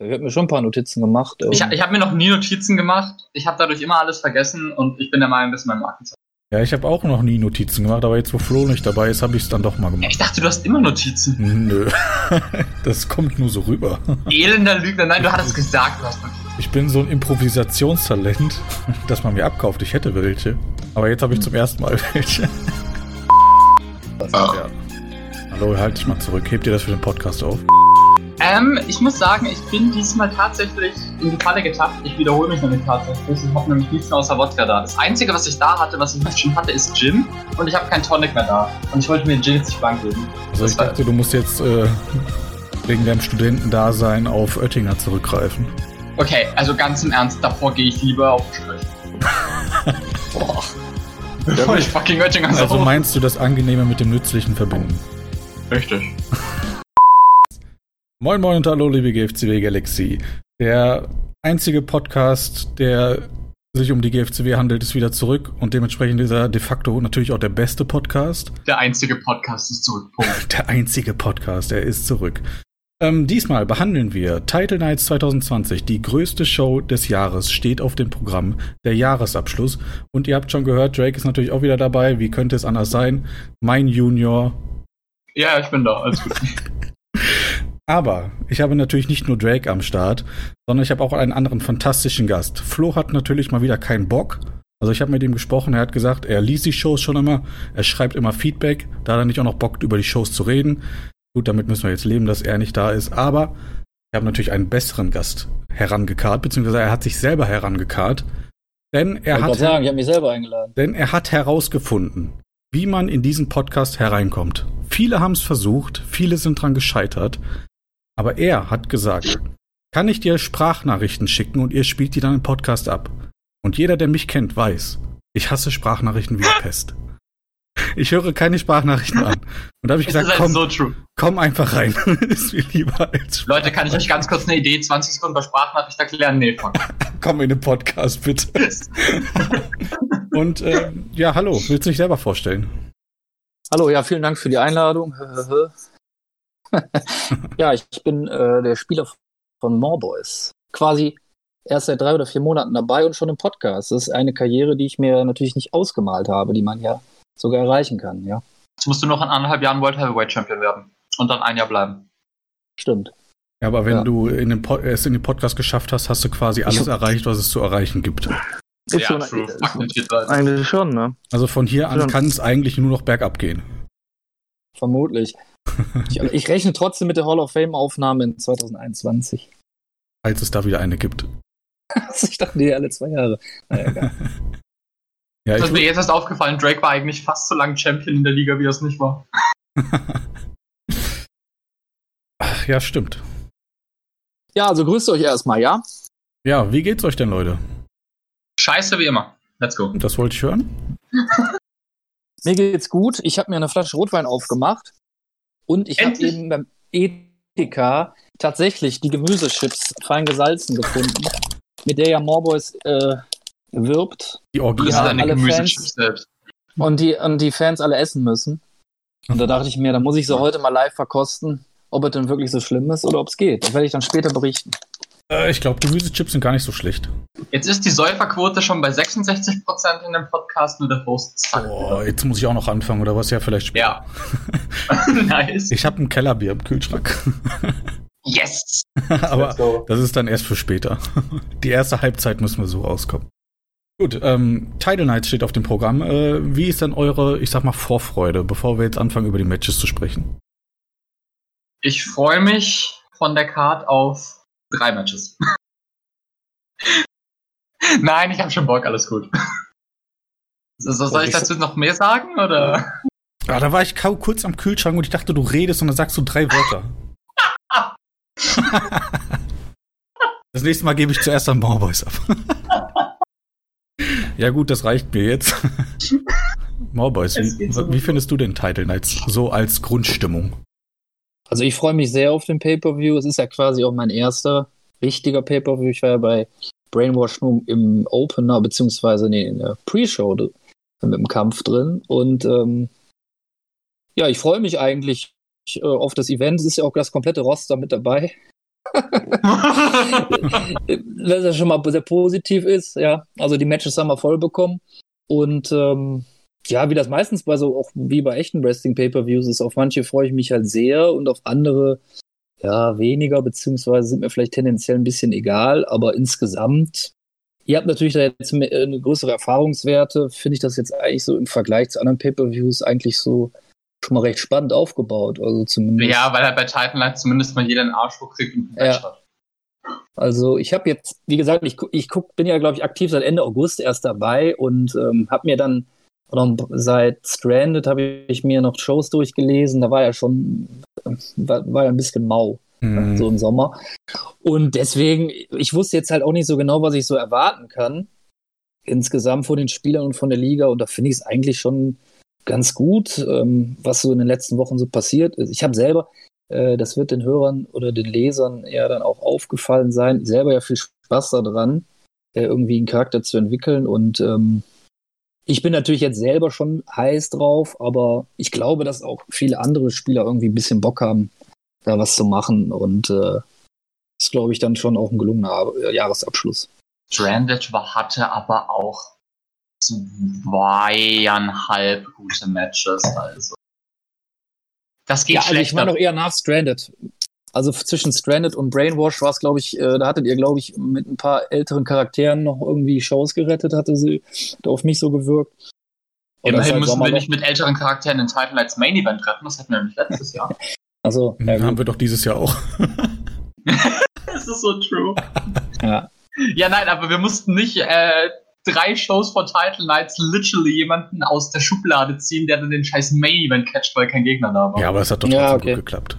Ich habe mir schon ein paar Notizen gemacht. Ich, ich habe mir noch nie Notizen gemacht. Ich habe dadurch immer alles vergessen und ich bin der Meinung, das ist mein Markenzeichen. Ja, ich habe auch noch nie Notizen gemacht, aber jetzt, wo Flo nicht dabei ist, habe ich es dann doch mal gemacht. ich dachte, du hast immer Notizen. Nö. Das kommt nur so rüber. Elender Lügner. Nein, du hattest gesagt, du hast Notizen. Ich bin so ein Improvisationstalent, dass man mir abkauft. Ich hätte welche. Aber jetzt habe ich zum ersten Mal welche. Hallo, halt dich mal zurück. Hebt ihr das für den Podcast auf? Ähm, ich muss sagen, ich bin diesmal tatsächlich in die Falle getappt. Ich wiederhole mich nämlich tatsächlich. Ich habe nämlich nichts mehr außer Wodka da. Das Einzige, was ich da hatte, was ich nicht schon hatte, ist Gin. Und ich habe keinen Tonic mehr da. Und ich wollte mir Gin jetzt nicht blank geben. Also ich Das war- dachte, du musst jetzt äh, wegen deinem Studentendasein auf Oettinger zurückgreifen. Okay, also ganz im Ernst, davor gehe ich lieber auf Strich. Boah. Bevor ich fucking Oettinger so Also meinst du das Angenehme mit dem Nützlichen verbinden? Richtig. Moin Moin und hallo liebe GFCW Galaxy. Der einzige Podcast, der sich um die GFCW handelt, ist wieder zurück und dementsprechend ist er de facto natürlich auch der beste Podcast. Der einzige Podcast ist zurück. Punkt. Der einzige Podcast, er ist zurück. Ähm, diesmal behandeln wir Title Nights 2020, die größte Show des Jahres, steht auf dem Programm, der Jahresabschluss. Und ihr habt schon gehört, Drake ist natürlich auch wieder dabei. Wie könnte es anders sein? Mein Junior. Ja, ich bin da. Alles gut. Aber ich habe natürlich nicht nur Drake am Start, sondern ich habe auch einen anderen fantastischen Gast. Flo hat natürlich mal wieder keinen Bock. Also ich habe mit ihm gesprochen, er hat gesagt, er liest die Shows schon immer, er schreibt immer Feedback, da hat er nicht auch noch Bock, über die Shows zu reden. Gut, damit müssen wir jetzt leben, dass er nicht da ist, aber ich habe natürlich einen besseren Gast herangekarrt, beziehungsweise er hat sich selber herangekarrt, denn er hat, sagen, denn er hat herausgefunden, wie man in diesen Podcast hereinkommt. Viele haben es versucht, viele sind dran gescheitert, aber er hat gesagt, kann ich dir Sprachnachrichten schicken und ihr spielt die dann im Podcast ab. Und jeder, der mich kennt, weiß, ich hasse Sprachnachrichten wie die Pest. Ich höre keine Sprachnachrichten an. Und da habe ich Das gesagt, halt komm, so komm einfach rein. ist mir lieber als Leute, kann ich euch ganz kurz eine Idee 20 Sekunden bei Sprachnachricht erklären? Nee, fuck. komm in den Podcast, bitte. Und ähm, ja, hallo, willst du dich selber vorstellen? Hallo, ja, vielen Dank für die Einladung. ja, ich bin äh, der Spieler von More Boys. Quasi erst seit drei oder vier Monaten dabei und schon im Podcast. Das ist eine Karriere, die ich mir natürlich nicht ausgemalt habe, die man ja sogar erreichen kann, ja. Jetzt musst du noch in anderthalb Jahren World Heavyweight Champion werden. Und dann ein Jahr bleiben. Stimmt. Ja, aber wenn Ja. du in den es in den Podcast geschafft hast, hast du quasi alles erreicht, was es zu erreichen gibt. Ist ja, so- true. Leute. Eigentlich schon, ne? Also von hier an kann es eigentlich nur noch bergab gehen. Vermutlich. Ich, ich rechne trotzdem mit der Hall of Fame-Aufnahme in 2021. Falls es da wieder eine gibt. ich dachte, nee, alle zwei Jahre. Naja, egal. Ja, Das ich, ist mir jetzt erst aufgefallen, Drake war eigentlich fast so lange Champion in der Liga, wie er es nicht war. Ach, ja, stimmt. ja, also grüßt euch erstmal, ja? Ja, wie geht's euch denn, Leute? Scheiße wie immer. Let's go. Das wollte ich hören. Mir geht's gut. Ich habe mir eine Flasche Rotwein aufgemacht und ich habe eben beim Edeka tatsächlich die Gemüsechips fein gesalzen gefunden, mit der ja Morboys äh, wirbt Die Du Original. bist Ja, deine alle Gemüsechips selbst. und die, und die Fans alle essen müssen. Und da dachte ich mir, da muss ich sie heute mal live verkosten, ob es denn wirklich so schlimm ist oder ob es geht. Das werde ich dann später berichten. Äh, ich glaube, Gemüsechips sind gar nicht so schlecht. Jetzt ist die Säuferquote schon bei 66% in dem Podcast, nur der Host zackt. Boah, jetzt muss ich auch noch anfangen, oder was? Ja, vielleicht später. Ja. nice. Ich habe ein Kellerbier im Kühlschrank. Yes. Aber das ist dann erst für später. Die erste Halbzeit müssen wir so rauskommen. Gut, ähm, Title Night steht auf dem Programm. Äh, wie ist denn eure, ich sag mal, Vorfreude, bevor wir jetzt anfangen, über die Matches zu sprechen? Ich freue mich von der Card auf drei Matches. Nein, ich habe schon Bock, alles gut. So, soll ich dazu noch mehr sagen, oder? Ah, da war ich kurz am Kühlschrank und ich dachte, du redest und dann sagst du drei Wörter. das nächste Mal gebe ich zuerst an Morboys ab. ja gut, das reicht mir jetzt. Es wie, so wie findest du den Title Nights so als Grundstimmung? Also ich freue mich sehr auf den Pay-Per-View. Es ist ja quasi auch mein erster richtiger Pay-Per-View. Ich war ja bei Brainwash nur im Opener, beziehungsweise nee, in der Pre-Show mit dem Kampf drin. Und ähm, ja, ich freue mich eigentlich äh, auf das Event. Es ist ja auch das komplette Roster mit dabei. Was ja schon mal sehr positiv ist, ja. Also die Matches haben wir voll bekommen. Und ähm, ja, wie das meistens bei so, auch wie bei echten Wrestling-Pay-Per-Views ist, auf manche freue ich mich halt sehr und auf andere ja weniger, beziehungsweise sind mir vielleicht tendenziell ein bisschen egal, aber insgesamt, ihr habt natürlich da jetzt eine größere Erfahrungswerte, finde ich das jetzt eigentlich so im Vergleich zu anderen Pay-Per-Views eigentlich so schon mal recht spannend aufgebaut. Also zumindest. Ja, weil halt bei Titan Light zumindest mal jeder einen Arschloch kriegt und ja. hat. Also ich habe jetzt, wie gesagt, ich, ich guck, bin ja, glaube ich, aktiv seit Ende August erst dabei und ähm, habe mir dann seit Stranded habe ich mir noch Shows durchgelesen. Da war ja schon, war, war ja ein bisschen mau, mhm. so im Sommer. Und deswegen, ich wusste jetzt halt auch nicht so genau, was ich so erwarten kann. Insgesamt von den Spielern und von der Liga. Und da finde ich es eigentlich schon ganz gut, ähm, was so in den letzten Wochen so passiert ist. Ich habe selber, äh, das wird den Hörern oder den Lesern eher dann auch aufgefallen sein, selber ja viel Spaß daran, äh, irgendwie einen Charakter zu entwickeln. Und ähm, ich bin natürlich jetzt selber schon heiß drauf, aber ich glaube, dass auch viele andere Spieler irgendwie ein bisschen Bock haben, da was zu machen. Und äh, ist, glaube ich, dann schon auch ein gelungener Jahresabschluss. Stranded hatte aber auch zweieinhalb gute Matches. Also. Das geht ja, schlechter. Also ich meine auch eher nach Stranded. Also zwischen Stranded und Brainwash war es, glaube ich, äh, da hattet ihr, glaube ich, mit ein paar älteren Charakteren noch irgendwie Shows gerettet, hatte sie da auf mich so gewirkt. Oder Immerhin halt müssen wir nicht mit älteren Charakteren den Titel als Main Event treffen, das hatten wir nämlich letztes Jahr. also, ja, haben wir doch dieses Jahr auch. das ist so true. ja. Ja, nein, aber wir mussten nicht äh, drei Shows vor Title Nights literally jemanden aus der Schublade ziehen, der dann den scheiß Main Event catcht, weil kein Gegner da war. Ja, aber es hat doch trotzdem ja, okay. gut geklappt.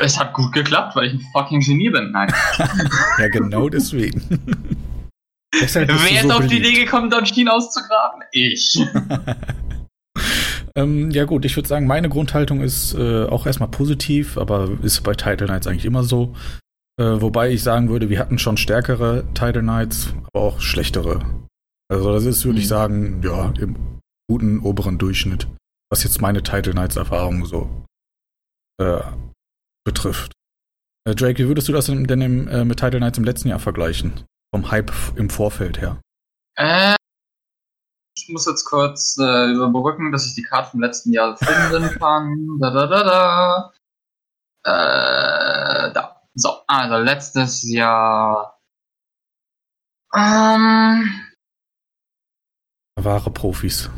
Es hat gut geklappt, weil ich ein fucking Genie bin. Nein. ja, genau deswegen. Deshalb Wer ist so auf beliebt. die Idee gekommen, Don Steen auszugraben? Ich. ähm, ja gut, ich würde sagen, meine Grundhaltung ist äh, auch erstmal positiv, aber ist bei Title Nights eigentlich immer so. Äh, wobei ich sagen würde, wir hatten schon stärkere Title Nights, aber auch schlechtere. Also das ist, würde mhm. ich sagen, ja, im guten oberen Durchschnitt, was jetzt meine Title Nights Erfahrung so äh, betrifft. Äh, Drake, wie würdest du das denn im, äh, mit Title Nights im letzten Jahr vergleichen? Vom Hype im Vorfeld her. Äh, ich muss jetzt kurz äh, überbrücken, dass ich die Karte vom letzten Jahr finden kann. Da, da, da, da. Äh, da. So, also letztes Jahr. Ähm, Wahre Profis.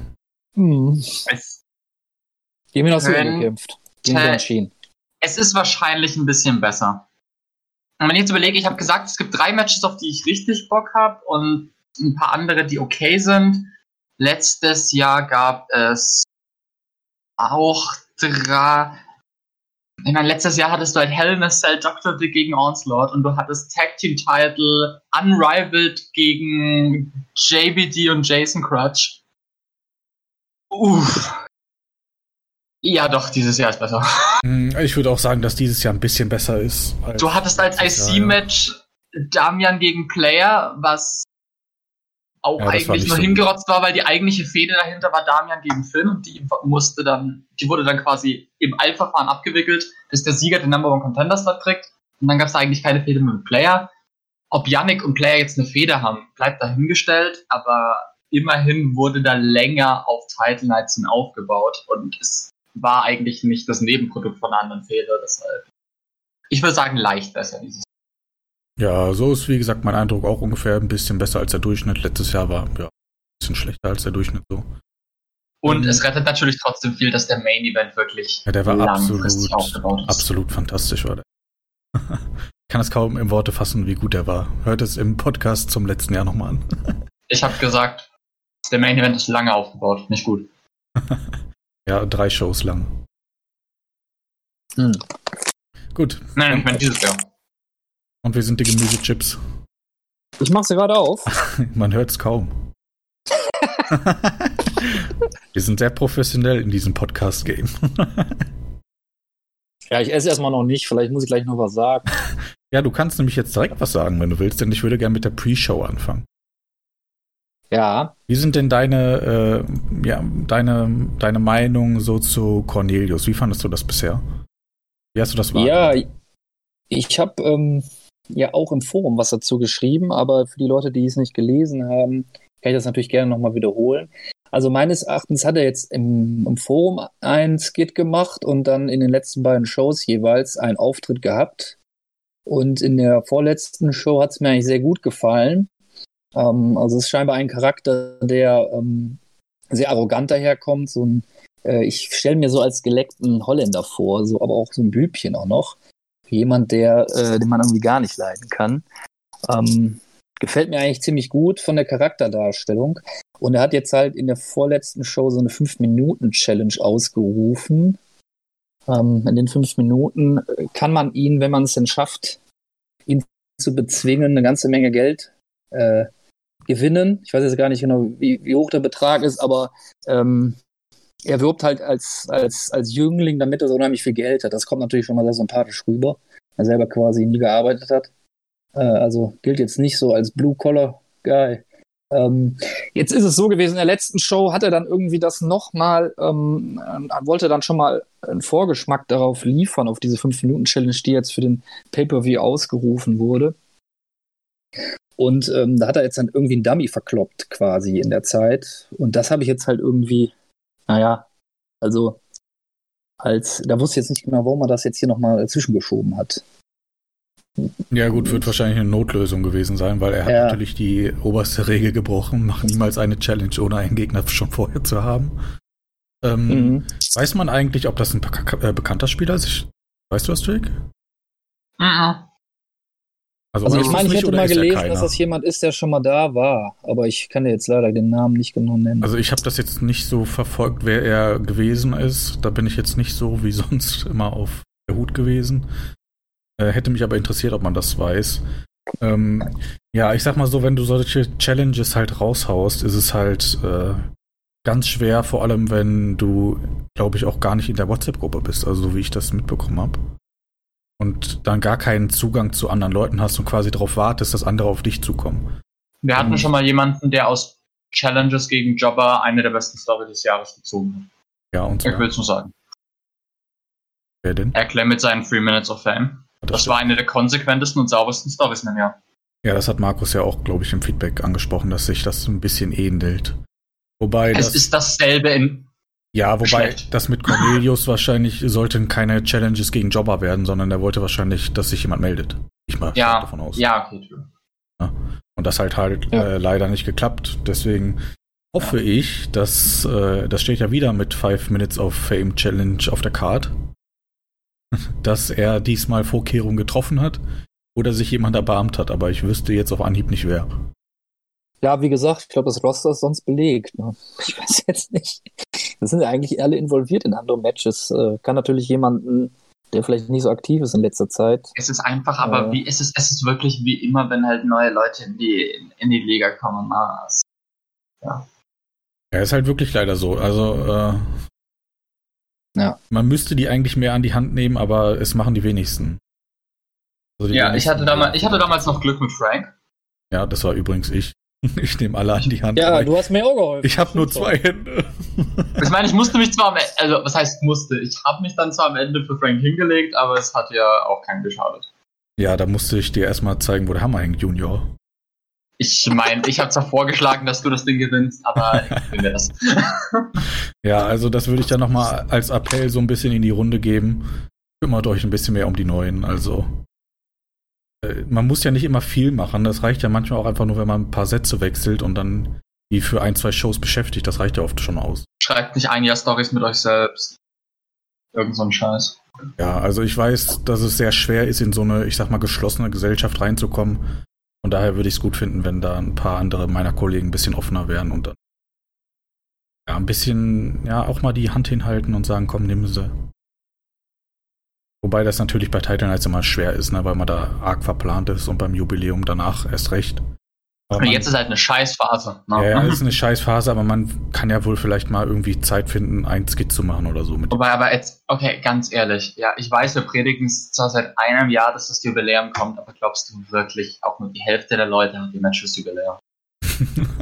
Hm. Es Gegen wen hast du gekämpft? Gegen wen Es ist wahrscheinlich ein bisschen besser. Und wenn ich jetzt überlege, ich habe gesagt, es gibt drei Matches, auf die ich richtig Bock habe und ein paar andere, die okay sind. Letztes Jahr gab es auch drei, ich meine, letztes Jahr hattest du halt Hell in a Cell Dr. Dick gegen Onslaught und du hattest Tag Team Title Unrivaled gegen JBD und Jason Crutch. Uff. Ja, doch, dieses Jahr ist besser. Hm, ich würde auch sagen, dass dieses Jahr ein bisschen besser ist. Du hattest als IC-Match Damian gegen Player, was auch ja, eigentlich nur so hingerotzt war, weil die eigentliche Fehde dahinter war Damian gegen Finn und die musste dann, die wurde dann quasi im Eilverfahren abgewickelt, bis der Sieger den Number One Contender Slot kriegt. Und dann gab es eigentlich keine Fehde mehr mit Player. Ob Yannick und Player jetzt eine Fehde haben, bleibt dahingestellt, aber immerhin wurde da länger auf Title Nights hin aufgebaut und es war eigentlich nicht das Nebenprodukt von einer anderen Fehde, deshalb. Ich würde sagen, leicht besser dieses ja, so ist wie gesagt mein Eindruck auch ungefähr ein bisschen besser als der Durchschnitt. Letztes Jahr war ja ein bisschen schlechter als der Durchschnitt so. Und es rettet natürlich trotzdem viel, dass der Main Event wirklich ja, der war absolut, aufgebaut ist. Absolut fantastisch war der. ich kann es kaum in Worte fassen, wie gut der war. Hört es im Podcast zum letzten Jahr nochmal an. ich habe gesagt, der Main Event ist lange aufgebaut, nicht gut. ja, drei Shows lang. Hm. Gut. Nein, ich meine dieses Jahr. Und wir sind die Gemüsechips. Ich mach sie gerade auf. Man hört es kaum. wir sind sehr professionell in diesem Podcast-Game. ja, ich esse erstmal noch nicht. Vielleicht muss ich gleich noch was sagen. Ja, du kannst nämlich jetzt direkt was sagen, wenn du willst, denn ich würde gerne mit der Pre-Show anfangen. Ja. Wie sind denn deine, äh, ja, deine, deine Meinung so zu Cornelius? Wie fandest du das bisher? Wie hast du das wahrgenommen? Ja, Ich habe ähm, ja auch im Forum was dazu geschrieben, aber für die Leute, die es nicht gelesen haben, kann ich das natürlich gerne nochmal wiederholen. Also meines Erachtens hat er jetzt im, im, Forum ein Skit gemacht und dann in den letzten beiden Shows jeweils einen Auftritt gehabt. Und in der vorletzten Show hat es mir eigentlich sehr gut gefallen. Ähm, also es ist scheinbar ein Charakter, der ähm, sehr arrogant daherkommt. So ein, äh, ich stelle mir so als geleckten Holländer vor, so, aber auch so ein Bübchen auch noch. Jemand, der, äh, den man irgendwie gar nicht leiden kann. Ähm, gefällt mir eigentlich ziemlich gut von der Charakterdarstellung. Und er hat jetzt halt in der vorletzten Show so eine 5-Minuten-Challenge ausgerufen. Ähm, in den fünf Minuten äh, kann man ihn, wenn man es denn schafft, ihn zu bezwingen, eine ganze Menge Geld äh, gewinnen. Ich weiß jetzt gar nicht genau, wie, wie hoch der Betrag ist, aber ähm, er wirbt halt als, als, als Jüngling, damit er so unheimlich viel Geld hat. Das kommt natürlich schon mal sehr sympathisch rüber. Er selber quasi nie gearbeitet hat. Äh, also gilt jetzt nicht so als Blue-Collar-Guy. Ähm, jetzt ist es so gewesen, in der letzten Show hat er dann irgendwie das nochmal, ähm, äh, wollte dann schon mal einen Vorgeschmack darauf liefern, auf diese 5-Minuten-Challenge, die jetzt für den Pay-Per-View ausgerufen wurde. Und ähm, da hat er jetzt dann irgendwie einen Dummy verkloppt quasi in der Zeit. Und das habe ich jetzt halt irgendwie, naja, also als, da wusste ich jetzt nicht genau, warum man das jetzt hier nochmal zwischengeschoben hat. Ja, gut, wird wahrscheinlich eine Notlösung gewesen sein, weil er hat ja. natürlich die oberste Regel gebrochen, mach niemals eine Challenge ohne einen Gegner schon vorher zu haben. Ähm, mhm. Weiß man eigentlich, ob das ein äh, bekannter Spieler ist? Weißt du was, Jake? Mhm. Also, also ich meine, ich hätte mal gelesen, dass das jemand ist, der schon mal da war, aber ich kann dir jetzt leider den Namen nicht genau nennen. Also ich habe das jetzt nicht so verfolgt, wer er gewesen ist. Da bin ich jetzt nicht so wie sonst immer auf der Hut gewesen. Äh, hätte mich aber interessiert, ob man das weiß. Ähm, ja, ich sag mal so, wenn du solche Challenges halt raushaust, ist es halt äh, ganz schwer, vor allem wenn du, glaube ich, auch gar nicht in der WhatsApp-Gruppe bist, also so wie ich das mitbekommen habe. Und dann gar keinen Zugang zu anderen Leuten hast und quasi darauf wartest, dass andere auf dich zukommen. Wir hatten schon mal jemanden, der aus Challenges gegen Jobber eine der besten Story des Jahres gezogen hat. Ja, und so. Ich will es nur sagen. Wer denn? Erklär mit seinen Three Minutes of Fame. Das, das war eine der konsequentesten und saubersten Stories im Jahr. Ja, das hat Markus ja auch, glaube ich, im Feedback angesprochen, dass sich das ein bisschen ähnelt. Wobei es das, ist dasselbe in. Ja, wobei schlecht. das mit Cornelius wahrscheinlich sollten keine Challenges gegen Jobber werden, sondern er wollte wahrscheinlich, dass sich jemand meldet. Ich mal ja, davon aus. Ja, okay. Ja. Und das halt halt ja. äh, leider nicht geklappt. Deswegen hoffe ich, dass äh, das steht ja wieder mit 5 Minutes of Fame Challenge auf der Card dass er diesmal Vorkehrungen getroffen hat oder sich jemand erbarmt hat, aber ich wüsste jetzt auf Anhieb nicht wer. Ja, wie gesagt, ich glaube, das Roster ist sonst belegt. Ne? Ich weiß jetzt nicht. Das sind ja eigentlich alle involviert in andere Matches. Äh, kann natürlich jemanden, der vielleicht nicht so aktiv ist in letzter Zeit. Es ist einfach, aber äh, wie ist es, es ist wirklich wie immer, wenn halt neue Leute in die, in die Liga kommen. Na, ja. Ja, ist halt wirklich leider so. Also, äh, ja. Man müsste die eigentlich mehr an die Hand nehmen, aber es machen die wenigsten. Also die ja, wenigsten ich hatte, damals, ich hatte damals noch Glück mit Frank. Ja, das war übrigens ich. Ich nehme alle an die Hand. Ja, du hast mir auch geholfen. Ich habe nur zwei Hände. Ich meine, ich musste mich zwar am Ende, also was heißt musste? Ich habe mich dann zwar am Ende für Frank hingelegt, aber es hat ja auch keinen geschadet. Ja, da musste ich dir erstmal zeigen, wo der Hammer hängt, Junior. Ich meine, ich habe zwar vorgeschlagen, dass du das Ding gewinnst, aber ich will das. ja, also das würde ich dann nochmal als Appell so ein bisschen in die Runde geben. Kümmert euch ein bisschen mehr um die Neuen. Also man muss ja nicht immer viel machen. Das reicht ja manchmal auch einfach nur, wenn man ein paar Sätze wechselt und dann die für ein, zwei Shows beschäftigt. Das reicht ja oft schon aus. Schreibt nicht ein Jahr Stories mit euch selbst. Irgend so ein Scheiß. Ja, also ich weiß, dass es sehr schwer ist, in so eine, ich sag mal, geschlossene Gesellschaft reinzukommen. Und daher würde ich es gut finden, wenn da ein paar andere meiner Kollegen ein bisschen offener wären und dann ja, ein bisschen, ja, auch mal die Hand hinhalten und sagen, komm, nehmen Sie. Wobei das natürlich bei Titan Nights immer schwer ist, ne, weil man da arg verplant ist und beim Jubiläum danach erst recht. Aber jetzt ist halt eine Scheißphase. Ne? Ja, es ist eine Scheißphase, aber man kann ja wohl vielleicht mal irgendwie Zeit finden, ein Skit zu machen oder so. Mit Wobei, aber jetzt, okay, ganz ehrlich, ja, ich weiß, wir predigen es zwar seit einem Jahr, dass das Jubiläum kommt, aber glaubst du wirklich, auch nur die Hälfte der Leute hat die Matches Jubiläum?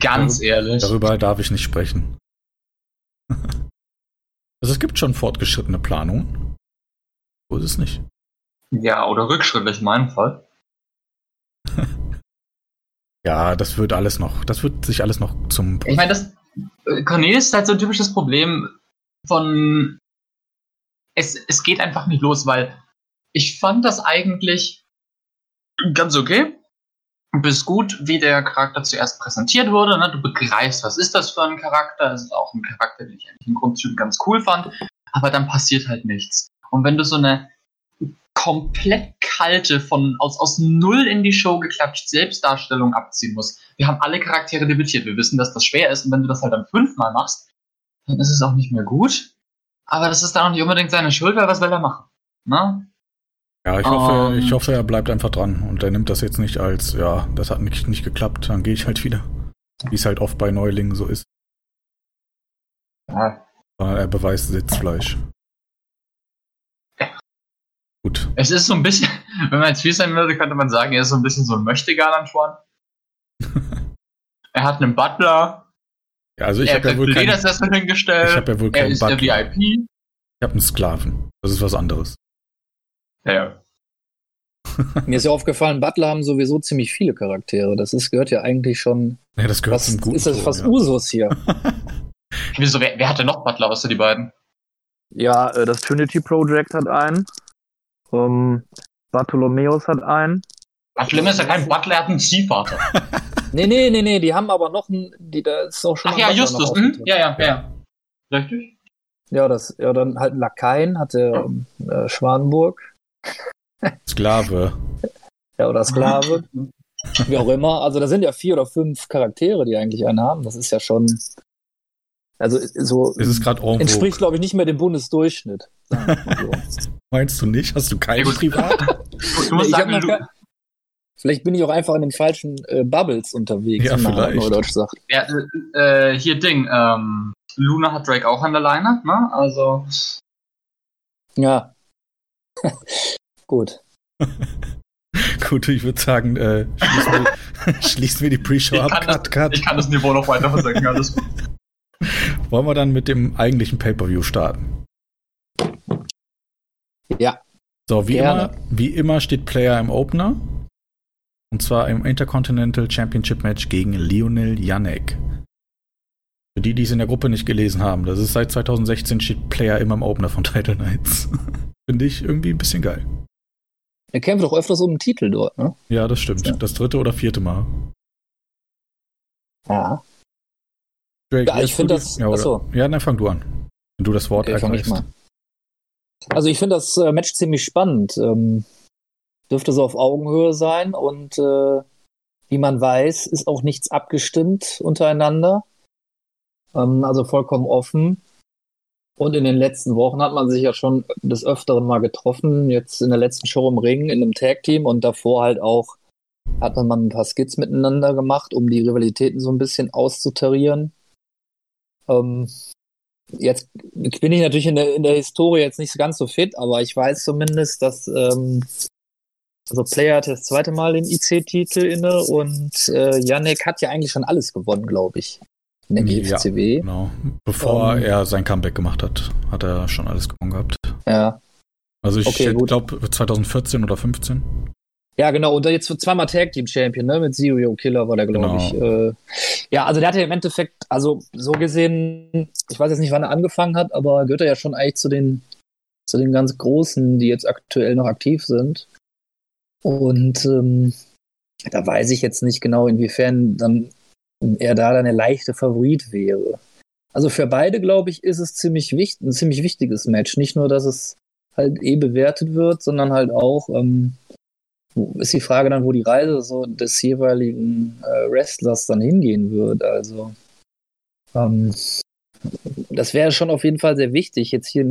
ganz Dar ehrlich. Darüber darf ich nicht sprechen. also es gibt schon fortgeschrittene Planungen. So ist es nicht. Ja, oder rückschrittlich in meinem Fall. ja, das wird alles noch, das wird sich alles noch zum. Ich meine, das äh, Cornelius ist halt so ein typisches Problem von es, es geht einfach nicht los, weil ich fand das eigentlich ganz okay. Bis gut, wie der Charakter zuerst präsentiert wurde. Ne? Du begreifst, was ist das für ein Charakter. Es ist auch ein Charakter, den ich eigentlich in Grundzügen ganz cool fand. Aber dann passiert halt nichts. Und wenn du so eine komplett kalte, von aus, aus null in die Show geklatscht Selbstdarstellung abziehen musst. Wir haben alle Charaktere debütiert. Wir wissen, dass das schwer ist. Und wenn du das halt dann fünfmal machst, dann ist es auch nicht mehr gut. Aber das ist dann auch nicht unbedingt seine Schuld, weil was will er machen? Ne? Ja, ich hoffe, um, ich hoffe, er bleibt einfach dran und er nimmt das jetzt nicht als, ja, das hat nicht, nicht geklappt, dann gehe ich halt wieder. Wie es halt oft bei Neulingen so ist. Ja. Sondern er beweist Sitzfleisch. Gut. Es ist so ein bisschen, wenn man jetzt viel sein würde, könnte man sagen, er ist so ein bisschen so ein Möchtegern Antoine. er hat einen Butler, ja, also ich habe ja wohl keinen, hingestellt. Ich habe ja wohl keinen er ist Butler. der VIP. Ich habe einen Sklaven. Das ist was anderes. Ja, ja. Mir ist ja aufgefallen, Butler haben sowieso ziemlich viele Charaktere. Das ist, gehört ja eigentlich schon. Ja, das gehört was, zum Guten. Ist das fast ja. Usus hier? Wieso, wer, wer hatte noch Butler außer die beiden? Ja, äh, das Trinity Project hat einen. Um, Bartholomeus hat einen. Bartholomeus ist ja kein Butler, er hat einen Ziehvater. Nee, nee, nee, nee, die haben aber noch einen, die, da ist auch schon Ach ja, Justus, hm? ja, ja, ja. Richtig? Ja, das, ja, dann halt Lakaien hatte äh, Schwanenburg. Sklave. Ja, oder Sklave. Wie auch immer. Also da sind ja vier oder fünf Charaktere, die eigentlich einen haben. Das ist ja schon. Also so. Ist es gerade Entspricht, glaube ich, nicht mehr dem Bundesdurchschnitt. So. Meinst du nicht? Hast du keinen Privat? du musst sagen, du, Vielleicht bin ich auch einfach in den falschen äh, Bubbles unterwegs, ja, wie man vielleicht. Neudeutsch sagt. Ja, äh, hier Ding, ähm, Luna hat Drake auch an der Leine, ne? Also. Ja. Gut. Gut, ich würde sagen, äh, schließen, wir, schließen wir die Pre-Show ab. Cut, cut. Ich kann das Niveau noch weiter versenken, alles gut. Wollen wir dann mit dem eigentlichen Pay-Per-View starten? Ja. So, wie immer, wie immer steht Player im Opener. Und zwar im Intercontinental Championship Match gegen Lionel Janek. Für die, die es in der Gruppe nicht gelesen haben, das ist seit 2016 steht Player immer im Opener von Title Knights. Finde ich irgendwie ein bisschen geil. Er kämpft doch öfters um den Titel dort, ne? Ja, das stimmt. Ja. Das dritte oder vierte Mal. Ja. Drake, ja, ich finde das. Ja, achso. ja, dann fang du an. Wenn du das Wort okay, ergreifst. Also ich finde das äh, Match ziemlich spannend. Ähm, dürfte so auf Augenhöhe sein und äh, wie man weiß, ist auch nichts abgestimmt untereinander. Ähm, also vollkommen offen. Und in den letzten Wochen hat man sich ja schon des Öfteren mal getroffen. Jetzt in der letzten Show im Ring in einem Tag-Team und davor halt auch hat man ein paar Skits miteinander gemacht, um die Rivalitäten so ein bisschen auszutarieren. Ähm, jetzt bin ich natürlich in der, in der Historie jetzt nicht ganz so fit, aber ich weiß zumindest, dass ähm, also Player hat das zweite Mal den IC-Titel inne und äh, Yannick hat ja eigentlich schon alles gewonnen, glaube ich. In der GFCW. Ja, genau. Bevor um, ähm. er sein Comeback gemacht hat, hat er schon alles gewonnen gehabt. Ja. Also ich okay, glaube 2014 oder 15. Ja, genau. Und jetzt zweimal Tag Team Champion, ne? Mit Zero Killer war der, glaube genau. ich. Äh, ja, also der hatte ja im Endeffekt, also so gesehen, ich weiß jetzt nicht, wann er angefangen hat, aber gehört er ja schon eigentlich zu den, zu den ganz Großen, die jetzt aktuell noch aktiv sind. Und ähm, da weiß ich jetzt nicht genau, inwiefern dann er da dann der leichte Favorit wäre. Also für beide, glaube ich, ist es ziemlich wichtig, ein ziemlich wichtiges Match. Nicht nur, dass es halt eh bewertet wird, sondern halt auch, ähm, ist die Frage dann, wo die Reise so des jeweiligen äh, Wrestlers dann hingehen wird. Also ähm, das wäre schon auf jeden Fall sehr wichtig, jetzt hier,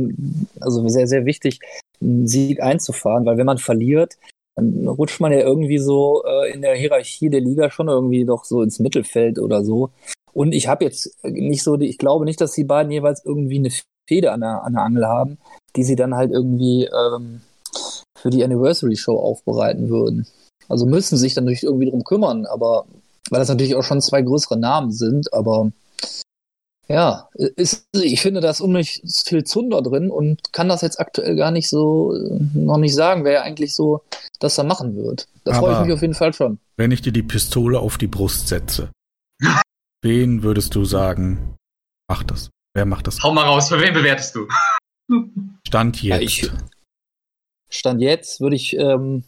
also sehr, sehr wichtig, einen Sieg einzufahren, weil wenn man verliert, dann rutscht man ja irgendwie so äh, in der Hierarchie der Liga schon irgendwie doch so ins Mittelfeld oder so. Und ich habe jetzt nicht so, die, ich glaube nicht, dass die beiden jeweils irgendwie eine Fehde an der, an der Angel haben, die sie dann halt irgendwie ähm, für die Anniversary Show aufbereiten würden. Also müssen sich dann natürlich irgendwie drum kümmern, aber weil das natürlich auch schon zwei größere Namen sind, aber Ja, ist, ich finde, da ist unheimlich viel Zunder drin und kann das jetzt aktuell gar nicht so äh, noch nicht sagen, wer eigentlich so das da machen wird. Da freue ich mich auf jeden Fall schon. Wenn ich dir die Pistole auf die Brust setze, wen würdest du sagen, macht das? Wer macht das? Hau mal raus, für wen bewertest du? Stand Ja, jetzt. ich- Stand jetzt würde ich, ähm,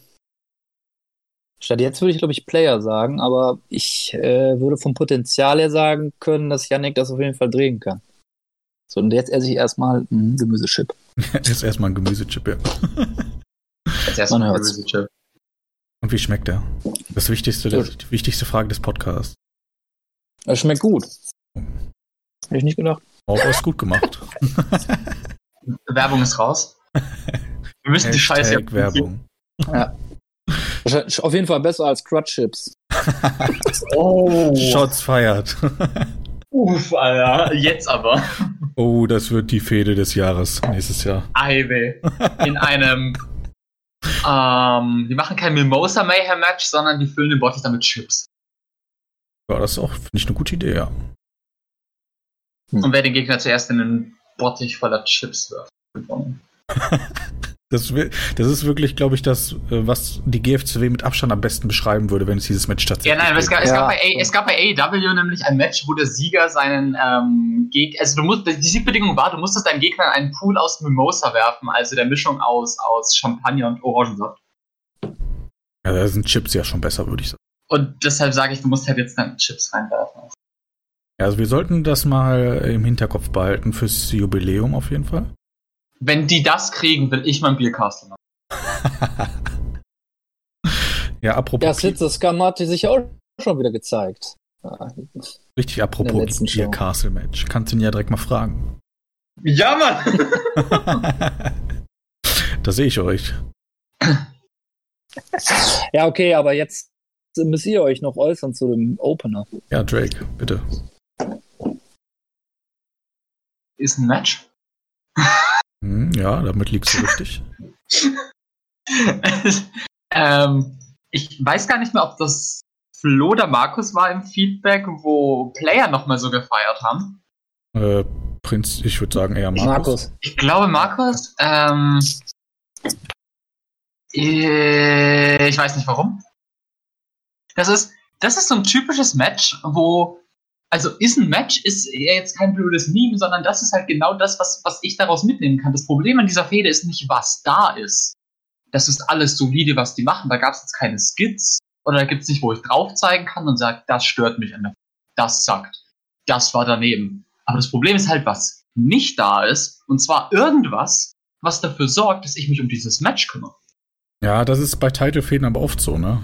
Stand jetzt würde ich, glaube ich, Player sagen, aber ich äh, würde vom Potenzial her sagen können, dass Yannick das auf jeden Fall drehen kann. So, und jetzt esse ich erstmal einen Gemüsechip. ist erstmal ein Gemüsechip, ja. Als erstes Man mal hört's. Gemüsechip. Und wie schmeckt der? Das wichtigste, das, die wichtigste Frage des Podcasts. Es schmeckt gut. Hätte ich nicht gedacht. Oh, ist gut gemacht. Werbung ist raus. Wir müssen die Scheiße Werbung. Wahrscheinlich- Auf jeden Fall besser als Crutch Chips. Oh. Shots feiert. Uff, Alter. Jetzt aber. Oh, das wird die Fehde des Jahres nächstes Jahr. Eiwe. In einem. Ähm, die machen kein Mimosa Mayhem Match, sondern die füllen den Bottich damit Chips. Ja, das ist auch, finde ich, eine gute Idee, ja. Und wer den Gegner zuerst in den Bottich voller Chips wirft. gewonnen. Das, das ist wirklich, glaube ich, das, äh, was die GFCW mit Abstand am besten beschreiben würde, wenn es dieses Match tatsächlich Ja, nein, es gab, es, Ja. gab bei A, es gab bei AEW nämlich ein Match, wo der Sieger seinen ähm, Gegner, also du musst, die Siegbedingung war, du musstest deinen Gegner in einen Pool aus Mimosa werfen, also der Mischung aus, aus Champagner und Orangensaft. Ja, da sind Chips ja schon besser, würde ich sagen. Und deshalb sage ich, du musst halt jetzt dann Chips reinwerfen. Ja, also wir sollten das mal im Hinterkopf behalten fürs Jubiläum auf jeden Fall. Wenn die das kriegen, will ich mein Biercastle machen. Ja, apropos, Ja, Slitzer Scum hat sich auch schon wieder gezeigt. Ja, richtig apropos der letzten Bier Show. Castle Match. Kannst ihn ja direkt mal fragen. Ja, Mann! da sehe ich euch. Ja, okay, aber jetzt müsst ihr euch noch äußern zu dem Opener. Ja, Drake, bitte. Ist ein Match. Hm, ja, damit liegst du richtig. ähm, ich weiß gar nicht mehr, ob das Flo oder Markus war im Feedback, wo Player nochmal so gefeiert haben. Äh, Prinz, ich würde sagen eher Markus. Markus. Ich glaube, Markus, ähm, äh, ich weiß nicht warum. Das ist, das ist so ein typisches Match, wo, also ist ein Match, ist eher jetzt kein blödes Meme, sondern das ist halt genau das, was, was ich daraus mitnehmen kann. Das Problem an dieser Fehde ist nicht, was da ist. Das ist alles solide, was die machen. Da gab es jetzt keine Skits oder da gibt es nicht, wo ich drauf zeigen kann und sage, das stört mich an der Das sagt. Das war daneben. Aber das Problem ist halt, was nicht da ist, und zwar irgendwas, was dafür sorgt, dass ich mich um dieses Match kümmere. Ja, das ist bei Titelfäden aber oft so, ne?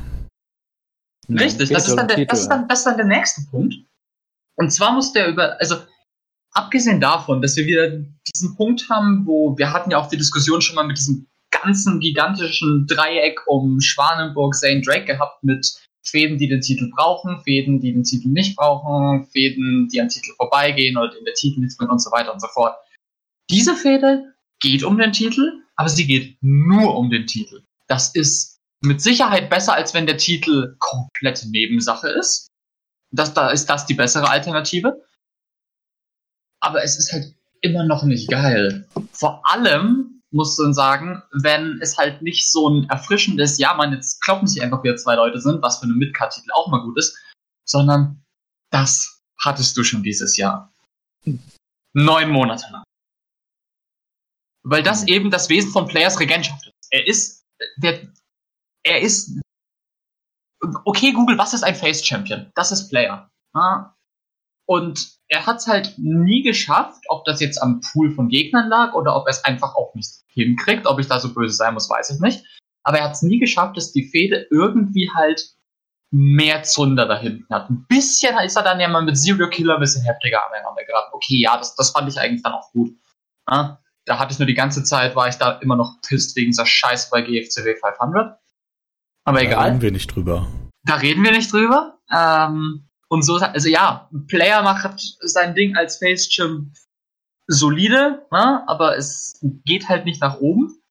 Richtig, das ist, dann der, das, ist dann, das ist dann der nächste Punkt. Und zwar muss der über, also abgesehen davon, dass wir wieder diesen Punkt haben, wo wir hatten ja auch die Diskussion schon mal mit diesem ganzen gigantischen Dreieck um Schwanenburg, Zane Drake gehabt mit Fäden, die den Titel brauchen, Fäden, die den Titel nicht brauchen, Fäden, die am Titel vorbeigehen oder in der Titel bringen und so weiter und so fort. Diese Fäde geht um den Titel, aber sie geht nur um den Titel. Das ist mit Sicherheit besser, als wenn der Titel komplett Nebensache ist. Das, da ist das die bessere Alternative. Aber es ist halt immer noch nicht geil. Vor allem muss man sagen, wenn es halt nicht so ein erfrischendes, ja, man, jetzt kloppen sich einfach wieder zwei Leute sind, was für einen Midcard-Titel auch mal gut ist, sondern das hattest du schon dieses Jahr. Neun Monate lang. Weil das eben das Wesen von Players Regentschaft ist. Er ist, der, er ist, okay, Google, was ist ein Face Champion? Das ist Player. Und er hat es halt nie geschafft, ob das jetzt am Pool von Gegnern lag oder ob er es einfach auch nicht hinkriegt. Ob ich da so böse sein muss, weiß ich nicht. Aber er hat es nie geschafft, dass die Fehde irgendwie halt mehr Zunder da hinten hat. Ein bisschen ist er dann ja mal mit Zero Killer ein bisschen heftiger aneinander geraten. Okay, ja, das, das fand ich eigentlich dann auch gut. Da hatte ich nur die ganze Zeit, war ich da immer noch pisst wegen dieser Scheiße bei GFCW 500. Aber Da egal. reden wir nicht drüber. Da reden wir nicht drüber. Ähm, und so, also ja, ein Player macht sein Ding als Face-Chim solide, ne? aber es geht halt nicht nach oben.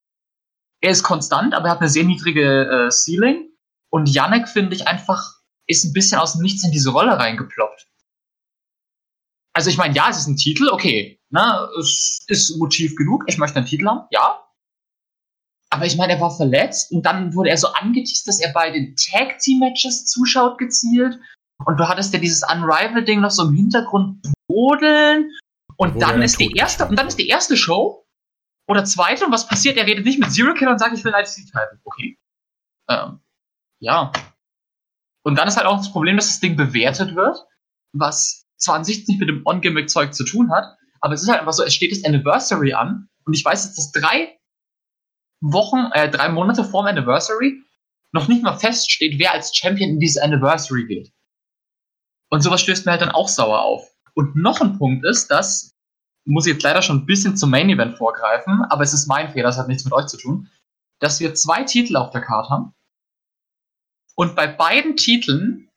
Er ist konstant, aber er hat eine sehr niedrige äh, Ceiling. Und Yannick, finde ich, einfach ist ein bisschen aus dem Nichts in diese Rolle reingeploppt. Also ich meine, ja, es ist ein Titel, okay. Ne? Es ist Motiv genug, ich möchte einen Titel haben, ja. Aber ich meine, er war verletzt und dann wurde er so angeteased, dass er bei den Tag Team Matches zuschaut gezielt. Und du hattest ja dieses Unrival-Ding noch so im Hintergrund brodeln. Und dann ist die erste, und dann ist die erste Show oder zweite, und was passiert? Er redet nicht mit Zero Killer und sagt, ich will ein IC-Title. Okay. Ähm, ja. Und dann ist halt auch das Problem, dass das Ding bewertet wird, was zwar an sich nicht mit dem On-Gimmick-Zeug zu tun hat, aber es ist halt einfach so, es steht das Anniversary an und ich weiß, dass das drei Wochen, äh, drei Monate vorm Anniversary noch nicht mal feststeht, wer als Champion in dieses Anniversary geht. Und sowas stößt mir halt dann auch sauer auf. Und noch ein Punkt ist, dass, muss ich jetzt leider schon ein bisschen zum Main Event vorgreifen, aber es ist mein Fehler, das hat nichts mit euch zu tun, dass wir zwei Titel auf der Karte haben. Und bei beiden Titeln,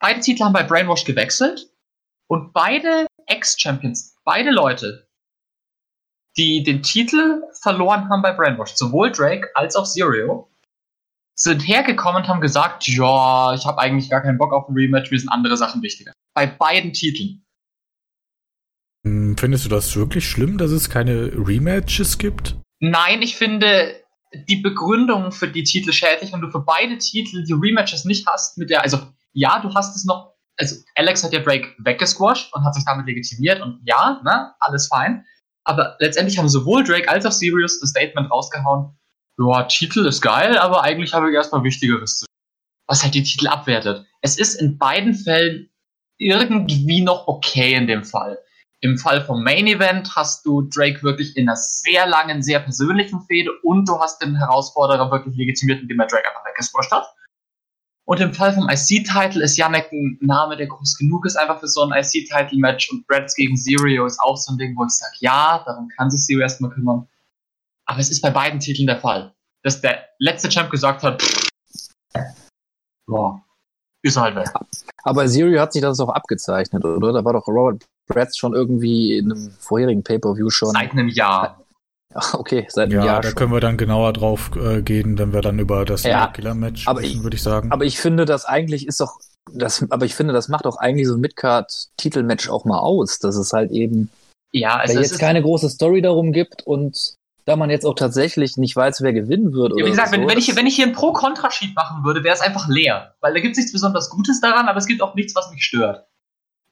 beide Titel haben bei Brainwash gewechselt und beide Ex-Champions, beide Leute, die den Titel verloren haben bei Brainwash, sowohl Drake als auch Zero, sind hergekommen und haben gesagt, ja, ich habe eigentlich gar keinen Bock auf ein Rematch, mir sind andere Sachen wichtiger. Bei beiden Titeln. Hm, findest du das wirklich schlimm, dass es keine Rematches gibt? Nein, ich finde die Begründung für die Titel schädlich, wenn du für beide Titel die Rematches nicht hast, mit der, also ja, du hast es noch, also Alex hat ja Drake weggesquashed und hat sich damit legitimiert und ja, ne, alles fein. Aber letztendlich haben sowohl Drake als auch Sirius das Statement rausgehauen, ja, Titel ist geil, aber eigentlich habe ich erstmal Wichtigeres zu tun. Was halt die Titel abwertet. Es ist in beiden Fällen irgendwie noch okay in dem Fall. Im Fall vom Main Event hast du Drake wirklich in einer sehr langen, sehr persönlichen Fehde und du hast den Herausforderer wirklich legitimiert, indem er Drake einfach weggesquasht hat. Und im Fall vom IC-Title ist Yannick ein Name, der groß genug ist, einfach für so ein IC-Title-Match. Und Brads gegen Zero ist auch so ein Ding, wo ich sage, ja, darum kann sich Zero erstmal kümmern. Aber es ist bei beiden Titeln der Fall. Dass der letzte Champ gesagt hat, pff, boah, ist halt weg. Aber Zero hat sich das auch abgezeichnet, oder? Da war doch Robert Bratz schon irgendwie in einem vorherigen Pay-Per-View schon. Seit einem Jahr. Okay, seit einem ja, Jahr. Da schon. können wir dann genauer drauf äh, gehen, wenn wir dann über das Ja, Killer-Match aber sprechen, ich- würde ich sagen. Aber ich finde, das eigentlich ist doch, das, aber ich finde, das macht auch eigentlich so ein Midcard-Titelmatch auch mal aus, dass es halt eben Ja, da also es jetzt ist, keine große Story darum gibt und da man jetzt auch tatsächlich nicht weiß, wer gewinnen wird. Ja, wie gesagt, so, wenn, wenn, ich, wenn ich hier ein Pro-Kontra-Sheet machen würde, wäre es einfach leer. Weil da gibt es nichts besonders Gutes daran, aber es gibt auch nichts, was mich stört.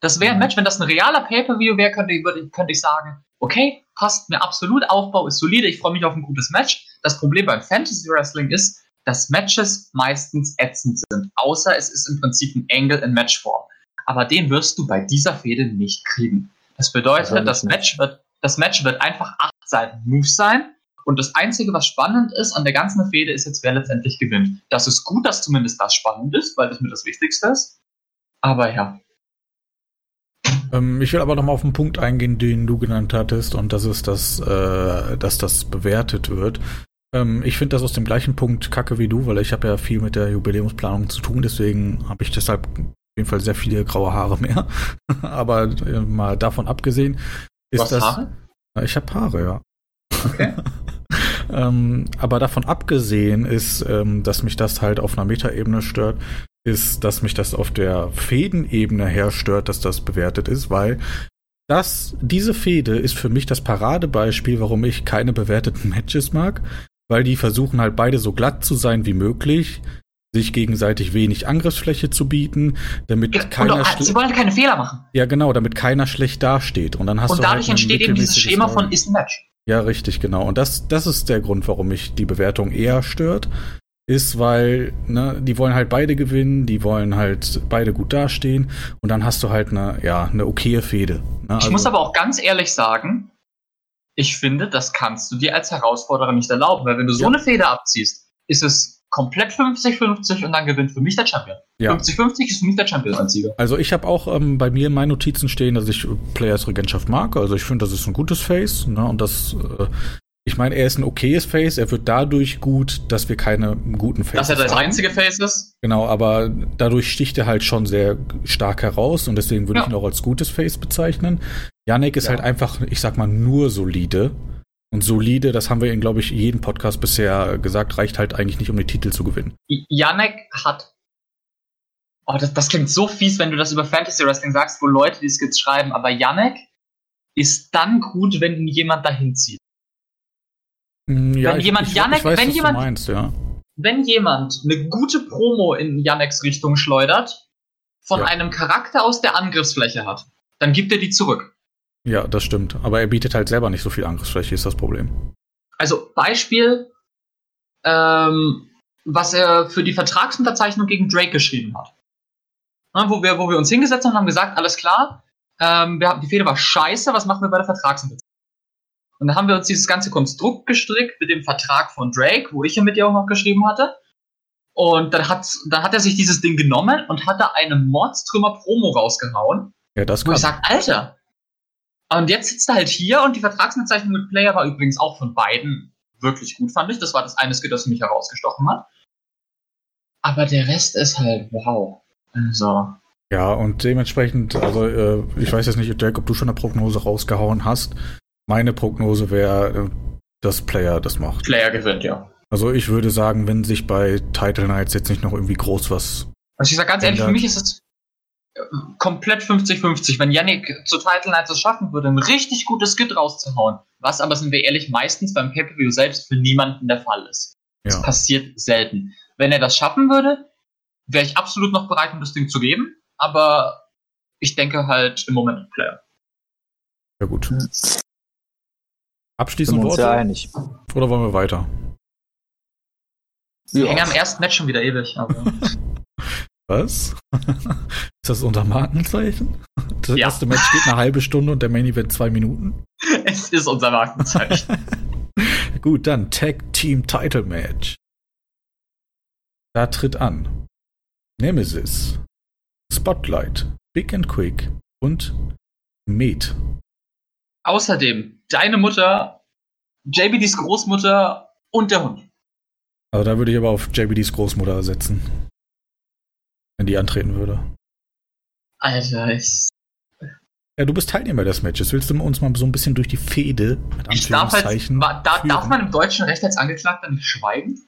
Das wäre ein Mhm. Match, wenn das ein realer Pay-Per-View wäre, könnte, könnte ich sagen, okay, passt mir absolut, Aufbau ist solide, ich freue mich auf ein gutes Match. Das Problem beim Fantasy Wrestling ist, dass Matches meistens ätzend sind. Außer es ist im Prinzip ein Angle in Matchform. Aber den wirst du bei dieser Fehde nicht kriegen. Das bedeutet, Wahrscheinlich das. Match, wird, das Match wird einfach acht Seiten Moves sein. Und das Einzige, was spannend ist an der ganzen Fehde, ist jetzt, wer letztendlich gewinnt. Das ist gut, dass zumindest das spannend ist, weil das mir das Wichtigste ist. Aber ja. Ähm, ich will aber noch mal auf einen Punkt eingehen, den du genannt hattest, und das ist, dass, äh, dass das bewertet wird. Ähm, ich finde das aus dem gleichen Punkt kacke wie du, weil ich habe ja viel mit der Jubiläumsplanung zu tun, deswegen habe ich deshalb auf jeden Fall sehr viele graue Haare mehr. aber äh, mal davon abgesehen, ist hast das. Haare? Ich habe Haare, ja. Okay. ähm, aber davon abgesehen ist, ähm, dass mich das halt auf einer Metaebene stört, ist, dass mich das auf der Fädenebene her stört, dass das bewertet ist, weil das, diese Fehde ist für mich das Paradebeispiel, warum ich keine bewerteten Matches mag, weil die versuchen halt beide so glatt zu sein wie möglich, sich gegenseitig wenig Angriffsfläche zu bieten, damit Und keiner auch, schle- sie wollen keine Fehler machen. ja genau, damit keiner schlecht dasteht und dann hast Und du dadurch halt entsteht eben dieses Schema von ist ein Match. Ja, richtig, genau. Und das, das ist der Grund, warum mich die Bewertung eher stört. Ist, weil, ne, die wollen halt beide gewinnen, die wollen halt beide gut dastehen und dann hast du halt eine, ja, eine okaye Fehde. Ne? Ich muss aber auch ganz ehrlich sagen, ich finde, das kannst du dir als Herausforderer nicht erlauben, weil wenn du so Ja. eine Fehde abziehst, ist es komplett 50-50 und dann gewinnt für mich der Champion. ja. 50-50 ist für mich der Champion als Sieger. Also ich habe auch ähm, bei mir in meinen Notizen stehen, dass ich Players Regentschaft mag. Also ich finde, das ist ein gutes Face. Ne? Und das, äh, ich meine, er ist ein okayes Face. Er wird dadurch gut, dass wir keine guten Faces Dass er das haben. einzige Face ist. Genau, aber dadurch sticht er halt schon sehr stark heraus und deswegen würde Ja. ich ihn auch als gutes Face bezeichnen. Yannick ist Ja. halt einfach, ich sag mal, nur solide. Und solide, das haben wir in, glaube ich, jedem Podcast bisher gesagt, reicht halt eigentlich nicht, um den Titel zu gewinnen. Janek hat Oh, das, das klingt so fies, wenn du das über Fantasy Wrestling sagst, wo Leute die Skits schreiben, aber Yannick ist dann gut, wenn ihn jemand dahin zieht. Hm, Ja, Wenn ich, jemand ich, Janek- weiß, wenn jemand- meinst, ja. Wenn jemand eine gute Promo in Yannicks Richtung schleudert, von Ja. einem Charakter aus der Angriffsfläche hat, dann gibt er die zurück. Ja, das stimmt. Aber er bietet halt selber nicht so viel Angriffsfläche, ist das Problem. Also Beispiel, ähm, was er für die Vertragsunterzeichnung gegen Drake geschrieben hat. Na, wo, wir, wo wir uns hingesetzt haben und haben gesagt, alles klar, ähm, wir haben, die Fehde war scheiße, was machen wir bei der Vertragsunterzeichnung? Und dann haben wir uns dieses ganze Konstrukt gestrickt mit dem Vertrag von Drake, wo ich ja mit dir auch noch geschrieben hatte. Und dann hat, dann hat er sich dieses Ding genommen und hat da eine Mordstrümmer-Promo rausgehauen. Ja, das Wo ich sage, Alter. Und jetzt sitzt er halt hier und die Vertragsbezeichnung mit Player war übrigens auch von beiden wirklich gut, fand ich. Das war das eine Skit, das mich herausgestochen hat. Aber der Rest ist halt wow. Also, Ja, und dementsprechend, also äh, ich weiß jetzt nicht, Dirk, ob du schon eine Prognose rausgehauen hast. Meine Prognose wäre, dass Player das macht. Player gewinnt, ja. Also ich würde sagen, wenn sich bei Title Nights jetzt nicht noch irgendwie groß was. Also ich sag ganz ehrlich, für Ändert. mich ist es äh, komplett 50-50. Wenn Yannick zu Title Nights es schaffen würde, ein richtig gutes Skit rauszuhauen, was aber, sind wir ehrlich, meistens beim Pay-Per-View selbst für niemanden der Fall ist. Das Ja. passiert selten. Wenn er das schaffen würde, wäre ich absolut noch bereit, ihm das Ding zu geben. Aber ich denke halt im Moment an Player. Ja gut. Uns Worte? ja einig. Oder wollen wir weiter? Wir Ja. hängen am ersten Match schon wieder ewig. Aber Was? Ist das unser Markenzeichen? Das Ja. erste Match geht eine halbe Stunde und der Main Event zwei Minuten. es ist unser Markenzeichen. Gut, dann Tag Team Title Match. Da tritt an Nemesis, Spotlight, Big and Quick und Med. Außerdem deine Mutter, JBDs Großmutter und der Hund. Also da würde ich aber auf JBDs Großmutter setzen. Wenn die antreten würde. Alter, ich, Ja, du bist Teilnehmer des Matches. Willst du uns mal so ein bisschen durch die Fehde mit ich darf halt. Anführungszeichen Da, darf man im deutschen Recht als Angeklagter nicht schweigen?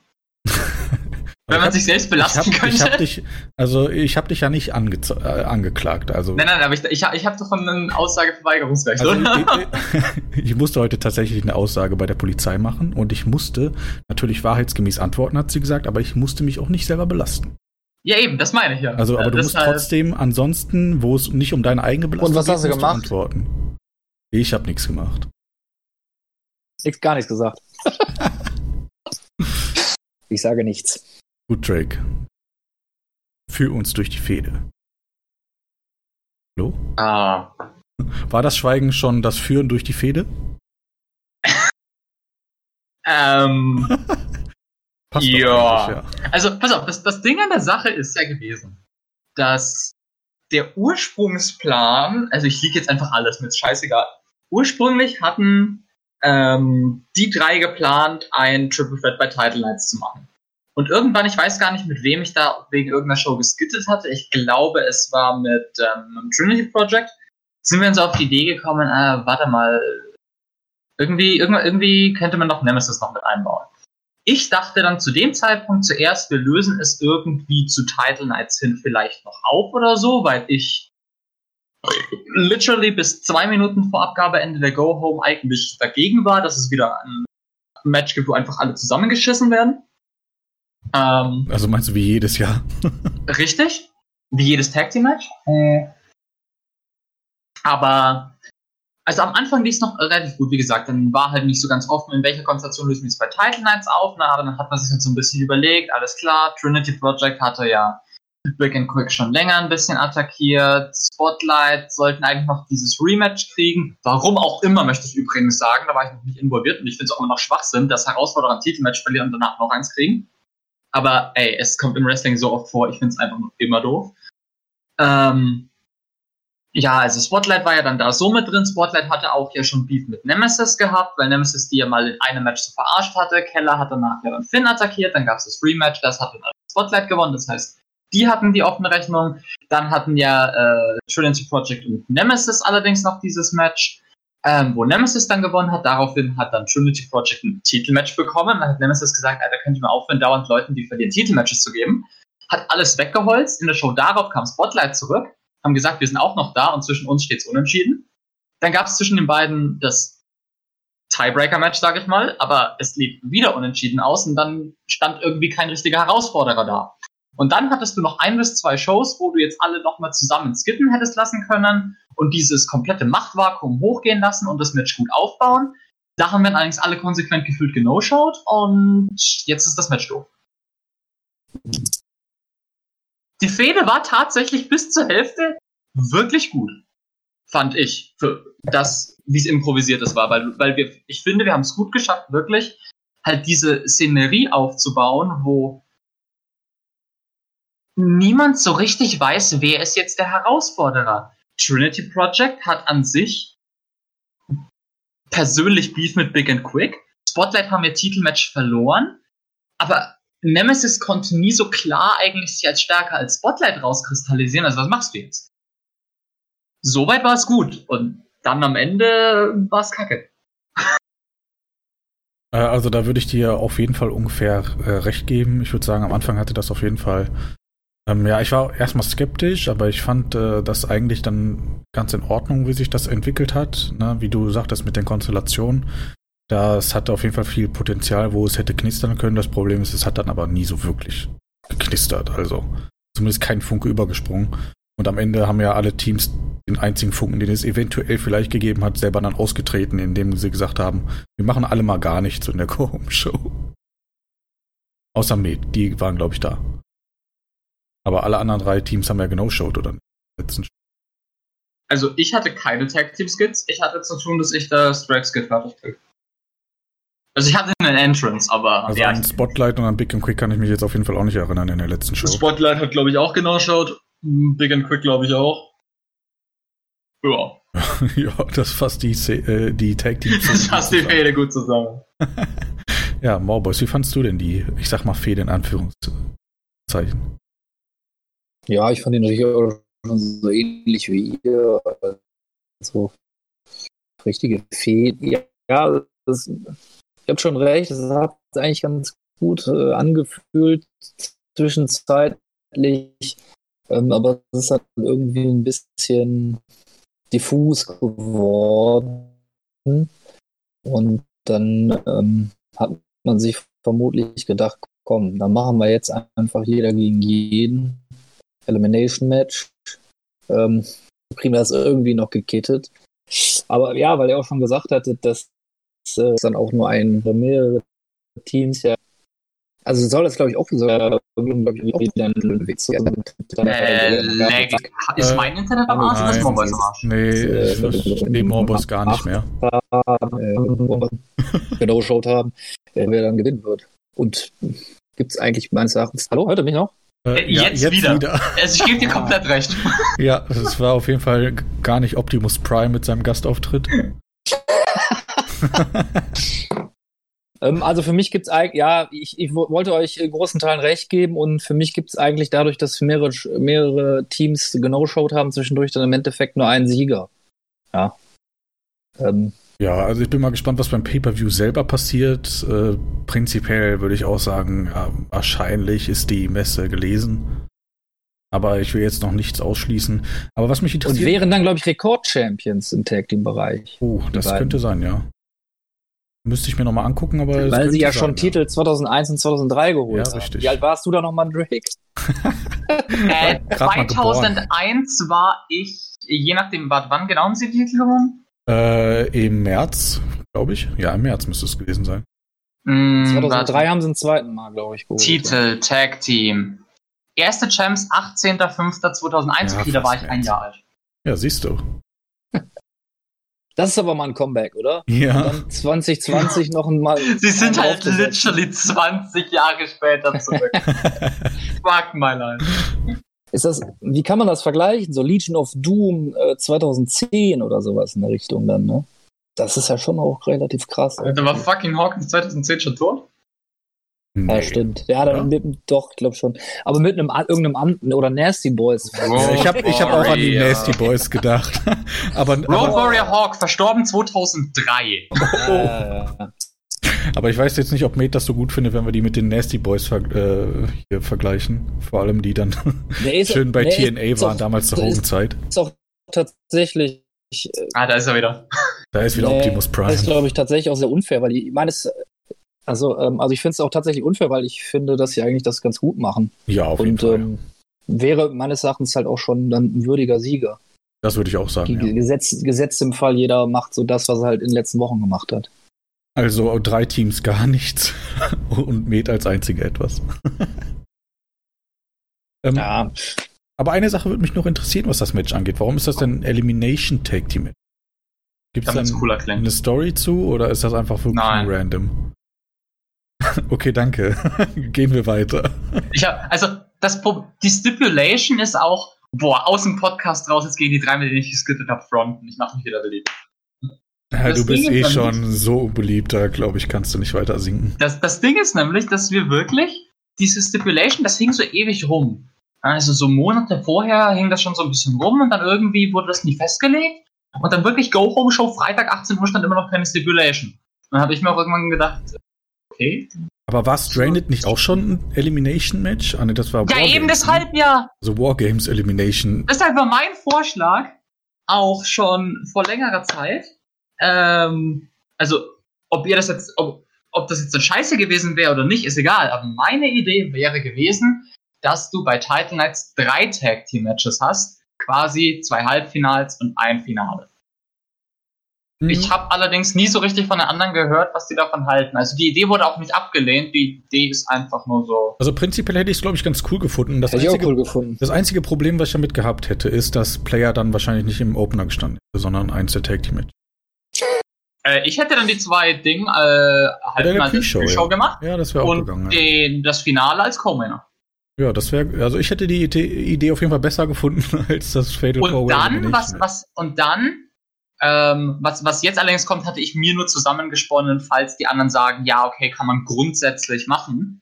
Wenn Ich man hab- sich selbst ich belasten hab, könnte? ich hab dich, also ich habe dich ja nicht angeze- äh, angeklagt. Also, nein, nein, aber ich, ich, ich habe doch von einem Aussageverweigerungsrecht, also oder? ich, ich, ich musste heute tatsächlich eine Aussage bei der Polizei machen und ich musste natürlich wahrheitsgemäß antworten, hat sie gesagt, aber ich musste mich auch nicht selber belasten. ja, eben, das meine ich ja. Also, aber Äh, du musst deshalb- trotzdem ansonsten, wo es nicht um deine eigene Belastung Und was hast du gemacht? antworten. Ich habe nichts gemacht. Nix, gar nichts gesagt. ich sage nichts. Gut, Drake. Führ uns durch die Fehde. Hallo? Ah. War das Schweigen schon das Führen durch die Fehde? Ähm, Ja. ja. also, pass auf, das, das Ding an der Sache ist ja gewesen, dass der Ursprungsplan, also ich liege jetzt einfach alles mit, scheißegal. Ursprünglich hatten ähm, die drei geplant, ein Triple Threat bei Title Nights zu machen. Und irgendwann, ich weiß gar nicht, mit wem ich da wegen irgendeiner Show geskittet hatte. Ich glaube, es war mit ähm, Trinity Project. Sind wir uns auf die Idee gekommen, äh, warte mal, irgendwie, irgendwie, irgendwie könnte man doch Nemesis noch mit einbauen. Ich dachte dann zu dem Zeitpunkt zuerst, wir lösen es irgendwie zu Title Nights hin vielleicht noch auf oder so, weil ich literally bis zwei Minuten vor Abgabeende der Go Home eigentlich dagegen war, dass es wieder ein Match gibt, wo einfach alle zusammengeschissen werden. Ähm, Also meinst du wie jedes Jahr? Richtig. Wie jedes Tag Team Match. Aber, also am Anfang lief es noch relativ gut, wie gesagt. Dann war halt nicht so ganz offen, in welcher Konstellation lösen wir es bei Title Nights auf. Na, aber dann hat man sich halt so ein bisschen überlegt, alles klar. Trinity Project hatte ja Big and Quick schon länger ein bisschen attackiert. Spotlight sollten eigentlich noch dieses Rematch kriegen. Warum auch immer, möchte ich übrigens sagen. Da war ich noch nicht involviert und ich finde es auch immer noch Schwachsinn, dass Herausforderer ein Titelmatch verlieren und danach noch eins kriegen. Aber ey, es kommt im Wrestling so oft vor, ich finde es einfach immer doof. Ähm, ja, also Spotlight war ja dann da so mit drin. Spotlight hatte auch ja schon Beef mit Nemesis gehabt, weil Nemesis die ja mal in einem Match so verarscht hatte. Keller hat danach ja dann Finn attackiert, dann gab es das Rematch, das hat dann Spotlight gewonnen. Das heißt, die hatten die offene Rechnung. Dann hatten ja äh, Trinity Project und Nemesis allerdings noch dieses Match, ähm, wo Nemesis dann gewonnen hat. Daraufhin hat dann Trinity Project ein Titelmatch bekommen. Dann hat Nemesis gesagt, Alter, könnt ihr mal aufhören, dauernd Leuten, die verlieren, Titelmatches zu geben. hat alles weggeholzt. In der Show darauf kam Spotlight zurück, haben gesagt, wir sind auch noch da und zwischen uns steht's unentschieden. Dann gab es zwischen den beiden das Tiebreaker-Match, sage ich mal, aber es lief wieder unentschieden aus und dann stand irgendwie kein richtiger Herausforderer da. Und dann hattest du noch ein bis zwei Shows, wo du jetzt alle nochmal zusammen skippen hättest lassen können und dieses komplette Machtvakuum hochgehen lassen und das Match gut aufbauen. Da haben wir allerdings alle konsequent gefühlt genoshowt und jetzt ist das Match doof. Die Fehde war tatsächlich bis zur Hälfte wirklich gut. Fand ich. Für das, wie es improvisiert ist war. Weil, weil wir, ich finde, wir haben es gut geschafft, wirklich halt diese Szenerie aufzubauen, wo niemand so richtig weiß, wer ist jetzt der Herausforderer. Trinity Project hat an sich persönlich Beef mit Big and Quick. Spotlight haben wir Titelmatch verloren, aber Nemesis konnte nie so klar eigentlich sich als stärker als Spotlight rauskristallisieren. Also was machst du jetzt? Soweit war es gut und dann am Ende war es kacke. Äh, also da würde ich dir auf jeden Fall ungefähr äh, recht geben. Ich würde sagen, am Anfang hatte das auf jeden Fall ähm, ja, ich war erstmal skeptisch, aber ich fand äh, das eigentlich dann ganz in Ordnung, wie sich das entwickelt hat. Ne? Wie du sagtest mit den Konstellationen. Das hatte auf jeden Fall viel Potenzial, wo es hätte knistern können. Das Problem ist, es hat dann aber nie so wirklich geknistert. Also zumindest kein Funke übergesprungen. Und am Ende haben ja alle Teams den einzigen Funken, den es eventuell vielleicht gegeben hat, selber dann ausgetreten, indem sie gesagt haben, wir machen alle mal gar nichts in der Go-Home-Show. Außer Med, die waren, glaube ich, da. Aber alle anderen drei Teams haben ja genau-showed, oder? Letzten also ich hatte keine Tag Team Skits. Ich hatte zu tun, dass ich das Drag Skit fertig kriege. Also ich hatte einen Entrance, aber. Also ja, an Spotlight und an Big and Quick kann ich mich jetzt auf jeden Fall auch nicht erinnern in der letzten Show. Spotlight hat, glaube ich, auch genau schaut. Big and Quick, glaube ich, auch. Ja. ja, das fasst die, äh, die Tag Team. Das fasst die Fehde gut zusammen. ja, Morboys, wie fandst du denn die, ich sag mal, Fehde in Anführungszeichen? Ja, ich fand ihn natürlich auch schon so ähnlich wie ihr. So richtige Fee. Ja, das, ich habe schon recht, es hat eigentlich ganz gut äh, angefühlt zwischenzeitlich. Ähm, aber es ist halt irgendwie ein bisschen diffus geworden. Und dann ähm, hat man sich vermutlich gedacht, komm, dann machen wir jetzt einfach jeder gegen jeden Elimination Match. Ähm, kriegen wir das irgendwie noch gekittet. Aber ja, weil er auch schon gesagt hatte, dass äh, dann auch nur ein oder mehrere Teams ja. Also soll das, glaube ich, auch so wieder ein sein. Äh, lag. Ist mein Internet am Arsch oder ist Morbus am Arsch? Nee, äh, nee Morbus gar nicht mehr. genau geschaut haben, wer dann gewinnen wird. Und gibt es eigentlich meines Erachtens. Hallo, hört ihr mich noch? Äh, äh, jetzt, jetzt, wieder. wieder. Also ich gebe dir komplett recht. Ja, es war auf jeden Fall gar nicht Optimus Prime mit seinem Gastauftritt. ähm, also für mich gibt es eigentlich, ja, ich, ich, wollte euch in großen Teilen recht geben und für mich gibt es eigentlich dadurch, dass mehrere, mehrere Teams genau showed haben, zwischendurch dann im Endeffekt nur einen Sieger. Ja. Ähm, ja, also ich bin mal gespannt, was beim Pay-Per-View selber passiert. Äh, prinzipiell würde ich auch sagen, ja, wahrscheinlich ist die Messe gelesen. Aber ich will jetzt noch nichts ausschließen. Aber was mich interessiert. Und wären dann, glaube ich, Rekord-Champions im Tag Team-Bereich. Oh, das beiden. könnte sein, ja. Müsste ich mir nochmal angucken, aber. Weil sie ja sein, schon ja. Titel 2001 und 2003 geholt ja, haben. Richtig. Wie alt warst du da nochmal, Drake? äh, 2001 war ich, je nachdem, wann genau haben sie die Titel gewonnen? Äh, Im März, glaube ich. Ja, im März müsste es gewesen sein. Mm, 2003 warte. haben sie ein zweiten Mal, glaube ich, geholt. Titel, Tag Team. Erste Champs 18.05.2001, ja, da war ich ein Jahr alt. Ja, siehst du. Das ist aber mal ein Comeback, oder? Ja. Und dann 2020 noch einmal. Sie sind halt literally 20 Jahre später zurück. Fuck my life. Ist das, wie kann man das vergleichen? So Legion of Doom äh, 2010 oder sowas in der Richtung dann, ne? Das ist ja schon auch relativ krass. Da war fucking Hawkins 2010 schon tot? Nee. Ja, stimmt. Ja, dann ja. Mit, doch, ich glaube schon. Aber mit einem irgendeinem anderen oder Nasty Boys. Oh, ich habe ich hab auch an die Nasty Boys gedacht. aber, Road aber, Warrior Hawk, verstorben 2003. Oh. Aber ich weiß jetzt nicht, ob Mate das so gut findet, wenn wir die mit den Nasty Boys ver äh, hier vergleichen. Vor allem die dann ist- schön bei der TNA waren, auch- damals zur der ist- auch tatsächlich. äh, Ah, da ist er wieder. Da ist wieder nee, Optimus Prime. Das ist, glaube ich, tatsächlich auch sehr unfair, weil ich, ich meine, es. Also, ähm, also ich finde es auch tatsächlich unfair, weil ich finde, dass sie eigentlich das ganz gut machen. ja, auf jeden Und Fall. ähm, wäre meines Erachtens halt auch schon dann ein würdiger Sieger. das würde ich auch sagen. Die Ja. Gesetz, Gesetz im Fall, jeder macht so das, was er halt in den letzten Wochen gemacht hat. Also drei Teams gar nichts und Med als einzige etwas. ähm, Ja, Aber eine Sache würde mich noch interessieren, was das Match angeht. Warum ist das denn Elimination Tag Team Match? Gibt es klingt. eine Story zu oder ist das einfach wirklich Nein. random? okay, danke. Gehen wir weiter. Ich hab, also, das, Pro- die Stipulation ist auch, boah, aus dem Podcast raus, jetzt gegen die drei, mit denen ich geskriptet habe, fronten. Ich mache mich wieder beliebt. Ja, du bist Ding eh schon so unbeliebt, da glaube ich, kannst du nicht weiter sinken. Das, das Ding ist nämlich, dass wir wirklich, diese Stipulation, das hing so ewig rum. Also so Monate vorher hing das schon so ein bisschen rum und dann irgendwie wurde das nie festgelegt. Und dann wirklich Go-Home-Show, Freitag 18 Uhr stand immer noch keine Stipulation. Dann habe ich mir auch irgendwann gedacht, okay. Aber war Stranded nicht auch schon ein Elimination Match? Ah, nee, das war Ja, Wargames, eben ne? deshalb ja. So Wargames Elimination. Deshalb war mein Vorschlag auch schon vor längerer Zeit. Ähm, also, ob ihr das jetzt, ob, ob das jetzt eine Scheiße gewesen wäre oder nicht, ist egal. Aber meine Idee wäre gewesen, dass du bei Title Nights drei Tag Team Matches hast. Quasi zwei Halbfinals und ein Finale. Mhm. Ich habe allerdings nie so richtig von den anderen gehört, was die davon halten. Also die Idee wurde auch nicht abgelehnt. Die Idee ist einfach nur so. Also prinzipiell hätte ich es, glaube ich, ganz cool gefunden. Das hätte ich auch einzige, cool gefunden. das einzige Problem, was ich damit gehabt hätte, ist, dass Player dann wahrscheinlich nicht im Opener gestanden hätte, sondern eins der Tag Team Match. Äh, ich hätte dann die zwei Dinge äh, Halbfinals als Pre-Show, Pre-Show ja. gemacht. Ja, das wäre auch und gegangen. Ja. den, das Finale als Co-Mainer. ja, das wäre, also ich hätte die Idee, auf jeden Fall besser gefunden als das Fatal Und dann, was, was, und dann, ähm, was, was jetzt allerdings kommt, hatte ich mir nur zusammengesponnen, falls die anderen sagen, ja, okay, kann man grundsätzlich machen.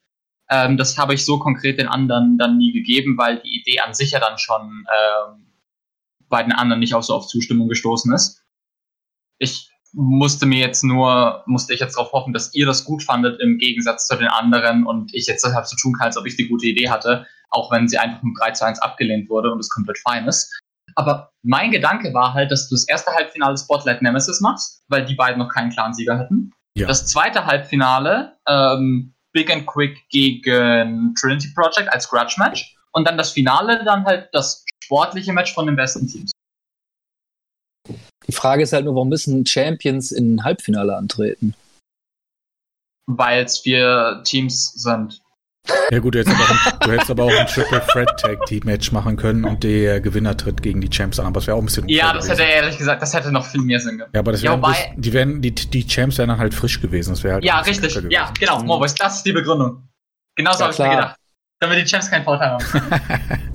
Ähm, das habe ich so konkret den anderen dann nie gegeben, weil die Idee an sich ja dann schon ähm, bei den anderen nicht auch so auf Zustimmung gestoßen ist. Ich musste mir jetzt nur, musste ich jetzt darauf hoffen, dass ihr das gut fandet im Gegensatz zu den anderen und ich jetzt deshalb so tun kann, als ob ich die gute Idee hatte, auch wenn sie einfach mit 3 zu 1 abgelehnt wurde und es komplett fein ist. Aber mein Gedanke war halt, dass du das erste Halbfinale Spotlight Nemesis machst, weil die beiden noch keinen klaren Sieger hätten. Ja. Das zweite Halbfinale ähm, Big and Quick gegen Trinity Project als Grudge Match und dann das Finale dann halt das sportliche Match von den besten Teams. Die Frage ist halt nur, warum müssen Champions in Halbfinale antreten? Weil es vier Teams sind. Ja gut, du hättest, aber auch ein, du hättest aber auch ein Triple Threat Tag Team Match machen können und der Gewinner tritt gegen die Champs an, aber das wäre auch ein bisschen Ja, das gewesen. hätte ehrlich gesagt, das hätte noch viel mehr Sinn gemacht. Ja, aber das Ja, bloß- die wären die die Champs wären dann halt frisch gewesen, das wäre halt Ja, richtig. Ja, genau. Morboys, das ist die Begründung. Genauso Ja, habe ich mir gedacht. Damit die Champs keinen Vorteil haben.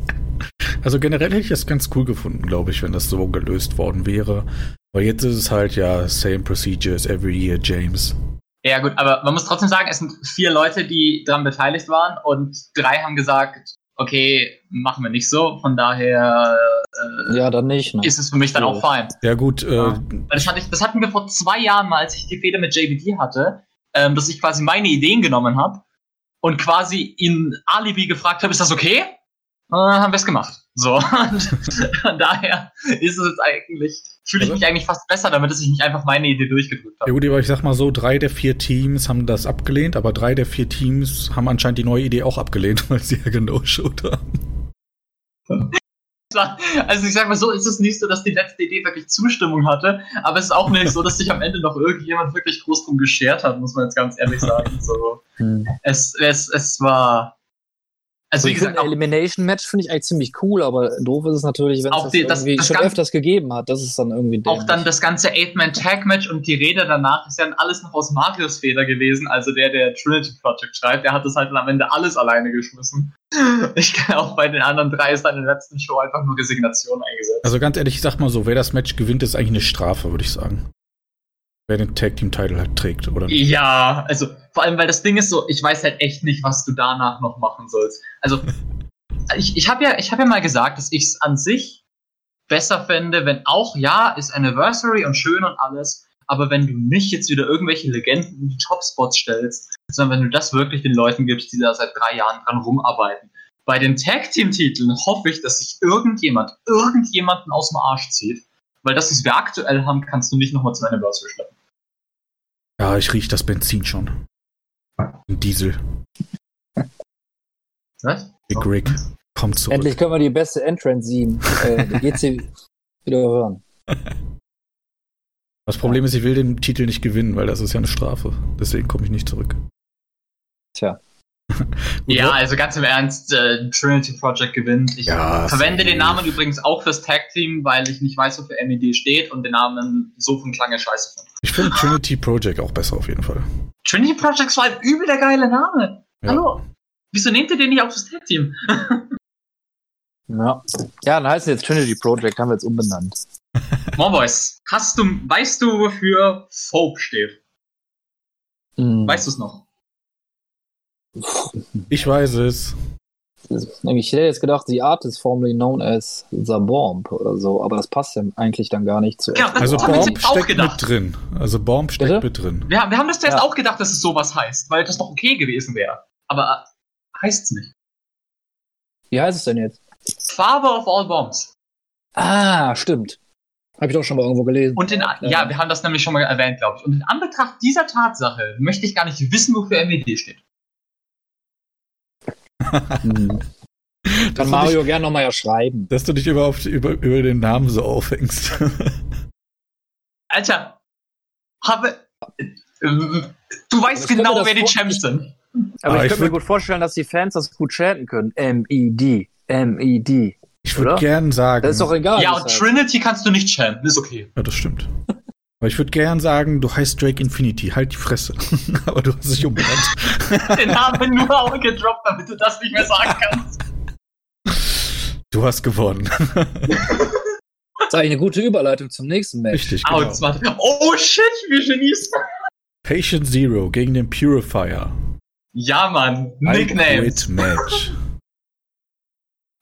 Also generell hätte ich das ganz cool gefunden, glaube ich, wenn das so gelöst worden wäre. Weil jetzt ist es halt ja same procedures every year, James. Ja, gut, aber man muss trotzdem sagen, es sind vier Leute, die daran beteiligt waren und drei haben gesagt, okay, machen wir nicht so. Von daher äh, Ja, dann nicht. Ne? ist es für mich dann Ja. auch fein. Ja gut, Ja. äh, das, hatte ich, das hatten wir vor zwei Jahren mal, als ich die Fehde mit JBD hatte, ähm, dass ich quasi meine Ideen genommen habe und quasi in Alibi gefragt habe, ist das okay? Dann haben wir es gemacht. So. Und von daher ist es jetzt eigentlich, fühle ich Also- mich eigentlich fast besser damit, dass ich nicht einfach meine Idee durchgedrückt ja habe. gut, aber ich sag mal so, drei der vier Teams haben das abgelehnt, aber drei der vier Teams haben anscheinend die neue Idee auch abgelehnt, weil sie ja genau-showt haben. Also ich sag mal so, ist es nicht so, dass die letzte Idee wirklich Zustimmung hatte, aber es ist auch nicht so, dass sich am Ende noch irgendjemand wirklich groß drum geschert hat, muss man jetzt ganz ehrlich sagen. So. Hm. Es, es, es war. Also, wie gesagt, finde, auch, Elimination Match finde ich eigentlich ziemlich cool, aber doof ist es natürlich, wenn es Auch das, das- schon Ganze- öfters gegeben hat. Das ist dann irgendwie auch dämlich. dann das ganze Eight-Man-Tag-Match und die Rede danach ist ja dann alles noch aus Marius Feder gewesen, also der, der Trinity Project schreibt, der hat das halt dann am Ende alles alleine geschmissen. Ich kann auch bei den anderen drei ist dann in der letzten Show einfach nur Resignation eingesetzt. Also ganz ehrlich, ich sag mal so, wer das Match gewinnt, ist eigentlich eine Strafe, würde ich sagen. Wer den Tag Team Title halt trägt, oder nicht? Ja, also vor allem, weil das Ding ist so, ich weiß halt echt nicht, was du danach noch machen sollst. Also ich, ich habe ja, ich hab ja mal gesagt, dass ich es an sich besser fände, wenn auch, ja, ist Anniversary und schön und alles, Aber wenn du nicht jetzt wieder irgendwelche Legenden in die Topspots stellst, sondern wenn du das wirklich den Leuten gibst, die da seit drei Jahren dran rumarbeiten. Bei den Tag-Team-Titeln hoffe ich, dass sich irgendjemand, irgendjemanden aus dem Arsch zieht. Weil das, was wir aktuell haben, kannst du nicht nochmal zu einer Börse schleppen. Ja, ich rieche das Benzin schon. Ein Diesel. Was? Big Rick. Kommt zurück. Endlich können wir die beste Entrance-Theme, äh, die GC wieder hören. Das Problem ist, ich will den Titel nicht gewinnen, weil das ist ja eine Strafe. Deswegen komme ich nicht zurück. Tja. Ja, also ganz im Ernst, äh, Trinity Project gewinnt. Ich Ja, verwende den Namen übrigens auch fürs Tag-Team, weil ich nicht weiß, wofür MED steht und den Namen so von Klange scheiße finde. Ich finde Trinity Project auch besser auf jeden Fall. Trinity Project war ein übel der geile Name. Ja. Hallo? Wieso nehmt ihr den nicht auch fürs Tag-Team? Ja. ja, dann heißt es jetzt Trinity Project, haben wir jetzt umbenannt. Morboys, hast du, weißt du, wofür Phobe steht? Hm. Weißt du es noch? Ich weiß es. Ich hätte jetzt gedacht, the artist formerly known as The Bomb oder so, aber das passt ja eigentlich dann gar nicht zu. Genau, das Also wir Bomb steckt gedacht. mit drin. Also Bomb steckt Bitte? mit drin. Wir, haben- wir haben das zuerst Ja. auch gedacht, dass es sowas heißt, weil das doch okay gewesen wäre. Aber äh, heißt es nicht. Wie heißt es denn jetzt? Father of all bombs. Ah, stimmt. Habe ich doch schon mal irgendwo gelesen. Und in, ja, wir haben das nämlich schon mal erwähnt, glaube ich. Und in Anbetracht dieser Tatsache möchte ich gar nicht wissen, wofür MED steht. Hm. Dass Kann Mario dich, gern nochmal ja schreiben. dass du dich über, auf, über, über den Namen so aufhängst. Alter, habe. äh, Du weißt mir genau, wer die Champs sind. Aber Ah, ich ich könnte mir gut vorstellen, dass die Fans das gut chanten können. M-E-D. M-E-D. Ich würde gern sagen. Das ist doch egal. ja, und. Trinity kannst du nicht chanten, ist okay. Ja, das stimmt. Aber ich würde gern sagen, du heißt Drake Infinity. Halt die Fresse. Aber du hast dich umbenannt. Den Namen nur auch gedroppt, damit du das nicht mehr sagen kannst. Du hast gewonnen. Das ist eigentlich eine gute Überleitung zum nächsten Match. Richtig, genau. Warte. Oh shit, wir Genies. Patient Zero gegen den Purifier. Ja, Mann. Quit Match.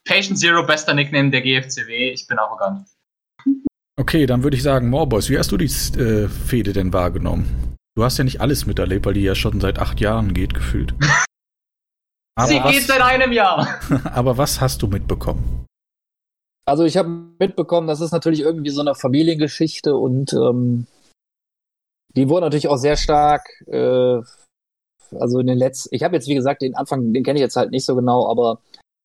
Patient Zero, bester Nickname der GFCW. Ich bin arrogant. Okay, dann würde ich sagen, Morboys, wie hast du die äh, Fehde denn wahrgenommen? Du hast ja nicht alles miterlebt, weil die ja schon seit acht Jahren geht, gefühlt. Aber, Sie geht was, seit einem Jahr. aber was hast du mitbekommen? Also ich habe mitbekommen, das ist natürlich irgendwie so eine Familiengeschichte und ähm, die wurde natürlich auch sehr stark, äh, also in den letzten, ich habe jetzt wie gesagt den Anfang, den kenne ich jetzt halt nicht so genau, aber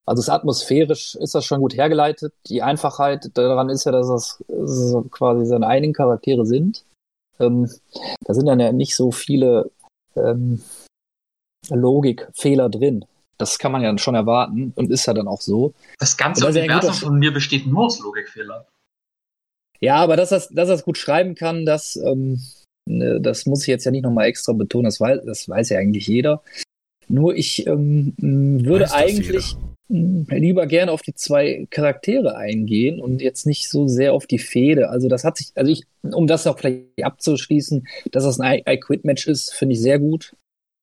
also es atmosphärisch ist das schon gut hergeleitet. Die Einfachheit daran ist ja, dass das so quasi seine eigenen Charaktere sind. Ähm, da sind dann ja nicht so viele ähm, Logikfehler drin. Das kann man ja schon erwarten und ist ja dann auch so. Das ganze Das ist Universum von mir besteht nur aus Logikfehlern. Ja, aber dass das, dass das gut schreiben kann, das, ähm, ne, das muss ich jetzt ja nicht nochmal extra betonen, das weiß, das weiß ja eigentlich jeder. Nur ich ähm, würde Weiß das eigentlich m, lieber gerne auf die zwei Charaktere eingehen und jetzt nicht so sehr auf die Fehde. Also das hat sich, also ich, um das auch vielleicht abzuschließen, dass das ein I-Quit-Match ist, finde ich sehr gut.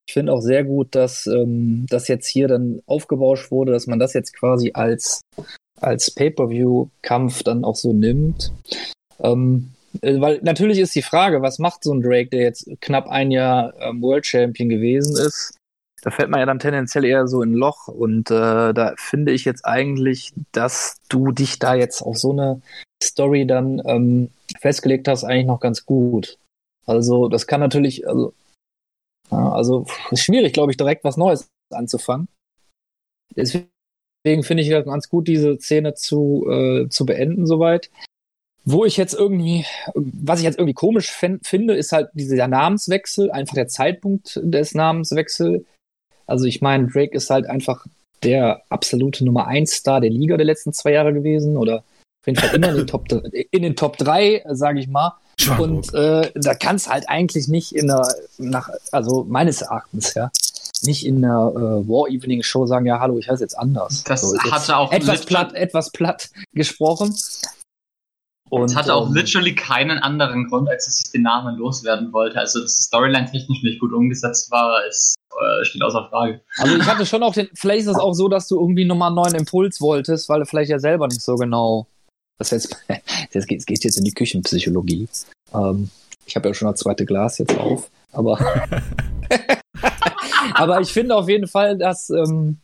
Ich finde auch sehr gut, dass ähm, das jetzt hier dann aufgebauscht wurde, dass man das jetzt quasi als als Pay-per-view-Kampf dann auch so nimmt. Ähm, äh, weil natürlich ist die Frage, was macht so ein Drake, der jetzt knapp ein Jahr ähm, World Champion gewesen ist? Da fällt man ja dann tendenziell eher so in ein Loch und äh, da finde ich jetzt eigentlich, dass du dich da jetzt auf so eine Story dann ähm, festgelegt hast, eigentlich noch ganz gut. Also das kann natürlich, also, ja, also ist schwierig, glaube ich, direkt was Neues anzufangen. Deswegen finde ich das ganz gut, diese Szene zu, äh, zu beenden soweit. Wo ich jetzt irgendwie, was ich jetzt irgendwie komisch fin- finde, ist halt dieser Namenswechsel, einfach der Zeitpunkt des Namenswechsels. Also ich meine, Drake ist halt einfach der absolute Nummer 1 Star der Liga der letzten zwei Jahre gewesen oder auf jeden Fall immer in den Top, in den Top 3, sage ich mal. Und äh, da kann es halt eigentlich nicht in der, nach, also meines Erachtens, ja, nicht in der äh, War Evening Show sagen, ja, hallo, ich heiße jetzt anders. Das ist jetzt hatte auch etwas platt, etwas platt gesprochen. Und, Es hatte auch ähm, literally keinen anderen Grund, als dass ich den Namen loswerden wollte. Also, dass Storyline technisch nicht gut umgesetzt war, ist, äh, steht außer Frage. Also ich hatte schon auch den, vielleicht ist es auch so, dass du irgendwie nochmal einen neuen Impuls wolltest, weil du vielleicht ja selber nicht so genau, das jetzt, das geht, geht jetzt in die Küchenpsychologie. Ähm, Ich habe ja schon das zweite Glas jetzt auf, aber. aber ich finde auf jeden Fall, dass. Ähm,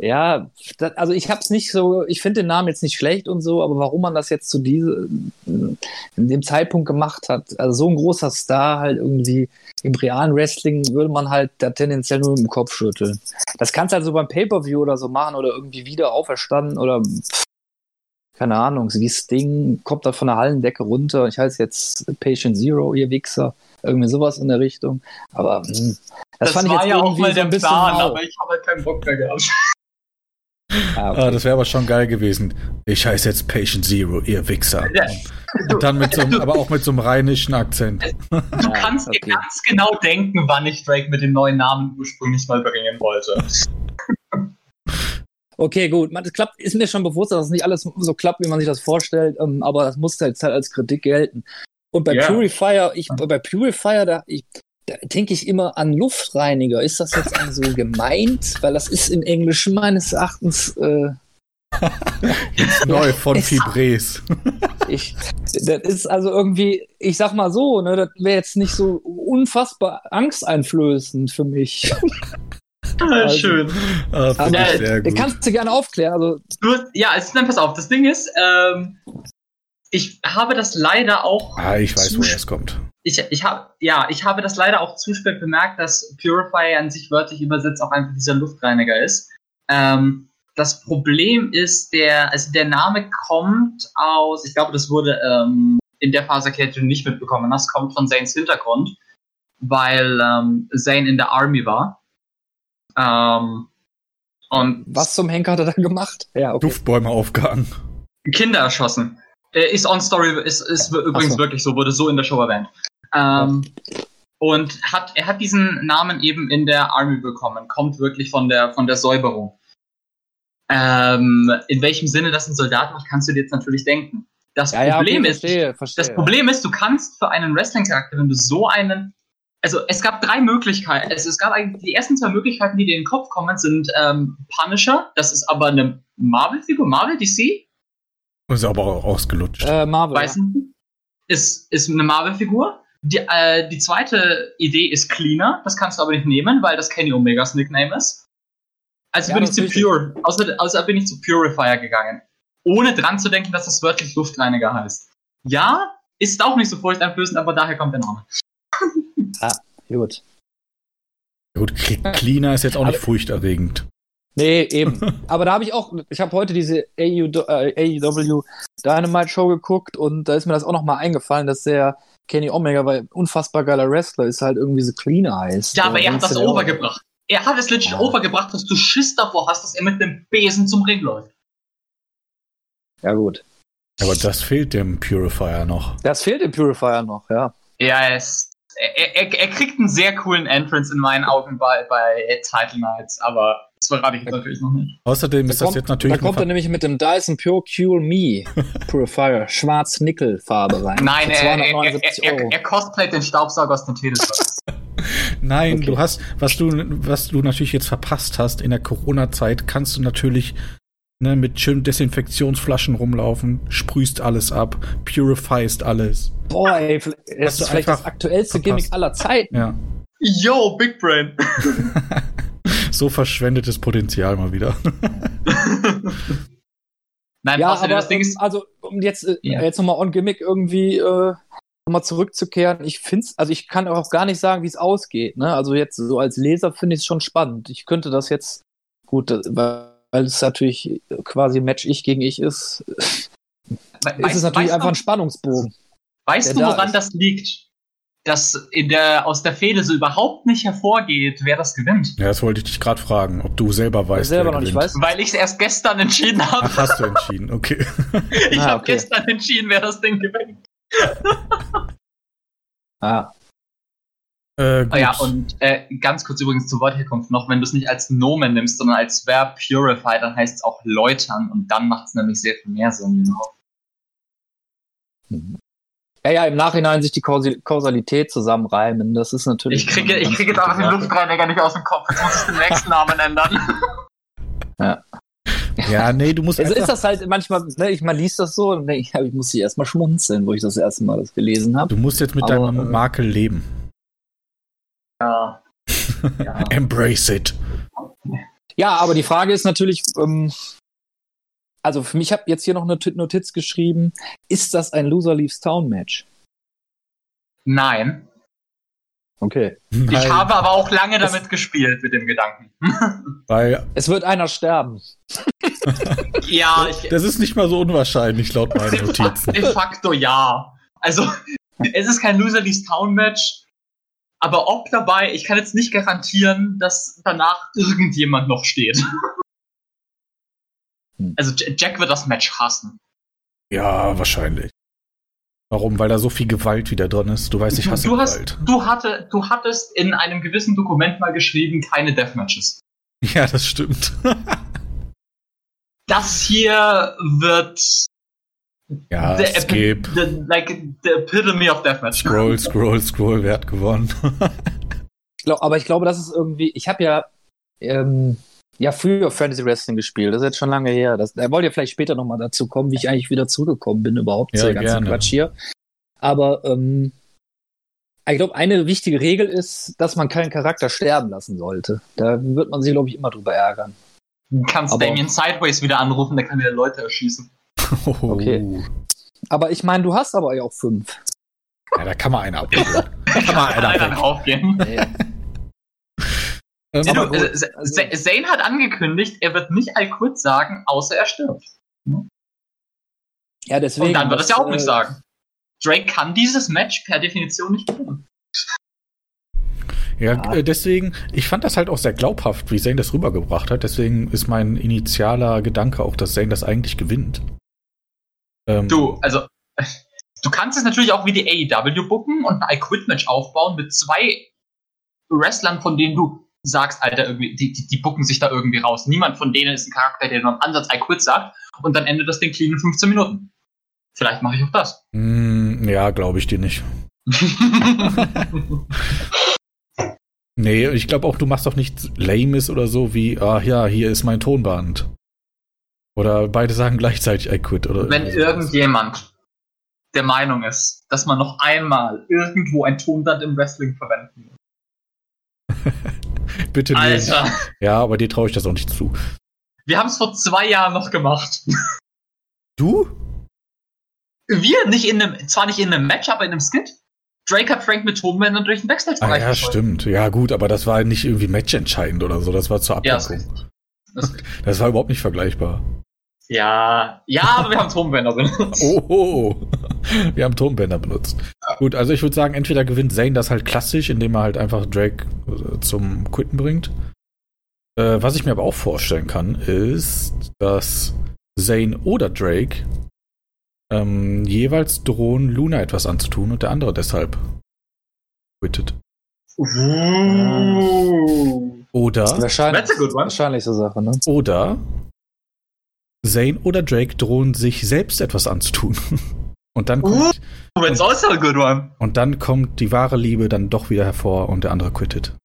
ja, das, also ich habe es nicht so, ich finde den Namen jetzt nicht schlecht und so, aber warum man das jetzt zu diese, in dem Zeitpunkt gemacht hat, also so ein großer Star halt irgendwie im realen Wrestling würde man halt da tendenziell nur dem Kopf schütteln. Das kannst du halt so beim Pay-Per-View oder so machen oder irgendwie wieder auferstanden oder pff, keine Ahnung, wie Sting kommt da von der Hallendecke runter. Ich heiße jetzt Patient Zero, ihr Wichser. Irgendwie sowas in der Richtung. Aber mh, das, Das, fand ich war jetzt ja auch irgendwie mal so der ein bisschen Plan, mau. aber ich habe halt keinen Bock mehr gehabt. Ah, okay. Ah, das wäre aber schon geil gewesen. Ich heiße jetzt Patient Zero, ihr Wichser. Ja. Und dann mit so einem, aber auch mit so einem rheinischen Akzent. Du kannst okay. dir ganz genau denken, wann ich Drake mit dem neuen Namen ursprünglich mal bringen wollte. Okay, gut. Man, das klappt, ist mir schon bewusst, dass es nicht alles so klappt, wie man sich das vorstellt, ähm, aber das muss jetzt halt als Kritik gelten. Und bei Ja. Purifier, ich, bei Purifier, da, ich, denke ich immer an Luftreiniger. Ist das jetzt also gemeint? Weil das ist im Englischen meines Erachtens, äh, Neu von Es- Fibres. ich, das ist also irgendwie, ich sag mal so, ne, das wäre jetzt nicht so unfassbar angsteinflößend für mich. Also- Schön. Ah, Aber- gut. kannst du gerne aufklären. Also, Du, ja, es, dann pass auf, das Ding ist, ähm, ich habe das leider auch. Ah, ich weiß, woher es kommt. Ich, ich habe ja, ich habe das leider auch zu spät bemerkt, dass Purifier an sich wörtlich übersetzt auch einfach dieser Luftreiniger ist. Ähm, das Problem ist, der, also der Name kommt aus, ich glaube, das wurde ähm, in der Phase erklärt, die du nicht mitbekommen hast, kommt von Zanes Hintergrund, weil ähm, Zane in der Army war. Ähm, und was zum Henker hat er da gemacht? Ja, okay. Duftbäume aufgehangen. Kinder erschossen. Äh, ist on Story, ist, ist übrigens so. wirklich so, wurde so in der Show erwähnt. Ähm, Und hat, er hat diesen Namen eben in der Army bekommen, kommt wirklich von der, von der Säuberung. Ähm, in welchem Sinne das ein Soldat macht, kannst du dir jetzt natürlich denken. Das Ja, ja, Problem okay, ist, verstehe, verstehe. das Problem ist, du kannst für einen Wrestling-Charakter, wenn du so einen. Also es gab drei Möglichkeiten. Also es gab eigentlich die ersten zwei Möglichkeiten, die dir in den Kopf kommen, sind ähm, Punisher, das ist aber eine Marvel-Figur, Marvel, DC, Ist aber auch ausgelutscht. Äh, Marvel. weiß nicht, ist, ist eine Marvel-Figur. Die, äh, die zweite Idee ist Cleaner, das kannst du aber nicht nehmen, weil das Kenny Omegas Nickname ist. Also Ja, bin ich zu. Pure, außer, außer bin ich zu Purifier gegangen. Ohne dran zu denken, dass das wörtlich Luftreiniger heißt. Ja, ist auch nicht so furchteinflößend, aber daher kommt der Name. Gut. Gut, Cl- Cleaner ist jetzt auch nicht furchterregend. Nee, eben. Aber da habe ich auch, ich habe heute diese AU, äh, AEW Dynamite Show geguckt und da ist mir das auch nochmal eingefallen, dass der Kenny Omega, weil ein unfassbar geiler Wrestler ist, halt irgendwie so cleaner heißt. Ja, aber er hat das overgebracht. Er hat es legit Ja. overgebracht, dass du Schiss davor hast, dass er mit dem Besen zum Ring läuft. Ja, gut. Aber das fehlt dem Purifier noch. Das fehlt im Purifier noch, ja. Ja, es, er, er, er kriegt einen sehr coolen Entrance in meinen Augen bei, bei Title Nights, aber das verrate ich jetzt natürlich noch nicht. Außerdem ist da das jetzt natürlich da kommt er nämlich mit dem Dyson Pure Cool Me Purifier, schwarz-nickel-Farbe rein. Nein, er, er, er, 279 er, er cosplayt den Staubsauger aus dem Teleskop. Nein, Okay. du hast, was du, was du natürlich jetzt verpasst hast, in der Corona-Zeit kannst du natürlich ne, mit schönen Desinfektionsflaschen rumlaufen, sprühst alles ab, purifyst alles. Boah, ey, das ist vielleicht das aktuellste verpasst. Gimmick aller Zeiten. Ja. Yo, Big Brain! so verschwendetes Potenzial mal wieder. Nein, Ja, aber das Ding ist, ähm, also um jetzt äh, Ja. jetzt nochmal on Gimmick irgendwie äh, nochmal zurückzukehren. Ich find's, also ich kann auch gar nicht sagen, wie es ausgeht. Ne? Also jetzt so als Leser finde ich es schon spannend. Ich könnte das jetzt gut, äh, weil, weil es natürlich quasi Match ich gegen ich ist, we- ist es natürlich einfach ein du, Spannungsbogen. weißt du, woran ist. das liegt? Dass in der, aus der Fehde so überhaupt nicht hervorgeht, wer das gewinnt. Ja, das wollte ich dich gerade fragen, ob du selber Weil ich weißt, selber wer noch nicht gewinnt. weiß. Weil ich es erst gestern entschieden habe. Ach, hast du entschieden, okay. Ich Ah, habe okay. gestern entschieden, wer das Ding gewinnt. Ah, Äh, gut. Ah ja, und äh, ganz kurz übrigens zur Wortherkunft noch, wenn du es nicht als Nomen nimmst, sondern als Verb Purify, dann heißt es auch läutern und dann macht es nämlich sehr viel mehr Sinn. Genau. Ja, ja, im Nachhinein sich die Kausalität zusammenreimen, das ist natürlich. Ich kriege, ich kriege jetzt einfach den. Luftreiniger nicht aus dem Kopf. Jetzt muss ich den nächsten Namen ändern. Ja, nee, du musst Also ist das halt manchmal, ne, ich, man liest das so und denke ich, ja, ich muss hier erstmal schmunzeln, wo ich das erste Mal das gelesen habe. du musst jetzt mit Aber, deinem äh, Makel leben. Ja. ja. Embrace it. Ja, aber die Frage ist natürlich, ähm, also für mich habe jetzt hier noch eine Notiz geschrieben, ist das ein Loser Leaves Town Match? Nein. Okay. Ich Weil- habe aber auch lange damit gespielt, mit dem Gedanken. Weil Es wird einer sterben. ja, ich, das ist nicht mal so unwahrscheinlich, laut meinen Notizen. de facto ja. Also, es ist kein Loser Leaves Town Match, aber ob dabei, ich kann jetzt nicht garantieren, dass danach irgendjemand noch steht. Hm. Also, Jack wird das Match hassen. Ja, wahrscheinlich. Warum? Weil da so viel Gewalt wieder drin ist. Du weißt, ich hasse du, hast, Gewalt. du, hatte, du hattest in einem gewissen Dokument mal geschrieben, keine Deathmatches. Ja, das stimmt. Das hier wird ja, the, skip. the, like, the epitome of Deathmatch. Scroll, scroll, scroll, wer hat gewonnen? Ich glaub, aber ich glaube, das ist irgendwie, ich habe ja, ähm, ja früher Fantasy Wrestling gespielt, das ist jetzt schon lange her. Das, da wollt ihr vielleicht später nochmal dazu kommen, wie ich eigentlich wieder zurückgekommen bin überhaupt Ja, zu der ganzen gerne. Quatsch hier. Aber ähm, ich glaube, eine wichtige Regel ist, dass man keinen Charakter sterben lassen sollte. Da wird man sich, glaube ich, immer drüber ärgern. Du kannst Aber- Damien Sideways wieder anrufen, der kann wieder Leute erschießen. Okay. Aber ich meine, du hast aber ja auch fünf. Ja, da kann man einer abholen. Da kann man einer Einer weg. draufgehen. Ähm, gut, äh, also- Zane hat angekündigt, er wird nicht all kurz sagen, außer er stirbt. Ja, deswegen. Und dann wird es ja auch äh, nicht sagen. Drake kann dieses Match per Definition nicht gewinnen. Ja, Ja. äh, deswegen, ich fand das halt auch sehr glaubhaft, wie Zane das rübergebracht hat. Deswegen ist mein initialer Gedanke auch, dass Zane das eigentlich gewinnt. Ähm, Du, also, du kannst es natürlich auch wie die AEW bucken und ein I-Quit-Match aufbauen mit zwei Wrestlern, von denen du sagst, Alter, irgendwie, die, die, die bucken sich da irgendwie raus. Niemand von denen ist ein Charakter, der nur am Ansatz I-Quit sagt und dann endet das Ding clean in 15 Minuten. Vielleicht mache ich auch das. mh, ja, glaube ich dir nicht. Nee, ich glaube auch, du machst doch nichts Lames oder so wie, ah ja, hier ist mein Tonband. Oder beide sagen gleichzeitig I quit. Oder Wenn irgendjemand der Meinung ist, dass man noch einmal irgendwo ein Tonband im Wrestling verwenden muss. Bitte nicht. Alter, Ja, aber dir traue ich das auch nicht zu. wir haben es vor zwei Jahren noch gemacht. Du? Wir nicht in einem, zwar nicht in einem Match, aber in einem Skit. Drake hat Frank mit Tonbändern durch den Ah Backstage-Bereich ja, geschleudert. stimmt. Ja, gut, aber das war nicht irgendwie matchentscheidend oder so. Das war zur Ja, Abdeckung. richtig. Das- Das war überhaupt nicht vergleichbar. Ja, ja, aber wir haben Tonbänder benutzt. Oh, oh, oh. wir haben Tonbänder benutzt. Gut, also ich würde sagen, entweder gewinnt Zane das halt klassisch, indem er halt einfach Drake äh, zum Quitten bringt. Äh, was ich mir aber auch vorstellen kann, ist, dass Zane oder Drake ähm, jeweils drohen, Luna etwas anzutun und der andere deshalb quittet. Uh. Oder, Wahrscheinlich, a good one. wahrscheinlich so Sache, ne? oder Zane oder Drake drohen sich selbst etwas anzutun. Und dann kommt, That's also a good one. Und dann kommt die wahre Liebe dann doch wieder hervor und der andere quittet.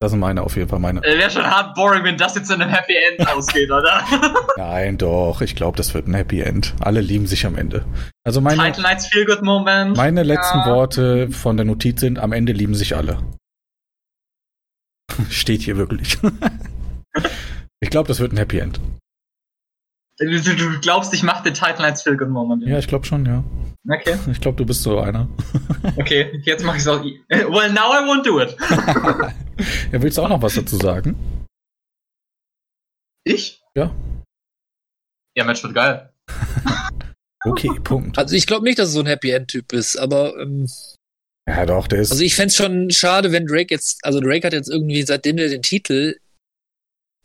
Das sind meine auf jeden Fall meine. Äh, Wäre schon hart boring, wenn das jetzt in einem Happy End ausgeht, oder? Nein, doch, ich glaube, das wird ein Happy End. Alle lieben sich am Ende. Also meine, Title Nights Feel Good Moment. meine letzten Ja. Worte von der Notiz sind, am Ende lieben sich alle. Steht hier wirklich. ich glaube, das wird ein Happy End. Du, du, du glaubst, ich mache den Title Nights Feel Good Moment. Ja, ich glaube schon, ja. Okay, Ich glaube, du bist so einer. okay, jetzt mache ich es auch. Well, now I won't do it. Ja, willst du auch noch was dazu sagen? Ich? Ja. Ja, Match wird geil. Okay, Punkt. Also ich glaube nicht, dass es so ein Happy End-Typ ist, aber ähm, Ja, doch, der ist. also ich fände es schon schade, wenn Drake jetzt, also Drake hat jetzt irgendwie, seitdem er den Titel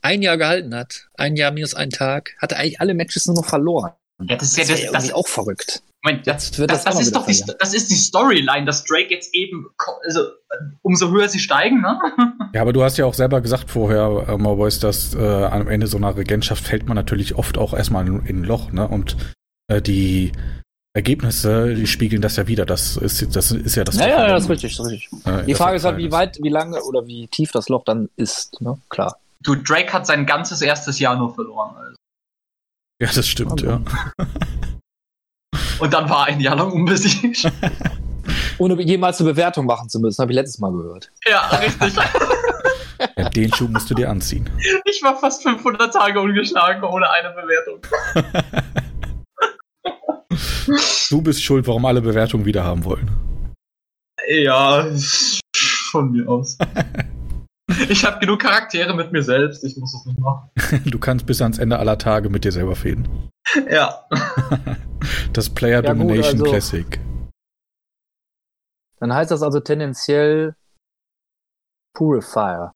ein Jahr gehalten hat, ein Jahr minus einen Tag, hat er eigentlich alle Matches nur noch verloren. Ja, das ist ja Das, das, das, auch verrückt. Moment, das, Jetzt wird das, das, das ist doch die, das ist die Storyline, dass Drake jetzt eben, also umso höher sie steigen, ne? Ja, aber du hast ja auch selber gesagt vorher, äh, Mauboys, dass äh, am Ende so einer Regentschaft fällt man natürlich oft auch erstmal in, in ein Loch, ne? Und äh, die Ergebnisse, die spiegeln das ja wieder. Das ist, das ist ja das. Ja, ja, ja, das ist richtig, das ist richtig. Äh, Die das Frage ist halt, wie weit, wie lange oder wie tief das Loch dann ist, ne? Klar. Du, Drake hat sein ganzes erstes Jahr nur verloren. Also. Ja, das stimmt, ja. Und dann war ein Jahr lang unbesiegt. Ohne jemals eine Bewertung machen zu müssen, habe ich letztes Mal gehört. ja, richtig. ja. Den Schuh musst du dir anziehen. Ich war fast 500 Tage ungeschlagen ohne eine Bewertung. Du bist schuld, warum alle Bewertungen wieder haben wollen. Ja, von mir aus. Ich habe genug Charaktere mit mir selbst, ich muss das nicht machen. Du kannst bis ans Ende aller Tage mit dir selber fehlen. Ja. Das Player Ja, gut, Domination also- Classic. Dann heißt das also tendenziell Purifier.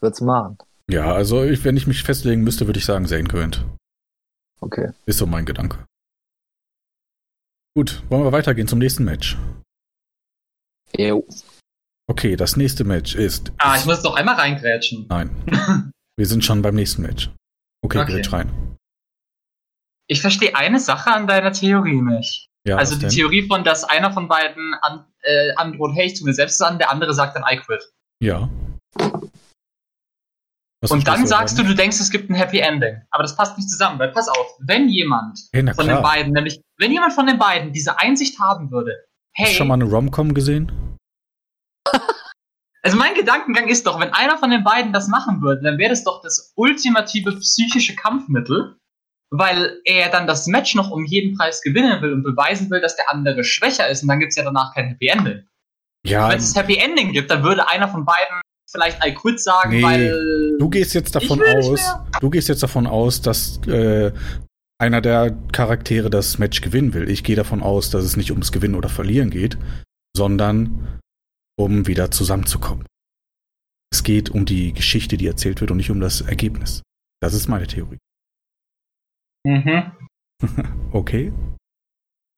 Wird's machen. Ja, also ich, wenn ich mich festlegen müsste, würde ich sagen, Zane Current. Okay. Ist so mein Gedanke. Gut, wollen wir weitergehen zum nächsten Match? Jo. Okay, das nächste Match ist. Ah, ich muss noch einmal reingrätschen. Nein. Wir sind schon beim nächsten Match. Okay, Okay. grätsch rein. Ich verstehe eine Sache an deiner Theorie nicht. Ja, also die denn? Theorie von, dass einer von beiden an, äh, androht, hey, ich tu mir selbst an, der andere sagt dann I quit. Ja. Was Und dann sagst du, du denkst, es gibt ein Happy Ending. Aber das passt nicht zusammen, weil pass auf, wenn jemand Hey, von klar. den beiden, nämlich, wenn jemand von den beiden diese Einsicht haben würde, Hast hey, du schon mal eine Rom-Com gesehen? Also mein Gedankengang ist doch, wenn einer von den beiden das machen würde, dann wäre das doch das ultimative psychische Kampfmittel, weil er dann das Match noch um jeden Preis gewinnen will und beweisen will, dass der andere schwächer ist und dann gibt's ja danach kein Happy Ending. Ja, Wenn es Happy Ending gibt, dann würde einer von beiden vielleicht I quit sagen, Nee, weil. du gehst jetzt davon aus, du gehst jetzt davon aus, dass äh, einer der Charaktere das Match gewinnen will. Ich gehe davon aus, dass es nicht ums Gewinnen oder Verlieren geht, sondern um wieder zusammenzukommen. Es geht um die Geschichte, die erzählt wird und nicht um das Ergebnis. Das ist meine Theorie. Mhm. Okay?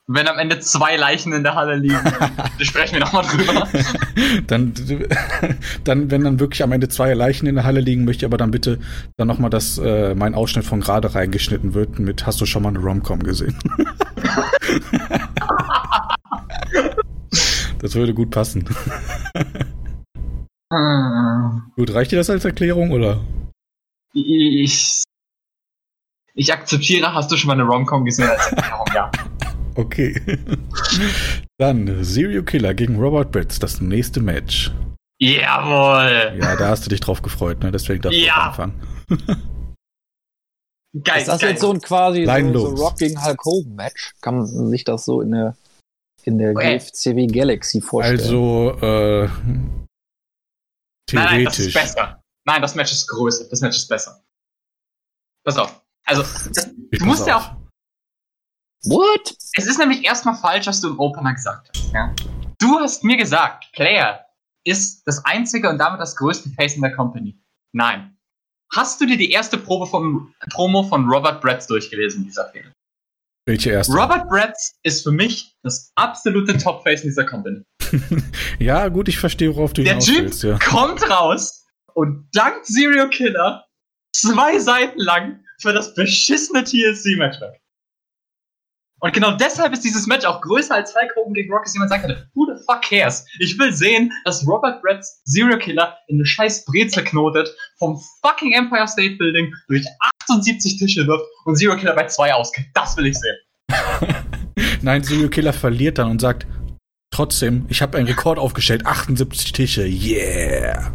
Wenn am Ende zwei Leichen in der Halle liegen, dann sprechen wir nochmal drüber. dann, dann, wenn dann wirklich am Ende zwei Leichen in der Halle liegen, möchte ich aber dann bitte dann nochmal, dass äh, mein Ausschnitt von gerade reingeschnitten wird mit Hast du schon mal eine Rom-Com gesehen? Das würde gut passen. Gut, reicht dir das als Erklärung oder? Ich. Ich akzeptiere, hast du schon mal eine Rom-Com gesehen als Erklärung, ja. Okay. Dann Serial Killer gegen Robert Britz, das nächste Match. Jawohl! Ja, da hast du dich drauf gefreut, ne? Deswegen darfst du Ja. auch anfangen. Geil, Ist das geil. jetzt so ein quasi so, so. Rock gegen Hulk Hogan Match? Kann man sich das so in der, in der Okay. GFCW Galaxy vorstellen? Also, äh, Nein, nein, das ist theoretisch. besser. Nein, das Match ist größer. Das Match ist besser. Pass auf. Also, das, du musst pass ja auf. auch. What? Es ist nämlich erstmal falsch, was du im Opener gesagt hast. Ja? Du hast mir gesagt, Player ist das einzige und damit das größte Face in der Company. Nein. Hast du dir die erste Probe vom, Promo von Robert Bretz durchgelesen, dieser Film? Welche erste? Robert Bretz ist für mich das absolute Top-Face in dieser Company. Ja, gut, ich verstehe, worauf du Der hinaus Typ ja. kommt raus und dankt Serial Killer zwei Seiten lang für das beschissene TLC-Match weg. Und genau deshalb ist dieses Match auch größer als Hulk Hogan gegen Rock, dass jemand sagen könnte, who the fuck cares? Ich will sehen, dass Robert Bretts Serial Killer in eine scheiß Brezel knotet, vom fucking Empire State Building durch 78 Tische wirft und Serial Killer bei zwei ausgeht. Das will ich sehen. Nein, Serial Killer verliert dann und sagt, trotzdem, ich habe einen Rekord aufgestellt, 78 Tische, yeah.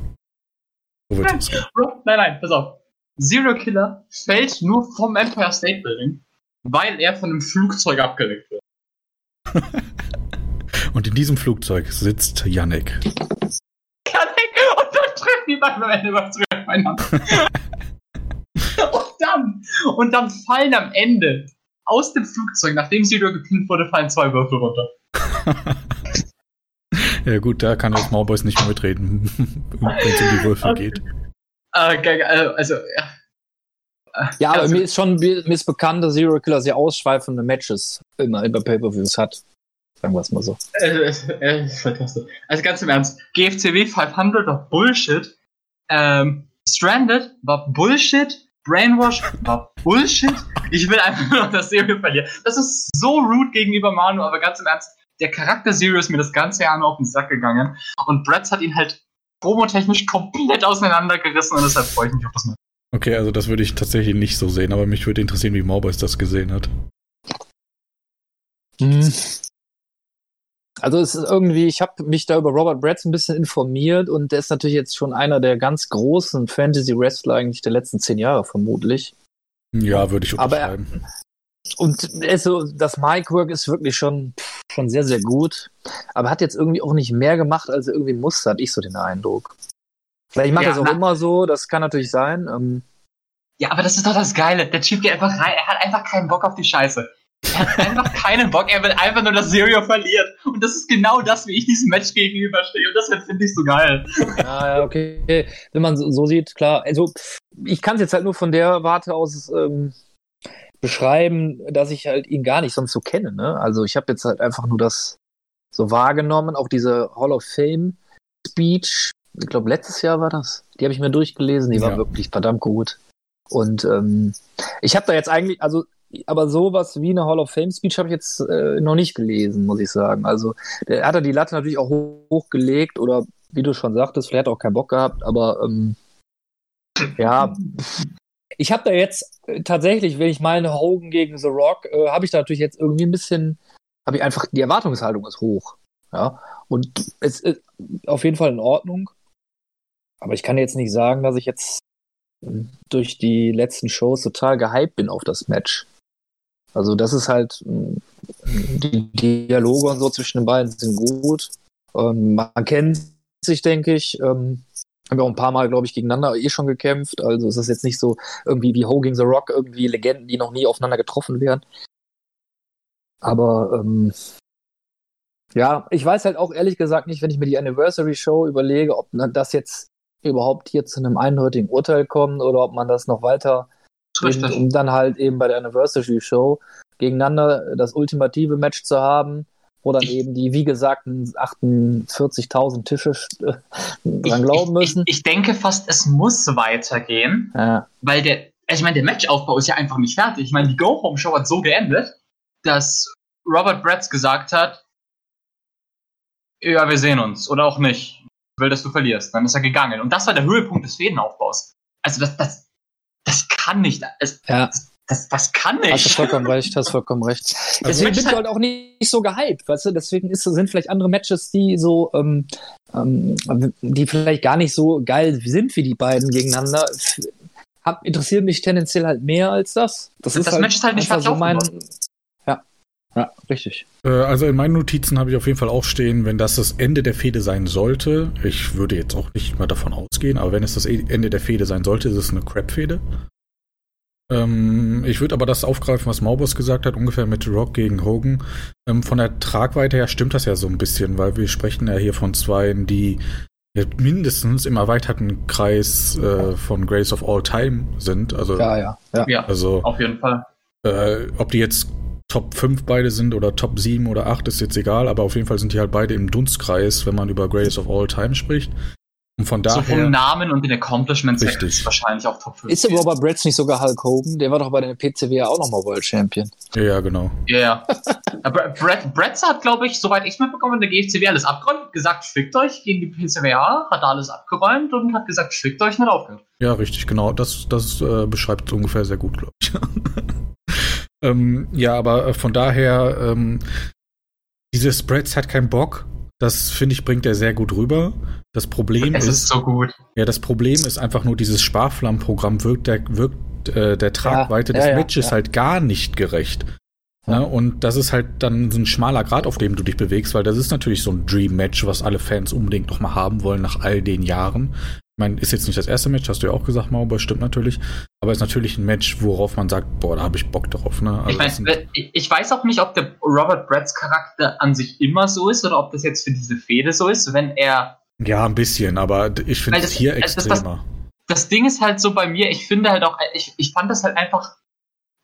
So wird. Bro, nein, nein, pass auf. Serial Killer fällt nur vom Empire State Building, weil er von einem Flugzeug abgelegt wird. Und in diesem Flugzeug sitzt Yannick. Kann ich? Und dann treffen die beiden am Ende was aufeinander. und dann, und dann fallen am Ende aus dem Flugzeug, nachdem Serial gepinnt wurde, fallen zwei Würfel runter. Ja gut, da kann jetzt Mauboys nicht mehr mitreden, wenn es um die Würfel Okay. geht. Äh, äh, also, ja. Ja, aber also- mir ist schon mir ist bekannt, dass Zero Killer sehr ausschweifende Matches immer über Pay-Per-Views hat. Sagen wir es mal so. Äh, äh, äh. Also ganz im Ernst, GFCW 500 war Bullshit. Ähm, Stranded war Bullshit. Brainwash war Bullshit. Ich will einfach nur noch das Serie verlieren. Das ist so rude gegenüber Manu, aber ganz im Ernst, der Charakter Zero ist mir das ganze Jahr nur auf den Sack gegangen. Und Bretz hat ihn halt promotechnisch komplett auseinandergerissen und deshalb freue ich mich auf das Match. Okay, also das würde ich tatsächlich nicht so sehen, aber mich würde interessieren, wie Morboys das gesehen hat. Hm. Also es ist irgendwie, ich habe mich da über Robert Bratz ein bisschen informiert und der ist natürlich jetzt schon einer der ganz großen Fantasy-Wrestler eigentlich der letzten zehn Jahre vermutlich. Ja, würde ich Aber unterschreiben. Und also, das Mic-Work ist wirklich schon, schon sehr, sehr gut. Aber hat jetzt irgendwie auch nicht mehr gemacht, als er irgendwie musste, hatte ich so den Eindruck. Vielleicht macht Ja, er es auch na- immer so, das kann natürlich sein. Ähm, Ja, aber das ist doch das Geile. Der Typ geht einfach rein, er hat einfach keinen Bock auf die Scheiße. Er hat einfach keinen Bock, er will einfach nur, dass Sirio verliert. Und das ist genau das, wie ich diesem Match gegenüberstehe. Und das finde ich so geil. Ja, ja, okay. Wenn man so, so sieht, klar. Also, ich kann es jetzt halt nur von der Warte aus ähm, beschreiben, dass ich halt ihn gar nicht sonst so kenne. Ne? Also, ich habe jetzt halt einfach nur das so wahrgenommen, auch diese Hall of Fame Speech. Ich glaube, letztes Jahr war das. Die habe ich mir durchgelesen, die war Ja. wirklich verdammt gut. Und ähm, ich habe da jetzt eigentlich, also, aber sowas wie eine Hall of Fame Speech habe ich jetzt äh, noch nicht gelesen, muss ich sagen. Also, der hat er die Latte natürlich auch hoch, hochgelegt oder wie du schon sagtest, vielleicht hat er auch keinen Bock gehabt, aber ähm, ja, ich habe da jetzt äh, tatsächlich, wenn ich meine Hogan gegen The Rock, äh, habe ich da natürlich jetzt irgendwie ein bisschen, habe ich einfach, die Erwartungshaltung ist hoch. Ja, und es ist auf jeden Fall in Ordnung. Aber ich kann jetzt nicht sagen, dass ich jetzt durch die letzten Shows total gehypt bin auf das Match. Also das ist halt, mh, die Dialoge und so zwischen den beiden sind gut. Ähm, man kennt sich, denke ich. Ähm, haben wir auch ein paar Mal, glaube ich, gegeneinander eh schon gekämpft. Also es ist jetzt nicht so irgendwie wie Hogan The Rock, irgendwie Legenden, die noch nie aufeinander getroffen wären. Aber ähm, ja, ich weiß halt auch ehrlich gesagt nicht, wenn ich mir die Anniversary Show überlege, ob das jetzt überhaupt hier zu einem eindeutigen Urteil kommt oder ob man das noch weiter eben, um dann halt eben bei der Anniversary Show gegeneinander das ultimative Match zu haben, wo dann eben die, wie gesagt, 48.000 Tische äh, dran glauben müssen. Ich, ich, ich denke fast, es muss weitergehen, Ja, weil der, also ich meine, der Matchaufbau ist ja einfach nicht fertig. Ich meine, die Go-Home-Show hat so geendet, dass Robert Bratz gesagt hat, ja, wir sehen uns. Oder auch nicht. Will, dass du verlierst. Dann ist er gegangen. Und das war der Höhepunkt des Fädenaufbaus. Also das, das, das kann nicht. Es, ja das, das kann hast du nicht. vollkommen recht, hast vollkommen recht. Deswegen bin ich halt auch nicht so gehypt, weißt du? Deswegen ist, sind vielleicht andere Matches, die so, ähm, ähm, die vielleicht gar nicht so geil sind wie die beiden gegeneinander. Hab, interessiert mich tendenziell halt mehr als das. Das, Das Match ist halt nicht einfach so mein. Ja, richtig. Äh, also in meinen Notizen habe ich auf jeden Fall auch stehen, wenn das das Ende der Fehde sein sollte, ich würde jetzt auch nicht mal davon ausgehen, aber wenn es das Ende der Fehde sein sollte, ist es eine Crap-Fehde. Ähm, ich würde aber das aufgreifen, was Maubus gesagt hat, ungefähr mit Rock gegen Hogan. Ähm, von der Tragweite her stimmt das ja so ein bisschen, weil wir sprechen ja hier von zwei, die mindestens im erweiterten Kreis äh, von Grace of All Time sind. Also, Ja, ja, ja. Ja, also auf jeden Fall. äh, ob die jetzt Top 5 beide sind oder Top 7 oder 8 ist jetzt egal, aber auf jeden Fall sind die halt beide im Dunstkreis, wenn man über Greatest of All Time spricht. Und von So daher. vom Namen und den Accomplishments Richtig. ist wahrscheinlich auch Top 5. Ist der Robert Bratz nicht sogar Hulk Hogan? Der war doch bei der PCW auch nochmal World Champion. ja, genau. Ja, ja. Aber Brett, Brett hat, glaube ich, soweit ich es mitbekommen in der GFCW alles abgeräumt, gesagt, fickt euch gegen die PCWA, hat alles abgeräumt und hat gesagt, fickt euch nicht aufgehört. Ja, richtig, genau. Das, das äh, beschreibt es ungefähr sehr gut, glaube ich. ähm, ja, aber äh, von daher, ähm, diese Spreads hat keinen Bock. Das finde ich bringt er sehr gut rüber. Das Problem Es ist, ist so gut. ja, das Problem ist einfach nur, dieses Sparflammenprogramm wirkt der, wirkt äh, der Tragweite Ja, des ja, ja, Matches ja. halt gar nicht gerecht. Ja. Ne? Und das ist halt dann so ein schmaler Grad, auf dem du dich bewegst, weil das ist natürlich so ein Dream-Match, was alle Fans unbedingt noch mal haben wollen nach all den Jahren. Ich meine, ist jetzt nicht das erste Match, hast du ja auch gesagt, Mauber, stimmt natürlich. Aber ist natürlich ein Match, worauf man sagt, boah, da habe ich Bock drauf. Ne? ich, Also das mein, sind- ich, ich weiß auch nicht, ob der Robert Bretts Charakter an sich immer so ist oder ob das jetzt für diese Fehde so ist, wenn er. ja, ein bisschen, aber ich finde es das- hier also das- das- extremer. Das Ding ist halt so bei mir, ich finde halt auch, ich, ich fand das halt einfach.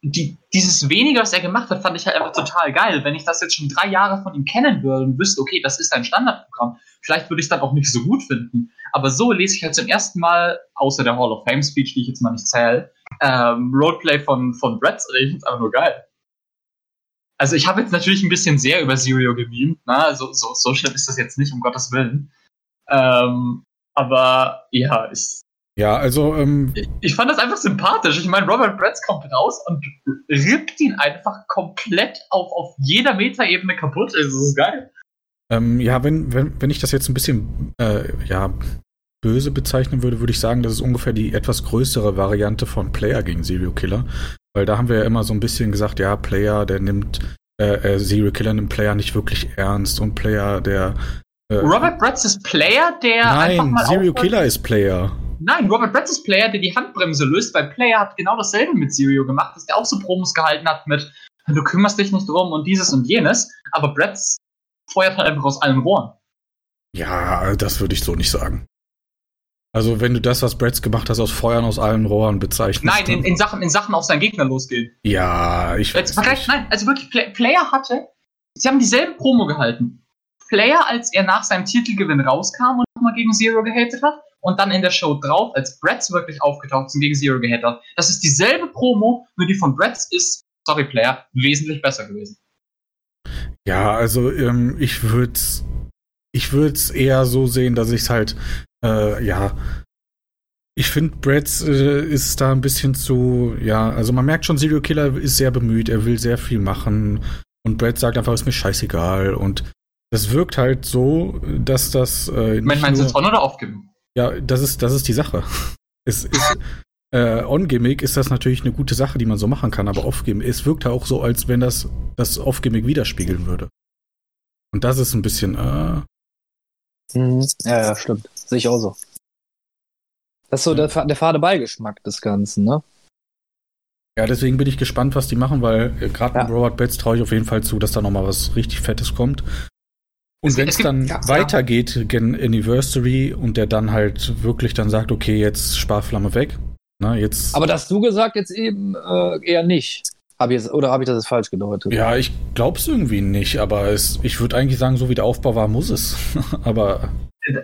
Die, dieses weniger, was er gemacht hat, fand ich halt einfach total geil. Wenn ich das jetzt schon drei Jahre von ihm kennen würde und wüsste, okay, das ist ein Standardprogramm, vielleicht würde ich es dann auch nicht so gut finden. Aber so lese ich halt zum ersten Mal, außer der Hall of Fame Speech, die ich jetzt mal nicht zähle, ähm, Roleplay von, von Brett, und ich finde einfach nur geil. Also ich habe jetzt natürlich ein bisschen sehr über Sirio gemimt, na, also so, so schlimm ist das jetzt nicht, um Gottes Willen. Ähm, aber ja, ich, Ja, also, ähm, Ich, ich fand das einfach sympathisch. Ich meine, Robert Bretz kommt raus und rippt ihn einfach komplett auf, auf jeder Metaebene kaputt. Das ist geil. Ähm, ja, wenn, wenn, wenn ich das jetzt ein bisschen, äh, ja, böse bezeichnen würde, würde ich sagen, das ist ungefähr die etwas größere Variante von Player gegen Serial Killer. Weil da haben wir ja immer so ein bisschen gesagt, ja, Player, der nimmt, äh, äh, Serial Killer nimmt Player nicht wirklich ernst und Player, der. Äh, Robert Bretz ist Player, der Nein, Serial Killer ist Player. Nein, Robert Bretz ist Player, der die Handbremse löst, weil Player hat genau dasselbe mit Serial gemacht, dass der auch so Promos gehalten hat mit du kümmerst dich nicht drum und dieses und jenes, aber Bretz feuert halt einfach aus allen Rohren. Ja, das würde ich so nicht sagen. Also, wenn du das, was Bretz gemacht hast, aus Feuern aus allen Rohren bezeichnest. Nein, in, in, Sachen, in Sachen auf seinen Gegner losgehen. ja, ich weiß vergleich, nein, also wirklich, Play, Player hatte, sie haben dieselben Promo gehalten. Player, als er nach seinem Titelgewinn rauskam und nochmal gegen Zero gehatet hat, und dann in der Show drauf, als Bretz wirklich aufgetaucht ist und gegen Zero gehatet hat. Das ist dieselbe Promo, nur die von Bretz ist, sorry Player, wesentlich besser gewesen. Ja, also ähm, ich würde ich würd's eher so sehen, dass ich es halt, äh, ja, ich finde, Bretz äh, ist da ein bisschen zu, ja, also man merkt schon, Serial Killer ist sehr bemüht, er will sehr viel machen und Brett sagt einfach, ist mir scheißegal und das wirkt halt so, dass das äh, Moment, meinst du nur- on oder off geben? ja, das ist, das ist die Sache. Es ist, äh, On-Gimmick ist das natürlich eine gute Sache, die man so machen kann, aber Off-Gimmick, es wirkt ja auch so, als wenn das das Off-Gimmick widerspiegeln würde. Und das ist ein bisschen, äh, Mhm. Ja, ja, stimmt. Sehe ich auch so. Das ist so der, fa- der fade Beigeschmack des Ganzen, ne? ja, deswegen bin ich gespannt, was die machen, weil äh, gerade Ja. mit Robert Betts traue ich auf jeden Fall zu, dass da nochmal was richtig Fettes kommt. Und wenn es dann ja, weitergeht, gen Anniversary, und der dann halt wirklich dann sagt, okay, jetzt Sparflamme weg. Na, jetzt. Aber das hast du gesagt jetzt eben äh, eher nicht. Hab ich jetzt, oder habe ich das jetzt falsch gedeutet? Ja, ich glaub's irgendwie nicht, aber es, ich würde eigentlich sagen, so wie der Aufbau war, muss es. aber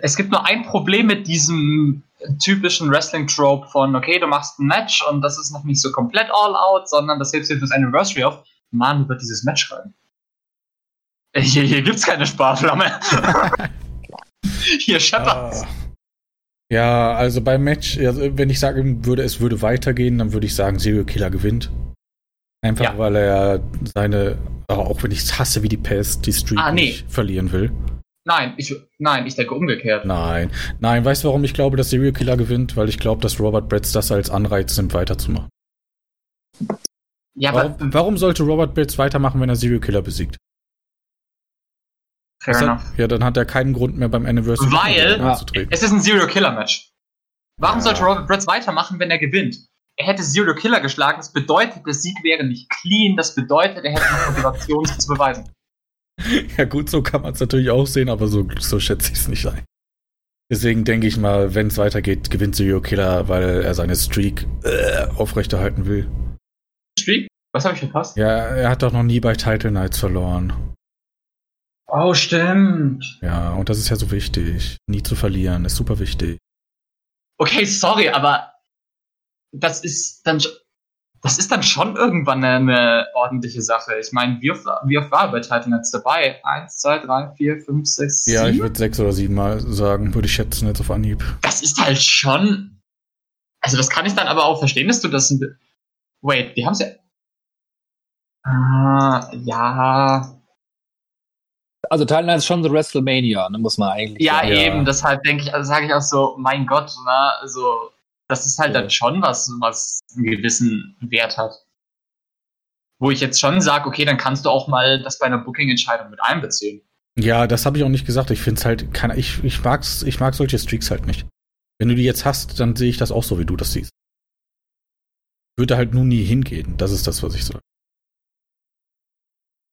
Es gibt nur ein Problem mit diesem typischen Wrestling-Trope von, okay, du machst ein Match und das ist noch nicht so komplett all out, sondern das hebst du fürs Anniversary auf. Mann, wird dieses Match schreiben. Hier, hier gibt's keine Sparflamme. hier scheppert's. Ah. Ja, also beim Match, also wenn ich sagen würde, es würde weitergehen, dann würde ich sagen, Serial Killer gewinnt. Einfach Ja. weil er seine, auch wenn ich es hasse wie die Pest, die Streak Ah, nee. nicht verlieren will. Nein, ich, nein, ich denke umgekehrt. Nein. Nein, weißt du, warum ich glaube, dass Serial Killer gewinnt? Weil ich glaube, dass Robert Bretz das als Anreiz nimmt, weiterzumachen. Ja, aber Warum, warum sollte Robert Bretz weitermachen, wenn er Serial Killer besiegt? fair Das enough. hat, ja, dann hat er keinen Grund mehr beim Anniversary Weil- anzutreten. Es ist ein Zero-Killer-Match. Warum Ja. sollte Robert Bretz weitermachen, wenn er gewinnt? Er hätte Zero Killer geschlagen, das bedeutet, der Sieg wäre nicht clean, das bedeutet, er hätte noch Motivation, sich zu beweisen. Ja gut, so kann man es natürlich auch sehen, aber so, so schätze ich es nicht ein. Deswegen denke ich mal, wenn es weitergeht, gewinnt Serial Killer, weil er seine Streak äh, aufrechterhalten will. Streak? Was habe ich verpasst? Ja, er hat doch noch nie bei Title Nights verloren. Oh, stimmt. Ja, und das ist ja so wichtig. Nie zu verlieren, ist super wichtig. Okay, sorry, aber das ist dann das ist dann schon irgendwann eine, eine ordentliche Sache. Ich meine, wie oft, wie oft war bei Titan jetzt dabei? Eins, zwei, drei, vier, fünf, sechs, Ja, ich sieben? würde sechs oder sieben Mal sagen, würde ich schätzen, jetzt auf Anhieb. Das ist halt schon. Also, das kann ich dann aber auch verstehen, dass du das. ein Wait, die haben's ja. Ah, ja. Also Thailand ist schon so WrestleMania, ne, muss man eigentlich Ja, sagen. Ja. eben, deshalb denke ich, also sage ich auch so, mein Gott, na, also, das ist halt dann schon was, was einen gewissen Wert hat. Wo ich jetzt schon sage, okay, dann kannst du auch mal das bei einer Booking-Entscheidung mit einbeziehen. Ja, das habe ich auch nicht gesagt. Ich finde es halt, keine, ich, ich, mag's, ich mag solche Streaks halt nicht. Wenn du die jetzt hast, dann sehe ich das auch so, wie du das siehst. Würde halt nun nie hingehen. Das ist das, was ich sage.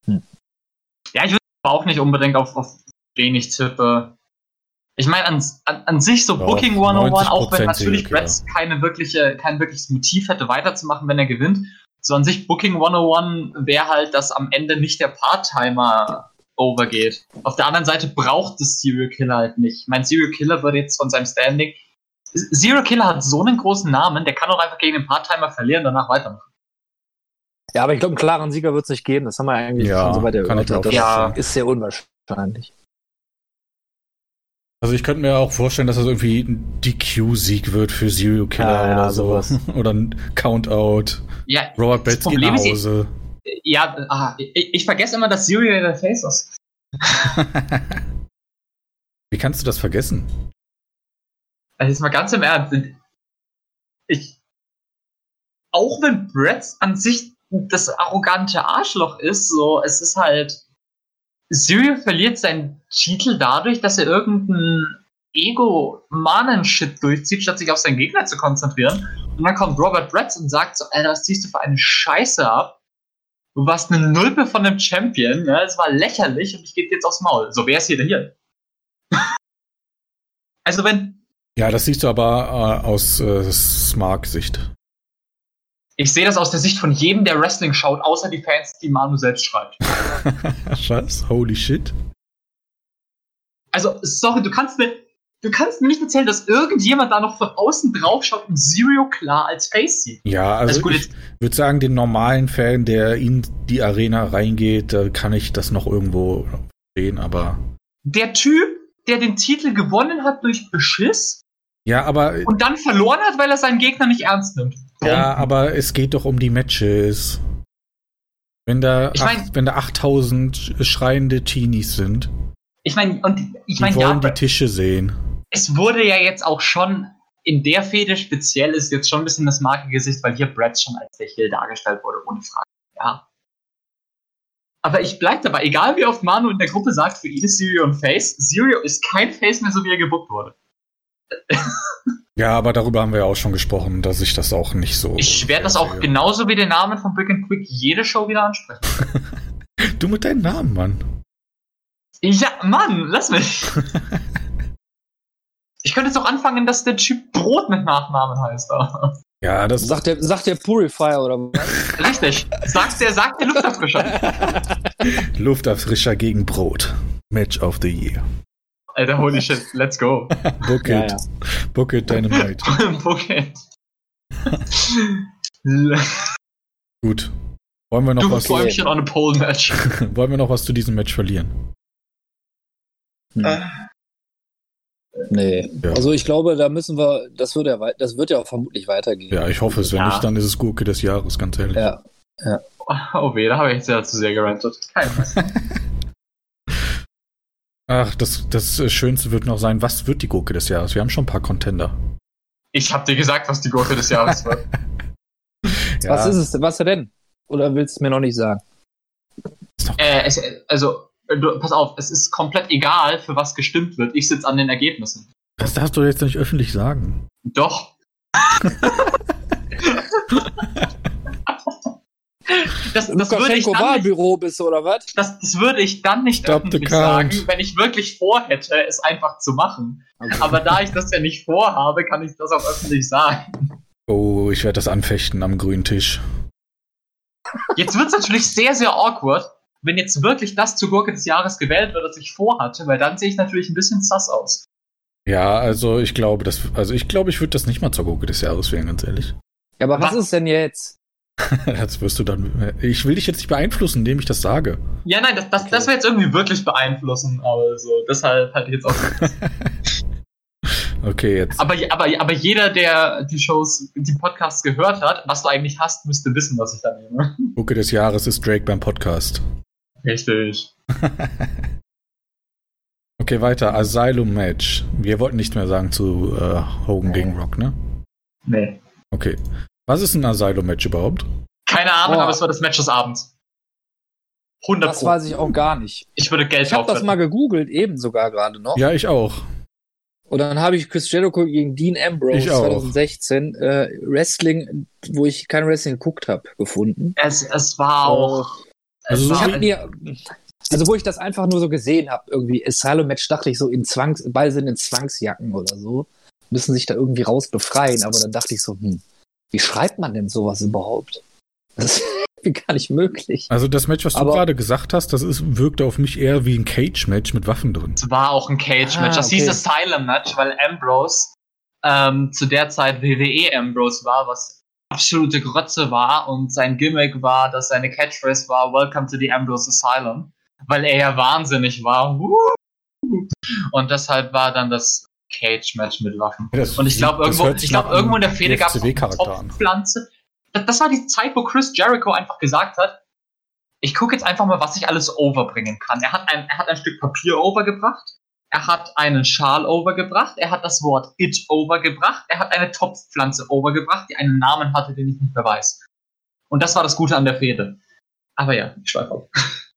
Ja, ich würde aber auch nicht unbedingt auf, auf den ich tippe. Ich meine, an, an, an sich so Doch, Booking 101, auch wenn 90% natürlich Serial Bretz keine wirkliche, kein wirkliches Motiv hätte, weiterzumachen, wenn er gewinnt. So an sich Booking 101 wäre halt, dass am Ende nicht der Part-Timer overgeht. Auf der anderen Seite braucht es Serial Killer halt nicht. Mein Serial Killer würde jetzt von seinem Standing. Serial Killer hat so einen großen Namen, der kann auch einfach gegen den Part-Timer verlieren und danach weitermachen. Ja, aber ich glaube, einen klaren Sieger wird es nicht geben. Das haben wir eigentlich Ja, schon so weit erörtert. Das vorstellen. ist sehr unwahrscheinlich. Also ich könnte mir auch vorstellen, dass das irgendwie ein DQ-Sieg wird für Serial Killer Ja, ja, oder so. sowas. oder ein Countout. Ja, Robert Betts geht nach ist, ich- Hause. ja ah, ich, ich vergesse immer, dass Serial der Face ist. Wie kannst du das vergessen? Also jetzt mal ganz im Ernst. Ich, auch wenn Brett an sich das arrogante Arschloch ist, so, es ist halt, Serial verliert seinen Titel dadurch, dass er irgendeinen Ego-Manen-Shit durchzieht, statt sich auf seinen Gegner zu konzentrieren. Und dann kommt Robert Brett und sagt so, Alter, was ziehst du für eine Scheiße ab? Du warst eine Nulpe von einem Champion, ja, es war lächerlich und ich gebe dir jetzt aufs Maul. So, wer ist hier der hier? also wenn, Ja, das siehst du aber äh, aus äh, Smart-Sicht. Ich sehe das aus der Sicht von jedem, der Wrestling schaut, außer die Fans, die Manu selbst schreibt. Was? Holy shit. Also, sorry, du kannst mir, du kannst mir nicht erzählen, dass irgendjemand da noch von außen drauf schaut und Zero klar als Face sieht. Ja, also Also gut, ich würde sagen, den normalen Fan, der in die Arena reingeht, kann ich das noch irgendwo sehen, aber. Der Typ, der den Titel gewonnen hat durch Beschiss Ja, aber. und dann verloren hat, weil er seinen Gegner nicht ernst nimmt. Ja, aber es geht doch um die Matches. Wenn da, Ich mein- acht, wenn da 8000 schreiende Teenies sind, Ich meine, und ich meine, wollen ja, die Tische sehen. es wurde ja jetzt auch schon in der Fehde speziell ist jetzt schon ein bisschen das Markengesicht, weil hier Brett schon als der Heel dargestellt wurde, ohne Frage. Ja. Aber ich bleib dabei, egal wie oft Manu in der Gruppe sagt, für ihn ist Sirio ein Face, Sirio ist kein Face mehr, so wie er gebuckt wurde. Ja, aber darüber haben wir ja auch schon gesprochen, dass ich das auch nicht so. Ich werde das auch sehe. genauso wie den Namen von Brick and Quick jede Show wieder ansprechen. Du mit deinem Namen, Mann. Ja, Mann, lass mich. Ich könnte jetzt auch anfangen, dass der Typ Brot mit Nachnamen heißt. Ja, das Sagt der, sagt der Purifier oder was? Richtig. Sagt der, sagt der Lufterfrischer. Lufterfrischer gegen Brot. Match of the Year. Alter, holy shit, let's go. Book Ja, it. ja. Book it, Dynamite. Pocket. Gut. Wollen wir noch Du was, Bäumchen on a pole match. wollen wir noch was zu diesem Match verlieren? Hm. Nee. Ja. Also ich glaube, da müssen wir, das wird ja, das wird ja auch vermutlich weitergehen. Ja, ich hoffe es. Wenn Ja. nicht, dann ist es Gurke des Jahres, ganz ehrlich. Ja. Oh weh, da habe ich jetzt ja zu sehr gerantet. Kein. Ach, das, das Schönste wird noch sein, was wird die Gurke des Jahres? Wir haben schon ein paar Contender. Ich hab dir gesagt, was die Gurke des Jahres wird. Ja, Was ist es? Was denn? Oder willst du mir noch nicht sagen? äh, es, also, äh, du, pass auf, es ist komplett egal, für was gestimmt wird. Ich sitze an den Ergebnissen. Das darfst du jetzt nicht öffentlich sagen. Doch. das, das würde ich dann nicht, Wahlbüro bist oder was? das, das würde ich dann nicht Stop öffentlich sagen, wenn ich wirklich vorhätte, es einfach zu machen. Aber da ich das ja nicht vorhabe, kann ich das auch öffentlich sagen. Oh, ich werde das anfechten am grünen Tisch. Jetzt wird es natürlich sehr, sehr awkward, wenn jetzt wirklich das zur Gurke des Jahres gewählt wird, das ich vorhatte, weil dann sehe ich natürlich ein bisschen sass aus. Ja, also ich glaube, das, also ich glaube, ich würde das nicht mal zur Gurke des Jahres wählen, ganz ehrlich. Ja, aber was Was? ist denn jetzt? Jetzt wirst du dann. Ich will dich jetzt nicht beeinflussen, indem ich das sage. Ja, nein, das, das, Okay. das wäre jetzt irgendwie wirklich beeinflussen, aber so, deshalb halte ich jetzt auch. Okay, jetzt. Aber, aber, aber jeder, der die Shows, die Podcasts gehört hat, was du eigentlich hast, müsste wissen, was ich da nehme. Gurke des Jahres ist Drake beim Podcast. Richtig. Okay, weiter. Asylum Match. Wir wollten nicht mehr sagen zu äh, Hogan Nee. gegen Rock, ne? Nee. Okay. Was ist ein Asylum Match überhaupt? Keine Ahnung, Boah. aber es war das Match des Abends. 100 Das Pro. weiß ich auch gar nicht. Ich würde Geld Ich habe das mal gegoogelt, eben sogar gerade noch. Ja, ich auch. Und dann habe ich Chris Jericho gegen Dean Ambrose Ich auch. 2016 äh, Wrestling, wo ich kein Wrestling geguckt habe, gefunden. Es, es war auch. Also es so Ich war, habe mir, also wo ich das einfach nur so gesehen habe, irgendwie Asylum Match, dachte ich so in Zwangs, beide sind in Zwangsjacken oder so, müssen sich da irgendwie raus befreien. Aber dann dachte ich so, hm, wie schreibt man denn sowas überhaupt? Das ist gar nicht möglich. Also das Match, was du Aber- gerade gesagt hast, das ist, wirkte auf mich eher wie ein Cage-Match mit Waffen drin. es war auch ein Cage-Match. Ah, das okay. hieß Asylum-Match, weil Ambrose ähm, zu der Zeit WWE Ambrose war, was absolute Grotze war und sein Gimmick war, dass seine Catchphrase war Welcome to the Ambrose Asylum, weil er ja wahnsinnig war. Und deshalb war dann das Cage-Match mit Waffen. Das- Und ich glaube, irgendwo, ich nach irgendwo in der Fehde gab es an. Pflanze. Das, das war die Zeit, wo Chris Jericho einfach gesagt hat, ich gucke jetzt einfach mal, was ich alles overbringen kann. Er hat ein, er hat ein Stück Papier overgebracht, er hat einen Schal overgebracht, er hat das Wort It overgebracht, er hat eine Topfpflanze overgebracht, die einen Namen hatte, den ich nicht mehr weiß. Und das war das Gute an der Fehde. Aber ja, ich schweife auf.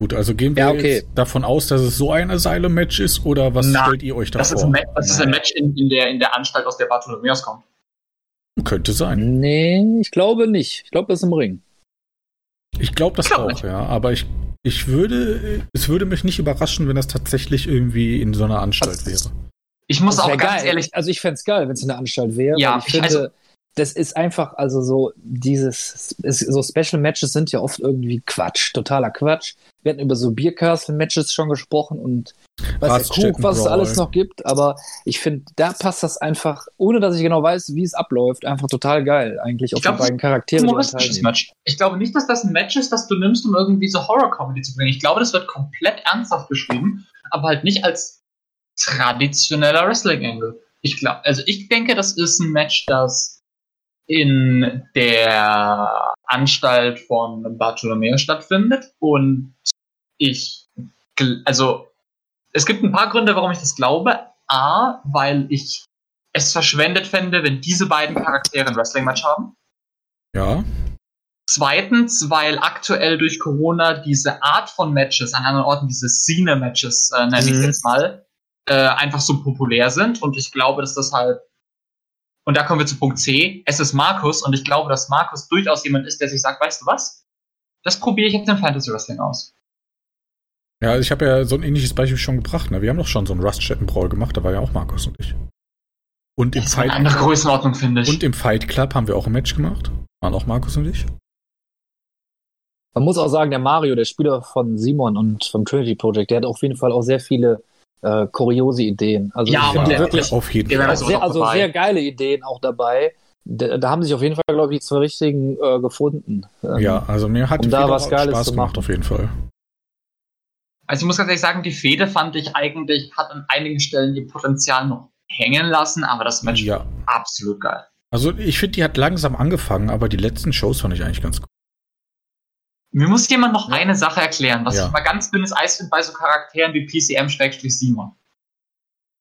Gut, also gehen wir Ja, okay. jetzt davon aus, dass es so ein Asylum-Match ist oder was Nein, stellt ihr euch da Das ist vor? ein, Ma das ist ein Match in, in, der, in der Anstalt, aus der Bartholomeus kommt. Könnte sein. Nee, ich glaube nicht. Ich glaube, das ist im Ring. Ich glaube das Glaub auch, nicht. ja. Aber ich, ich würde, es würde mich nicht überraschen, wenn das tatsächlich irgendwie in so einer Anstalt wäre. Ich muss Das auch ganz geil. ehrlich Also ich fände es geil, wenn es in der Anstalt wäre. Ja, ich ich- finde, also- das ist einfach, also so dieses, ist, so Special Matches sind ja oft irgendwie Quatsch, totaler Quatsch. Wir hatten über so Bierkasten-Matches schon gesprochen und weiß der Kuck, was es alles noch gibt, aber ich finde, da passt das einfach, ohne dass ich genau weiß, wie es abläuft, einfach total geil, eigentlich, auf glaub, die das beiden Charaktere, die daran humoristisches teilnehmen. Match. Ich glaube nicht, dass das ein Match ist, das du nimmst, um irgendwie so Horror-Comedy zu bringen. Ich glaube, das wird komplett ernsthaft beschrieben, aber halt nicht als traditioneller Wrestling-Angle. Ich glaube, also ich denke, das ist ein Match, das in der Anstalt von Bartholomew stattfindet und ich, also es gibt ein paar Gründe, warum ich das glaube. A, weil ich es verschwendet fände, wenn diese beiden Charaktere ein Wrestling-Match haben. Ja. Zweitens, weil aktuell durch Corona diese Art von Matches, an anderen Orten diese Cine-Matches, äh, nenne ich Mhm. jetzt mal, äh, einfach so populär sind. Und ich glaube, dass das halt. Und da kommen wir zu Punkt C. Es ist Markus und ich glaube, dass Markus durchaus jemand ist, der sich sagt, weißt du was? Das probiere ich jetzt im Fantasy Wrestling aus. Ja, ich habe ja so ein ähnliches Beispiel schon gebracht. Ne? Wir haben doch schon so einen Ruststätten-Brawl gemacht, da war ja auch Markus und ich. Und im, Fight, andere Größenordnung, finde ich. und im Fight Club haben wir auch ein Match gemacht. Waren auch Markus und ich. Man muss auch sagen, der Mario, der Spieler von Simon und vom Trinity Project, der hat auf jeden Fall auch sehr viele äh, kuriose Ideen. Also Ja, ich und finde wirklich auf jeden Fall. war auch so sehr, also dabei. sehr geile Ideen auch dabei. Da, da haben sich auf jeden Fall, glaube ich, zwei richtigen äh, gefunden. Ähm, Ja, also mir hat um da was Geiles Spaß gemacht, auf jeden Fall. Also ich muss ganz ehrlich sagen, die Fehde fand ich eigentlich, hat an einigen Stellen ihr Potenzial noch hängen lassen, aber das Match Ja. absolut geil. Also ich finde, die hat langsam angefangen, aber die letzten Shows fand ich eigentlich ganz gut. Mir muss jemand noch eine Sache erklären, was Ja. ich mal ganz dünnes Eis finde bei so Charakteren wie PCM-Simon.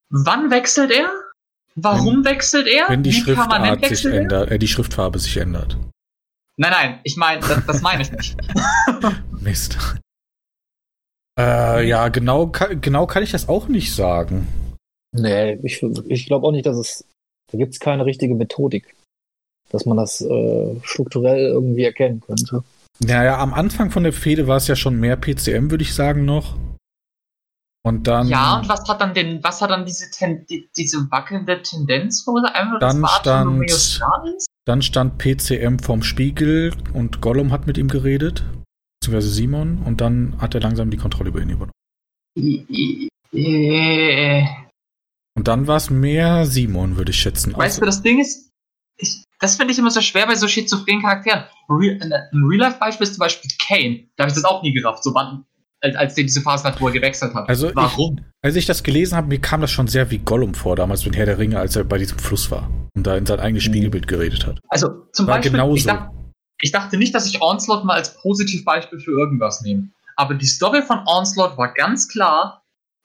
Wann wechselt er? Warum wechselt er? Wenn die Wie permanent Schriftart sich wechselt er? ändert, äh, die Schriftfarbe sich ändert. Nein, nein, ich meine, das, das meine ich nicht. Mist. Äh, ja, genau, genau kann ich das auch nicht sagen. Nee, ich, ich glaube auch nicht, dass es. Da gibt es keine richtige Methodik, dass man das äh, strukturell irgendwie erkennen könnte. Naja, am Anfang von der Fehde war es ja schon mehr PCM, würde ich sagen, noch. Und dann, ja, und was hat dann den, was hat dann diese, Ten, die, diese wackelnde Tendenz verursacht? Einfach Dann das stand- dann stand PCM vorm Spiegel und Gollum hat mit ihm geredet, beziehungsweise Simon, und dann hat er langsam die Kontrolle über ihn übernommen. Äh, Und dann war es mehr Simon, würde ich schätzen. Weißt Also- du, das Ding ist, ich, das finde ich immer so schwer bei so schizophrenen Charakteren. Real, ein ein Real-Life-Beispiel ist zum Beispiel Kane. Da habe ich das auch nie gerafft, so wann, als, als der diese Phase hat, wo er gewechselt hat. Also ich- Warum? Als ich das gelesen habe, mir kam das schon sehr wie Gollum vor, damals mit Herr der Ringe, als er bei diesem Fluss war und da in sein eigenes Mhm. Spiegelbild geredet hat. Also zum War Beispiel, genauso. ich, dacht, ich dachte nicht, dass ich Onslaught mal als Positivbeispiel für irgendwas nehme. Aber die Story von Onslaught war ganz klar,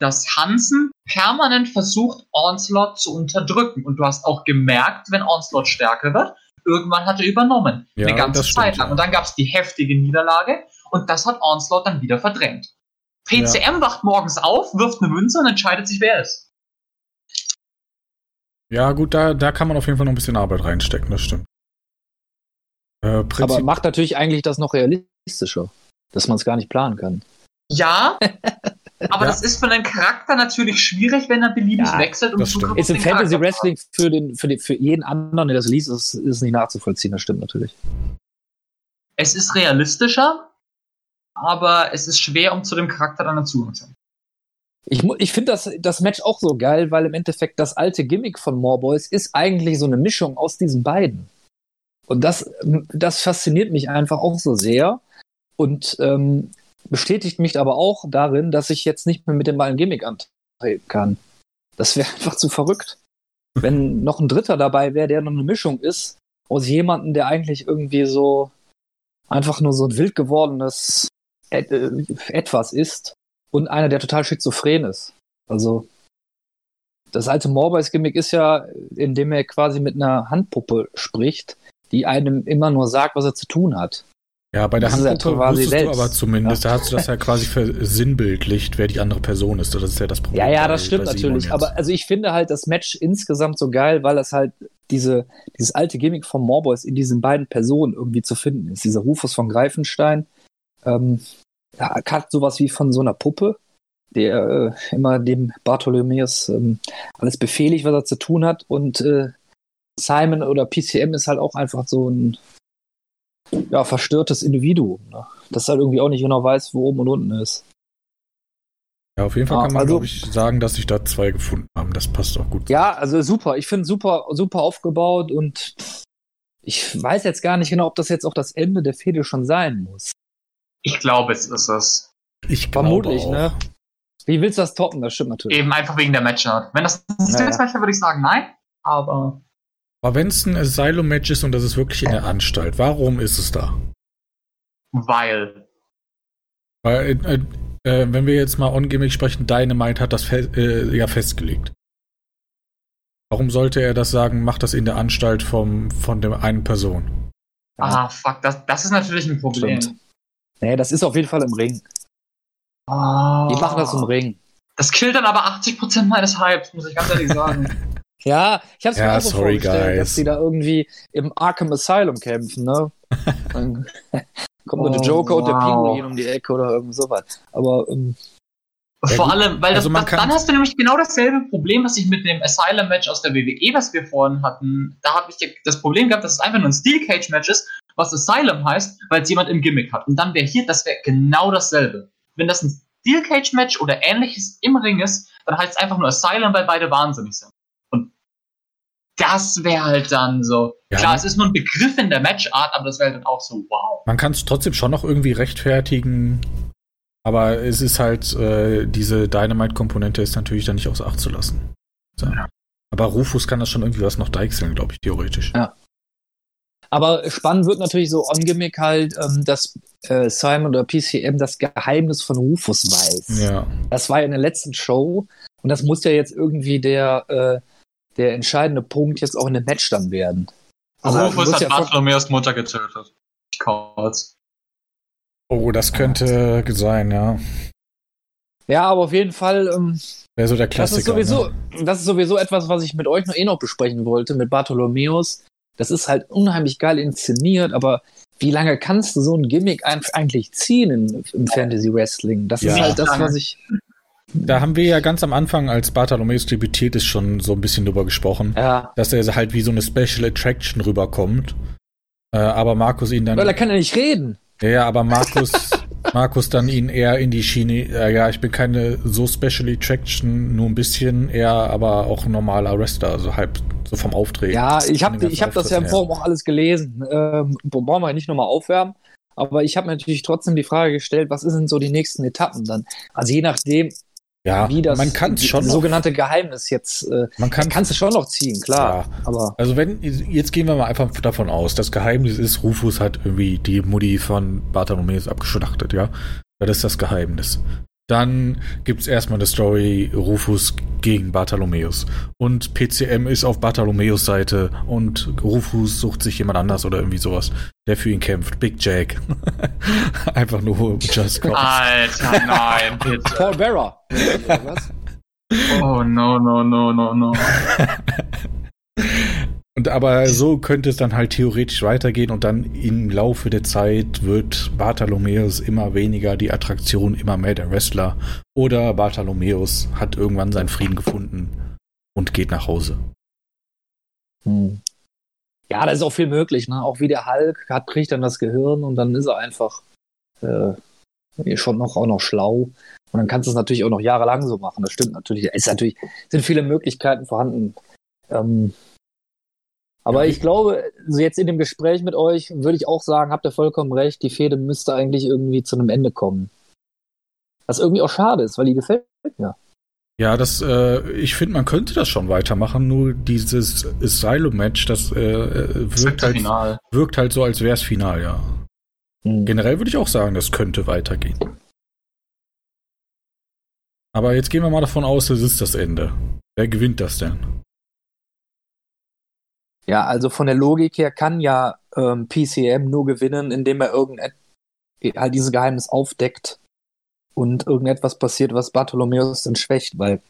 dass Hansen permanent versucht, Onslaught zu unterdrücken. Und du hast auch gemerkt, wenn Onslaught stärker wird, irgendwann hat er übernommen. Ja, eine ganze Zeit lang. ja. Und dann gab es die heftige Niederlage und das hat Onslaught dann wieder verdrängt. PCM wacht morgens auf, wirft eine Münze und entscheidet sich, wer er ist. Ja, gut, da, da kann man auf jeden Fall noch ein bisschen Arbeit reinstecken, das stimmt. Äh, Aber macht natürlich eigentlich das noch realistischer, dass man es gar nicht planen kann. Ja, aber Ja. das ist für einen Charakter natürlich schwierig, wenn er beliebig Ja, wechselt. das stimmt. Ist im Fantasy Wrestling für, den, für, den, für jeden anderen, der das liest, ist, ist nicht nachzuvollziehen. Das stimmt natürlich. Es ist realistischer, aber es ist schwer, um zu dem Charakter dann dazu zu kommen. Ich, ich finde das, das Match auch so geil, weil im Endeffekt das alte Gimmick von More Boys ist eigentlich so eine Mischung aus diesen beiden. Und das, das fasziniert mich einfach auch so sehr. Und ähm, bestätigt mich aber auch darin, dass ich jetzt nicht mehr mit dem beiden Gimmick antreten kann. Das wäre einfach zu verrückt. Wenn noch ein Dritter dabei wäre, der noch eine Mischung ist, aus jemandem, der eigentlich irgendwie so einfach nur so ein wild gewordenes Et äh, Etwas ist und einer, der total schizophren ist. Also, das alte Morbius-Gimmick ist ja, indem er quasi mit einer Handpuppe spricht, die einem immer nur sagt, was er zu tun hat. Ja, bei der Das ja wusstest du selbst. aber zumindest, da hast du das ja quasi versinnbildlicht, wer die andere Person ist. Das ist ja das Problem. Ja, ja, das stimmt natürlich. jetzt. Aber also ich finde halt das Match insgesamt so geil, weil es halt diese, dieses alte Gimmick von Morboys in diesen beiden Personen irgendwie zu finden ist. Dieser Rufus von Greifenstein ähm, ja, hat sowas wie von so einer Puppe, der äh, immer dem Bartholomäus ähm, alles befehligt, was er zu tun hat. Und äh, Simon oder PCM ist halt auch einfach so ein ja, verstörtes Individuum, ne? das halt irgendwie auch nicht genau weiß, wo oben und unten ist. Ja, auf jeden Fall Ah, kann man, also- glaube ich, sagen, dass sich da zwei gefunden haben. Das passt auch gut. Ja, also super. Ich finde super, super aufgebaut und ich weiß jetzt gar nicht genau, ob das jetzt auch das Ende der Fehde schon sein muss. Ich glaube, es ist es. Ich glaube Vermutlich, auch. ne? Wie willst du das toppen? Das stimmt natürlich. Eben einfach wegen der Matchart. Wenn das ein Singles-Match wäre, würde ich sagen, nein. Aber Aber wenn es ein Asylum-Match ist und das ist wirklich in der Anstalt, warum ist es da? weil. Weil, äh, äh, wenn wir jetzt mal on-gimmick sprechen, Dynamite hat das fe äh, ja festgelegt. Warum sollte er das sagen, macht das in der Anstalt vom, von der einen Person? Ah, fuck, das, das ist natürlich ein Problem. Stimmt. Nee, das ist auf jeden Fall im Ring. Oh. Die machen das im Ring. Das killt dann aber 80% meines Hypes, muss ich ganz ehrlich sagen. Ja, ich hab's mir Ja, auch so sorry, vorgestellt, guys. dass die da irgendwie im Arkham Asylum kämpfen, ne? Dann kommt nur der Oh, Joker und der wow. Pinguin um die Ecke oder irgend sowas. Aber ähm, Ja, Vor gut. allem, weil Also das, das, dann hast du nämlich genau dasselbe Problem, was ich mit dem Asylum-Match aus der WWE, was wir vorhin hatten. Da habe ich das Problem gehabt, dass es einfach nur ein Steel Cage-Match ist, was Asylum heißt, weil es jemand im Gimmick hat. Und dann wäre hier, das wäre genau dasselbe. Wenn das ein Steel Cage-Match oder ähnliches im Ring ist, dann heißt es einfach nur Asylum, weil beide wahnsinnig sind. Das wäre halt dann so. Ja, Klar, ne? es ist nur ein Begriff in der Matchart, aber das wäre dann auch so, wow. Man kann es trotzdem schon noch irgendwie rechtfertigen, aber es ist halt, äh, diese Dynamite-Komponente ist natürlich dann nicht außer Acht zu lassen. So. Ja. Aber Rufus kann das schon irgendwie was noch deichseln, glaube ich, theoretisch. Ja. Aber spannend wird natürlich so on-gimmick halt, ähm, dass äh, Simon oder PCM das Geheimnis von Rufus weiß. Ja. Das war ja in der letzten Show und das muss ja jetzt irgendwie der, äh, der entscheidende Punkt jetzt auch in dem Match dann werden. Also, Rufus muss hat ja Bartholomeus Mutter getötet. Kurz. Oh, das könnte sein, ja. Ja, aber auf jeden Fall, ähm, Wäre so der das, ist Klassiker. sowieso, ne? das ist sowieso etwas, was ich mit euch noch eh noch besprechen wollte, mit Bartholomäus. Das ist halt unheimlich geil inszeniert, aber wie lange kannst du so ein Gimmick eigentlich ziehen im, im Fantasy Wrestling? Das ist Ja. halt das, was ich. Da haben wir ja ganz am Anfang, als Bartholomeus debütiert ist, schon so ein bisschen drüber gesprochen, Ja. dass er halt wie so eine Special Attraction rüberkommt. Äh, aber Markus ihn dann. Weil er kann ja nicht reden. Ja, aber Markus, Markus dann ihn eher in die Schiene, äh, ja, ich bin keine so Special Attraction, nur ein bisschen, eher aber auch ein normaler Wrestler, also halb so vom Auftreten. Ja, ich habe ich hab das ja im Forum auch alles gelesen. Ähm, brauchen wir nicht nochmal aufwärmen. Aber ich habe mir natürlich trotzdem die Frage gestellt, was sind so die nächsten Etappen dann? Also je nachdem, Ja, wie das man kann es schon noch, sogenannte Geheimnis jetzt, äh, man kann kannst du schon noch ziehen, klar. Ja. Aber Also wenn, jetzt gehen wir mal einfach davon aus, das Geheimnis ist, Rufus hat irgendwie die Mutti von Bartholomäus abgeschlachtet, ja? Das ist das Geheimnis. Dann gibt's erstmal eine Story Rufus gegen Bartholomäus. Und PCM ist auf Bartholomäus Seite und Rufus sucht sich jemand anders oder irgendwie sowas, der für ihn kämpft. Big Jack. Einfach nur Just Cause. Alter, nein, bitte. Paul Bearer. Oh, no, no, no, no, no. Und aber so könnte es dann halt theoretisch weitergehen und dann im Laufe der Zeit wird Bartholomäus immer weniger die Attraktion, immer mehr der Wrestler. Oder Bartholomäus hat irgendwann seinen Frieden gefunden und geht nach Hause. Hm. Ja, da ist auch viel möglich, ne? Auch wie der Hulk hat, kriegt dann das Gehirn und dann ist er einfach äh, schon noch auch noch schlau. Und dann kannst du es natürlich auch noch jahrelang so machen. Das stimmt natürlich. Es natürlich, sind viele Möglichkeiten vorhanden. Ähm, aber Ja, ich glaube, so jetzt in dem Gespräch mit euch würde ich auch sagen, habt ihr vollkommen recht, die Fehde müsste eigentlich irgendwie zu einem Ende kommen. Was irgendwie auch schade ist, weil die gefällt mir. Ja, das, äh, ich finde, man könnte das schon weitermachen, nur dieses Asylum-Match, das äh, äh wirkt, halt, Final. wirkt halt so, als wäre es final, ja. Mhm. Generell würde ich auch sagen, das könnte weitergehen. Aber jetzt gehen wir mal davon aus, es ist das Ende. Wer gewinnt das denn? Ja, also von der Logik her kann ja ähm, PCM nur gewinnen, indem er irgendet halt dieses Geheimnis aufdeckt und irgendetwas passiert, was Bartholomäus dann schwächt, weil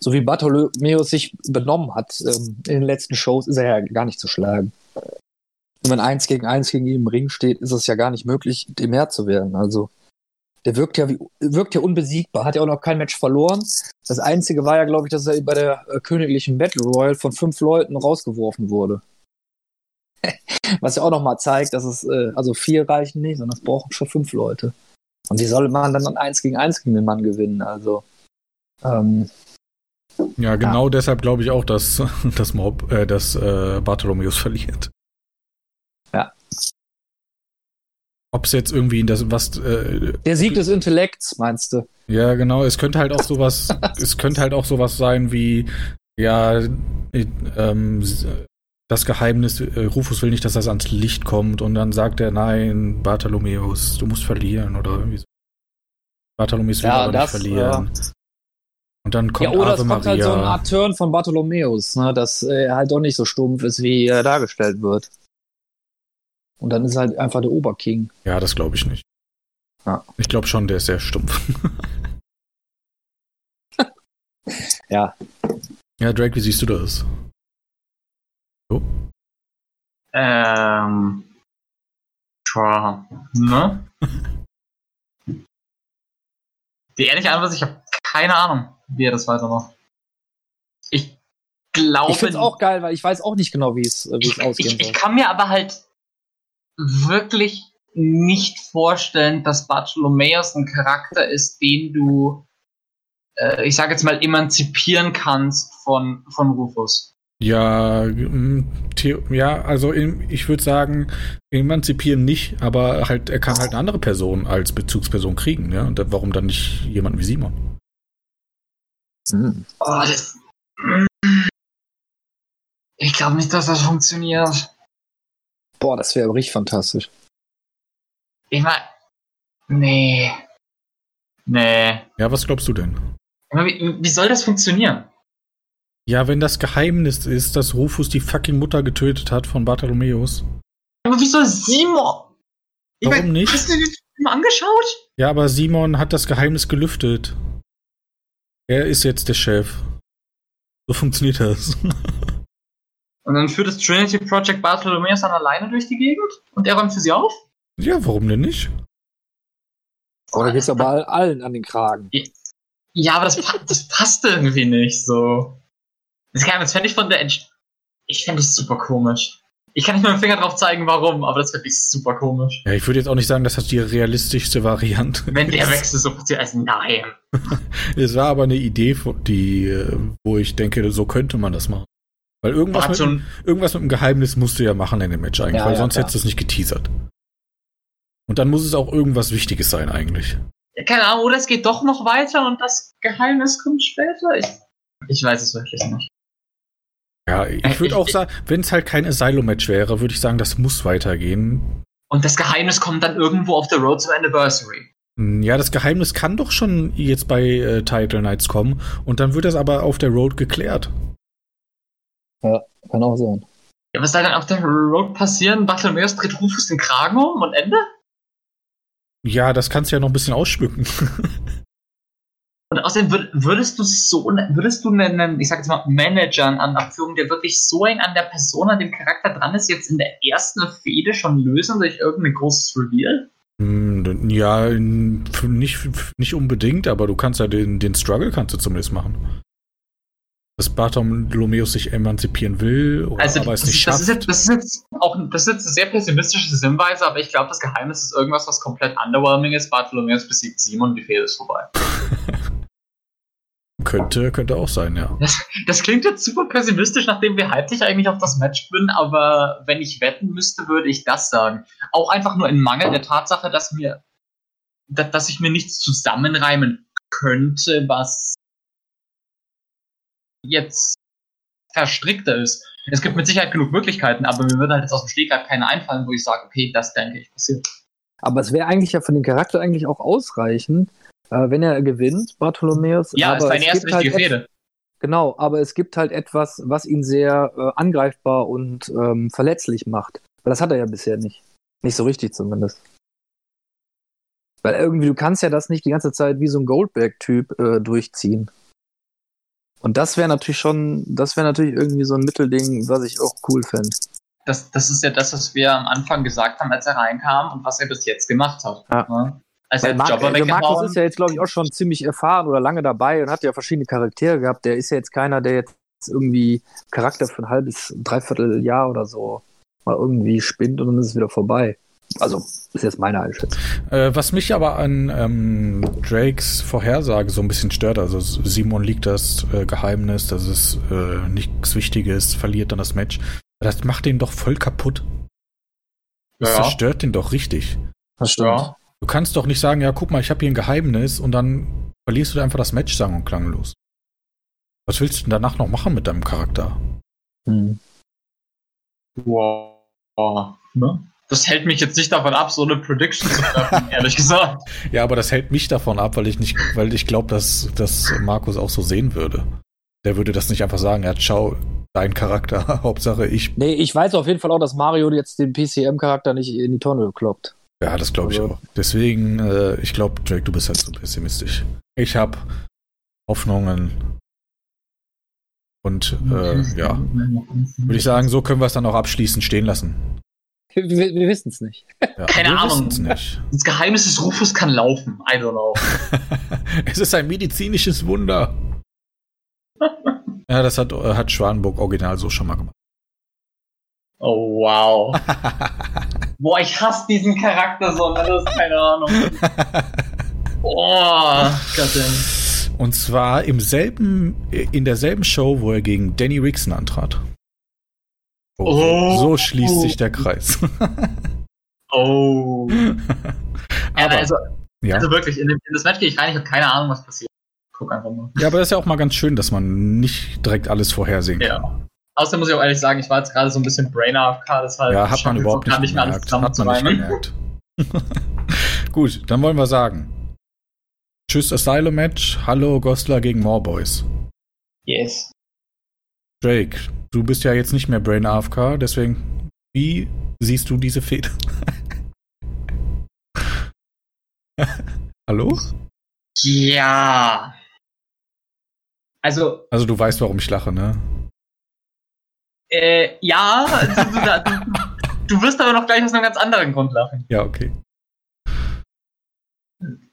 so wie Bartholomäus sich benommen hat ähm, in den letzten Shows, ist er ja gar nicht zu schlagen. Und wenn eins gegen eins gegen ihn im Ring steht, ist es ja gar nicht möglich, dem Herr zu werden. Also der wirkt ja, wie, wirkt ja unbesiegbar, hat ja auch noch kein Match verloren. Das Einzige war ja, glaube ich, dass er bei der äh, königlichen Battle Royal von fünf Leuten rausgeworfen wurde. Was ja auch nochmal zeigt, dass es, äh, also vier reichen nicht, sondern es brauchen schon fünf Leute. Und die soll man dann eins gegen eins gegen den Mann gewinnen. Also, ähm, ja, genau ja. deshalb glaube ich auch, dass, dass, Mob, äh, dass äh, Bartholomäus verliert. Ja. Ob es jetzt irgendwie in das was. Äh, Der Sieg des Intellekts, meinst du? Ja, genau. Es könnte halt auch sowas. es könnte halt auch sowas sein wie ja ähm, das Geheimnis. Äh, Rufus will nicht, dass das ans Licht kommt und dann sagt er nein, Bartholomäus, du musst verlieren oder irgendwie so. Bartholomäus will ja, aber das, nicht verlieren. Ja. Und dann kommt ja, oder Ave es kommt Maria. halt so eine Art Turn von Bartholomäus, ne, dass er halt doch nicht so stumpf ist, wie er dargestellt wird. Und dann ist er halt einfach der Oberking. Ja, das glaube ich nicht. Ja. Ich glaube schon, der ist sehr stumpf. ja. Ja, Drake, wie siehst du das? So? Ähm. Tja, ne? Die ehrliche Antwort ist, ich habe keine Ahnung, wie er das weitermacht. Ich glaube. Ich finde es auch geil, weil ich weiß auch nicht genau, wie es ausgehen ich, ich, ich kann mir aber halt wirklich nicht vorstellen, dass Bartholomäus ein Charakter ist, den du, äh, ich sage jetzt mal, emanzipieren kannst von, von Rufus. Ja, mm, ja, also ich würde sagen, emanzipieren nicht, aber halt, er kann halt eine andere Person als Bezugsperson kriegen, ja. Und warum dann nicht jemanden wie Simon? Hm. Oh, das. Ich glaube nicht, dass das funktioniert. Boah, das wäre richtig fantastisch. Ich meine, nee. Nee. Ja, was glaubst du denn? Wie, wie soll das funktionieren? Ja, wenn das Geheimnis ist, dass Rufus die fucking Mutter getötet hat von Bartholomäus. Aber wieso Simon? Ich Warum mein, nicht? Hast du den Film angeschaut? Ja, aber Simon hat das Geheimnis gelüftet. Er ist jetzt der Chef. So funktioniert das. Und dann führt das Trinity Project Bartholomeus dann alleine durch die Gegend und er räumt für sie auf? Ja, warum denn nicht? Aber da geht's aber allen an den Kragen. Ja, aber das, das passt irgendwie nicht so. Das, kann, das fände ich von der. Ent ich fände es super komisch. Ich kann nicht mal mit dem Finger drauf zeigen, warum, aber das fände ich super komisch. Ja, ich würde jetzt auch nicht sagen, dass das die realistischste Variante Wenn der Wechsel so passiert, also nein. es war aber eine Idee, die, äh, wo ich denke, so könnte man das machen. Weil irgendwas, mit, schon, irgendwas mit dem Geheimnis musst du ja machen in dem Match eigentlich, ja, weil ja, sonst klar. hättest du es nicht geteasert. Und dann muss es auch irgendwas Wichtiges sein eigentlich. Ja, keine Ahnung, oder es geht doch noch weiter und das Geheimnis kommt später. Ich, ich weiß es wirklich nicht. Ja, ich würde auch sagen, wenn es halt kein Asylum-Match wäre, würde ich sagen, das muss weitergehen. Und das Geheimnis kommt dann irgendwo auf der Road to Anniversary. Hm, ja, das Geheimnis kann doch schon jetzt bei äh, Title Nights kommen und dann wird das aber auf der Road geklärt. Ja, kann auch sein. Ja, was soll dann auf der Road passieren? Bartholomeus dreht Rufus den Kragen um und Ende? Ja, das kannst du ja noch ein bisschen ausschmücken. und außerdem würdest du so, würdest du einen, ich sag jetzt mal, Manager an Abführung, der wirklich so eng an der Person, an dem Charakter dran ist, jetzt in der ersten Fehde schon lösen durch irgendein großes Reveal? Hm, ja, nicht, nicht unbedingt, aber du kannst ja den, den Struggle kannst du zumindest machen dass Bartholomäus sich emanzipieren will oder also, aber es nicht das schafft. Ist jetzt, das, ist jetzt auch das ist jetzt eine sehr pessimistische Sinnweise, aber ich glaube, das Geheimnis ist irgendwas, was komplett underwhelming ist. Bartholomäus besiegt Simon und die Fehde ist vorbei. könnte, könnte auch sein, ja. Das, das, klingt jetzt super pessimistisch, nachdem wir halblich eigentlich auf das Match bin, aber wenn ich wetten müsste, würde ich das sagen. Auch einfach nur in Mangel der Tatsache, dass mir da, dass ich mir nichts zusammenreimen könnte, was jetzt verstrickter ist. Es gibt mit Sicherheit genug Möglichkeiten, aber mir würde halt jetzt aus dem Stegreif keine einfallen, wo ich sage, okay, das denke ich passiert. Aber es wäre eigentlich ja von dem Charakter eigentlich auch ausreichend, äh, wenn er gewinnt, Bartholomäus. Ja, aber ist deine es erste halt richtige et- Fehde. Genau, aber es gibt halt etwas, was ihn sehr äh, angreifbar und ähm, verletzlich macht. Weil das hat er ja bisher nicht. Nicht so richtig zumindest. Weil irgendwie, du kannst ja das nicht die ganze Zeit wie so ein Goldberg-Typ äh, durchziehen. Und das wäre natürlich schon, das wäre natürlich irgendwie so ein Mittelding, was ich auch cool fände. Das, das ist ja das, was wir am Anfang gesagt haben, als er reinkam und was er bis jetzt gemacht hat. Ja. Ne? Also er Mark, Jobber also Markus ist ja jetzt, glaube ich, auch schon ziemlich erfahren oder lange dabei und hat ja verschiedene Charaktere gehabt. Der ist ja jetzt keiner, der jetzt irgendwie Charakter für ein halbes, dreiviertel Jahr oder so mal irgendwie spinnt und dann ist es wieder vorbei. Also, ist jetzt meine Einschätzung. Äh, was mich aber an ähm, Drakes Vorhersage so ein bisschen stört, also Simon liegt das äh, Geheimnis, dass es äh, nichts Wichtiges, verliert dann das Match. Das macht den doch voll kaputt. Das Ja. zerstört den doch richtig. Das ja. Du kannst doch nicht sagen, ja, guck mal, ich habe hier ein Geheimnis und dann verlierst du einfach das Match sang- und klanglos. Was willst du denn danach noch machen mit deinem Charakter? Hm. Wow. Ne? Das hält mich jetzt nicht davon ab, so eine Prediction zu treffen, ehrlich gesagt. Ja, aber das hält mich davon ab, weil ich nicht, weil ich glaube, dass, dass Markus auch so sehen würde. Der würde das nicht einfach sagen, ja, ciao, dein Charakter, Hauptsache ich. Nee, ich weiß auf jeden Fall auch, dass Mario jetzt den PCM-Charakter nicht in die Tonne kloppt. Ja, das glaube ich Also- auch. Deswegen, äh, ich glaube, Drake, du bist halt so pessimistisch. Ich habe Hoffnungen. Und äh, ja, würde ich sagen, so können wir es dann auch abschließend stehen lassen. Wir, wir, wir wissen es nicht. Ja, Keine wir Ahnung. nicht. Das Geheimnis des Rufus kann laufen. I don't know. es ist ein medizinisches Wunder. ja, das hat, äh, hat Schwanburg original so schon mal gemacht. Oh, wow. Boah, ich hasse diesen Charakter so, ne? Das ist keine Ahnung. Oh, Gott. Und zwar im selben, in derselben Show, wo er gegen Danny Rickson antrat. Oh. So schließt sich der Kreis. Oh. Ja, aber, also, ja. also wirklich, in, dem, in das Match gehe ich rein, ich habe keine Ahnung, was passiert. Guck einfach mal. ja, aber das ist ja auch mal ganz schön, dass man nicht direkt alles vorhersehen kann. Ja. Außerdem muss ich auch ehrlich sagen, ich war jetzt gerade so ein bisschen Brain AFK, deshalb Ja, hat man überhaupt so gar nicht mehr alles gemerkt. Hat man nicht gemerkt. Gut, dann wollen wir sagen. Tschüss Asylum Match. Hallo Goslar gegen Moreboys. Yes. Drake, du bist ja jetzt nicht mehr Brain AFK, deswegen, wie siehst du diese Fehde? Hallo? Ja. Also, Also du weißt, warum ich lache, ne? äh, ja, du, du, du wirst aber noch gleich aus einem ganz anderen Grund lachen. Ja, okay.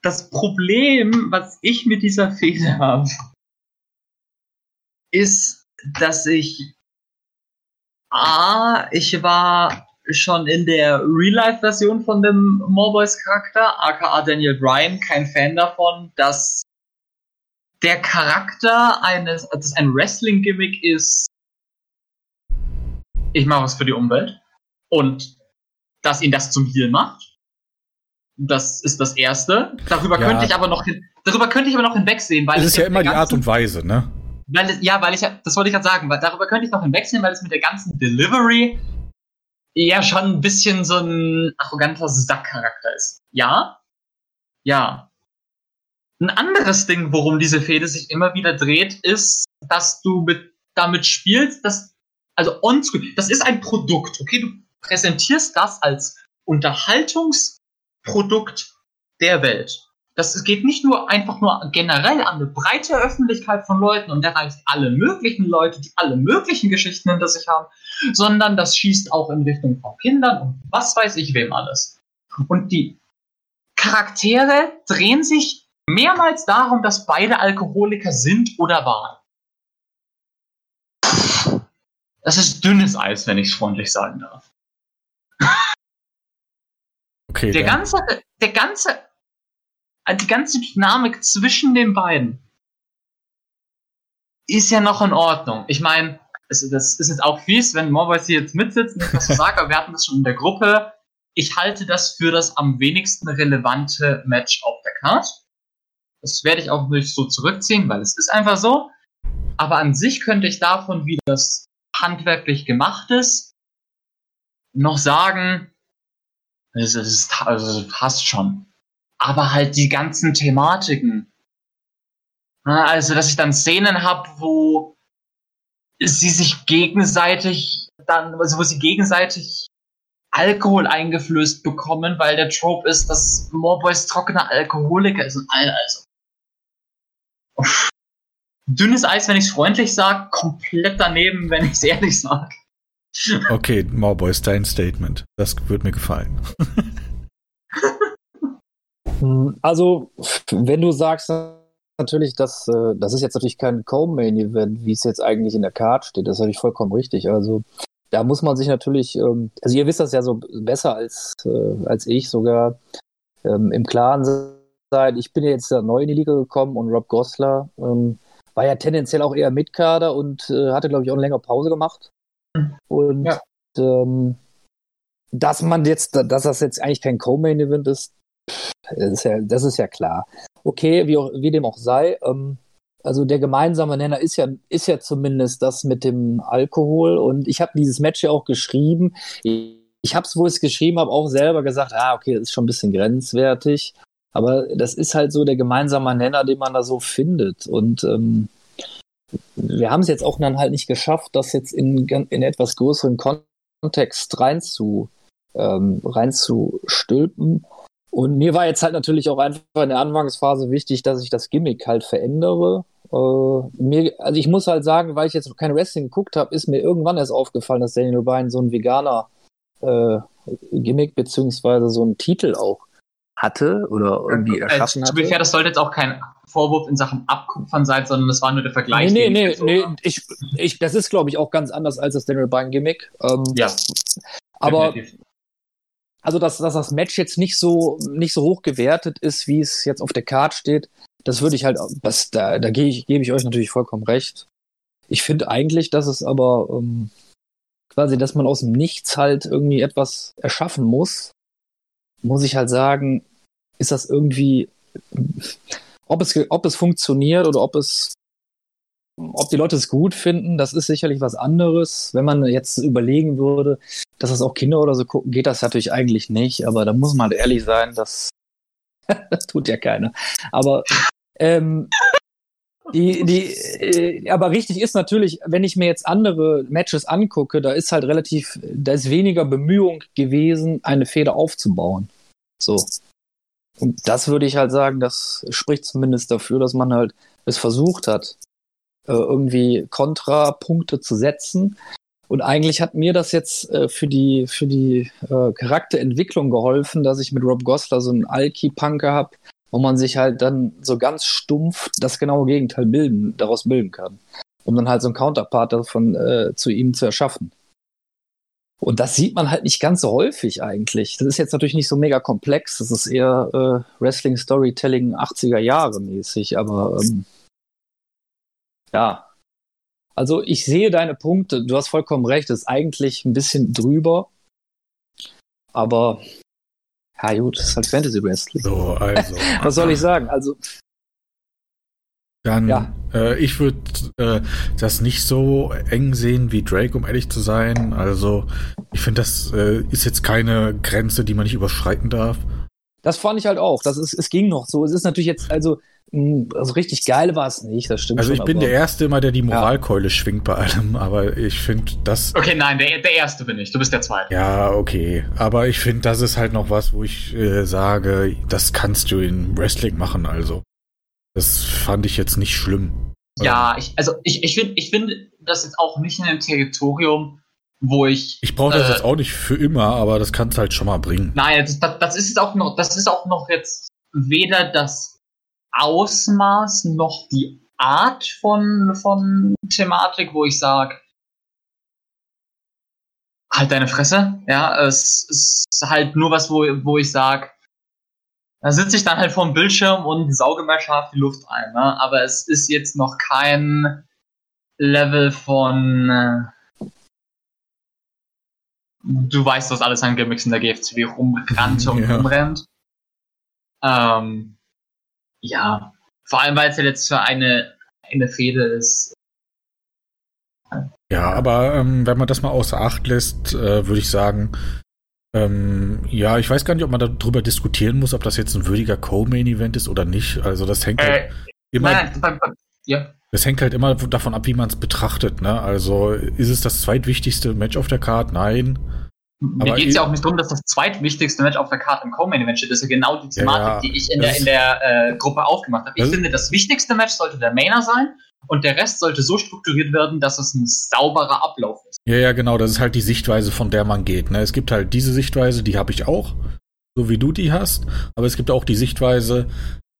Das Problem, was ich mit dieser Fehde habe, ist, dass ich A, ich war schon in der Real-Life-Version von dem Morboys-Charakter, aka Daniel Bryan, kein Fan davon, dass der Charakter eines, dass ein Wrestling-Gimmick ist, ich mache was für die Umwelt und dass ihn das zum Heal macht. Das ist das Erste. Darüber Ja. könnte ich aber noch hin, darüber könnte ich aber noch hinwegsehen, weil Es ist ja immer die Art und Weise, ne? Weil ja, weil ich ja, das wollte ich gerade sagen, weil darüber könnte ich noch hinwegsehen, weil es mit der ganzen Delivery eher schon ein bisschen so ein arroganter Sackcharakter ist. Ja? Ja. Ein anderes Ding, worum diese Fehde sich immer wieder dreht, ist, dass du mit, damit spielst, dass, also onscreen, das ist ein Produkt, okay? Du präsentierst das als Unterhaltungsprodukt der Welt. Das geht nicht nur einfach nur generell an eine breite Öffentlichkeit von Leuten und erreicht alle möglichen Leute, die alle möglichen Geschichten hinter sich haben, sondern das schießt auch in Richtung von Kindern und was weiß ich wem alles. Und die Charaktere drehen sich mehrmals darum, dass beide Alkoholiker sind oder waren. Das ist dünnes Eis, wenn ich es freundlich sagen darf. Okay, Der ganze, der ganze, die ganze Dynamik zwischen den beiden ist ja noch in Ordnung. Ich meine, das ist jetzt auch fies, wenn Morboys hier jetzt mitsitzt und was so sagt, aber wir hatten das schon in der Gruppe. ich halte das für das am wenigsten relevante Match auf der Card. Das werde ich auch nicht so zurückziehen, weil es ist einfach so. Aber an sich könnte ich davon, wie das handwerklich gemacht ist, noch sagen, es, ist, also, passt schon. Aber halt die ganzen Thematiken. Also, dass ich dann Szenen habe, wo sie sich gegenseitig dann, also wo sie gegenseitig Alkohol eingeflößt bekommen, weil der Trope ist, dass Morboys trockener Alkoholiker ist und all, also. Uff. Dünnes Eis, wenn ich es freundlich sage, komplett daneben, wenn ich es ehrlich sage. Okay, Morboys, dein Statement. Das wird mir gefallen. Hm, also, wenn du sagst, natürlich, dass äh, das ist jetzt natürlich kein Co-Main-Event, wie es jetzt eigentlich in der Card steht, das ist natürlich vollkommen richtig. Also, da muss man sich natürlich, ähm, also ihr wisst das ja so besser als, äh, als ich sogar, ähm, im Klaren sein. Ich bin ja jetzt neu in die Liga gekommen und Rob Gosler ähm, war ja tendenziell auch eher Mitkader und äh, hatte, glaube ich, auch eine längere Pause gemacht. Und ja. ähm, dass man jetzt, dass das jetzt eigentlich kein Co-Main-Event ist, das ist, ja, das ist ja klar. Okay, wie, wie dem auch sei, ähm, also der gemeinsame Nenner ist ja, ist ja zumindest das mit dem Alkohol. Und ich habe dieses Match ja auch geschrieben. Ich, habe es, wo ich es geschrieben habe, auch selber gesagt, ah, okay, das ist schon ein bisschen grenzwertig. Aber das ist halt so der gemeinsame Nenner, den man da so findet. Und ähm, wir haben es jetzt auch dann halt nicht geschafft, das jetzt in, in etwas größeren Kontext ähm, reinzustülpen. Und mir war jetzt halt natürlich auch einfach in der Anfangsphase wichtig, dass ich das Gimmick halt verändere. Äh, mir, also ich muss halt sagen, weil ich jetzt noch kein Wrestling geguckt habe, ist mir irgendwann erst aufgefallen, dass Daniel Bryan so ein veganer äh, Gimmick beziehungsweise so einen Titel auch hatte oder irgendwie äh, erschaffen hatte. Zu fair, das sollte jetzt auch kein Vorwurf in Sachen Abkupfern sein, sondern das war nur der Vergleich. Nee, nee, nee, nee ich, ich, das ist, glaube ich, auch ganz anders als das Daniel Bryan Gimmick. Ähm, ja. Aber definitiv. Also, dass, dass das Match jetzt nicht so, nicht so hoch gewertet ist, wie es jetzt auf der Card steht, das würde ich halt, das, da, da gebe ich, gebe ich euch natürlich vollkommen recht. Ich finde eigentlich, dass es aber ähm, quasi, dass man aus dem Nichts halt irgendwie etwas erschaffen muss, muss ich halt sagen, ist das irgendwie, ob es, ob es funktioniert oder ob es, ob die Leute es gut finden, das ist sicherlich was anderes. Wenn man jetzt überlegen würde, dass das auch Kinder oder so gucken, geht das natürlich eigentlich nicht, aber da muss man halt ehrlich sein, dass das tut ja keiner. Aber ähm, die, die, äh, aber richtig ist natürlich, wenn ich mir jetzt andere Matches angucke, da ist halt relativ, da ist weniger Bemühung gewesen, eine Feder aufzubauen. So. Und das würde ich halt sagen, das spricht zumindest dafür, dass man halt es versucht hat, äh, irgendwie Kontrapunkte zu setzen. Und eigentlich hat mir das jetzt äh, für die, für die äh, Charakterentwicklung geholfen, dass ich mit Rob Gosler so einen Alki-Punker habe, wo man sich halt dann so ganz stumpf das genaue Gegenteil bilden, daraus bilden kann. Um dann halt so einen Counterpart davon äh, zu ihm zu erschaffen. Und das sieht man halt nicht ganz so häufig eigentlich. Das ist jetzt natürlich nicht so mega komplex. Das ist eher äh, Wrestling-Storytelling 80er Jahre mäßig, aber ähm, ja. Also ich sehe deine Punkte. Du hast vollkommen recht. Das ist eigentlich ein bisschen drüber. Aber ja gut, das ist halt Fantasy Wrestling. So, also. Was soll ich sagen? Also dann, ja. äh, ich würde äh, das nicht so eng sehen wie Drake, um ehrlich zu sein. Also, ich finde, das äh, ist jetzt keine Grenze, die man nicht überschreiten darf. Das fand ich halt auch. Das ist, es ging noch so. Es ist natürlich jetzt, also, also richtig geil war es nicht, das stimmt. Also, ich schon, bin der Erste immer, der die Moralkeule ja. schwingt bei allem, aber ich finde das. Okay, nein, der, der Erste bin ich. Du bist der Zweite. Ja, okay. Aber ich finde, das ist halt noch was, wo ich äh, sage, das kannst du in Wrestling machen, also. Das fand ich jetzt nicht schlimm. Ja, ich, also ich, ich finde ich find das jetzt auch nicht in einem Territorium, wo ich. Ich brauche das äh, jetzt auch nicht für immer, aber das kann es halt schon mal bringen. Nein, das, das, das ist auch noch, das ist auch noch jetzt weder das Ausmaß noch die Art von, von Thematik, wo ich sage, halt deine Fresse. Ja, es ist halt nur was, wo, wo ich sage, da sitze ich dann halt vor dem Bildschirm und sauge mal scharf die Luft ein. Ne? Aber es ist jetzt noch kein Level von, äh, du weißt, was alles an Gimmicks in der GFCW rumrannte und Ja. rumrennt. Ähm, ja, vor allem, weil es ja jetzt für eine, eine Fehde ist. Ja, aber ähm, wenn man das mal außer Acht lässt, äh, würde ich sagen, ähm, ja, ich weiß gar nicht, ob man darüber diskutieren muss, ob das jetzt ein würdiger Co-Main-Event ist oder nicht. Also das hängt halt Äh, immer, nein, ja, das hängt halt immer davon ab, wie man es betrachtet. Ne? Also ist es das zweitwichtigste Match auf der Card? Nein. Mir geht es ja auch nicht darum, dass das zweitwichtigste Match auf der Karte im Co-Main-Event steht. Das ist ja genau die Thematik, Ja, die ich in der, in der äh, Gruppe aufgemacht habe. Ich finde, das wichtigste Match sollte der Mainer sein und der Rest sollte so strukturiert werden, dass es ein sauberer Ablauf ist. Ja, ja, genau. Das ist halt die Sichtweise, von der man geht. Ne? Es gibt halt diese Sichtweise, die habe ich auch, so wie du die hast. Aber es gibt auch die Sichtweise,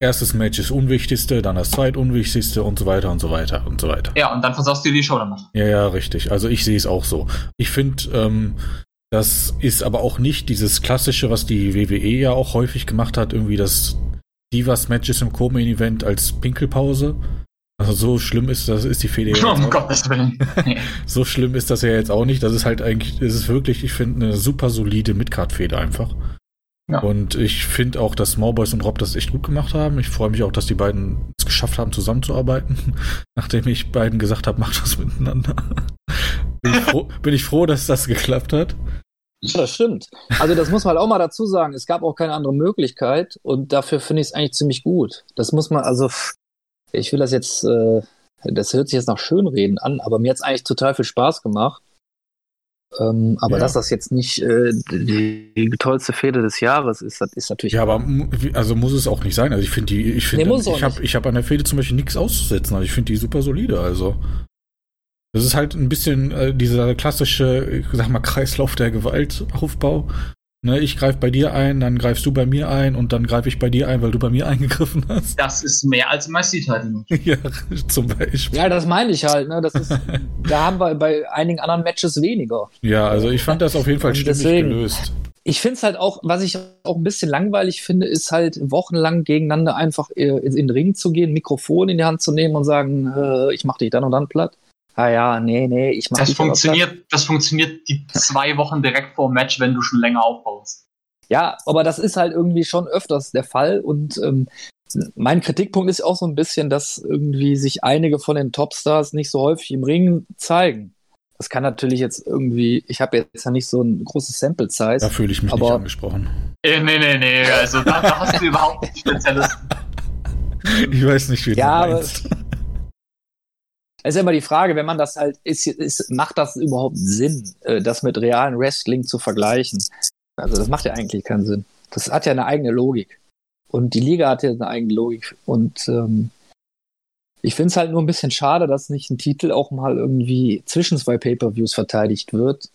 erstes Match ist unwichtigste, dann das zweitunwichtigste und so weiter und so weiter und so weiter. Ja, und dann versaust du dir die Show damit. Ja, ja, richtig. Also ich sehe es auch so. Ich finde, ähm, das ist aber auch nicht dieses klassische, was die WWE ja auch häufig gemacht hat, irgendwie das Divas-Matches im Co-Main-Event als Pinkelpause. Also so schlimm ist das, ist die Fehde jetzt um. Gottes Willen. So schlimm ist das ja jetzt auch nicht. Das ist halt eigentlich, es ist wirklich, ich finde, eine super solide Midcard-Fehde einfach. Ja. Und ich finde auch, dass Smallboys und Rob das echt gut gemacht haben. Ich freue mich auch, dass die beiden es geschafft haben, zusammenzuarbeiten, nachdem ich beiden gesagt habe, macht das miteinander. Bin, ich froh, bin ich froh, dass das geklappt hat. Ja, das stimmt. Also das muss man halt auch mal dazu sagen. Es gab auch keine andere Möglichkeit und dafür finde ich es eigentlich ziemlich gut. Das muss man, also ich will das jetzt, äh, das hört sich jetzt nach Schönreden an, aber mir hat es eigentlich total viel Spaß gemacht. Ähm, aber Ja. dass das jetzt nicht äh, die, die tollste Fehde des Jahres ist, das ist natürlich. Ja, aber also muss es auch nicht sein. Also ich finde die, ich finde, Nee, ich habe, ich habe an der Fehde zum Beispiel nichts auszusetzen. Also ich finde die super solide. Also das ist halt ein bisschen äh, dieser klassische, ich sag mal, Kreislauf der Gewaltaufbau. Ne, ich greife bei dir ein, dann greifst du bei mir ein und dann greife ich bei dir ein, weil du bei mir eingegriffen hast. Das ist mehr als im IC-Title. ja, zum Beispiel. Ja, das meine ich halt. Ne? Das ist, da haben wir bei einigen anderen Matches weniger. Ja, also ich fand das auf jeden Fall stimmig deswegen- gelöst. Ich finde es halt auch, was ich auch ein bisschen langweilig finde, ist halt wochenlang gegeneinander einfach äh, in den Ring zu gehen, Mikrofon in die Hand zu nehmen und sagen, äh, ich mach dich dann und dann platt. Ah ja, nee, nee, ich mach Das aber funktioniert, das funktioniert die zwei Wochen direkt vor dem Match, wenn du schon länger aufbaust. Ja, aber das ist halt irgendwie schon öfters der Fall und ähm, mein Kritikpunkt ist auch so ein bisschen, dass irgendwie sich einige von den Topstars nicht so häufig im Ring zeigen. Das kann natürlich jetzt irgendwie, ich habe jetzt ja nicht so ein großes Sample Size. Da fühle ich mich nicht Aber- angesprochen. Äh, nee, nee, nee, also da, da hast du überhaupt nicht Spezialisten. Ich weiß nicht, wie Ja, du aber- meinst. Es ist immer die Frage, wenn man das halt, ist, ist, macht das überhaupt Sinn, äh, das mit realen Wrestling zu vergleichen? Also das macht ja eigentlich keinen Sinn. Das hat ja eine eigene Logik. Und die Liga hat ja eine eigene Logik. Und ähm, ich finde es halt nur ein bisschen schade, dass nicht ein Titel auch mal irgendwie zwischen zwei Pay-Per-Views verteidigt wird,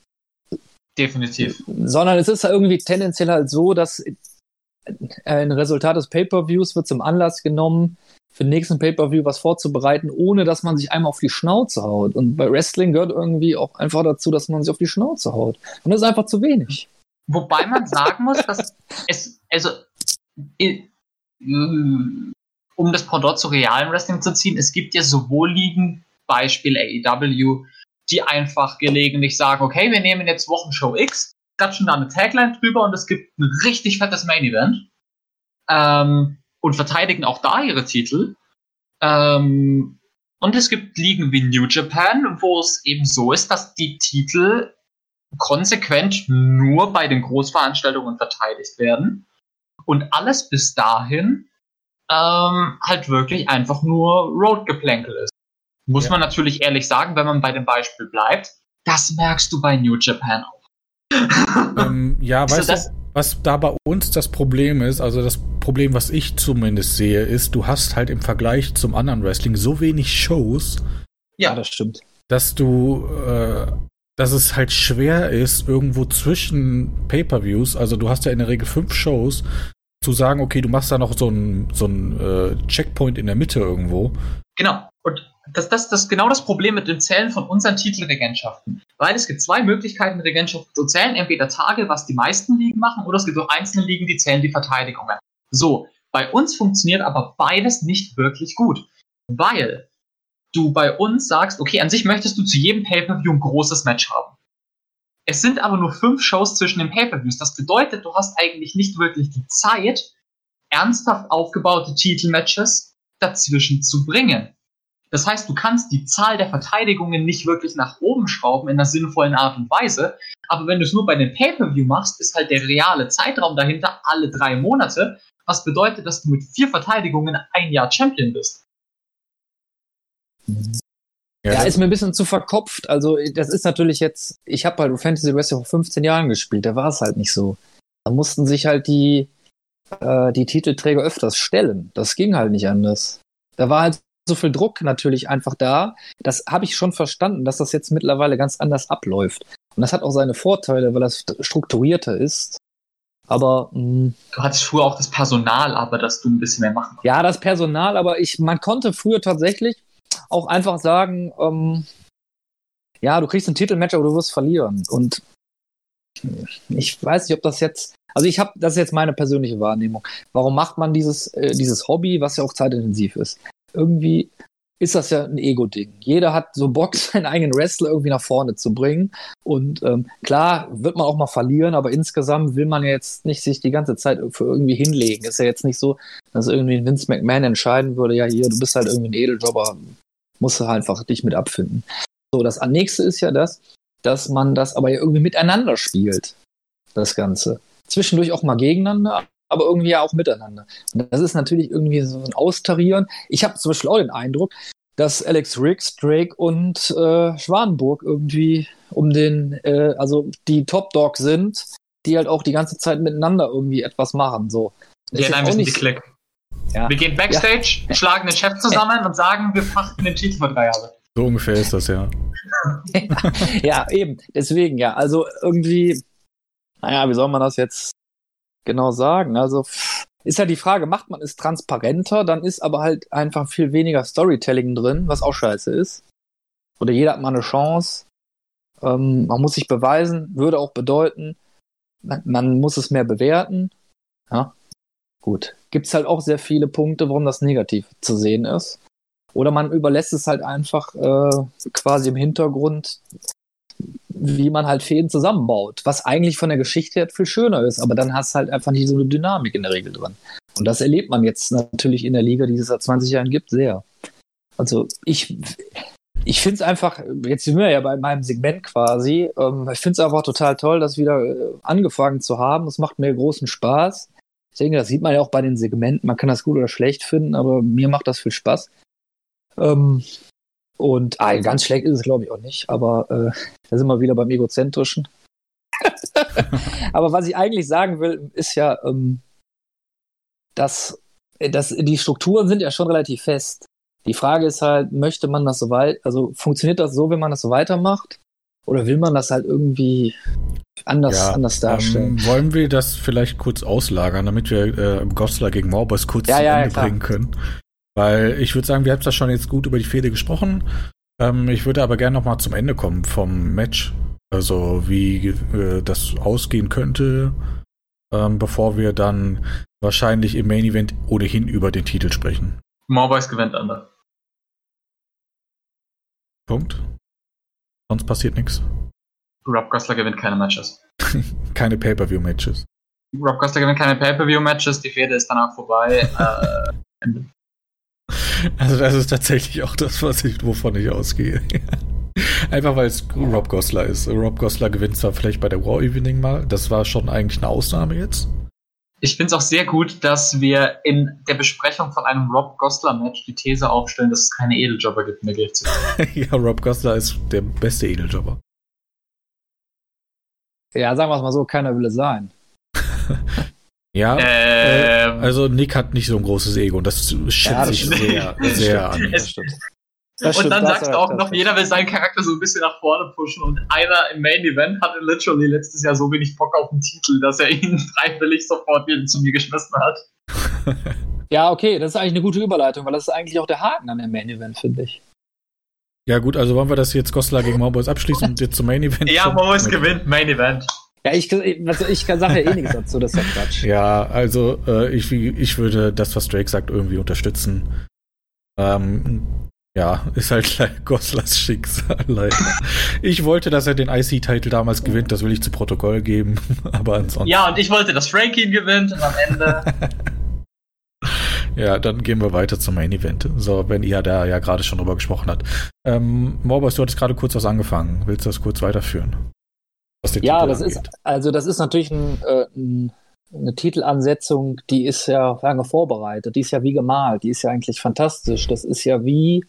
Definitiv. sondern es ist irgendwie tendenziell halt so, dass ein Resultat des Pay-Per-Views wird zum Anlass genommen, für den nächsten Pay-Per-View was vorzubereiten, ohne dass man sich einmal auf die Schnauze haut. Und bei Wrestling gehört irgendwie auch einfach dazu, dass man sich auf die Schnauze haut. Und das ist einfach zu wenig. Wobei man sagen muss, dass es, also, mm, um das Pendant zu realen Wrestling zu ziehen, es gibt ja sowohl Ligen, Beispiel AEW, die einfach gelegentlich sagen, okay, wir nehmen jetzt Wochenshow X, klatschen da eine Tagline drüber und es gibt ein richtig fettes Main Event ähm, und verteidigen auch da ihre Titel. Ähm, und es gibt Ligen wie New Japan, wo es eben so ist, dass die Titel konsequent nur bei den Großveranstaltungen verteidigt werden und alles bis dahin ähm, halt wirklich einfach nur Roadgeplänkel ist. Muss Ja. man natürlich ehrlich sagen, wenn man bei dem Beispiel bleibt, das merkst du bei New Japan auch. ähm, ja, Also weißt das- du, was da bei uns das Problem ist, also das Problem, was ich zumindest sehe, ist, du hast halt im Vergleich zum anderen Wrestling so wenig Shows, Ja, das stimmt. dass du, äh, dass es halt schwer ist, irgendwo zwischen Pay-per-Views, also du hast ja in der Regel fünf Shows, zu sagen, okay, du machst da noch so einen so einen, äh, Checkpoint in der Mitte irgendwo. Genau. Und das, das, das ist genau das Problem mit dem Zählen von unseren Titelregentschaften. Weil es gibt zwei Möglichkeiten, Regentschaften zu zählen. Entweder Tage, was die meisten Ligen machen, oder es gibt auch einzelne Ligen, die zählen die Verteidigungen. So, bei uns funktioniert aber beides nicht wirklich gut. Weil du bei uns sagst, okay, an sich möchtest du zu jedem Pay-Per-View ein großes Match haben. Es sind aber nur fünf Shows zwischen den Pay-Per-Views. Das bedeutet, du hast eigentlich nicht wirklich die Zeit, ernsthaft aufgebaute Titelmatches dazwischen zu bringen. Das heißt, du kannst die Zahl der Verteidigungen nicht wirklich nach oben schrauben in einer sinnvollen Art und Weise. Aber wenn du es nur bei den Pay-Per-View machst, ist halt der reale Zeitraum dahinter alle drei Monate. Was bedeutet, dass du mit vier Verteidigungen ein Jahr Champion bist. Ja, ja ist mir ein bisschen zu verkopft. Also, das ist natürlich jetzt, ich habe halt Fantasy Wrestling vor 15 Jahren gespielt, da war es halt nicht so. Da mussten sich halt die, äh, die Titelträger öfters stellen. Das ging halt nicht anders. Da war halt so viel Druck natürlich einfach da. Das habe ich schon verstanden, dass das jetzt mittlerweile ganz anders abläuft. Und das hat auch seine Vorteile, weil das strukturierter ist. Aber mh, mm, du hattest früher auch das Personal, aber dass du ein bisschen mehr machen. Ja, das Personal, aber ich, man konnte früher tatsächlich auch einfach sagen, ähm, ja, du kriegst ein Titelmatch, aber du wirst verlieren. Und ich weiß nicht, ob das jetzt, also ich habe, das ist jetzt meine persönliche Wahrnehmung. Warum macht man dieses, äh, dieses Hobby, was ja auch zeitintensiv ist? Irgendwie ist das ja ein Ego-Ding. Jeder hat so Bock, seinen eigenen Wrestler irgendwie nach vorne zu bringen. Und ähm, klar wird man auch mal verlieren, aber insgesamt will man jetzt nicht sich die ganze Zeit für irgendwie hinlegen. Ist ja jetzt nicht so, dass irgendwie Vince McMahon entscheiden würde, ja hier, du bist halt irgendwie ein Edeljobber, musst du halt einfach dich mit abfinden. So, das nächste ist ja das, dass man das aber ja irgendwie miteinander spielt, das Ganze. Zwischendurch auch mal gegeneinander, aber irgendwie ja auch miteinander. Und das ist natürlich irgendwie so ein Austarieren. Ich habe zum Beispiel auch den Eindruck, dass Alex Riggs, Drake und äh, Schwanenburg irgendwie um den, äh, also die Top Dog sind, die halt auch die ganze Zeit miteinander irgendwie etwas machen. So. Ja, nein, wir sind die Klick. Ja. Wir gehen Backstage, ja. schlagen den Chef zusammen und sagen, wir pachten den Titel für drei Jahre. So ungefähr ist das, ja. ja, eben. Deswegen, ja. Also irgendwie, naja, wie soll man das jetzt genau sagen. Also ist ja die Frage, macht man es transparenter, dann ist aber halt einfach viel weniger Storytelling drin, was auch scheiße ist. Oder jeder hat mal eine Chance. Ähm, man muss sich beweisen, würde auch bedeuten, man, man muss es mehr bewerten. Ja, gut. Gibt es halt auch sehr viele Punkte, warum das negativ zu sehen ist. Oder man überlässt es halt einfach äh, quasi im Hintergrund wie man halt Fäden zusammenbaut, was eigentlich von der Geschichte her viel schöner ist, aber dann hast du halt einfach nicht so eine Dynamik in der Regel drin. Und das erlebt man jetzt natürlich in der Liga, die es seit 20 Jahren gibt, sehr. Also ich, ich finde es einfach, jetzt sind wir ja bei meinem Segment quasi, ähm, ich finde es einfach total toll, das wieder äh, angefangen zu haben. Es macht mir großen Spaß. Ich denke, das sieht man ja auch bei den Segmenten. Man kann das gut oder schlecht finden, aber mir macht das viel Spaß. Ähm, und ah, ganz schlecht ist es, glaube ich, auch nicht, aber äh, da sind wir wieder beim Egozentrischen. aber was ich eigentlich sagen will, ist ja, ähm, dass, dass die Strukturen sind ja schon relativ fest. Die Frage ist halt, möchte man das so weit, also funktioniert das so, wenn man das so weitermacht? Oder will man das halt irgendwie anders, ja, anders darstellen? Ähm, wollen wir das vielleicht kurz auslagern, damit wir äh, Goslar gegen Maubers kurz ja, zu ja, Ende bringen können? Weil ich würde sagen, wir haben da schon jetzt gut über die Fehde gesprochen. Ähm, ich würde aber gerne noch mal zum Ende kommen vom Match. Also wie äh, das ausgehen könnte, ähm, bevor wir dann wahrscheinlich im Main Event ohnehin über den Titel sprechen. Morboys gewinnt Under. Punkt. Sonst passiert nichts. Rob Gosler gewinnt keine Matches. keine Pay-Per-View-Matches. Rob Gosler gewinnt keine Pay-Per-View-Matches, die Fehde ist danach vorbei. äh, Also das ist tatsächlich auch das, was ich, wovon ich ausgehe. Einfach weil es Rob Gosler ist. Rob Gosler gewinnt zwar vielleicht bei der War Evening mal, das war schon eigentlich eine Ausnahme jetzt. Ich finde es auch sehr gut, dass wir in der Besprechung von einem Rob Gosler-Match die These aufstellen, dass es keine Edeljobber gibt in der GFC. ja, Rob Gosler ist der beste Edeljobber. Ja, sagen wir es mal so, keiner will es sein. Ja, ähm, also Nick hat nicht so ein großes Ego und das schätze ja, ich sehr, sehr an. Das stimmt. Das und dann sagst du auch noch, jeder will seinen Charakter so ein bisschen nach vorne pushen und einer im Main Event hatte literally letztes Jahr so wenig Bock auf den Titel, dass er ihn freiwillig sofort wieder zu mir geschmissen hat. ja, okay, das ist eigentlich eine gute Überleitung, weil das ist eigentlich auch der Haken an dem Main Event, finde ich. Ja, gut, also wollen wir das jetzt Goslar gegen Mauboys abschließen und jetzt zum Main Event? Ja, Mauboys gewinnt, Main Event. Ja, ich, was, ich sage ja eh nichts dazu, das ist ja Quatsch. Ja, also äh, ich, ich würde das, was Drake sagt, irgendwie unterstützen. Ähm, Ja, ist halt Goslers Schicksal leider. Ich wollte, dass er den IC-Titel damals gewinnt, das will ich zu Protokoll geben. Aber ansonsten. Ja, und ich wollte, dass Frankie ihn gewinnt und am Ende. ja, dann gehen wir weiter zum Main Event. So, wenn ihr da ja gerade schon drüber gesprochen habt. Ähm, Morbus, du hattest gerade kurz was angefangen. Willst du das kurz weiterführen? Ja, Titel das angeht? ist, also das ist natürlich ein, äh, ein eine Titelansetzung, die ist ja lange vorbereitet, die ist ja wie gemalt, die ist ja eigentlich fantastisch. Das ist ja wie,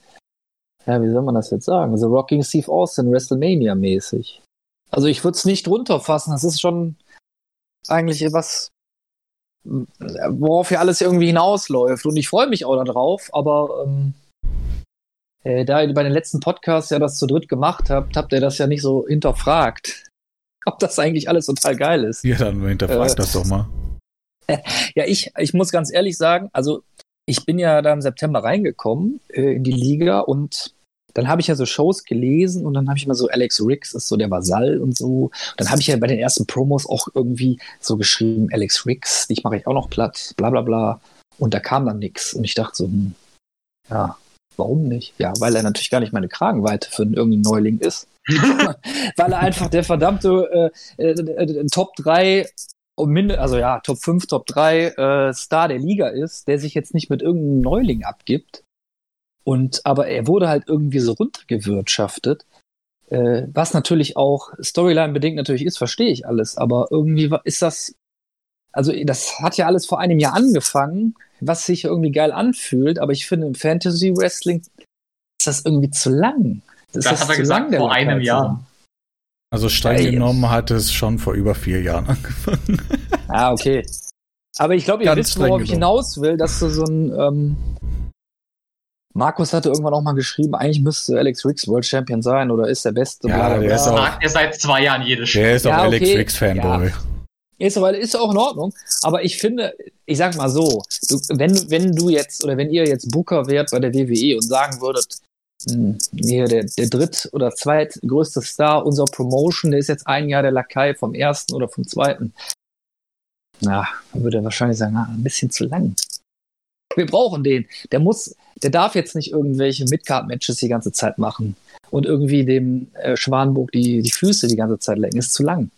ja, wie soll man das jetzt sagen? The Rocking Steve Austin, WrestleMania-mäßig. Also ich würde es nicht runterfassen, das ist schon eigentlich was, worauf ja alles irgendwie hinausläuft. Und ich freue mich auch darauf, aber ähm, äh, da ihr bei den letzten Podcasts ja das zu dritt gemacht habt, habt ihr das ja nicht so hinterfragt ob das eigentlich alles total geil ist. Ja, dann hinterfragt äh, das doch mal. Ja, ich, ich muss ganz ehrlich sagen, also ich bin ja da im September reingekommen äh, in die Liga und dann habe ich ja so Shows gelesen und dann habe ich mal so Alex Riggs ist so der Vasall und so. Und dann habe ich ja bei den ersten Promos auch irgendwie so geschrieben, Alex Riggs, dich mache ich auch noch platt, bla bla bla. Und da kam dann nichts. Und ich dachte so, hm, ja, warum nicht? Ja, weil er natürlich gar nicht meine Kragenweite für einen irgendeinen Neuling ist. weil er einfach der verdammte äh, äh, Top 3 also ja, Top 5, Top 3 äh, Star der Liga ist, der sich jetzt nicht mit irgendeinem Neuling abgibt. Und aber er wurde halt irgendwie so runtergewirtschaftet. Äh, was natürlich auch Storyline bedingt natürlich ist, verstehe ich alles, aber irgendwie ist das, also das hat ja alles vor einem Jahr angefangen, was sich irgendwie geil anfühlt, aber ich finde im Fantasy Wrestling ist das irgendwie zu lang. Das, das hat er gesagt vor einem Jahr. Also streng ja, genommen hat es schon vor über vier Jahren angefangen. Ah, okay. Aber ich glaube, ihr Ganz wisst, worauf ich hinaus will, dass du so ein ähm, Markus hatte irgendwann auch mal geschrieben, eigentlich müsste Alex Riggs World Champion sein oder ist der Beste. Ja, der ist auch, sagt er seit zwei Jahren jedes Spiel. Der ist auch ja, Alex Riggs Fanboy. Ja. Ist, aber, ist auch in Ordnung. Aber ich finde, ich sag mal so, du, wenn, wenn du jetzt oder wenn ihr jetzt Booker wärt bei der WWE und sagen würdet, hier der, der dritt- oder zweitgrößte Star unserer Promotion, der ist jetzt ein Jahr der Lakai vom ersten oder vom zweiten. Na, dann würde er wahrscheinlich sagen, ah, ein bisschen zu lang. Wir brauchen den. Der muss, der darf jetzt nicht irgendwelche Midcard-Matches die ganze Zeit machen und irgendwie dem äh, Schwanburg die, die Füße die ganze Zeit lenken. Ist zu lang.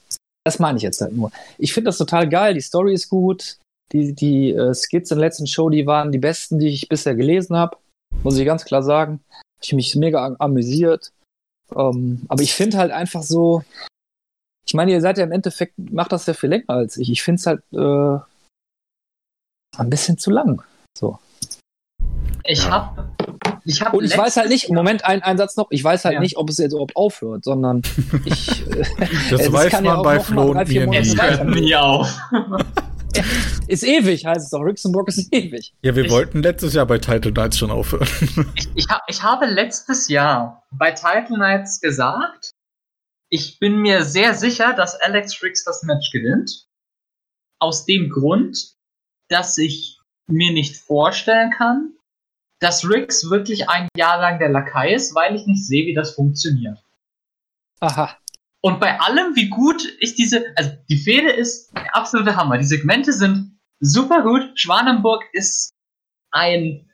Das meine ich jetzt halt nur. Ich finde das total geil. Die Story ist gut. Die, die äh, Skits in der letzten Show, die waren die besten, die ich bisher gelesen habe. Muss ich ganz klar sagen ich mich mega amüsiert. Ähm, aber ich finde halt einfach so, ich meine, ihr seid ja im Endeffekt, macht das ja viel länger als ich. Ich finde es halt äh, ein bisschen zu lang. So. Ich habe ich hab Und ich weiß halt nicht, Moment, ein, ein Satz noch, ich weiß halt ja. nicht, ob es jetzt überhaupt aufhört, sondern ich. das, das weiß man ja bei Flo und mir nie. hört nie auf. ist ewig, heißt es doch. Luxemburg ist ewig. Ja, wir ich, wollten letztes Jahr bei Title Nights schon aufhören. ich, ich, hab, ich habe letztes Jahr bei Title Nights gesagt, ich bin mir sehr sicher, dass Alex Riggs das Match gewinnt. Aus dem Grund, dass ich mir nicht vorstellen kann, dass Riggs wirklich ein Jahr lang der Lakai ist, weil ich nicht sehe, wie das funktioniert. Aha. Und bei allem, wie gut ich diese, also die Fehde ist der absolute Hammer. Die Segmente sind super gut. Schwanenburg ist ein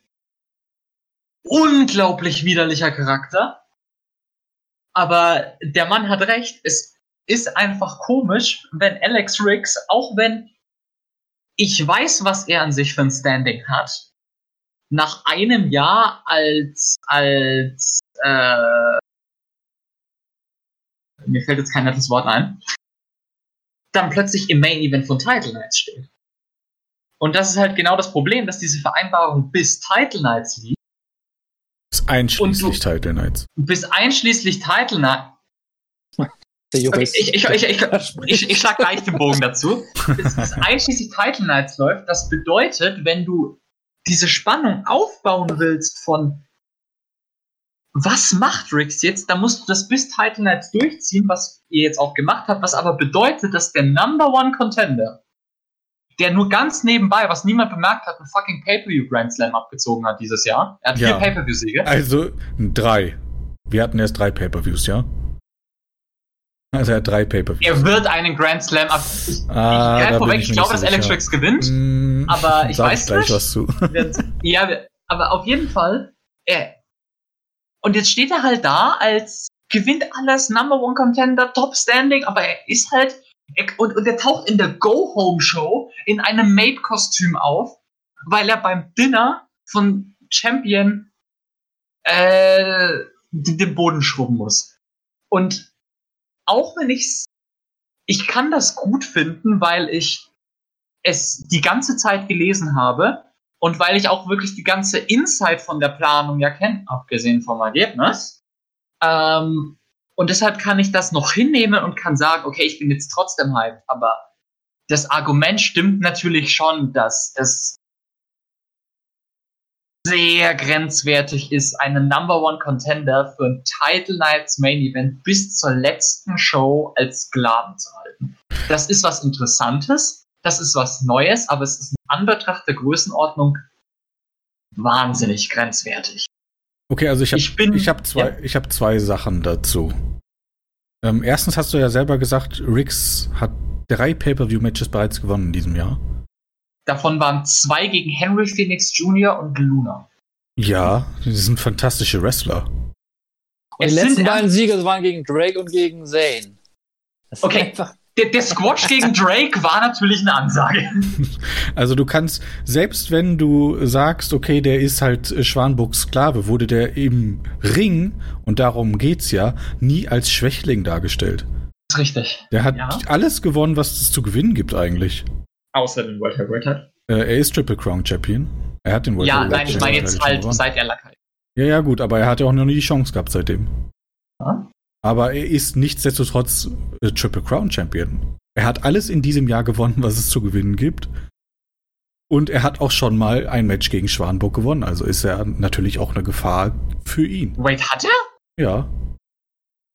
unglaublich widerlicher Charakter. Aber der Mann hat recht. Es ist einfach komisch, wenn Alex Riggs, auch wenn ich weiß, was er an sich für ein Standing hat, nach einem Jahr als, als äh, mir fällt jetzt kein nettes Wort ein, dann plötzlich im Main Event von Title Nights steht. Und das ist halt genau das Problem, dass diese Vereinbarung bis Title Nights liegt. Bis einschließlich du, Title Nights. Bis einschließlich Title Nights. Okay, ich, ich, ich, ich, ich schlag gleich den Bogen dazu. Bis, bis einschließlich Title Nights läuft, das bedeutet, wenn du diese Spannung aufbauen willst von was macht Rix jetzt? Da musst du das bis Title Nights durchziehen, was ihr jetzt auch gemacht habt, was aber bedeutet, dass der Number One Contender, der nur ganz nebenbei, was niemand bemerkt hat, einen fucking Pay-Per-View Grand Slam abgezogen hat dieses Jahr. Er hat ja. vier Pay-Per-View-Siege. Also drei. Wir hatten erst drei Pay-Per-Views, ja? Also er hat drei Pay-Per-Views. Er wird einen Grand Slam ab. Ich, ah, ich, vorweg, ich, ich glaube, dass Alex Rix gewinnt. Mm, aber ich weiß gleich nicht. was zu. ja, aber auf jeden Fall, er, Und jetzt steht er halt da als gewinnt alles, Number One Contender, Top Standing, aber er ist halt und, und er taucht in der Go-Home-Show in einem Maid-Kostüm auf, weil er beim Dinner von Champion äh, den Boden schrubben muss. Und auch wenn ich's, ich kann das gut finden, weil ich es die ganze Zeit gelesen habe und weil ich auch wirklich die ganze Insight von der Planung ja kenne, abgesehen vom Ergebnis. Ähm, und deshalb kann ich das noch hinnehmen und kann sagen, okay, ich bin jetzt trotzdem hyped. Aber das Argument stimmt natürlich schon, dass es sehr grenzwertig ist, einen Number One Contender für ein Title Nights Main Event bis zur letzten Show als Sklaven zu halten. Das ist was Interessantes, das ist was Neues, aber es ist Anbetracht der Größenordnung wahnsinnig grenzwertig. Okay, also ich habe Ich bin- ich hab zwei, ja. ich hab zwei Sachen dazu. Ähm, erstens hast du ja selber gesagt, Riggs hat drei Pay-Per-View-Matches bereits gewonnen in diesem Jahr. Davon waren zwei gegen Henry Phoenix Jr. und Luna. Ja, die sind fantastische Wrestler. Und die letzten beiden Siege waren gegen Drake und gegen Zane. Das ist Okay. einfach- Der, der Squash gegen Drake war natürlich eine Ansage. Also du kannst, selbst wenn du sagst, okay, der ist halt äh, Schwanburgs Sklave, wurde der im Ring, und darum geht's ja, nie als Schwächling dargestellt. Das ist richtig. Der hat Ja. alles gewonnen, was es zu gewinnen gibt eigentlich. Außer den World Heavyweight hat. Äh, er ist Triple Crown Champion. Er hat den World Ja, nein, ich meine jetzt halt gewonnen. seit er Lakai. Ja, ja, gut, aber er hat ja auch noch nie die Chance gehabt seitdem. Ja? Aber er ist nichtsdestotrotz äh, Triple Crown Champion. Er hat alles in diesem Jahr gewonnen, was es zu gewinnen gibt. Und er hat auch schon mal ein Match gegen Schwanburg gewonnen. Also ist er natürlich auch eine Gefahr für ihn. Wait, hat er? Ja,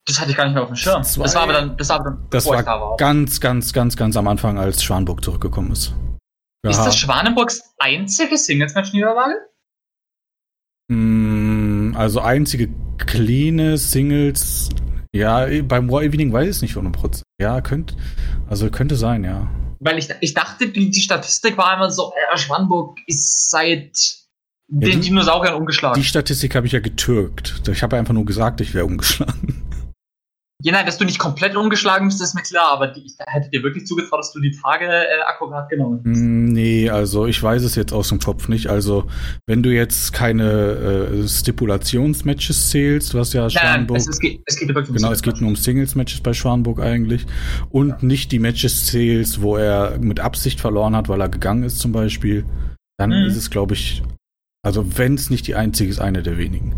Das hatte ich gar nicht mehr auf dem Schirm. Zwei- Das war aber dann, das war dann, das war war. ganz, ganz, ganz, ganz am Anfang, als Schwanburg zurückgekommen ist. Ist Ja. das Schwanenburgs einzige Singles-Match-Niederlage? Mm, Also einzige cleane Singles. Ja, beim War Evening weiß ich es nicht 100%. Ja, könnte. Also könnte sein, ja. Weil ich, ich dachte, die, die Statistik war immer so, äh, Schwanenburg ist seit den die- Dinosauriern umgeschlagen. Die Statistik habe ich ja getürkt. Ich habe einfach nur gesagt, ich wäre umgeschlagen. Ja, nein, dass du nicht komplett umgeschlagen bist, ist mir klar, aber die, ich hätte dir wirklich zugetraut, dass du die Tage äh, akkurat genommen hast. Mm, Nee, also ich weiß es jetzt aus dem Kopf nicht. Also, wenn du jetzt keine äh, Stipulationsmatches zählst, was ja Nein, nein, Schwanburg. es, es, geht, es geht ja wirklich um Genau, es geht nur um Singles-Matches bei Schwanburg eigentlich. Und nicht die Matches zählst, wo er mit Absicht verloren hat, weil er gegangen ist zum Beispiel. Dann Mhm. ist es, glaube ich, also wenn es nicht die einzige ist, eine der wenigen.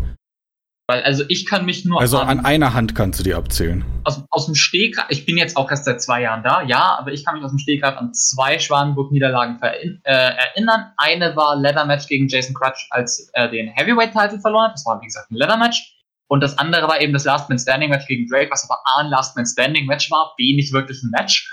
Weil, also ich kann mich nur Also an einer Hand kannst du die abzählen. aus, aus dem Stegreif, ich bin jetzt auch erst seit zwei Jahren da, ja, aber ich kann mich aus dem Stegreif an zwei Schwanenburg-Niederlagen äh, erinnern. Eine war Leather Match gegen Jason Crutch, als er den Heavyweight-Title verloren hat. Das war, wie gesagt, ein Leather Match. Und das andere war eben das Last Man Standing Match gegen Drake, was aber A, ein Last Man Standing Match war, B, nicht wirklich ein Match.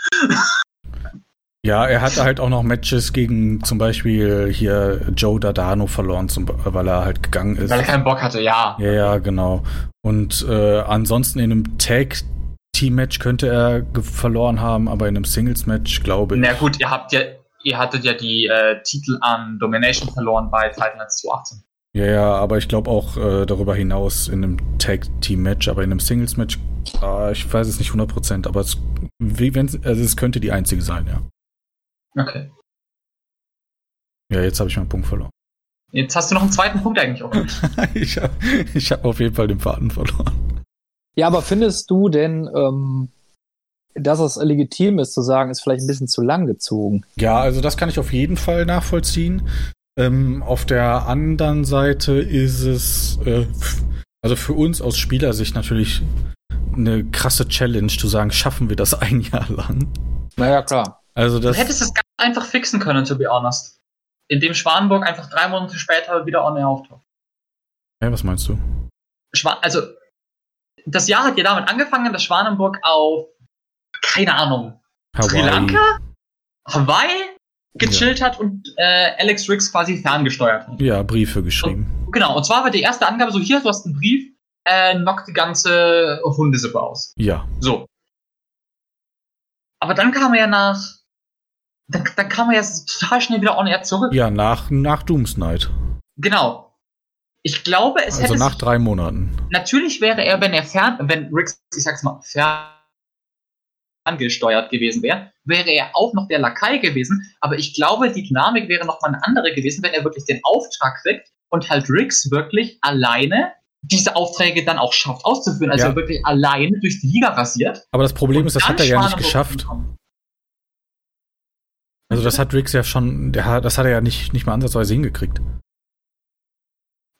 Ja, er hatte halt auch noch Matches gegen zum Beispiel hier Joe Dardano verloren, zum, weil er halt gegangen ist. Weil er keinen Bock hatte, ja. Ja, ja, genau. Und äh, ansonsten in einem Tag-Team-Match könnte er verloren haben, aber in einem Singles-Match, glaube ich. Na gut, ihr habt ja, ihr hattet ja die äh, Titel an Domination verloren bei Titan Nights 2018. Ja, ja, aber ich glaube auch äh, darüber hinaus in einem Tag-Team-Match, aber in einem Singles-Match, äh, ich weiß es nicht 100%, aber es, wie also es könnte die einzige sein, ja. Okay. Ja, jetzt habe ich meinen Punkt verloren. Jetzt hast du noch einen zweiten Punkt eigentlich auch. ich habe ich hab auf jeden Fall den Faden verloren. Ja, aber findest du denn, ähm, dass es legitim ist zu sagen, ist vielleicht ein bisschen zu lang gezogen? Ja, also das kann ich auf jeden Fall nachvollziehen. Ähm, auf der anderen Seite ist es, äh, also für uns aus Spielersicht natürlich eine krasse Challenge zu sagen, schaffen wir das ein Jahr lang? Naja, klar. Also Du das, hättest es ganz einfach fixen können, to be honest. Indem Schwanenburg einfach drei Monate später wieder on air auftaucht. ja, was meinst du? Schwan also, das Jahr hat ja damit angefangen, dass Schwanenburg auf, keine Ahnung, Sri Lanka? Hawaii gechillt hat und äh, Alex Riggs quasi ferngesteuert hat. Ja, Briefe geschrieben. Genau, und zwar war die erste Angabe so, hier, du hast einen Brief, äh, knock die ganze Hundesippe aus. Ja. So. Aber dann kam er ja nach, dann, dann kam er ja total schnell wieder on air zurück. Ja, nach, nach Doom's Night. Genau. Ich glaube, es Also hätte nach sich- drei Monaten. Natürlich wäre er, wenn er fern, wenn Riggs, ich sag's mal, ferngesteuert gewesen wäre, wäre er auch noch der Lakai gewesen. Aber ich glaube, die Dynamik wäre noch mal eine andere gewesen, wenn er wirklich den Auftrag kriegt und halt Riggs wirklich alleine diese Aufträge dann auch schafft auszuführen. Also Ja. wirklich alleine durch die Liga rasiert. Aber das Problem ist, das hat er ja nicht geschafft. kommt. Also das hat Riggs ja schon, der das hat er ja nicht, nicht mal ansatzweise hingekriegt.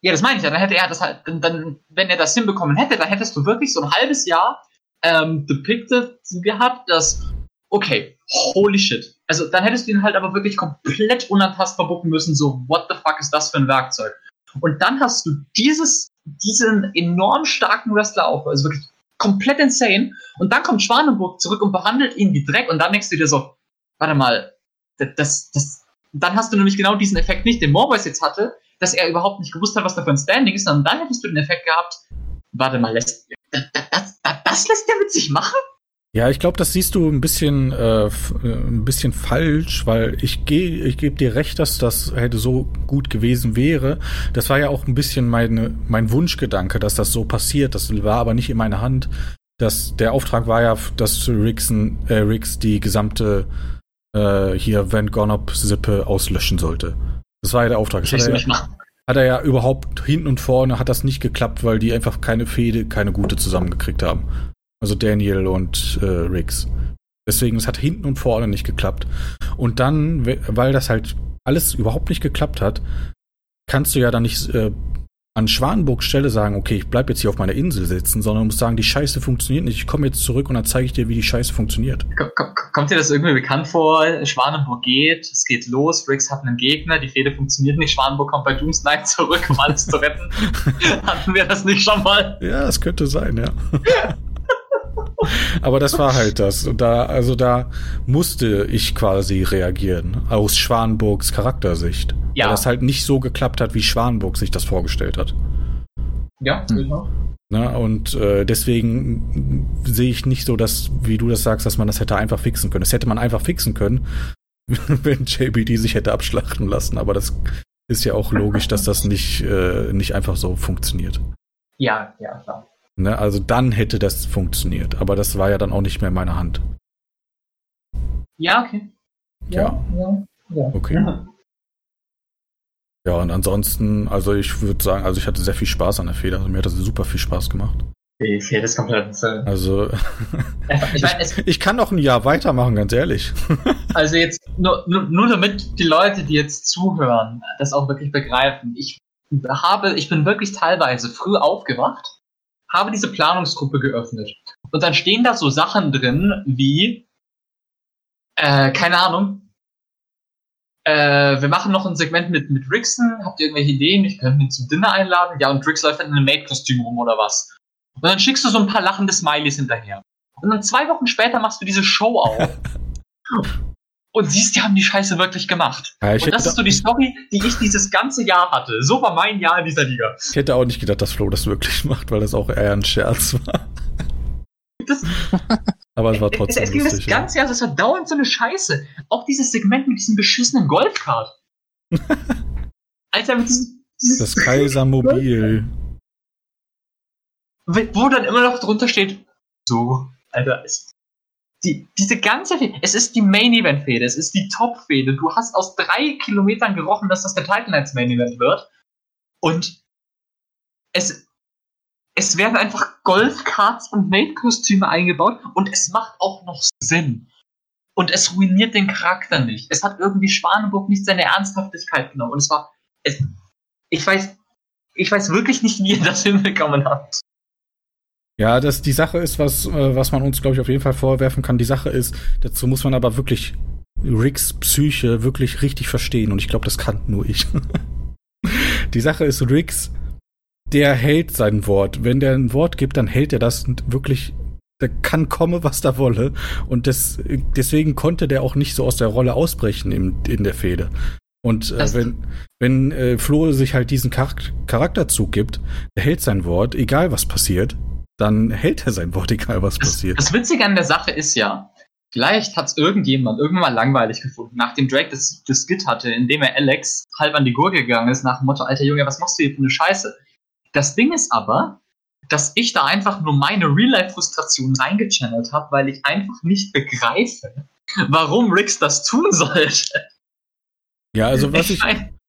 Ja, das meine ich ja. Dann hätte er das halt, dann- wenn er das hinbekommen hätte, dann hättest du wirklich so ein halbes Jahr ähm, depicted gehabt, dass, okay, holy shit. Also dann hättest du ihn halt aber wirklich komplett unantastbar bucken müssen, so, what the fuck ist das für ein Werkzeug? Und dann hast du dieses, diesen enorm starken Wrestler auf, also wirklich komplett insane. Und dann kommt Schwanenburg zurück und behandelt ihn wie Dreck und dann denkst du dir so, warte mal, das, das, dann hast du nämlich genau diesen Effekt nicht, den Morbius jetzt hatte, dass er überhaupt nicht gewusst hat, was da für ein Standing ist, sondern dann hättest du den Effekt gehabt, warte mal, lässt, das, das, das, lässt der mit sich machen? Ja, ich glaube, das siehst du ein bisschen, äh, äh, ein bisschen falsch, weil ich gehe, ich gebe dir recht, dass das hätte so gut gewesen wäre. Das war ja auch ein bisschen meine, mein Wunschgedanke, dass das so passiert. Das war aber nicht in meiner Hand. Das, der Auftrag war ja, dass Rixen, äh, Rix die gesamte äh, hier Van Gonop-Sippe auslöschen sollte. Das war ja der Auftrag. Das hat er, ja, hat er ja überhaupt hinten und vorne hat das nicht geklappt, weil die einfach keine Fehde, keine gute zusammengekriegt haben. Also Daniel und äh, Riggs. Deswegen, es hat hinten und vorne nicht geklappt. Und dann, we- weil das halt alles überhaupt nicht geklappt hat, kannst du ja dann nicht äh, an Schwanenburgs Stelle sagen, okay, ich bleib jetzt hier auf meiner Insel sitzen, sondern musst sagen, die Scheiße funktioniert nicht. Ich komme jetzt zurück und dann zeige ich dir, wie die Scheiße funktioniert. Komm- komm- Kommt dir das irgendwie bekannt vor? Schwanenburg geht, es geht los, Riggs hat einen Gegner, die Fehde funktioniert nicht, Schwanenburg kommt bei Doomsnight zurück, um alles zu retten. Hatten wir das nicht schon mal? Ja, das könnte sein, ja. Aber das war halt das. Und da, also da musste ich quasi reagieren. Aus Schwanenburgs Charaktersicht. Ja. Weil das halt nicht so geklappt hat, wie Schwanenburg sich das vorgestellt hat. Ja, Hm. genau. Ne? Und äh, deswegen sehe ich nicht so, dass, wie du das sagst, dass man das hätte einfach fixen können. Das hätte man einfach fixen können, wenn JBD sich hätte abschlachten lassen. Aber das ist ja auch logisch, dass das nicht, äh, nicht einfach so funktioniert. Ja, ja, klar. Ne, also dann hätte das funktioniert, aber das war ja dann auch nicht mehr in meiner Hand. Ja, okay. Ja, ja, ja. okay. Ja, und ansonsten, also ich würde sagen, also ich hatte sehr viel Spaß an der Feder. Also mir hat das super viel Spaß gemacht. Die Fehde ist komplett insane. Also Ich meine, es, ich kann noch ein Jahr weitermachen, ganz ehrlich. Also jetzt nur, nur, nur damit die Leute, die jetzt zuhören, das auch wirklich begreifen. Ich habe, ich bin wirklich teilweise früh aufgewacht, habe diese Planungsgruppe geöffnet und dann stehen da so Sachen drin wie, äh, keine Ahnung, äh, wir machen noch ein Segment mit mit Rixon. Habt ihr irgendwelche Ideen? Ich könnte ihn zum Dinner einladen. Ja, und Rix läuft dann in einem Maid-Kostüm rum oder was. Und dann schickst du so ein paar lachende Smileys hinterher. Und dann zwei Wochen später machst du diese Show auf. und siehst, die haben die Scheiße wirklich gemacht. Ja, und das ist so die Story, die ich dieses ganze Jahr hatte. So war mein Jahr in dieser Liga. ich hätte auch nicht gedacht, dass Flo das wirklich macht, weil das auch eher ein Scherz war. Das, Aber es war es, trotzdem es ging das lustig. Ja. ganze Jahr, das war dauernd so eine Scheiße. Auch dieses Segment mit diesem beschissenen Golfkart. Alter, mit diesem, Das Kaisermobil. wo dann immer noch drunter steht, so, Alter, es, die, diese ganze Fehde, es ist die Main-Event-Fehde, es ist die Top-Fehde. Du hast aus drei Kilometern gerochen, dass das der Titan Knights Main-Event wird. Und es, es werden einfach Golfkarts und Maid-Kostüme eingebaut und es macht auch noch Sinn. Und es ruiniert den Charakter nicht. Es hat irgendwie Schwanenburg nicht seine Ernsthaftigkeit genommen. Und es war, es, ich weiß, ich weiß wirklich nicht, wie ihr das hinbekommen habt. Ja, das die Sache ist, was, äh, was man uns, glaube ich, auf jeden Fall vorwerfen kann. Die Sache ist, dazu muss man aber wirklich Ricks Psyche wirklich richtig verstehen. Und ich glaube, das kann nur ich. die Sache ist, Ricks, der hält sein Wort. Wenn der ein Wort gibt, dann hält er das wirklich. Da kann komme, was da wolle. Und das, deswegen konnte der auch nicht so aus der Rolle ausbrechen in, in der Fehde. Und äh, wenn, wenn äh, Flo sich halt diesen Char Charakterzug gibt, er hält sein Wort, egal was passiert, dann hält er sein Wort, egal was Das, passiert. das Witzige an der Sache ist ja, Vielleicht hat es irgendjemand irgendwann mal langweilig gefunden, nachdem Drake das, das Skit hatte, in dem er Alex halb an die Gurke gegangen ist, nach dem Motto, alter Junge, was machst du hier für eine Scheiße? Das Ding ist aber, dass ich da einfach nur meine Real-Life-Frustration reingechannelt habe, weil ich einfach nicht begreife, warum Rix das tun sollte. Ja, also was ich,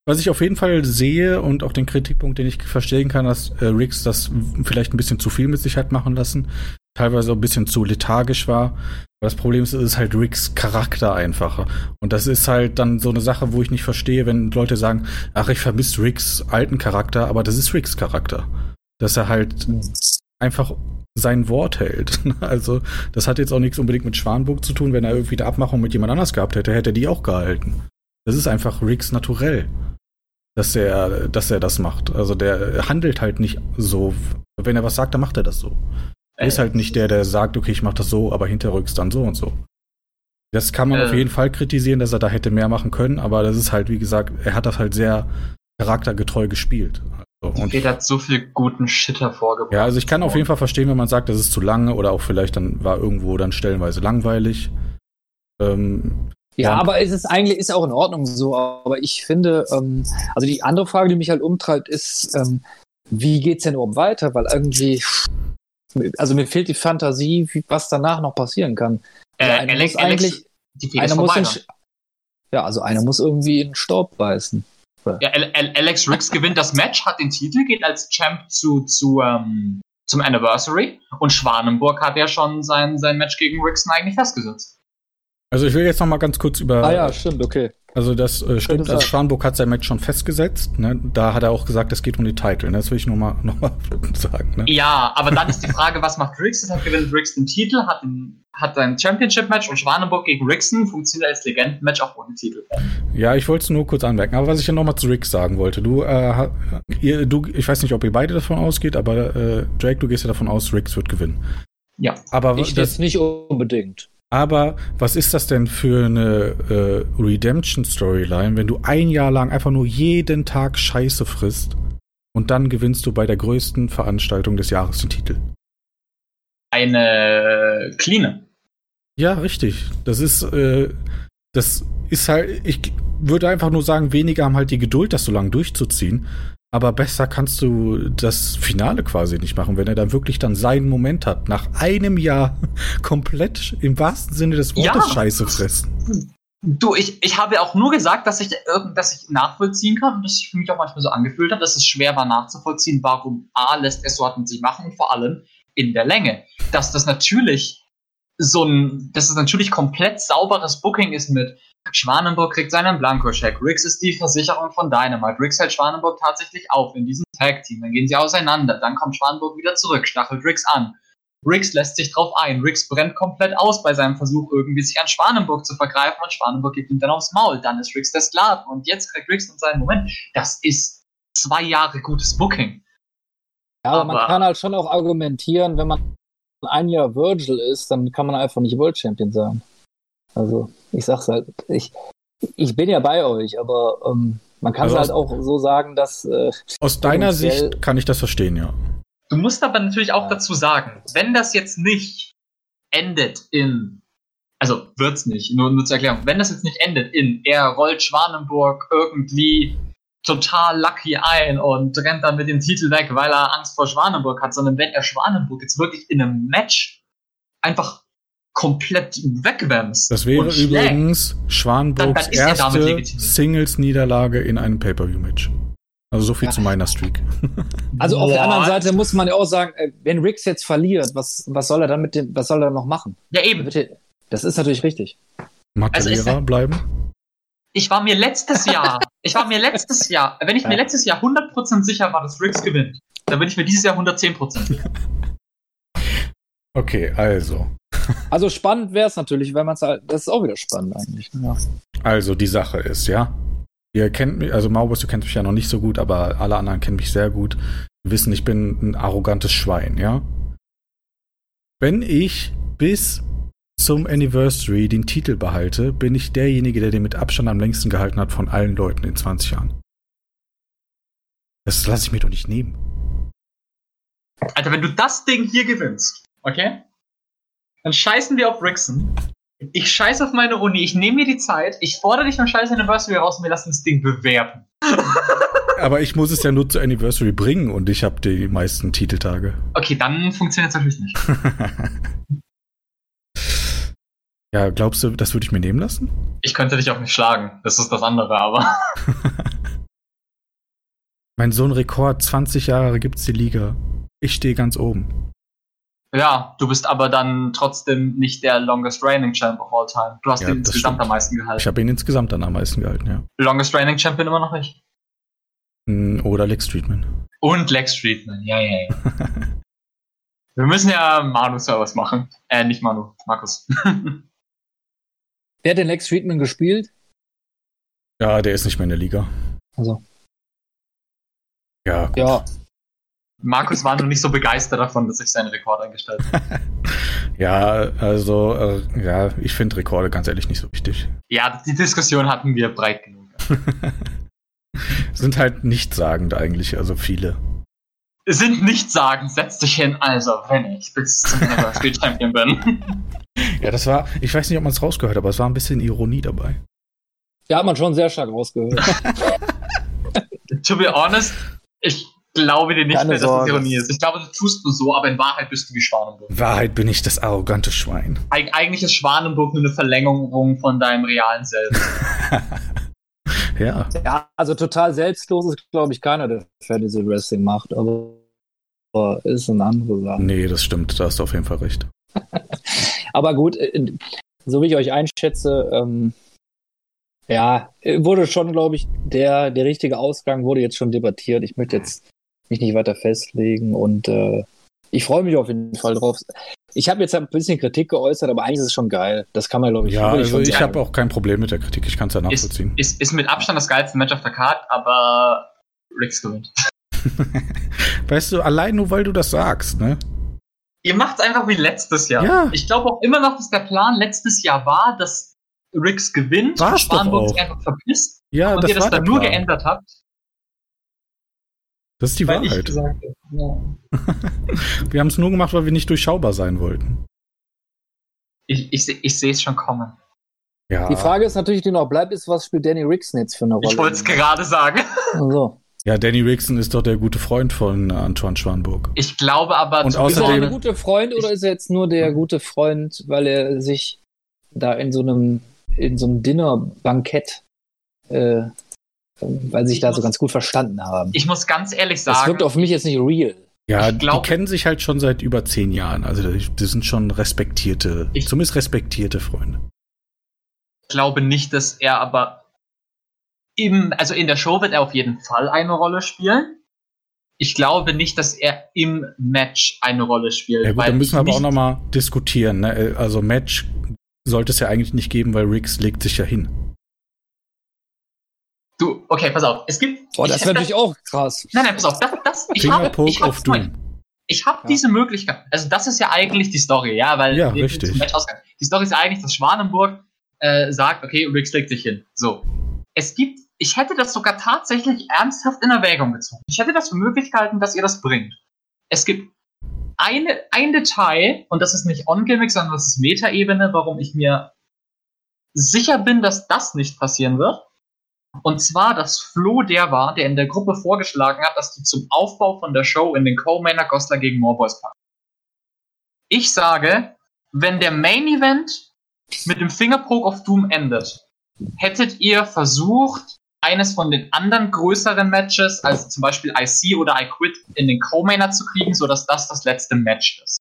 was ich auf jeden Fall sehe und auch den Kritikpunkt, den ich verstehen kann, dass äh, Riggs das vielleicht ein bisschen zu viel mit sich hat machen lassen, teilweise ein bisschen zu lethargisch war. Das Problem ist, es ist halt Ricks Charakter einfacher. Und das ist halt dann so eine Sache, wo ich nicht verstehe, wenn Leute sagen, ach, ich vermisse Ricks alten Charakter, aber das ist Ricks Charakter. Dass er halt einfach sein Wort hält. Also, das hat jetzt auch nichts unbedingt mit Schwanburg zu tun. Wenn er irgendwie eine Abmachung mit jemand anders gehabt hätte, hätte er die auch gehalten. Das ist einfach Ricks naturell, dass er, dass er das macht. Also der handelt halt nicht so. Wenn er was sagt, dann macht er das so. Er ist halt nicht der, der sagt, okay, ich mach das so, aber hinterrücks dann so und so. Das kann man äh. auf jeden Fall kritisieren, dass er da hätte mehr machen können, aber das ist halt, wie gesagt, er hat das halt sehr charaktergetreu gespielt. Also, und er hat so viel guten Shit hervorgebracht. Ja, also ich kann auf jeden Fall verstehen, wenn man sagt, das ist zu lange oder auch vielleicht dann war irgendwo dann stellenweise langweilig. Ähm, ja, aber es ist eigentlich ist auch in Ordnung so. Aber ich finde, ähm, also die andere Frage, die mich halt umtreibt, ist, ähm, wie geht's denn überhaupt weiter? Weil irgendwie, also mir fehlt die Fantasie, wie, was danach noch passieren kann. Äh, einer Alex, eigentlich, Alex, einer muss in, ja, also einer muss irgendwie in den Staub beißen. Ja, Alex Riggs gewinnt das Match, hat den Titel, geht als Champ zu, zu ähm, zum Anniversary und Schwanenburg hat ja schon sein, sein Match gegen Riggs eigentlich festgesetzt. Also ich will jetzt noch mal ganz kurz über. Ah ja, stimmt, okay. Also das äh, stimmt, also Schwanburg hat sein Match schon festgesetzt. Ne? Da hat er auch gesagt, es geht um die Titel. Ne? Das will ich noch mal, noch mal sagen. Ne? Ja, aber dann ist die Frage, was macht Riggs? Hat gewinnt Riggs den Titel, hat, den, hat sein Championship-Match und Schwanenburg gegen Rickson funktioniert als Legenden-Match auch ohne Titel. Ja, ich wollte es nur kurz anmerken. Aber was ich ja noch mal zu Riggs sagen wollte, du, äh, ihr, du, ich weiß nicht, ob ihr beide davon ausgeht, aber äh, Drake, du gehst ja davon aus, Riggs wird gewinnen. Ja. Aber ich das nicht unbedingt. Aber was ist das denn für eine äh, Redemption-Storyline, wenn du ein Jahr lang einfach nur jeden Tag Scheiße frisst und dann gewinnst du bei der größten Veranstaltung des Jahres den Titel? Eine cleane. Ja, richtig. Das ist, äh, das ist halt, ich würde einfach nur sagen, wenige haben halt die Geduld, das so lange durchzuziehen. Aber besser kannst du das Finale quasi nicht machen, wenn er dann wirklich dann seinen Moment hat. Nach einem Jahr komplett im wahrsten Sinne des Wortes ja. Scheiße fressen. Du, ich, ich habe auch nur gesagt, dass ich, dass ich nachvollziehen kann und das sich für mich auch manchmal so angefühlt hat, dass es schwer war nachzuvollziehen, warum A lässt es so hat mit sich machen und vor allem in der Länge. Dass das natürlich so ein, dass es natürlich komplett sauberes Booking ist mit Schwanenburg kriegt seinen Blankoscheck. Riggs ist die Versicherung von Dynamite. Riggs hält Schwanenburg tatsächlich auf in diesem Tag-Team. Dann gehen sie auseinander. Dann kommt Schwanenburg wieder zurück, stachelt Riggs an. Riggs lässt sich drauf ein. Riggs brennt komplett aus bei seinem Versuch, irgendwie sich an Schwanenburg zu vergreifen und Schwanenburg gibt ihm dann aufs Maul. Dann ist Riggs der Sklaven und jetzt kriegt Riggs in seinen Moment. Das ist zwei Jahre gutes Booking. Ja, aber, aber man kann halt schon auch argumentieren, wenn man ein Jahr Virgil ist, dann kann man einfach nicht World Champion sein. Also, ich sag's halt, ich, ich bin ja bei euch, aber ähm, man kann es also halt auch so sagen, dass. Äh, aus deiner Sicht kann ich das verstehen, ja. Du musst aber natürlich auch dazu sagen, wenn das jetzt nicht endet in. Also wird's nicht, nur, nur zur Erklärung. Wenn das jetzt nicht endet in, er rollt Schwanenburg irgendwie total lucky ein und rennt dann mit dem Titel weg, weil er Angst vor Schwanenburg hat, sondern wenn er Schwanenburg jetzt wirklich in einem Match einfach komplett wegwämst. Das wäre übrigens Schwanburgs erste Singles-Niederlage in einem Pay-Per-View-Match. Also so viel ja. zu meiner Streak. Also auf der anderen Seite muss man ja auch sagen, äh, wenn Riggs jetzt verliert, was, was soll er dann mit dem, was soll er noch machen? Ja, eben. Das ist natürlich richtig. Mathe-Lehrer also bleiben? Ich war mir letztes Jahr, ich war mir letztes Jahr, wenn ich ja. mir letztes Jahr 100% sicher war, dass Riggs gewinnt, dann bin ich mir dieses Jahr 110% sicher. Okay, also. Also spannend wäre es natürlich, wenn man es halt, das ist auch wieder spannend eigentlich. Ja. Also die Sache ist, ja. Ihr kennt mich, also Maubus, du kennst mich ja noch nicht so gut, aber alle anderen kennen mich sehr gut. Wissen, ich bin ein arrogantes Schwein, ja. Wenn ich bis zum Anniversary den Titel behalte, bin ich derjenige, der den mit Abstand am längsten gehalten hat von allen Leuten in 20 Jahren. Das lasse ich mir doch nicht nehmen. Alter, wenn du das Ding hier gewinnst, okay? Dann scheißen wir auf Rickson. Ich scheiß auf meine Uni, ich nehme mir die Zeit, ich fordere dich beim Scheiß Anniversary raus und wir lassen das Ding bewerben. Aber ich muss es ja nur zur Anniversary bringen und ich habe die meisten Titeltage. Okay, dann funktioniert es natürlich nicht. ja, glaubst du, das würde ich mir nehmen lassen? Ich könnte dich auch nicht schlagen, das ist das andere, aber. mein Sohn Rekord, 20 Jahre gibt's die Liga. Ich stehe ganz oben. Ja, du bist aber dann trotzdem nicht der longest reigning Champ of all time. Du hast Ja, ihn insgesamt stimmt. am meisten gehalten. Ich habe ihn insgesamt dann am meisten gehalten, ja. Longest reigning Champion immer noch nicht. Mm, Oder Lex Treatment. Und Lex Treatment, ja, ja, ja. Wir müssen ja Manu-Service machen. Äh, nicht Manu, Markus. Wer hat den Lex Friedman gespielt? Ja, der ist nicht mehr in der Liga. Also, Ja, gut. ja, Markus war noch nicht so begeistert davon, dass ich seinen Rekord eingestellt habe. Ja, also, äh, ja, ich finde Rekorde ganz ehrlich nicht so wichtig. Ja, die Diskussion hatten wir breit genug. Sind halt nichtssagend eigentlich, also viele. Sind nicht sagen, setz dich hin, also, wenn ich bis zum Anniversary Champion bin. Ja, das war, ich weiß nicht, ob man es rausgehört, aber es war ein bisschen Ironie dabei. da hat man schon sehr stark rausgehört. to be honest, ich glaube dir nicht Keine mehr, dass Sorge. das Ironie ist. Ich glaube, du tust nur so, aber in Wahrheit bist du wie Schwanenburg. In Wahrheit bin ich das arrogante Schwein. Eig eigentlich ist Schwanenburg nur eine Verlängerung von deinem realen Selbst. Ja, ja, also total selbstlos ist, glaube ich, keiner, der Fantasy Wrestling macht, aber, ist eine andere Sache. nee, das stimmt, da hast du auf jeden Fall recht. Aber gut, äh, so wie ich euch einschätze, ähm, ja, äh, wurde schon, glaube ich, der, der richtige Ausgang wurde jetzt schon debattiert. Ich möchte jetzt mich nicht weiter festlegen und äh, ich freue mich auf jeden Fall drauf. Ich habe jetzt ein bisschen Kritik geäußert, aber eigentlich ist es schon geil. Das kann man, glaube ich, Ja, also schon ich habe auch kein Problem mit der Kritik, ich kann es ja Ist, nachvollziehen. ist, ist mit Abstand das geilste Match auf der Card, aber Rix gewinnt. Weißt du, allein nur weil du das sagst, ne? Ihr macht's einfach wie letztes Jahr. Ja. Ich glaube auch immer noch, dass der Plan letztes Jahr war, dass Rix gewinnt, War's auch. sich einfach verpisst Ja, und das ihr das dann nur geändert habt. Das ist die weil ich Wahrheit. gesagt ja. Wir haben es nur gemacht, weil wir nicht durchschaubar sein wollten. Ich, ich, ich sehe es schon kommen. Ja, Die Frage ist natürlich, die noch bleibt, ist, was spielt Danny Rickson jetzt für eine Rolle? Ich wollte es gerade sagen. Also, ja, Danny Rickson ist doch der gute Freund von Antoine Schwanburg. Ich glaube aber, Und zu ist er außerdem- der gute Freund oder ist er jetzt nur der gute Freund, weil er sich da in so einem, in so einem Dinner-Bankett, äh, weil sie sich da so ganz gut verstanden haben? ich muss ganz ehrlich Das sagen, wirkt auf mich jetzt nicht real. Ja, glaub- die kennen sich halt schon seit über zehn Jahren. Also das sind schon respektierte, Ich- zumindest respektierte Freunde. ich glaube nicht, dass er aber im, also in der Show wird er auf jeden Fall eine Rolle spielen. Ich glaube nicht, dass er im Match eine Rolle spielt. Ja gut, weil dann müssen wir aber auch nochmal diskutieren. Ne? Also Match sollte es ja eigentlich nicht geben, weil Riggs legt sich ja hin. Du, okay, pass auf. Es gibt. Boah, das wäre natürlich auch krass. Nein, nein, pass auf. Das, das, ich habe ich hab. Ich habe Ja. diese Möglichkeit. Also das ist ja eigentlich die Story, ja, weil Ja, wir richtig. zum Match ausgehen. Die Story ist ja eigentlich, dass Schwanenburg äh, sagt, okay, Riggs legt sich hin. So. Es gibt, ich hätte das sogar tatsächlich ernsthaft in Erwägung gezogen. Ich hätte das für möglich gehalten, dass ihr das bringt. Es gibt eine, ein Detail, und das ist nicht On-Gimmick, sondern das ist Meta-Ebene, warum ich mir sicher bin, dass das nicht passieren wird. Und zwar, dass Flo der war, der in der Gruppe vorgeschlagen hat, dass du zum Aufbau von der Show in den Co-Mainer Goslar gegen Morboys packst. Ich sage, wenn der Main Event mit dem Fingerpoke of Doom endet, hättet ihr versucht, eines von den anderen größeren Matches, also zum Beispiel IC oder I Quit, in den Co-Mainer zu kriegen, sodass das das letzte Match ist.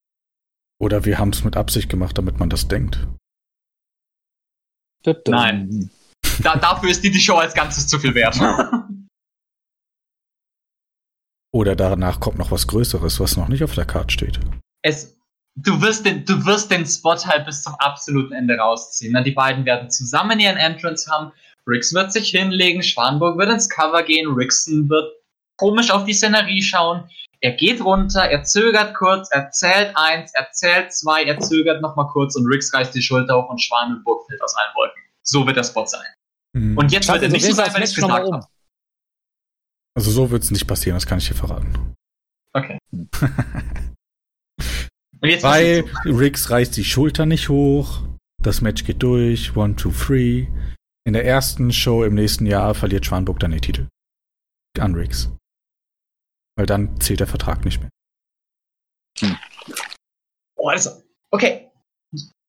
Oder wir haben es mit Absicht gemacht, damit man das denkt. Nein. Da, dafür ist die, die Show als Ganzes zu viel wert. Oder danach kommt noch was Größeres, was noch nicht auf der Karte steht. es, du wirst den, du wirst den Spot halt bis zum absoluten Ende rausziehen. Die beiden werden zusammen ihren Entrance haben. Rix wird sich hinlegen, Schwanburg wird ins Cover gehen, Rixon wird komisch auf die Szenerie schauen. Er geht runter, er zögert kurz, er zählt eins, er zählt zwei, er zögert nochmal kurz und Rix reißt die Schulter hoch und Schwanenburg fällt aus allen Wolken. So wird der Spot sein. Hm. Und jetzt wird er also nicht so sein, weil ich gesagt um. habe. Also so wird es nicht passieren, das kann ich dir verraten. Okay. Jetzt Weil Riggs reißt die Schulter nicht hoch. das Match geht durch, one, two, three. In der ersten Show im nächsten Jahr verliert Schwanburg dann den Titel. An Riggs. Weil dann zählt der Vertrag nicht mehr. Oh, also, okay.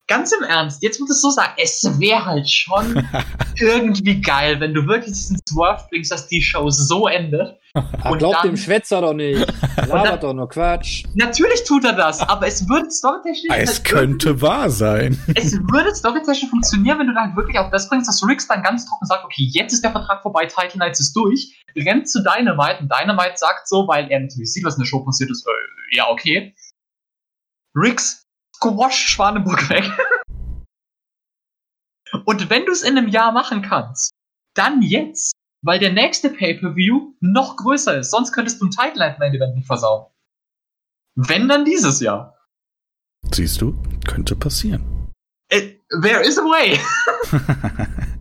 Ganz im Ernst, jetzt muss ich so sagen, es wäre halt schon irgendwie geil, wenn du wirklich diesen Swerve bringst, dass die Show so endet. Und glaubt dann- dem Schwätzer doch nicht. dann- Labert doch nur Quatsch. Natürlich tut er das, aber es würde storytechnisch Es halt könnte wahr sein. es würde storytechnisch funktionieren, wenn du dann wirklich auf das bringst, dass Riggs dann ganz trocken sagt, okay, jetzt ist der Vertrag vorbei, Title Nights ist durch, rennt zu Dynamite und Dynamite sagt so, weil er natürlich sieht, was in der Show passiert ist, äh, ja, okay. Riggs squash Schwanenburg weg. und wenn du es in einem Jahr machen kannst, dann jetzt, weil der nächste Pay-Per-View noch größer ist, sonst könntest du ein Night Main Event nicht versauen. Wenn dann dieses Jahr. Siehst du, könnte passieren. It, there is a way.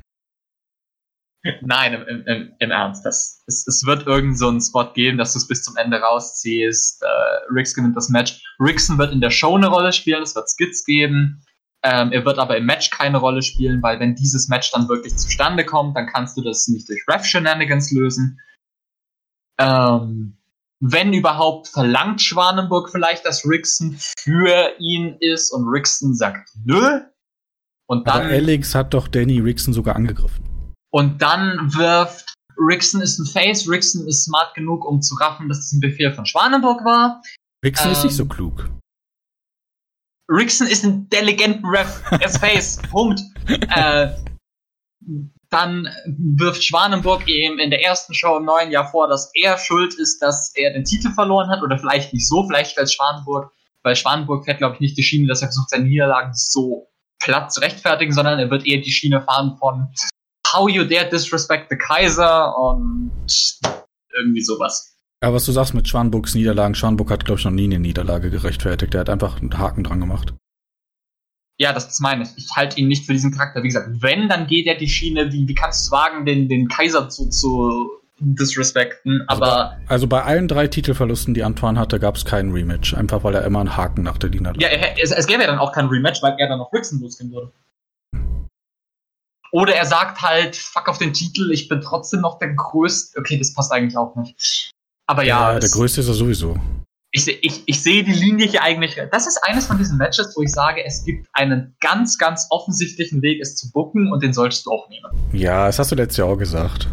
Nein, im, im, im, Ernst. Das, es, es wird irgend so einen Spot geben, dass du es bis zum Ende rausziehst. Äh, Riggs gewinnt das Match. Rickson wird in der Show eine Rolle spielen, es wird Skits geben. Ähm, er wird aber im Match keine Rolle spielen, weil wenn dieses Match dann wirklich zustande kommt, dann kannst du das nicht durch Ref-Shenanigans lösen. Ähm, wenn überhaupt, verlangt Schwanenburg vielleicht, dass Rickson für ihn ist und Rickson sagt nö. Und Aber dann, Alex hat doch Danny Rickson sogar angegriffen. Und dann wirft Rickson ist ein Face, Rickson ist smart genug, um zu raffen, dass es ein Befehl von Schwanenburg war. Rickson ist Ähm, nicht so klug. Rickson ist ein intelligenten Ref. Er ist Face. Punkt. Äh, dann wirft Schwanenburg ihm in der ersten Show im neuen Jahr vor, dass er schuld ist, dass er den Titel verloren hat. Oder vielleicht nicht so, vielleicht weil Schwanenburg, weil Schwanenburg fährt, glaube ich, nicht die Schiene, dass er versucht, seine Niederlagen so platt zu rechtfertigen, sondern er wird eher die Schiene fahren von How you dare disrespect the Kaiser und irgendwie sowas. Aber was du sagst mit Schwanburgs Niederlagen, Schwanburg hat, glaube ich, noch nie eine Niederlage gerechtfertigt. Der hat einfach einen Haken dran gemacht. Ja, das, das meine ich. Ich halte ihn nicht für diesen Charakter. Wie gesagt, wenn, dann geht er die Schiene, wie, wie kannst du es wagen, den, den Kaiser zu, zu disrespekten, aber Also bei allen drei Titelverlusten, die Antoine hatte, gab es keinen Rematch. Einfach weil er immer einen Haken nach der Niederlage ja, er, es, es gäbe ja dann auch kein Rematch, weil er dann auf Rickson losgehen würde. Oder er sagt halt, fuck auf den Titel, ich bin trotzdem noch der Größte. Okay, das passt eigentlich auch nicht. Aber ja, der es- größte ist er sowieso. ich, ich, ich sehe die Linie hier eigentlich. Das ist eines von diesen Matches, wo ich sage, es gibt einen ganz, ganz offensichtlichen Weg, es zu bucken und den solltest du auch nehmen. Ja, das hast du letztes Jahr auch gesagt.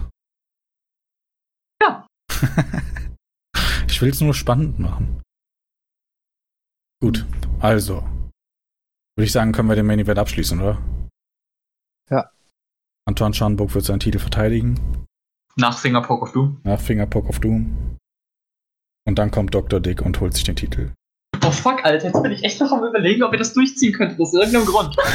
Ja. ich will es nur spannend machen. Gut, also. Würde ich sagen, können wir den Main Event abschließen, oder? Ja. Antoine Scharnburg wird seinen Titel verteidigen. Nach Fingerpoke of Doom. Nach Fingerpoke of Doom. Und dann kommt Dr. Dick und holt sich den Titel. Oh fuck, Alter, jetzt bin ich echt noch am überlegen, ob ihr das durchziehen könntet, aus irgendeinem Grund.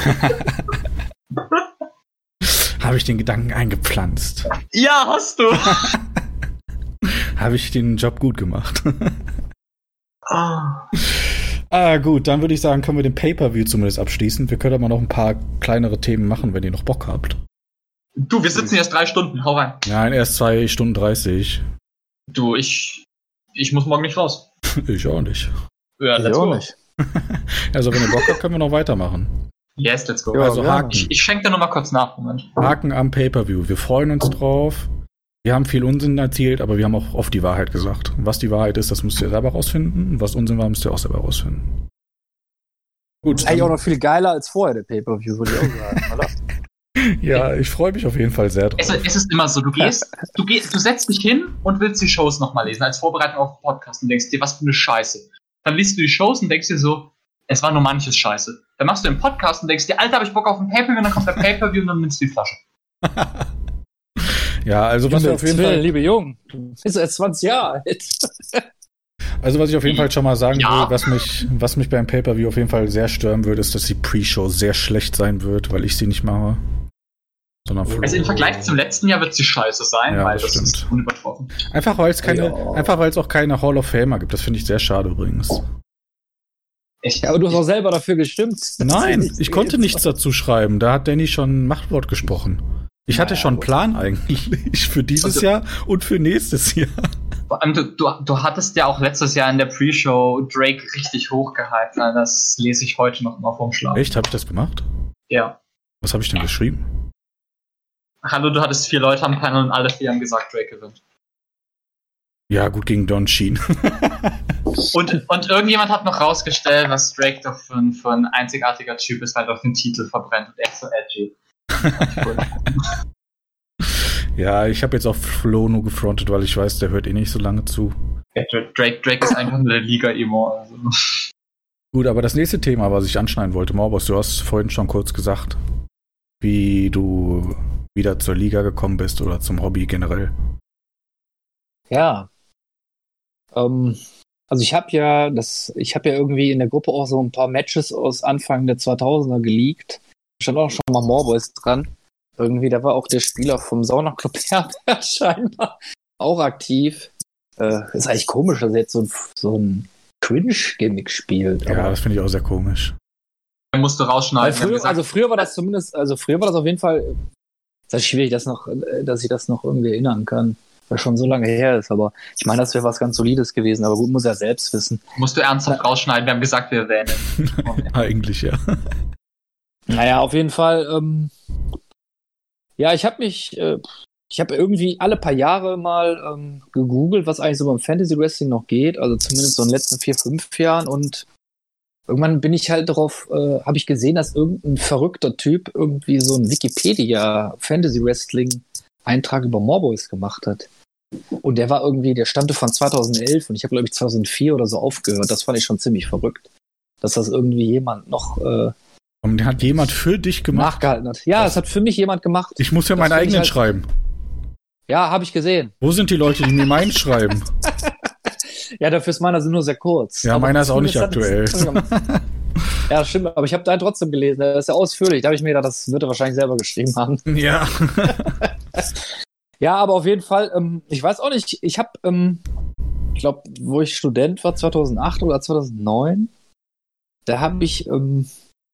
Habe ich den Gedanken eingepflanzt? Ja, hast du. Habe ich den Job gut gemacht? Ah. ah, gut, dann würde ich sagen, können wir den Pay-Per-View zumindest abschließen. Wir können aber noch ein paar kleinere Themen machen, wenn ihr noch Bock habt. Du, wir sitzen jetzt drei Stunden, hau rein. Nein, erst zwei Stunden 30. Du, ich. Ich muss morgen nicht raus. Ich auch nicht. Ja, Ich auch nicht. Also, wenn ihr Bock habt, können wir noch weitermachen. Yes, let's go. Ja, also gerne. Haken, Ich, ich schenke dir noch mal kurz nach, Moment. Haken am Pay-Per-View. Wir freuen uns drauf. Wir haben viel Unsinn erzählt, aber wir haben auch oft die Wahrheit gesagt. Was die Wahrheit ist, das müsst ihr selber rausfinden. Und was Unsinn war, müsst ihr auch selber rausfinden. Gut. Ist eigentlich auch noch viel geiler als vorher, der Pay-Per-View, würde ich auch sagen, oder? ja, ich freue mich auf jeden Fall sehr drauf. Es, es ist immer so, du gehst, du gehst, du setzt dich hin und willst die Shows nochmal lesen, als Vorbereitung auf den Podcast und denkst dir, was für eine Scheiße. Dann liest du die Shows und denkst dir so, es war nur manches Scheiße. Dann machst du den Podcast und denkst dir, Alter, hab ich Bock auf ein Pay-Per-View, und dann kommt der Pay-Per-View und dann nimmst du die Flasche. Ja, also was wir auf jeden Fall, liebe Jung, du bist erst 20 Jahre alt. also was ich auf jeden Fall schon mal sagen Ja. will, was mich, was mich beim Pay-Per-View auf jeden Fall sehr stören würde, ist, dass die Pre-Show sehr schlecht sein wird, weil ich sie nicht mache. Sondern Flo. Also im Vergleich zum letzten Jahr wird sie scheiße sein, Ja, weil das das, ist unübertroffen. Einfach weil es keine, Ja. einfach weil es auch keine Hall of Famer gibt. Das finde ich sehr schade übrigens. Ich, Ja, aber du hast auch selber dafür gestimmt. Nein, ich konnte nichts dazu schreiben. Da hat Danny schon ein Machtwort gesprochen. Ich hatte Naja, schon einen. Plan eigentlich für dieses Also- Jahr und für nächstes Jahr. Vor allem, du, du, du hattest ja auch letztes Jahr in der Pre-Show Drake richtig hochgehypt. Das lese ich heute noch mal vorm Schlaf. Echt? Habe ich das gemacht? Ja. Was habe ich denn geschrieben? Hallo, du hattest vier Leute am Panel und alle vier haben gesagt, Drake gewinnt. Ja, gut gegen Don Sheen. und, und irgendjemand hat noch rausgestellt, was Drake doch für ein, für ein einzigartiger Typ ist, weil er doch den Titel verbrennt und ist so edgy. ja, ich habe jetzt auch Flo nur gefrontet, weil ich weiß, der hört eh nicht so lange zu. Ja, Drake, Drake ist einfach nur der Liga-Emo. Also. Gut, aber das nächste Thema, was ich anschneiden wollte, Morbos, du hast vorhin schon kurz gesagt, wie du wieder zur Liga gekommen bist oder zum Hobby generell. Ja. Ähm, also ich habe ja das, ich habe ja irgendwie in der Gruppe auch so ein paar Matches aus Anfang der 2000er geleakt. Stand auch schon mal Morboys dran. Irgendwie, da war auch der Spieler vom Saunaclub Herbert scheinbar auch aktiv. Äh, ist eigentlich komisch, dass er jetzt so ein, so ein Cringe-Gimmick spielt. Ja, das finde ich auch sehr komisch. Er musste rausschneiden. Früher, also früher war das zumindest, also früher war das auf jeden Fall, ist halt schwierig, das noch, dass ich das noch irgendwie erinnern kann. Weil schon so lange her ist, aber ich meine, das wäre was ganz Solides gewesen, aber gut, muss er selbst wissen. Musst du ernsthaft rausschneiden, wir haben gesagt, wir erwähnen. Eigentlich, ja. Naja, auf jeden Fall, ähm, ja, ich habe mich, äh, ich habe irgendwie alle paar Jahre mal ähm, gegoogelt, was eigentlich so beim Fantasy Wrestling noch geht, also zumindest so in den letzten vier, fünf Jahren und irgendwann bin ich halt darauf, äh, habe ich gesehen, dass irgendein verrückter Typ irgendwie so ein Wikipedia Fantasy Wrestling Eintrag über Morboys gemacht hat. Und der war irgendwie, der stammte von 2011 und ich habe glaube ich 2004 oder so aufgehört. Das fand ich schon ziemlich verrückt, dass das irgendwie jemand noch äh, und hat jemand für dich gemacht? Nachgehalten hat. Ja, es hat für mich jemand gemacht. Ich muss ja meinen eigenen halt schreiben. Ja, habe ich gesehen. Wo sind die Leute, die mir meinen schreiben? ja, dafür ist meiner sind nur sehr kurz. Ja, meiner ist auch nicht aktuell. ja, stimmt, aber ich habe da trotzdem gelesen. Das ist ja ausführlich. Da habe ich mir gedacht, das wird er wahrscheinlich selber geschrieben haben. Ja. ja, aber auf jeden Fall, ähm, ich weiß auch nicht, ich habe, ähm, ich glaube, wo ich Student war, 2008 oder 2009, da habe ich, ähm,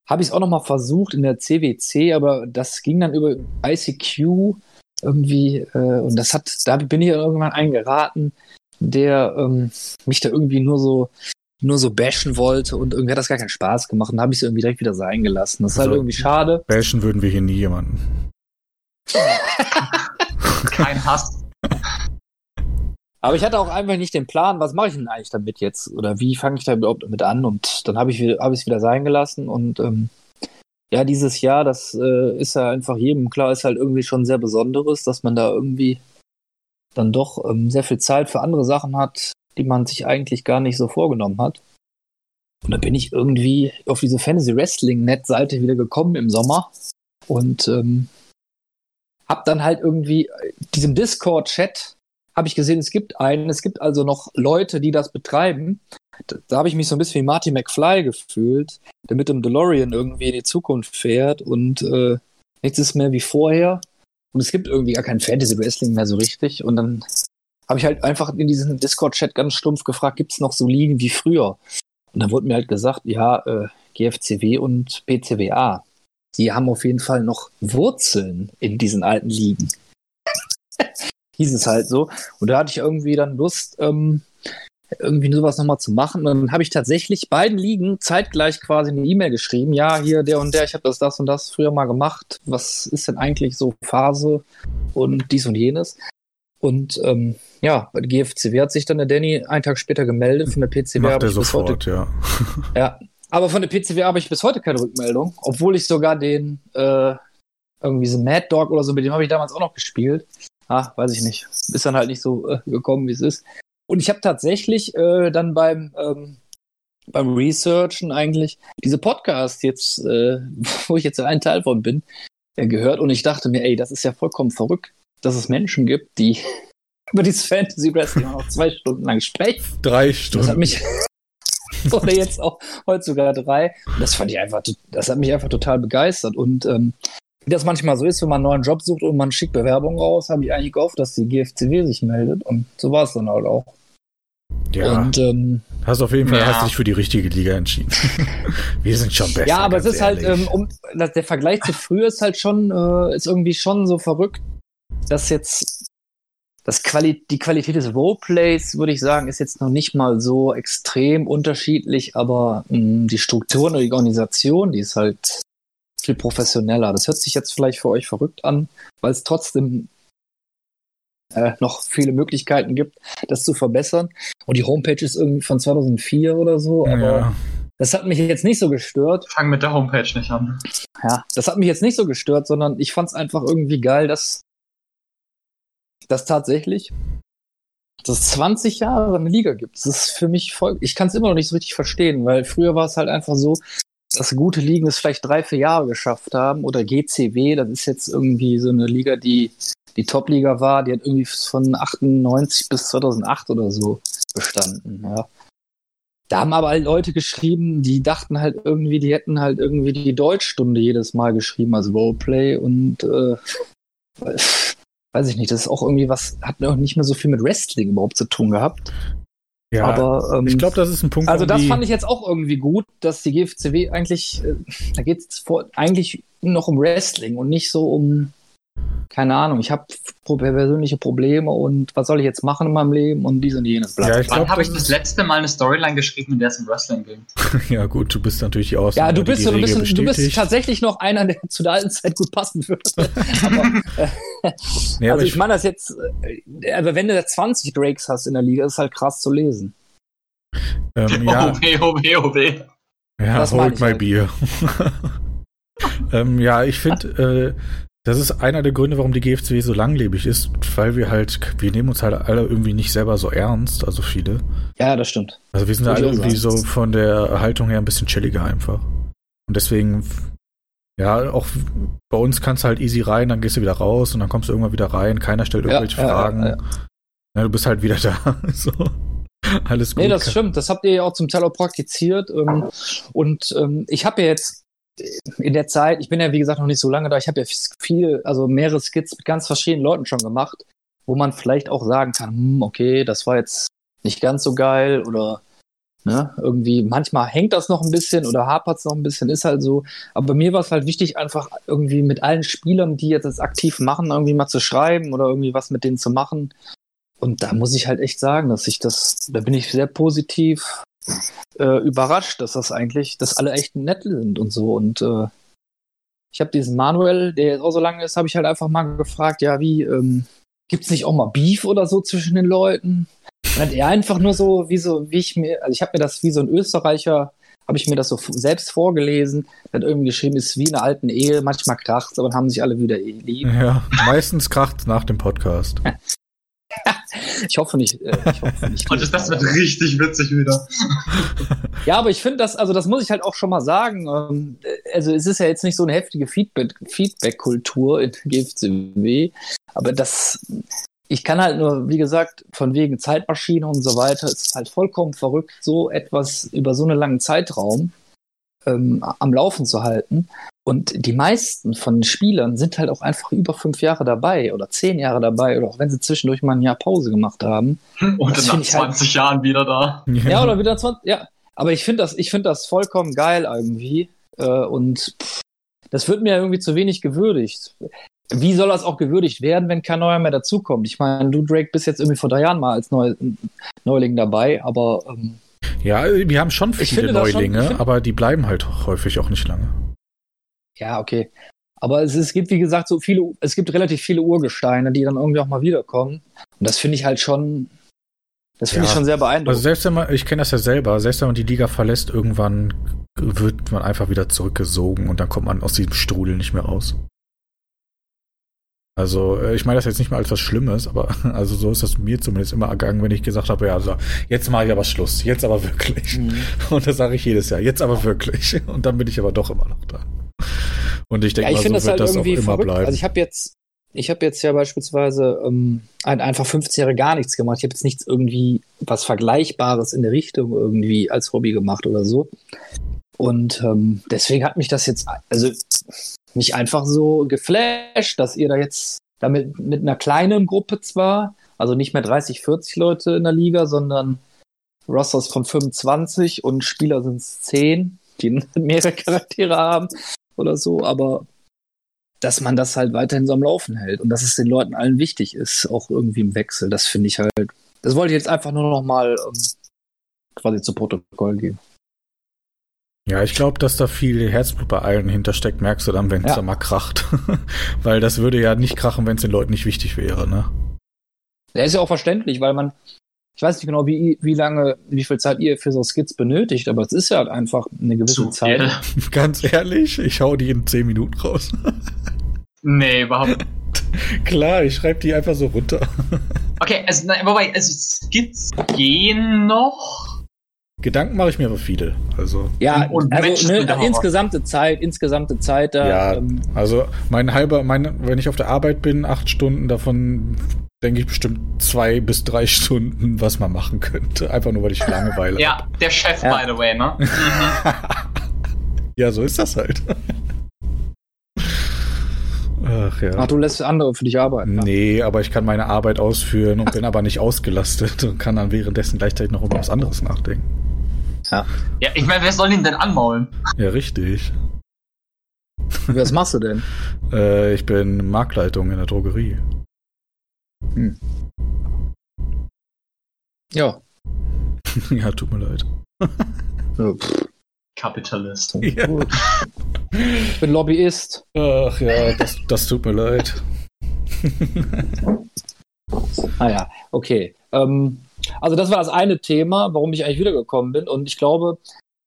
habe ich es auch noch mal versucht in der CWC, aber das ging dann über ICQ irgendwie, äh, und das hat, da bin ich irgendwann eingeraten, der ähm, mich da irgendwie nur so nur so bashen wollte und irgendwie hat das gar keinen Spaß gemacht und habe ich es irgendwie direkt wieder sein gelassen. Das ist halt also, halt irgendwie schade. Bashen würden wir hier nie jemanden. Kein Hass. Aber ich hatte auch einfach nicht den Plan, was mache ich denn eigentlich damit jetzt? Oder wie fange ich da überhaupt damit an? Und dann habe ich es hab wieder sein gelassen und ähm, ja, dieses Jahr, das äh, ist ja einfach jedem klar, ist halt irgendwie schon sehr Besonderes, dass man da irgendwie dann doch ähm, sehr viel Zeit für andere Sachen hat, die man sich eigentlich gar nicht so vorgenommen hat. Und da bin ich irgendwie auf diese Fantasy Wrestling Net-Seite wieder gekommen im Sommer und ähm, hab dann halt irgendwie äh, diesem Discord-Chat habe ich gesehen, es gibt einen, es gibt also noch Leute, die das betreiben da, da habe ich mich so ein bisschen wie Marty McFly gefühlt, der mit dem DeLorean irgendwie in die Zukunft fährt und äh, nichts ist mehr wie vorher. Und es gibt irgendwie gar kein Fantasy Wrestling mehr so richtig. Und dann habe ich halt einfach in diesem Discord-Chat ganz stumpf gefragt, gibt es noch so Ligen wie früher? Und dann wurde mir halt gesagt, ja, äh, GFCW und PCWA, die haben auf jeden Fall noch Wurzeln in diesen alten Ligen. Hieß es halt so. Und da hatte ich irgendwie dann Lust, ähm, irgendwie sowas nochmal zu machen. Und dann habe ich tatsächlich beiden Ligen zeitgleich quasi eine E-Mail geschrieben. Ja, hier der und der, ich habe das, das und das früher mal gemacht. Was ist denn eigentlich so Phase und dies und jenes? Und ähm, ja, bei der GFCW hat sich dann der Danny einen Tag später gemeldet. Von der PCW habe ich sofort, bis heute, ja. ja, aber von der PCW habe ich bis heute keine Rückmeldung, obwohl ich sogar den äh, irgendwie so Mad Dog oder so, mit dem habe ich damals auch noch gespielt. Ah, weiß ich nicht. Ist dann halt nicht so äh, gekommen, wie es ist. Und ich habe tatsächlich äh, dann beim, ähm, beim Researchen eigentlich diese Podcast jetzt, äh, wo ich jetzt ein Teil von bin, äh, gehört. Und ich dachte mir, ey, das ist ja vollkommen verrückt, dass es Menschen gibt, die über dieses Fantasy Wrestling noch zwei Stunden lang sprechen. Drei Stunden. Das hat mich, oder jetzt auch heute sogar drei. Das fand ich einfach, das hat mich einfach total begeistert. Und ähm, wie das manchmal so ist, wenn man einen neuen Job sucht und man schickt Bewerbungen raus, habe ich eigentlich gehofft, dass die GFCW sich meldet. Und so war es dann halt auch. Ja. Und, ähm, hast auf jeden Fall ja. hast dich für die richtige Liga entschieden. Wir sind schon besser. Ja, aber es ist halt, ehrlich. halt, ähm, um, der Vergleich zu früher ist halt schon, äh, ist irgendwie schon so verrückt, dass jetzt das Quali die Qualität des Roleplays, würde ich sagen, ist jetzt noch nicht mal so extrem unterschiedlich, aber mh, die Strukturen und die Organisation, die ist halt viel professioneller. Das hört sich jetzt vielleicht für euch verrückt an, weil es trotzdem äh, noch viele Möglichkeiten gibt, das zu verbessern. Und die Homepage ist irgendwie von 2004 oder so, aber Ja. das hat mich jetzt nicht so gestört. Fang mit der Homepage nicht an. Ja, das hat mich jetzt nicht so gestört, sondern ich fand es einfach irgendwie geil, dass das tatsächlich dass es 20 Jahre eine Liga gibt. Das ist für mich voll. Ich kann es immer noch nicht so richtig verstehen, weil früher war es halt einfach so, dass gute Ligen es vielleicht drei, vier Jahre geschafft haben. Oder GCW, das ist jetzt irgendwie so eine Liga, die die Top-Liga war, die hat irgendwie von 98 bis 2008 oder so bestanden. Ja. Da haben aber halt Leute geschrieben, die dachten halt irgendwie, die hätten halt irgendwie die Deutschstunde jedes Mal geschrieben als Roleplay und äh, weiß ich nicht, das ist auch irgendwie was, hat auch nicht mehr so viel mit Wrestling überhaupt zu tun gehabt. Ja, aber ähm, ich glaube, das ist ein Punkt. also das fand ich jetzt auch irgendwie gut, dass die GFCW eigentlich, äh, da geht es eigentlich noch um Wrestling und nicht so um, keine Ahnung, ich habe persönliche Probleme und was soll ich jetzt machen in meinem Leben und dies und jenes. Ja, ich Wann habe ich das letzte Mal eine Storyline geschrieben, in der es um Wrestling ging? Ja, gut, du bist natürlich die Ausnahme. Ja, du bist, Regel bisschen, du bist tatsächlich noch einer, der zu der alten Zeit gut passen würde. aber, äh, Nee, aber also ich ich, meine das jetzt, äh, aber wenn du da 20 Drakes hast in der Liga, ist halt krass zu lesen. ähm, ja, OB, OB, OB. ja das hold my halt. beer. ähm, ja, ich finde, äh, das ist einer der Gründe, warum die GFCW so langlebig ist, weil wir halt, wir nehmen uns halt alle irgendwie nicht selber so ernst, also viele. Ja, das stimmt. Also wir sind alle irgendwie so von der Haltung her ein bisschen chilliger einfach. Und deswegen, ja, auch bei uns kannst du halt easy rein, dann gehst du wieder raus und dann kommst du irgendwann wieder rein, keiner stellt Ja, irgendwelche ja, ja, Fragen. ja. Ja, du bist halt wieder da. so. Alles gut. Nee, das stimmt. Das habt ihr ja auch zum Teil auch praktiziert. Ähm, und ähm, ich habe ja jetzt in der Zeit, ich bin ja wie gesagt noch nicht so lange da, ich habe ja viel, also mehrere Skits mit ganz verschiedenen Leuten schon gemacht, wo man vielleicht auch sagen kann, hm, okay, das war jetzt nicht ganz so geil oder ne, irgendwie, manchmal hängt das noch ein bisschen oder hapert es noch ein bisschen, ist halt so. Aber bei mir war es halt wichtig, einfach irgendwie mit allen Spielern, die jetzt das aktiv machen, irgendwie mal zu schreiben oder irgendwie was mit denen zu machen. Und da muss ich halt echt sagen, dass ich das, da bin ich sehr positiv äh, überrascht, dass das eigentlich, dass alle echt nett sind und so. Und äh, ich habe diesen Manuel, der jetzt auch so lange ist, habe ich halt einfach mal gefragt, ja, wie, ähm, gibt's nicht auch mal Beef oder so zwischen den Leuten? Dann hat er einfach nur so, wie so, wie ich mir, also ich habe mir das wie so ein Österreicher, habe ich mir das so selbst vorgelesen, hat irgendwie geschrieben, ist wie in einer alten Ehe, manchmal kracht's, aber dann haben sich alle wieder lieb. Ja, meistens kracht nach dem Podcast. Ich hoffe nicht. Äh, ich hoffe nicht Und das, wird richtig witzig wieder. Ja, aber ich finde das, also das muss ich halt auch schon mal sagen. Ähm, also es ist ja jetzt nicht so eine heftige Feedback- Feedback-Kultur in GFCW, aber das, ich kann halt nur, wie gesagt, von wegen Zeitmaschine und so weiter, es ist halt vollkommen verrückt, so etwas über so einen langen Zeitraum ähm, am Laufen zu halten. Und die meisten von den Spielern sind halt auch einfach über fünf Jahre dabei oder zehn Jahre dabei oder auch wenn sie zwischendurch mal ein Jahr Pause gemacht haben. Und Das nach find ich halt- 20 Jahren wieder da. Ja, oder wieder 20. Ja, aber ich finde das, ich finde das vollkommen geil irgendwie. Äh, und pff, das wird mir irgendwie zu wenig gewürdigt. Wie soll das auch gewürdigt werden, wenn kein Neuer mehr dazukommt? Ich meine, du, Drake, bist jetzt irgendwie vor drei Jahren mal als Neu Neuling dabei, aber ähm, Ja, wir haben schon viele schon- Neulinge, find- aber die bleiben halt häufig auch nicht lange. ja, okay. Aber es, es gibt, wie gesagt, so viele, es gibt relativ viele Urgesteine, die dann irgendwie auch mal wiederkommen. Und das finde ich halt schon, das finde Ja. ich schon sehr beeindruckend. Also selbst wenn man, ich kenne das ja selber, selbst wenn man die Liga verlässt, irgendwann wird man einfach wieder zurückgesogen und dann kommt man aus diesem Strudel nicht mehr raus. Also, äh, ich meine das jetzt nicht mal als was Schlimmes, aber also so ist das mir zumindest immer ergangen, wenn ich gesagt habe, ja, also jetzt mache ich aber Schluss, jetzt aber wirklich. Mhm. Und das sage ich jedes Jahr, jetzt aber wirklich. Und dann bin ich aber doch immer noch da. Und ich Ja, denke ich mal, finde so das wird halt das auch immer verrückt. bleiben. Also ich habe jetzt, ich habe jetzt ja beispielsweise ähm, ein, einfach 15 Jahre gar nichts gemacht. Ich habe jetzt nichts irgendwie was Vergleichbares in der Richtung irgendwie als Hobby gemacht oder so. Und ähm, deswegen hat mich das jetzt, also mich einfach so geflasht, dass ihr da jetzt damit mit einer kleinen Gruppe zwar, also nicht mehr 30, 40 Leute in der Liga, sondern Rosters von 25 und Spieler sind es 10, die mehrere Charaktere haben oder so, aber dass man das halt weiterhin so am Laufen hält und dass es den Leuten allen wichtig ist, auch irgendwie im Wechsel, das finde ich halt, das wollte ich jetzt einfach nur noch mal ähm, quasi zu Protokoll geben. Ja, ich glaube, dass da viel Herzblut bei allen hintersteckt, merkst du dann, wenn es Ja. da mal kracht. weil das würde ja nicht krachen, wenn es den Leuten nicht wichtig wäre, ne? Der ist ja auch verständlich, weil man, ich weiß nicht genau, wie, wie lange, wie viel Zeit ihr für so Skits benötigt, aber es ist ja halt einfach eine gewisse Zu Zeit. viel. Ganz ehrlich, ich hau die in 10 Minuten raus. Nee, überhaupt nicht. Klar, ich schreibe die einfach so runter. Okay, also, nein, wobei, also Skits gehen noch. Gedanken mache ich mir aber viele. Also, Ja, Und also ne, insgesamte Zeit, insgesamte Zeit da. ja, ähm, also mein halber, meine, wenn ich auf der Arbeit bin, acht Stunden, davon denke ich bestimmt zwei bis drei Stunden, was man machen könnte. Einfach nur, weil ich Langeweile hab. Ja, der Chef, Ja. by the way, ne? Ja, so ist das halt. Ach ja. ach, du lässt andere für dich arbeiten. ja. Nee, aber ich kann meine Arbeit ausführen und bin aber nicht ausgelastet und kann dann währenddessen gleichzeitig noch über was anderes nachdenken. Ja, ich meine, wer soll ihn denn anmaulen? Ja, richtig. Was machst du denn? Äh, ich bin Marktleitung in der Drogerie. Ja. ja, tut mir leid. Ja, Kapitalist. Ja. Ich bin Lobbyist. Ach ja, das, das tut mir leid. Naja, okay. Ähm, also das war das eine Thema, warum ich eigentlich wiedergekommen bin. Und ich glaube,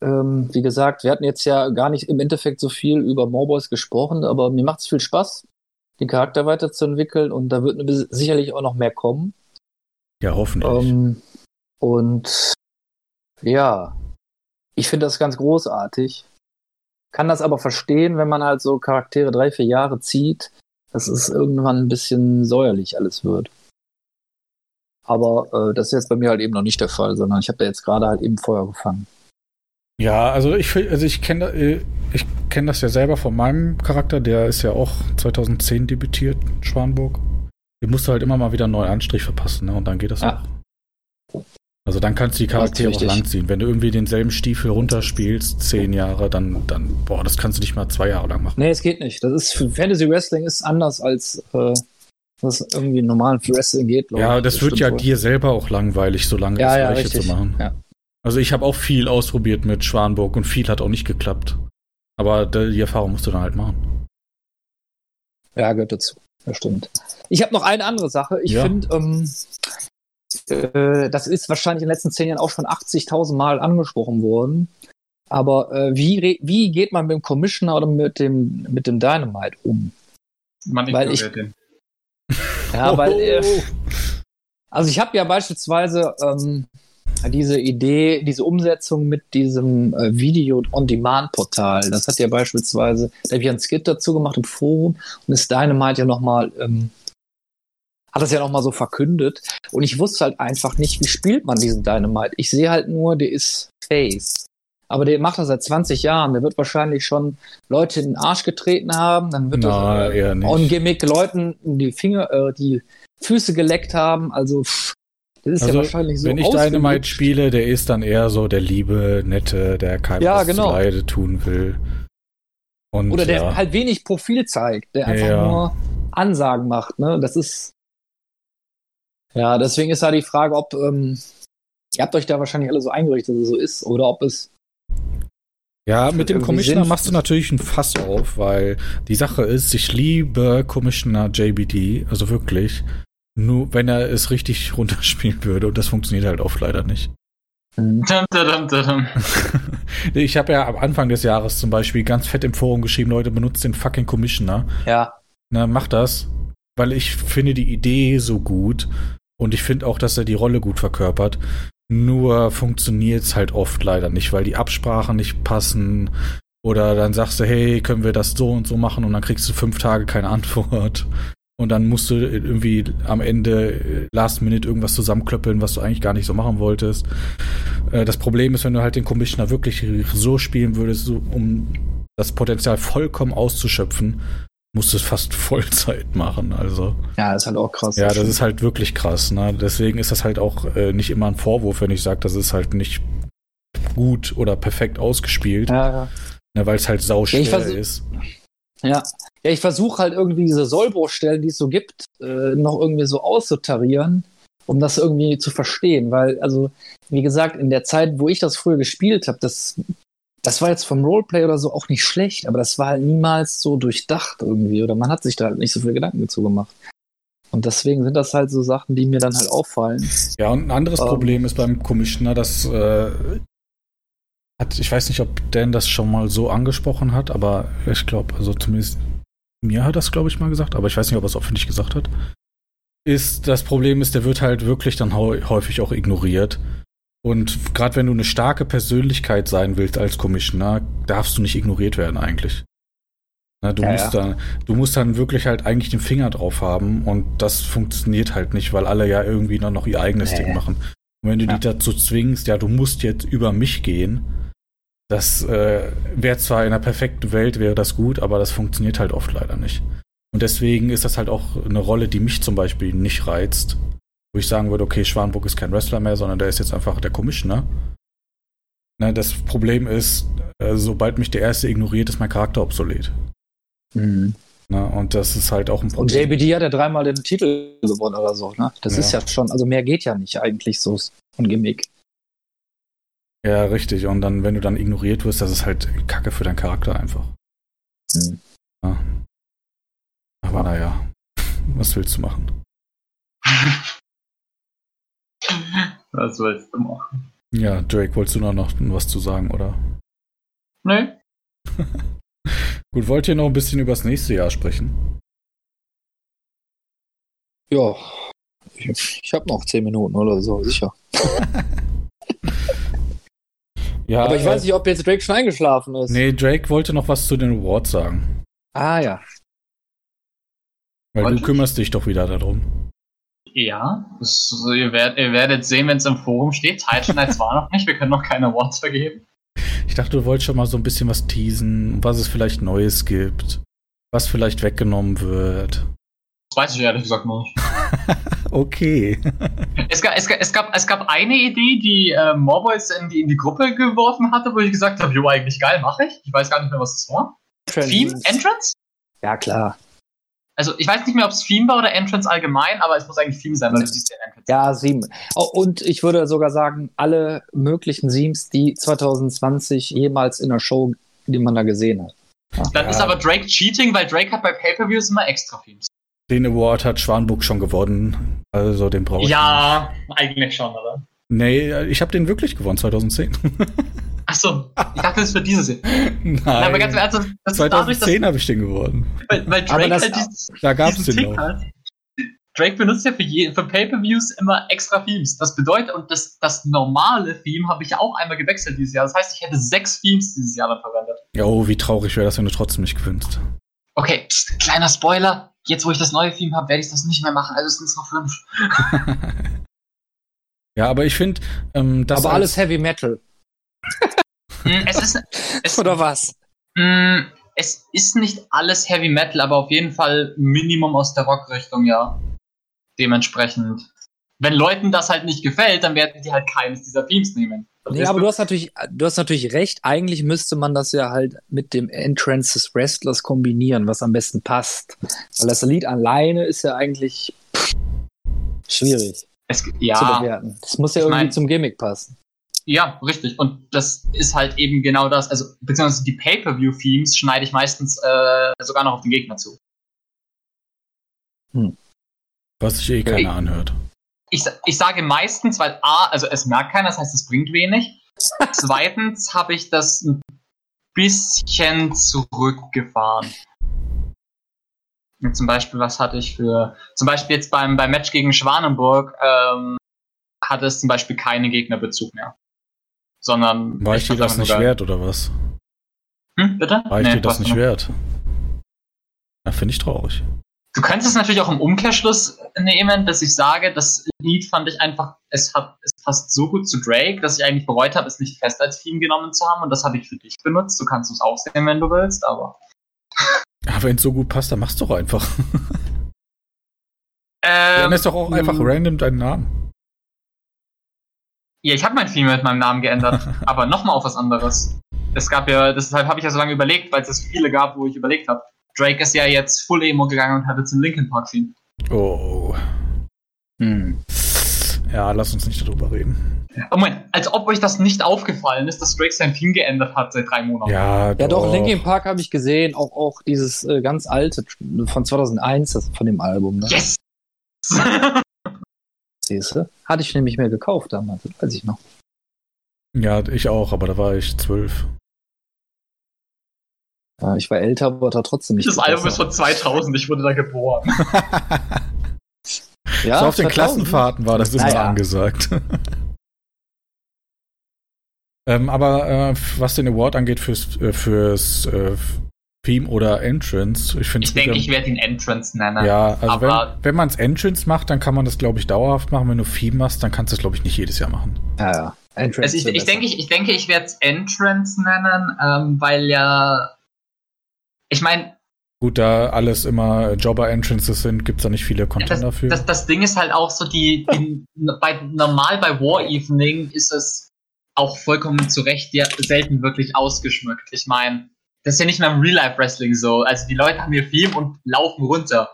ähm, wie gesagt, wir hatten jetzt ja gar nicht im Endeffekt so viel über Mowboys gesprochen, aber mir macht es viel Spaß, den Charakter weiterzuentwickeln und da wird sicherlich auch noch mehr kommen. Ja, hoffentlich. Ähm, und ja, ich finde das ganz großartig. Kann das aber verstehen, wenn man halt so Charaktere drei, vier Jahre zieht, dass es irgendwann ein bisschen säuerlich alles wird. Aber äh, das ist jetzt bei mir halt eben noch nicht der Fall, sondern ich habe da jetzt gerade halt eben Feuer gefangen. Ja, also ich, also ich kenne äh, ich kenn das ja selber von meinem Charakter, der ist ja auch 2010 debütiert, Schwanburg. Den musst du halt immer mal wieder einen neuen Anstrich verpassen, ne? Und dann geht das Ja. auch. Also dann kannst du die Charaktere auch langziehen. Wenn du irgendwie denselben Stiefel runterspielst, zehn Jahre, dann, dann, boah, das kannst du nicht mal zwei Jahre lang machen. Nee, es geht nicht. Das ist für Fantasy Wrestling ist anders als äh, was irgendwie normalen Wrestling geht. Ja, ich. das, wird ja wohl. dir selber auch langweilig, so lange Ja, das ja, Gleiche richtig. zu machen. Ja. Also ich habe auch viel ausprobiert mit Schwanburg und viel hat auch nicht geklappt. Aber die Erfahrung musst du dann halt machen. Ja, gehört dazu. Das stimmt. Ich habe noch eine andere Sache. Ich Ja. finde, ähm, äh, das ist wahrscheinlich in den letzten zehn Jahren auch schon 80.000 Mal angesprochen worden. Aber äh, wie, wie geht man mit dem Commissioner oder mit dem, mit dem Dynamite um? Man Weil ich- ignoriert den. Ja, weil, äh, also ich habe ja beispielsweise ähm, diese Idee, diese Umsetzung mit diesem äh, Video-on-Demand-Portal. Das hat ja beispielsweise, da habe ich einen Skit dazu gemacht im Forum und ist Dynamite ja nochmal, ähm, hat das ja nochmal so verkündet. Und ich wusste halt einfach nicht, wie spielt man diesen Dynamite. Ich sehe halt nur, der ist Face. Aber der macht das seit 20 Jahren. Der wird wahrscheinlich schon Leute in den Arsch getreten haben. Dann wird Na, er äh, eher nicht. on-gimmick Leuten die Finger, äh, die Füße geleckt haben. Also, pff, das ist Also, ja wahrscheinlich so. Wenn ich. Dynamite spiele, der ist dann eher so der liebe, nette, der keinem Ja, genau. Leide tun will. Und, Oder der ja. halt wenig Profil zeigt, der einfach Ja. nur Ansagen macht. Ne? Das ist. Ja, deswegen ist halt die Frage, ob. Ähm, ihr habt euch da wahrscheinlich alle so eingerichtet, dass es so ist. Oder ob es. Ja, mit dem Commissioner machst du natürlich ein Fass auf, weil die Sache ist, ich liebe Commissioner JBD, also wirklich. Nur wenn er es richtig runterspielen würde und das funktioniert halt oft leider nicht. Dum, dum, dum, dum. Ich habe ja am Anfang des Jahres zum Beispiel ganz fett im Forum geschrieben, Leute, benutzt den fucking Commissioner. Ja, Na, mach das, weil ich finde die Idee so gut und ich finde auch, dass er die Rolle gut verkörpert. Nur funktioniert's halt oft leider nicht, weil die Absprachen nicht passen. Oder dann sagst du, hey, können wir das so und so machen und dann kriegst du fünf Tage keine Antwort. Und dann musst du irgendwie am Ende äh, Last Minute irgendwas zusammenklöppeln, was du eigentlich gar nicht so machen wolltest. Äh, Das Problem ist, wenn du halt den Commissioner wirklich so spielen würdest, um das Potenzial vollkommen auszuschöpfen, musst du es fast Vollzeit machen. Also ja, ist halt auch krass. ja, das ist halt wirklich krass. Ne? Deswegen ist das halt auch äh, nicht immer ein Vorwurf, wenn ich sage, das ist halt nicht gut oder perfekt ausgespielt, Ja, ja. ne, weil es halt sauschwer Ja, ist. Ja, ja ich versuche halt irgendwie diese Sollbruchstellen, die es so gibt, äh, noch irgendwie so auszutarieren, um das irgendwie zu verstehen. Weil, also, wie gesagt, in der Zeit, wo ich das früher gespielt habe, das das war jetzt vom Roleplay oder so auch nicht schlecht, aber das war halt niemals so durchdacht irgendwie oder man hat sich da halt nicht so viele Gedanken dazu gemacht. Und deswegen sind das halt so Sachen, die mir dann halt auffallen. Ja, und ein anderes Ähm. Problem ist beim Commissioner, dass äh, hat, ich weiß nicht, ob Dan das schon mal so angesprochen hat, aber ich glaube, also zumindest mir hat das, glaube ich, mal gesagt, aber ich weiß nicht, ob er es öffentlich gesagt hat. Ist das Problem ist, der wird halt wirklich dann häufig auch ignoriert. Und gerade wenn du eine starke Persönlichkeit sein willst als Commissioner, darfst du nicht ignoriert werden eigentlich. Na, du, Ja, musst ja. Dann, du musst dann wirklich halt eigentlich den Finger drauf haben und das funktioniert halt nicht, weil alle ja irgendwie dann noch ihr eigenes Nee. Ding machen. Und wenn du Ja. die dazu zwingst, ja, du musst jetzt über mich gehen, das äh, wäre zwar in einer perfekten Welt, wäre das gut, aber das funktioniert halt oft leider nicht. Und deswegen ist das halt auch eine Rolle, die mich zum Beispiel nicht reizt. Wo ich sagen würde, okay, Schwanburg ist kein Wrestler mehr, sondern der ist jetzt einfach der Commissioner. Ne, das Problem ist, äh, sobald mich der Erste ignoriert, ist mein Charakter obsolet. Mhm. Ne, und das ist halt auch ein Und Problem. JBD hat ja dreimal den Titel gewonnen oder so, ne? Das Ja. ist ja schon, also mehr geht ja nicht eigentlich so ein Gimmick. Ja, richtig. Und dann, wenn du dann ignoriert wirst, das ist halt Kacke für deinen Charakter einfach. Mhm. Ja. Aber naja, was willst du machen? Was willst du machen? Ja, Drake, wolltest du noch, noch was zu sagen, oder? Nö. Gut, wollt ihr noch ein bisschen über das nächste Jahr sprechen? Ja, ich, ich habe noch zehn Minuten oder so, sicher. Ja, Aber ich weiß nicht, ob jetzt Drake schon eingeschlafen ist. Nee, Drake wollte noch was zu den Awards sagen. Ah ja. Weil Wollte du ich? kümmerst dich doch wieder darum. Ja, das, ihr, werdet, ihr werdet sehen, wenn es im Forum steht. Nights war noch nicht, wir können noch keine Awards vergeben. Ich dachte, du wolltest schon mal so ein bisschen was teasen, was es vielleicht Neues gibt, was vielleicht weggenommen wird. Das weiß ich ehrlich gesagt noch nicht. Okay. Es gab, es, gab, es, gab, es gab eine Idee, die äh, Morboys in die, in die Gruppe geworfen hatte, wo ich gesagt habe, jo, eigentlich geil, mache ich. Ich weiß gar nicht mehr, was das war. Theme? Entrance? Ja, klar. Also ich weiß nicht mehr, ob es Theme war oder Entrance allgemein, aber es muss eigentlich Theme sein, weil du siehst ja Entrance. Ja, sieben. Oh, und ich würde sogar sagen, alle möglichen Themes, die 2020 jemals in der Show, die man da gesehen hat. Dann Ja. ist aber Drake cheating, weil Drake hat bei Pay-Per-Views immer extra Themes. Den Award hat Schwanburg schon gewonnen. Also den brauche ich Ja, eigentlich schon, oder? nicht. Nee, ich habe den wirklich gewonnen, 2010. Achso, ich dachte, das ist für dieses Jahr. Nein. Ja, aber ganz im Ernst, das ist dadurch, dass 2010 habe ich den gewonnen. weil, weil Aber Drake das- halt dieses, Da gab es diesen den Tick noch. hat. Drake benutzt ja für, je, für Pay-Per-Views immer extra Themes. Das bedeutet, und das, das normale Theme habe ich ja auch einmal gewechselt dieses Jahr. Das heißt, ich hätte sechs Themes dieses Jahr dann verwendet. Ja, oh, wie traurig wäre das, wenn du trotzdem nicht gewinnst. Okay, pst, kleiner Spoiler. Jetzt, wo ich das neue Theme habe, werde ich das nicht mehr machen. Also sind es noch fünf. ja, aber ich finde, ähm, das Aber alles Heavy Metal. Hm, es ist, es, Oder was? Mm, es ist nicht alles Heavy Metal, aber auf jeden Fall Minimum aus der Rockrichtung, ja. Dementsprechend. Wenn Leuten das halt nicht gefällt, dann werden die halt keines dieser Themes nehmen. Das Nee, aber du hast natürlich, du hast natürlich recht. Eigentlich müsste man das ja halt mit dem Entrance des Wrestlers kombinieren, was am besten passt. Weil das Lied alleine ist ja eigentlich pff, schwierig es, zu ja, bewerten. Das muss ja Ich irgendwie mein- zum Gimmick passen. Ja, richtig. Und das ist halt eben genau das. Also, beziehungsweise die Pay-Per-View-Themes schneide ich meistens äh, sogar noch auf den Gegner zu. was sich eh keiner anhört. Ich, ich sage meistens, weil A, also es merkt keiner, das heißt, es bringt wenig. Zweitens habe ich das ein bisschen zurückgefahren. Zum Beispiel, was hatte ich für, zum Beispiel jetzt beim, beim Match gegen Schwanenburg, ähm, hatte es zum Beispiel keinen Gegnerbezug mehr. Sondern. War ich dir das nicht sogar- wert, oder was? Hm, bitte? War ich Nee, dir das nicht wert? Ja, finde ich traurig. Du könntest es natürlich auch im Umkehrschluss nehmen, dass ich sage, das Lied fand ich einfach, es hat, es passt so gut zu Drake, dass ich eigentlich bereut habe, es nicht fest als Team genommen zu haben und das habe ich für dich benutzt. Du kannst es auch sehen, wenn du willst, aber. Ja, wenn es so gut passt, dann mach's doch einfach. Ähm, dann ist doch auch einfach mh, random deinen Namen. Ja, ich habe mein Theme mit meinem Namen geändert, aber nochmal auf was anderes. Es gab ja, deshalb habe ich ja so lange überlegt, weil es es viele gab, wo ich überlegt habe. Drake ist ja jetzt Full Emo gegangen und hat jetzt ein Linkin Park Theme. Oh. Hm. Ja, lass uns nicht darüber reden. Oh mein, als ob euch das nicht aufgefallen ist, dass Drake sein Team geändert hat seit drei Monaten. Ja, Ja, doch, Linkin Park habe ich gesehen. Auch, auch dieses äh, ganz alte von 2001, das von dem Album. Ne? Yes! Siehst du? Hatte ich nämlich mehr gekauft damals, weiß ich noch. Ja, ich auch, aber da war ich zwölf. Ja, ich war älter, aber da trotzdem nicht. das Album ist von 2000, ich wurde da geboren. ja, so auf den 2000. Klassenfahrten war das immer Naja. angesagt. ähm, aber äh, was den Award angeht fürs, äh, fürs äh, Theme oder Entrance, ich finde Ich denke, ich werde ihn Entrance nennen. Ja, also aber- wenn, wenn man es Entrance macht, dann kann man das, glaube ich, dauerhaft machen. Wenn du Theme machst, dann kannst du es, glaube ich, nicht jedes Jahr machen. Ja, ja. Entrance Also ich, ich denke, ich, ich denke, ich werde es Entrance nennen, ähm, weil ja. Ich meine, Gut, da alles immer Jobber-Entrances sind, gibt es da nicht viele Contender für. das, das Ding ist halt auch so, die, die bei, normal bei War Evening ist es auch vollkommen zu Recht ja selten wirklich ausgeschmückt. Ich meine, das ist ja nicht mehr im Real-Life-Wrestling so. Also die Leute haben ihr Film und laufen runter.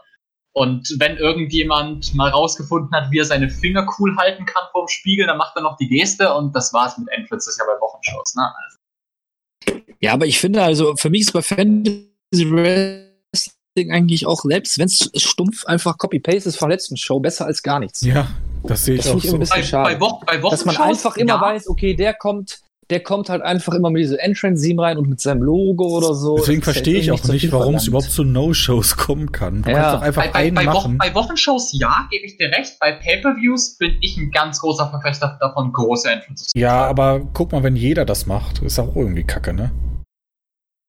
Und wenn irgendjemand mal rausgefunden hat, wie er seine Finger cool halten kann vorm Spiegel, dann macht er noch die Geste und das war's mit Entrances ja bei Wochenshows. Ne? Also, Ja, aber ich finde also, für mich ist bei Fantasy Wrestling eigentlich auch, selbst wenn es stumpf einfach Copy-Paste ist von der letzten Show, besser als gar nichts. ja, das sehe ich Das auch so. ein bisschen bei, schade. bei, Wo bei Dass man Wochenshows, einfach immer ja, weiß, okay, der kommt, der kommt halt einfach immer mit diesem Entrance-Theme rein und mit seinem Logo oder so. Deswegen verstehe ich auch nicht, warum es überhaupt zu No-Shows kommen kann. Du Ja. kannst doch einfach Bei, bei, einen bei, Wo machen. bei Wochenshows ja, gebe ich dir recht. Bei Pay-Per-Views bin ich ein ganz großer Verfechter davon, große Entrances zu Ja, aber guck mal, wenn jeder das macht, ist auch irgendwie kacke, ne?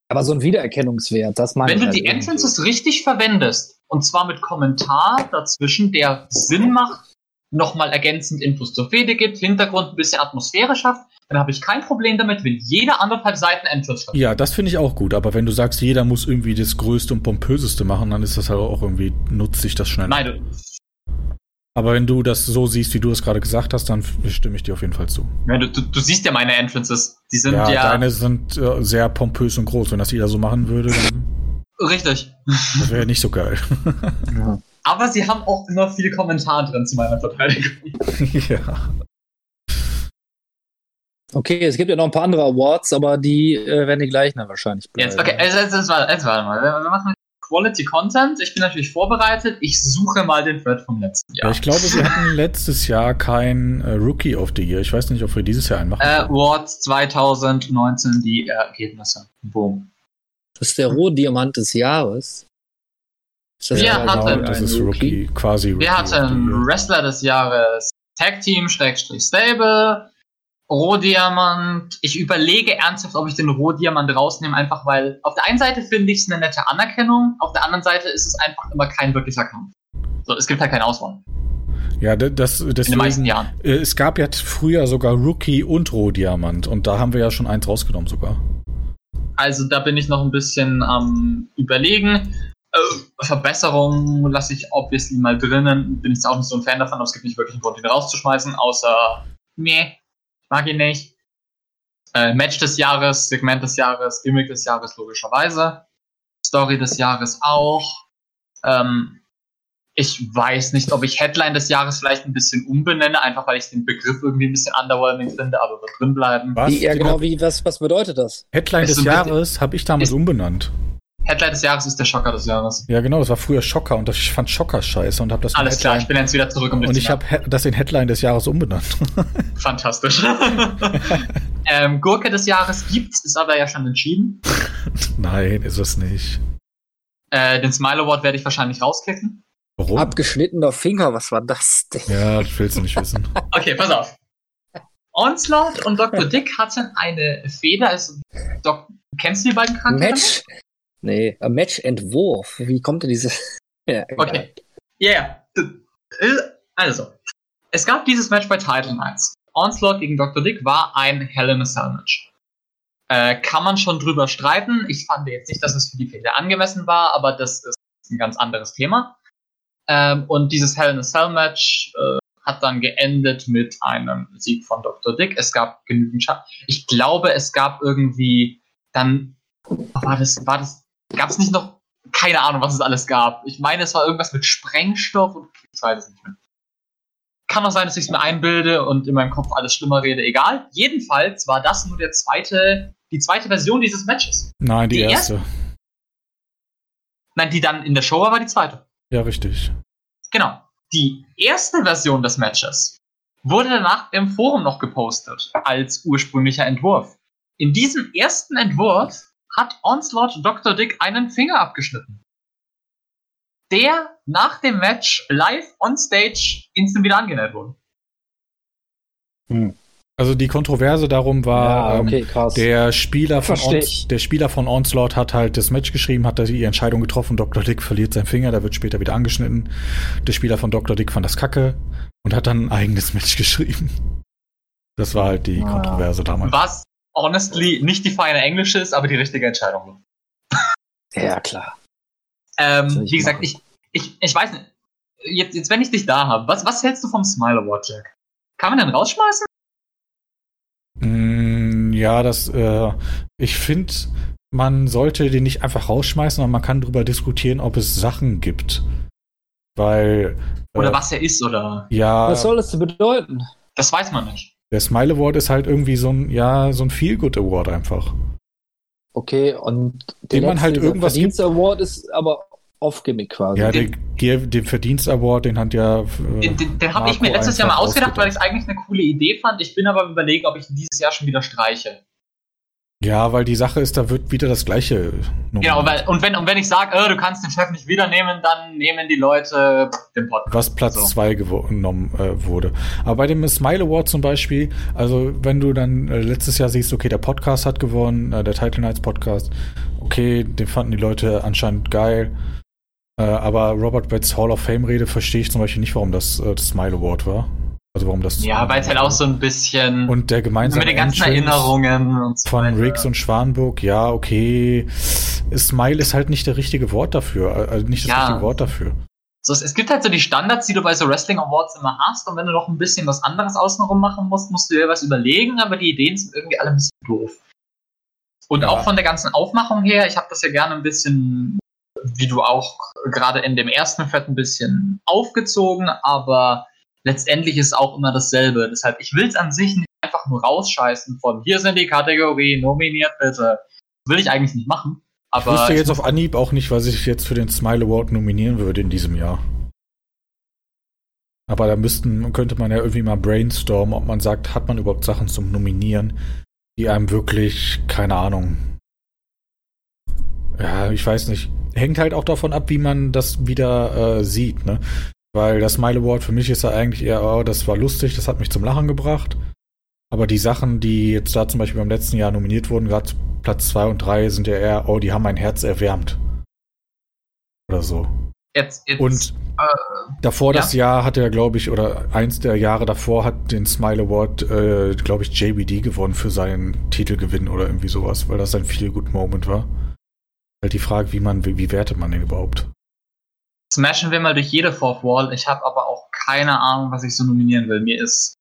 Aber so ein Wiedererkennungswert, das meine Wenn ich du halt die irgendwie. Entrances richtig verwendest, und zwar mit Kommentar dazwischen, der Sinn macht, nochmal ergänzend Infos zur Fehde gibt, Hintergrund ein bisschen Atmosphäre schafft, dann habe ich kein Problem damit, wenn jeder anderthalb Seiten Entrance hat. Ja, das finde ich auch gut, aber wenn du sagst, jeder muss irgendwie das Größte und Pompöseste machen, dann ist das halt auch irgendwie, nutzt sich das schnell. Nein, du, Aber wenn du das so siehst, wie du es gerade gesagt hast, dann stimme ich dir auf jeden Fall zu. ja, du, du, du siehst ja meine Entrances. Die sind ja, ja, deine sind äh, sehr pompös und groß. Wenn das jeder so machen würde, dann richtig. das wäre nicht so geil. Ja. Aber sie haben auch immer viel Kommentar drin zu meiner Verteidigung. ja. Okay, es gibt ja noch ein paar andere Awards, aber die äh, werden die gleichen dann wahrscheinlich bleiben. Jetzt, okay, also, jetzt, jetzt, warte, jetzt warte mal. Wir wir machen Quality Content. Ich bin natürlich vorbereitet. Ich suche mal den Thread vom letzten Ja, Jahr. ich glaube, wir hatten letztes Jahr kein äh, Rookie of the Year. Ich weiß nicht, ob wir dieses Jahr einen machen. Äh, Awards 2019, die Ergebnisse. Boom. Das ist der Rohdiamant des Jahres. Ist das Wir hatten- ein das ist Rookie, quasi Rookie. Wir hatten Year. Wrestler des Jahres, Tag Team, Schrägstrich Stable, Rohdiamant. Ich überlege ernsthaft, ob ich den Rohdiamant rausnehme, einfach weil auf der einen Seite finde ich es eine nette Anerkennung, auf der anderen Seite ist es einfach immer kein wirklicher Kampf. So, es gibt halt keine Auswahl. Ja, d- das, In den meisten Jahren. äh, es gab ja früher sogar Rookie und Rohdiamant und da haben wir ja schon eins rausgenommen sogar. Also da bin ich noch ein bisschen am überlegen. Äh, Verbesserungen lasse ich obviously mal drinnen. Bin ich auch nicht so ein Fan davon, aber es gibt nicht wirklich einen Grund, ihn rauszuschmeißen, außer, nee, mag ihn nicht. Äh, Match des Jahres, Segment des Jahres, Gimmick des Jahres, logischerweise. Story des Jahres auch. Ähm, ich weiß nicht, ob ich Headline des Jahres vielleicht ein bisschen umbenenne, einfach weil ich den Begriff irgendwie ein bisschen underwhelming finde, aber wird drin bleiben. Was? Wie, ja, genau, wie, was, was bedeutet das? Headline Ist des Jahres habe ich damals ist- umbenannt. Headline des Jahres ist der Schocker des Jahres. Ja, genau, das war früher Schocker und ich fand Schocker scheiße und habe das Alles klar, ich bin jetzt wieder zurück um und ich habe das in Headline des Jahres umbenannt. Fantastisch. ähm, Gurke des Jahres gibt's, ist aber ja schon entschieden. Nein, ist es nicht. Äh, den Smile Award werde ich wahrscheinlich rauskicken. Warum? Abgeschnittener Finger, was war das denn? ja, das willst du nicht wissen. Okay, pass auf. Onslaught und Dr. Dick hatten eine Feder. Also, Doc, kennst du die beiden Charaktere? Match? Nee, ein Match-Entwurf. Wie kommt denn diese. Ja, egal. Okay. Yeah. Äh, Also, es gab dieses Match bei Title Nights. Onslaught gegen Dr. Dick war ein Hell in a Cell Match. Äh, kann man schon drüber streiten. Ich fand jetzt nicht, dass es für die Fehler angemessen war, aber das ist ein ganz anderes Thema. Ähm, und dieses Hell in a Cell Match äh, hat dann geendet mit einem Sieg von Dr. Dick. Es gab genügend Scha Ich glaube, es gab irgendwie dann, war das, war das, gab es nicht noch, keine Ahnung, was es alles gab. Ich meine, es war irgendwas mit Sprengstoff und ich weiß es nicht mehr. Kann auch sein, dass ich es mir einbilde und in meinem Kopf alles schlimmer rede. Egal. Jedenfalls war das nur der zweite, die zweite Version dieses Matches. Nein, die, Die erste. Nein, die dann in der Show war, war die zweite. Ja, richtig. Genau. Die erste Version des Matches wurde danach im Forum noch gepostet als ursprünglicher Entwurf. In diesem ersten Entwurf hat Onslaught Dr. Dick einen Finger abgeschnitten. Der nach dem Match live on stage instant wieder angenäht wurde. Also die Kontroverse darum war, ja, okay, ähm, der Spieler von Ons der Spieler von Onslaught hat halt das Match geschrieben, hat da die Entscheidung getroffen, Dr. Dick verliert seinen Finger, der wird später wieder angeschnitten. Der Spieler von Dr. Dick fand das kacke und hat dann ein eigenes Match geschrieben. Das war halt die Ah. Kontroverse damals. Was honestly nicht die feine Englische ist, aber die richtige Entscheidung war. ja, klar. Ähm, wie gesagt, machen? ich, ich, ich weiß nicht. Jetzt, jetzt, wenn ich dich da habe, was, was hältst du vom Smile Award, Jack? Kann man den rausschmeißen? Mm, ja, das, äh, ich finde, man sollte den nicht einfach rausschmeißen, sondern man kann darüber diskutieren, ob es Sachen gibt. Weil. Oder äh, was er ist, oder? Ja, Was soll das bedeuten? Das weiß man nicht. Der Smile Award ist halt irgendwie so ein, ja, so ein Feel-Good Award einfach. Okay, und der Dem man halt irgendwas gibt. Verdienst Award ist aber off-gimmick quasi. Ja, Den- der, den Verdienst Award, den hat ja. äh, Den, den, den habe ich mir letztes Jahr mal einfach ausgedacht, weil ich es ausgedacht. eigentlich eine coole Idee fand. Ich bin aber überlegen, ob ich ihn dieses Jahr schon wieder streiche. Ja, weil die Sache ist, da wird wieder das Gleiche. Genau, weil, und wenn, und wenn ich sage, äh, du kannst den Chef nicht wieder nehmen, dann nehmen die Leute den Podcast. was Platz So. 2 genommen äh, wurde. Aber bei dem Smile Award zum Beispiel, also wenn du dann äh, letztes Jahr siehst, okay, der Podcast hat gewonnen, äh, der Title Nights Podcast, okay, den fanden die Leute anscheinend geil. Äh, aber Robert Betts Hall of Fame Rede verstehe ich zum Beispiel nicht, warum das äh, das Smile Award war. Also warum das. Ja, weil es halt auch so ein bisschen Und der gemeinsame mit den ganzen Entrance Erinnerungen und so von weiter. Riggs und Schwanburg, ja, okay. Smile ist halt nicht der richtige Wort dafür, äh, nicht das Ja. richtige Wort dafür. So, es, es gibt halt so die Standards, die du bei so Wrestling Awards immer hast, und wenn du noch ein bisschen was anderes außenrum machen musst, musst du dir was überlegen, aber die Ideen sind irgendwie alle ein bisschen doof. Und Ja. auch von der ganzen Aufmachung her, ich habe das ja gerne ein bisschen, wie du auch gerade in dem ersten Fett ein bisschen aufgezogen, aber letztendlich ist auch immer dasselbe. Deshalb, ich will es an sich nicht einfach nur rausscheißen von hier sind die Kategorien, nominiert bitte. Das will ich eigentlich nicht machen. Ich Aber wüsste ich jetzt muss- auf Anhieb auch nicht, was ich jetzt für den Smile Award nominieren würde in diesem Jahr. Aber da müssten, könnte man ja irgendwie mal brainstormen, ob man sagt, hat man überhaupt Sachen zum Nominieren, die einem wirklich, keine Ahnung. Ja, ich weiß nicht. Hängt halt auch davon ab, wie man das wieder äh, sieht, ne? Weil das Smile Award für mich ist ja eigentlich eher, oh, das war lustig, das hat mich zum Lachen gebracht. Aber die Sachen, die jetzt da zum Beispiel beim letzten Jahr nominiert wurden, gerade Platz 2 und 3, sind ja eher, oh, die haben mein Herz erwärmt. Oder so. jetzt, jetzt, Und äh, davor Ja. das Jahr hat er, glaube ich, oder eins der Jahre davor hat den Smile Award, äh, glaube ich, JBD gewonnen für seinen Titelgewinn oder irgendwie sowas, weil das ein Feel Good Moment war. Halt die Frage, wie man, wie, wie wertet man den überhaupt? Smashen wir mal durch jede Fourth Wall. Ich habe aber auch keine Ahnung, was ich so nominieren will. Mir ist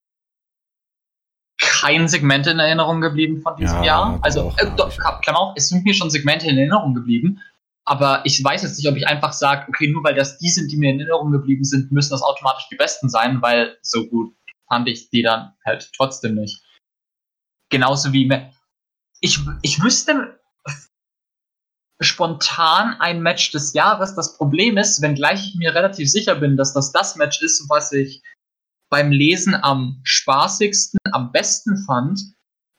kein Segment in Erinnerung geblieben von diesem Ja, Jahr. Also, äh, doch. Klammer auf, es sind mir schon Segmente in Erinnerung geblieben. Aber ich weiß jetzt nicht, ob ich einfach sage, okay, nur weil das die sind, die mir in Erinnerung geblieben sind, müssen das automatisch die besten sein, weil so gut fand ich die dann halt trotzdem nicht. Genauso wie ich, ich wüsste spontan ein Match des Jahres. Das Problem ist, wenngleich ich mir relativ sicher bin, dass das das Match ist, was ich beim Lesen am spaßigsten, am besten fand,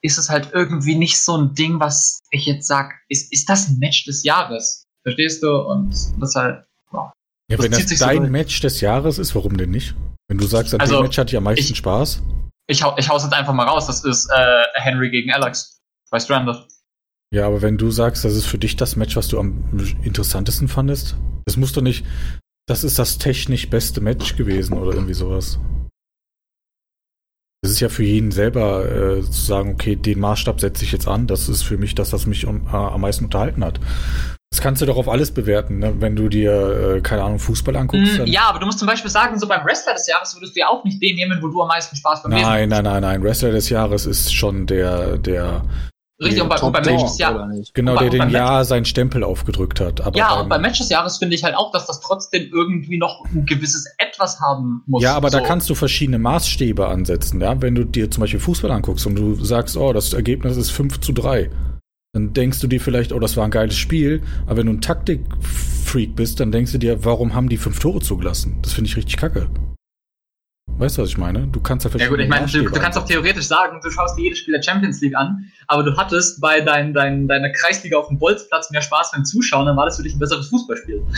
ist es halt irgendwie nicht so ein Ding, was ich jetzt sag, ist, ist das ein Match des Jahres? Verstehst du? Und das halt, Ja, Das wenn das so dein durch. Match des Jahres ist, warum denn nicht? Wenn du sagst, an Also, dem Match hatte ich am meisten ich- Spaß. ich, hau, ich hau's jetzt einfach mal raus, das ist äh, Henry gegen Alex bei Stranded. Ja, aber wenn du sagst, das ist für dich das Match, was du am interessantesten fandest, das muss doch nicht, das ist das technisch beste Match gewesen oder irgendwie sowas. Das ist ja für jeden selber äh, zu sagen, okay, den Maßstab setze ich jetzt an, das ist für mich das, was mich um, äh, am meisten unterhalten hat. Das kannst du doch auf alles bewerten, ne? wenn du dir, äh, keine Ahnung, Fußball anguckst. Mm, ja, aber du musst zum Beispiel sagen, so beim Wrestler des Jahres würdest du ja auch nicht den nehmen, wo du am meisten Spaß beim Lesen Nein, nein, nein, nein. Wrestler des Jahres ist schon der, der Richtig, und bei, und bei Top Match des Jahres. oder nicht? Genau, Aber der den Jahr seinen Stempel aufgedrückt hat. Aber Ja, und bei Match des Jahres finde ich halt auch, dass das trotzdem irgendwie noch ein gewisses Etwas haben muss. Ja, aber da So. kannst du verschiedene Maßstäbe ansetzen. Ja? Wenn du dir zum Beispiel Fußball anguckst und du sagst, oh, das Ergebnis ist 5 zu 3, dann denkst du dir vielleicht, oh, das war ein geiles Spiel. Aber wenn du ein Taktikfreak bist, dann denkst du dir, warum haben die fünf Tore zugelassen? Das finde ich richtig kacke. Weißt du, was ich meine? Du kannst ja Ja gut, ich meine, du, du kannst auch theoretisch sagen, du schaust dir jedes Spiel der Champions League an, aber du hattest bei dein, dein, deiner Kreisliga auf dem Bolzplatz mehr Spaß beim Zuschauen, dann war das für dich ein besseres Fußballspiel.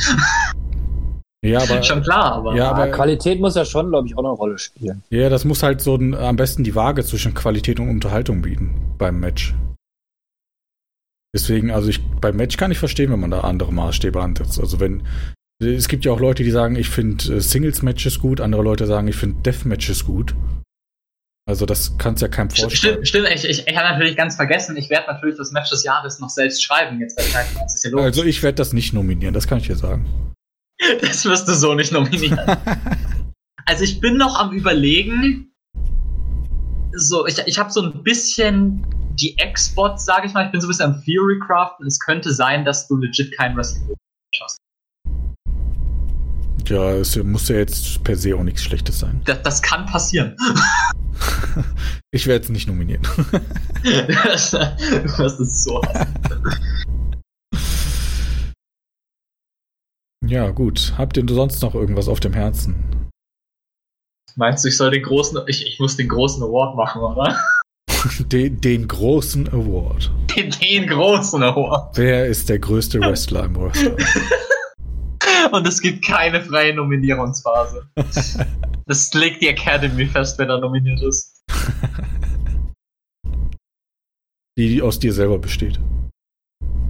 Ja, aber, Schon klar, aber. Ja, aber- Aber Qualität muss ja schon, glaube ich, auch eine Rolle spielen. ja, das muss halt so ein, am besten die Waage zwischen Qualität und Unterhaltung bieten beim Match. Deswegen, also ich, beim Match kann ich verstehen, wenn man da andere Maßstäbe ansetzt. Also wenn, es gibt ja auch Leute, die sagen, ich finde äh, Singles-Matches gut, andere Leute sagen, ich finde Death-Matches gut. Also das kannst ja keinem vorstellen. Stimmt, stimmt, ich, ich, ich habe natürlich ganz vergessen, ich werde natürlich das Match des Jahres noch selbst schreiben, jetzt bei Tag 1. Das ist ja logisch. Also ich werde das nicht nominieren, das kann ich dir sagen. Das wirst du so nicht nominieren. also ich bin noch am überlegen, so, ich, ich habe so ein bisschen die X-Bots, sage ich mal, ich bin so ein bisschen am Theorycraft und es könnte sein, dass du legit kein Wrestling schaust. Ja, es muss ja jetzt per se auch nichts Schlechtes sein. Das, das kann passieren. Ich werde es nicht nominieren. das ist so. Ja, gut. Habt ihr sonst noch irgendwas auf dem Herzen? Meinst du, ich soll den großen, ich, ich muss den großen Award machen, oder? Den, den großen Award. Den, den großen Award. Wer ist der größte Wrestler im Roster? Und es gibt keine freie Nominierungsphase. Das legt die Academy fest, wenn er nominiert ist. Die aus dir selber besteht.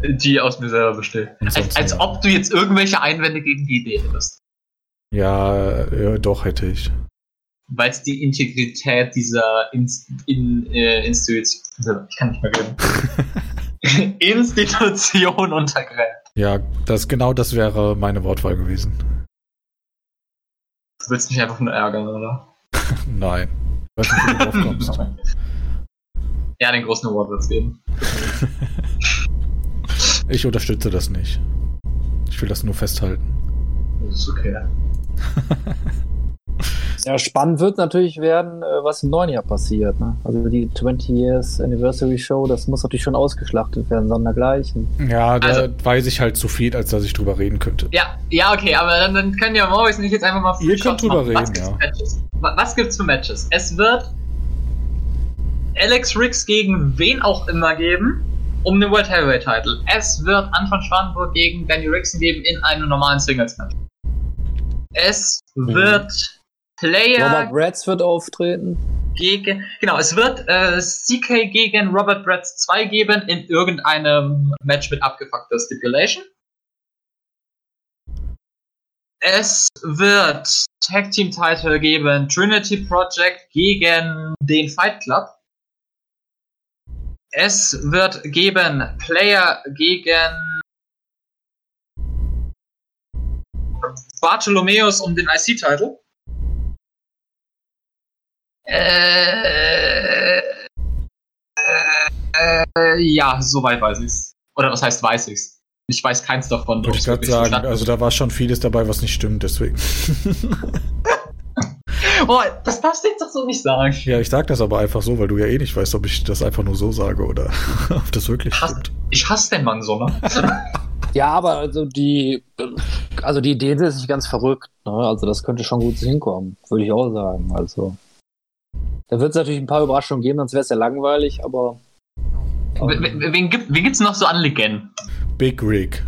Die aus mir selber besteht. Als, als ob du jetzt irgendwelche Einwände gegen die Idee hättest. Ja, ja, doch hätte ich. Weil es die Integrität dieser Inst in, äh, Institution, ich kann nicht mehr reden, Institution untergräbt. Ja, das genau das wäre meine Wortwahl gewesen. Du willst mich einfach nur ärgern, oder? Nein. Ich weiß nicht, wie du kommst. Ja, den großen Award wird's geben. Ich unterstütze das nicht. Ich will das nur festhalten. Das ist okay. Ja, spannend wird natürlich werden, äh, was im neuen Jahr passiert. Ne? Also die 20 Years Anniversary Show, das muss natürlich schon ausgeschlachtet werden, sondergleichen. Ja, da Also- weiß ich halt zu viel, als dass ich drüber reden könnte. Ja, ja, okay, aber dann, dann können ja Morris nicht jetzt einfach mal Ihr könnt drüber machen. Was reden, gibt's ja. für Matches? Wa- Was gibt's für Matches? Es wird Alex Riggs gegen wen auch immer geben, um den World Heavyweight Title. Es wird Anton Schwanenburg gegen Danny Rickson geben in einem normalen Singles-Match. Es Mhm. wird Player Robert Bratz wird auftreten. gegen, genau, es wird äh, CK gegen Robert Bratz 2 geben in irgendeinem Match mit abgefuckter Stipulation. Es wird Tag Team Title geben, Trinity Project gegen den Fight Club. Es wird geben Player gegen Bartholomeus um den IC-Title. Äh, äh, ja, soweit weiß ich's. Oder was heißt weiß ich's? Ich weiß keins davon. Wollte ich gerade sagen, also da war schon vieles dabei, was nicht stimmt, deswegen. oh, das darfst du jetzt doch so nicht sagen. Ja, ich sag das aber einfach so, weil du ja eh nicht weißt, ob ich das einfach nur so sage oder ob das wirklich Hass, stimmt. ich hasse den Mann so, ne? Ja, aber also die, also die Idee ist nicht ganz verrückt. Ne? Also das könnte schon gut hinkommen, würde ich auch sagen. Also da wird es natürlich ein paar Überraschungen geben, sonst wäre es ja langweilig, aber W- w- Wen, gibt, wen gibt's noch so an Legenden? Big Rig.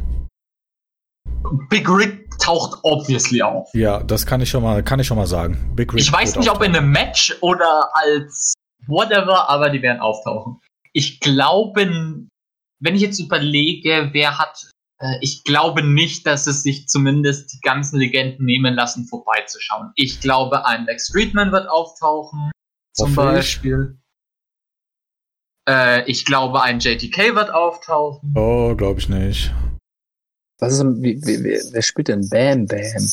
Big Rick taucht obviously auf. Ja, das kann ich schon mal, kann ich schon mal sagen. Big Rig. Ich weiß nicht, ob in einem Match oder als whatever, aber die werden auftauchen. Ich glaube, wenn ich jetzt überlege, wer hat, äh, ich glaube nicht, dass es sich zumindest die ganzen Legenden nehmen lassen, vorbeizuschauen. Ich glaube, ein Lex Streetman wird auftauchen, zum Hoffe ich. Beispiel. Äh, ich glaube, ein JTK wird auftauchen. Oh, glaube ich nicht. was ist denn, wie, wie, wie, wer spielt denn Bam Bam?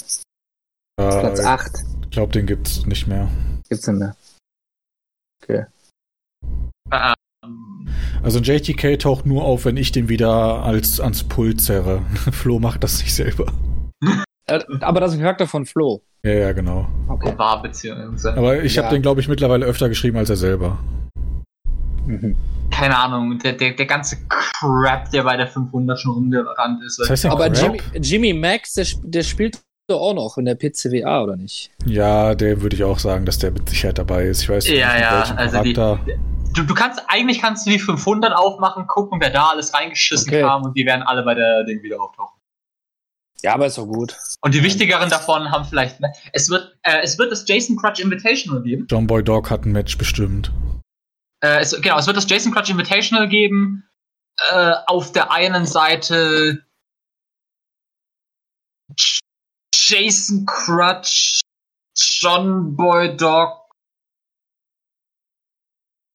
Platz Äh, 8 ich glaube, den gibt's nicht mehr. gibt's denn da? Okay. Äh, Also JTK taucht nur auf, wenn ich den wieder als ans Pult zerre. Flo macht das nicht selber. Äh, Aber das ist ein Charakter von Flo. Ja, ja, genau. Okay. War beziehungsweise. Aber ich Ja. habe den, glaube ich, mittlerweile öfter geschrieben als er selber. Mhm. Keine Ahnung, der, der, der ganze Crap, der bei der 500 schon rumgerannt ist. Das heißt Aber? Jimmy, Jimmy Max, der, der spielt doch auch noch in der PCWA, oder nicht? Ja, der würde ich auch sagen, dass der mit Sicherheit dabei ist. Ich weiß nicht, Ja, ja, also die- Charakter. du, du kannst, eigentlich kannst du die 500 aufmachen, gucken, wer da alles reingeschissen Okay. kam und die werden alle bei der Ding wieder auftauchen. Ja, aber ist doch gut. Und die wichtigeren davon haben vielleicht, ne? es wird, äh, es wird das Jason Crutch Invitational geben. John Boy Dog hat ein Match bestimmt. Äh, es, genau, es wird das Jason Crutch Invitational geben. Äh, auf der einen Seite Jason Crutch, John Boy Dog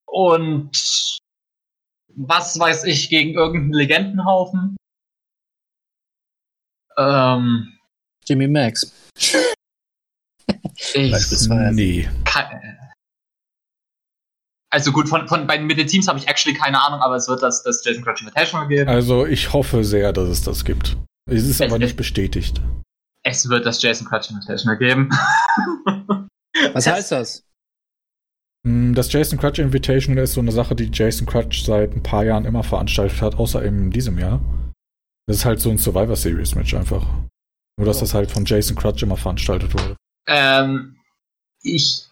und was weiß ich gegen irgendeinen Legendenhaufen. Ähm, Jimmy Max. ich. Nee. Ke- Also gut, von, von bei, mit den Teams habe ich actually keine Ahnung, aber es wird das, das Jason Crutch Invitational geben. Also ich hoffe sehr, dass es das gibt. Es ist Es- aber nicht bestätigt. Es wird das Jason Crutch Invitational geben. Was heißt das? Mm, Das Jason Crutch Invitational ist so eine Sache, die Jason Crutch seit ein paar Jahren immer veranstaltet hat, außer in diesem Jahr. Das ist halt so ein Survivor Series Match einfach. Nur, dass Oh. das halt von Jason Crutch immer veranstaltet wurde. Ähm, ich,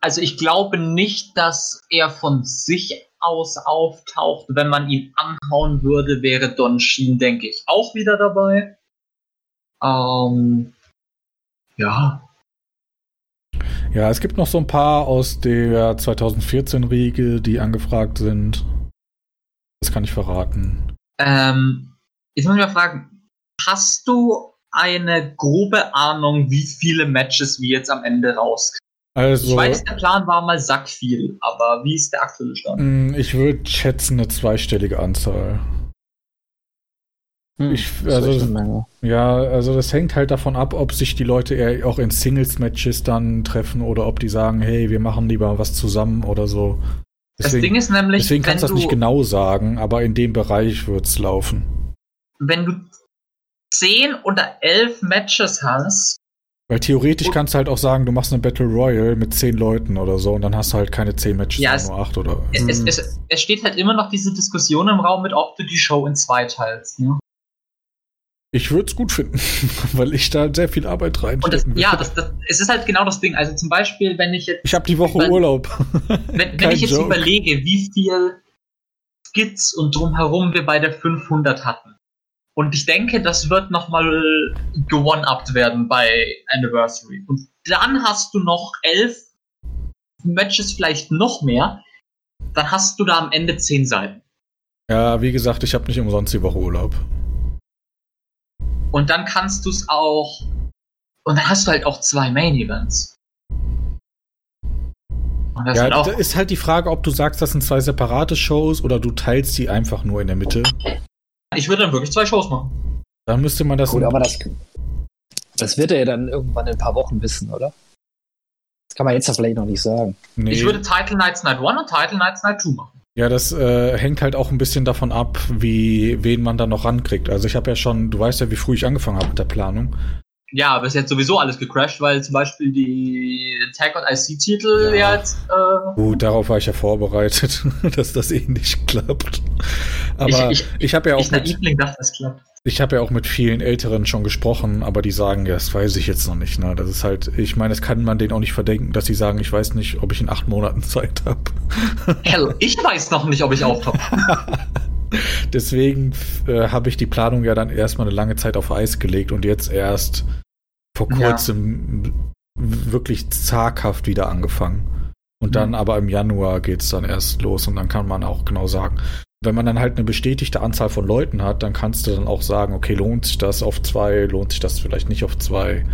also ich glaube nicht, dass er von sich aus auftaucht. Wenn man ihn anhauen würde, wäre Don Sheen, denke ich, auch wieder dabei. Ähm, ja, Ja, es gibt noch so ein paar aus der 2014-Riege, die angefragt sind. Das kann ich verraten. Ähm, jetzt muss ich mal fragen, hast du eine grobe Ahnung, wie viele Matches wir jetzt am Ende rauskriegen? Also, Ich weiß, der Plan war mal sackviel, aber wie ist der aktuelle Stand? mm, ich würde schätzen eine zweistellige Anzahl. Hm, Ich- das ist also- echt eine Menge. Ja, also das hängt halt davon ab, ob sich die Leute eher auch in Singles-Matches dann treffen oder ob die sagen, hey, wir machen lieber was zusammen oder so. Das Ding ist nämlich, deswegen kannst du das nicht genau sagen, aber in dem Bereich wird's laufen. wenn du 10 oder 11 Matches hast, Weil theoretisch kannst du halt auch sagen, du machst eine Battle Royale mit zehn Leuten oder so und dann hast du halt keine zehn Matches, Ja, sondern es- nur acht oder. es, es, Mhm. es, es steht halt immer noch diese Diskussion im Raum mit, ob du die Show in zwei teilst. Ne? Ich würde es gut finden, weil ich da sehr viel Arbeit reinstecken will. ja, das, das, es ist halt genau das Ding. Also zum Beispiel, wenn ich jetzt, ich habe die Woche Weil- Urlaub. wenn, wenn ich jetzt Joke. überlege, wie viel Skits und drumherum wir bei der 500 hatten. Und ich denke, das wird nochmal gewonnen-upped werden bei Anniversary. Und dann hast du noch elf Matches, vielleicht noch mehr. Dann hast du da am Ende zehn Seiten. Ja, wie gesagt, ich habe nicht umsonst die Woche Urlaub. Und dann kannst du es auch. Und dann hast du halt auch zwei Main Events. Und das Ja, wird auch. da ist halt die Frage, ob du sagst, das sind zwei separate Shows oder du teilst die einfach nur in der Mitte. Ich würde dann wirklich zwei Shows machen. Dann müsste man das. Gut, aber das, das wird er ja dann irgendwann in ein paar Wochen wissen, oder? Das kann man jetzt ja vielleicht noch nicht sagen. nee, Ich würde Title Nights Night 1 und Title Nights Night 2 machen. Ja, das äh, hängt halt auch ein bisschen davon ab, wie wen man da noch rankriegt. Also ich habe ja schon, du weißt ja, wie früh ich angefangen habe mit der Planung. Ja, aber ist jetzt sowieso alles gecrashed, weil zum Beispiel die Tag und IC-Titel Ja. jetzt. Äh, Gut, darauf war ich ja vorbereitet, dass das eh nicht klappt. Aber ich, Ich- ich- habe ja auch ich mit, dachte, das klappt. ich habe ja auch mit vielen Älteren schon gesprochen, aber die sagen, ja, das weiß ich jetzt noch nicht. Ne? Das ist halt, ich meine, das kann man denen auch nicht verdenken, dass sie sagen, ich weiß nicht, ob ich in acht Monaten Zeit habe. Hell, ich weiß noch nicht, ob ich auftauche. Deswegen äh, habe ich die Planung ja dann erstmal eine lange Zeit auf Eis gelegt und jetzt erst vor Ja. kurzem wirklich zaghaft wieder angefangen. Und dann Mhm. aber im Januar geht's dann erst los und dann kann man auch genau sagen, wenn man dann halt eine bestätigte Anzahl von Leuten hat, dann kannst du dann auch sagen, okay, lohnt sich das auf zwei, lohnt sich das vielleicht nicht auf zwei.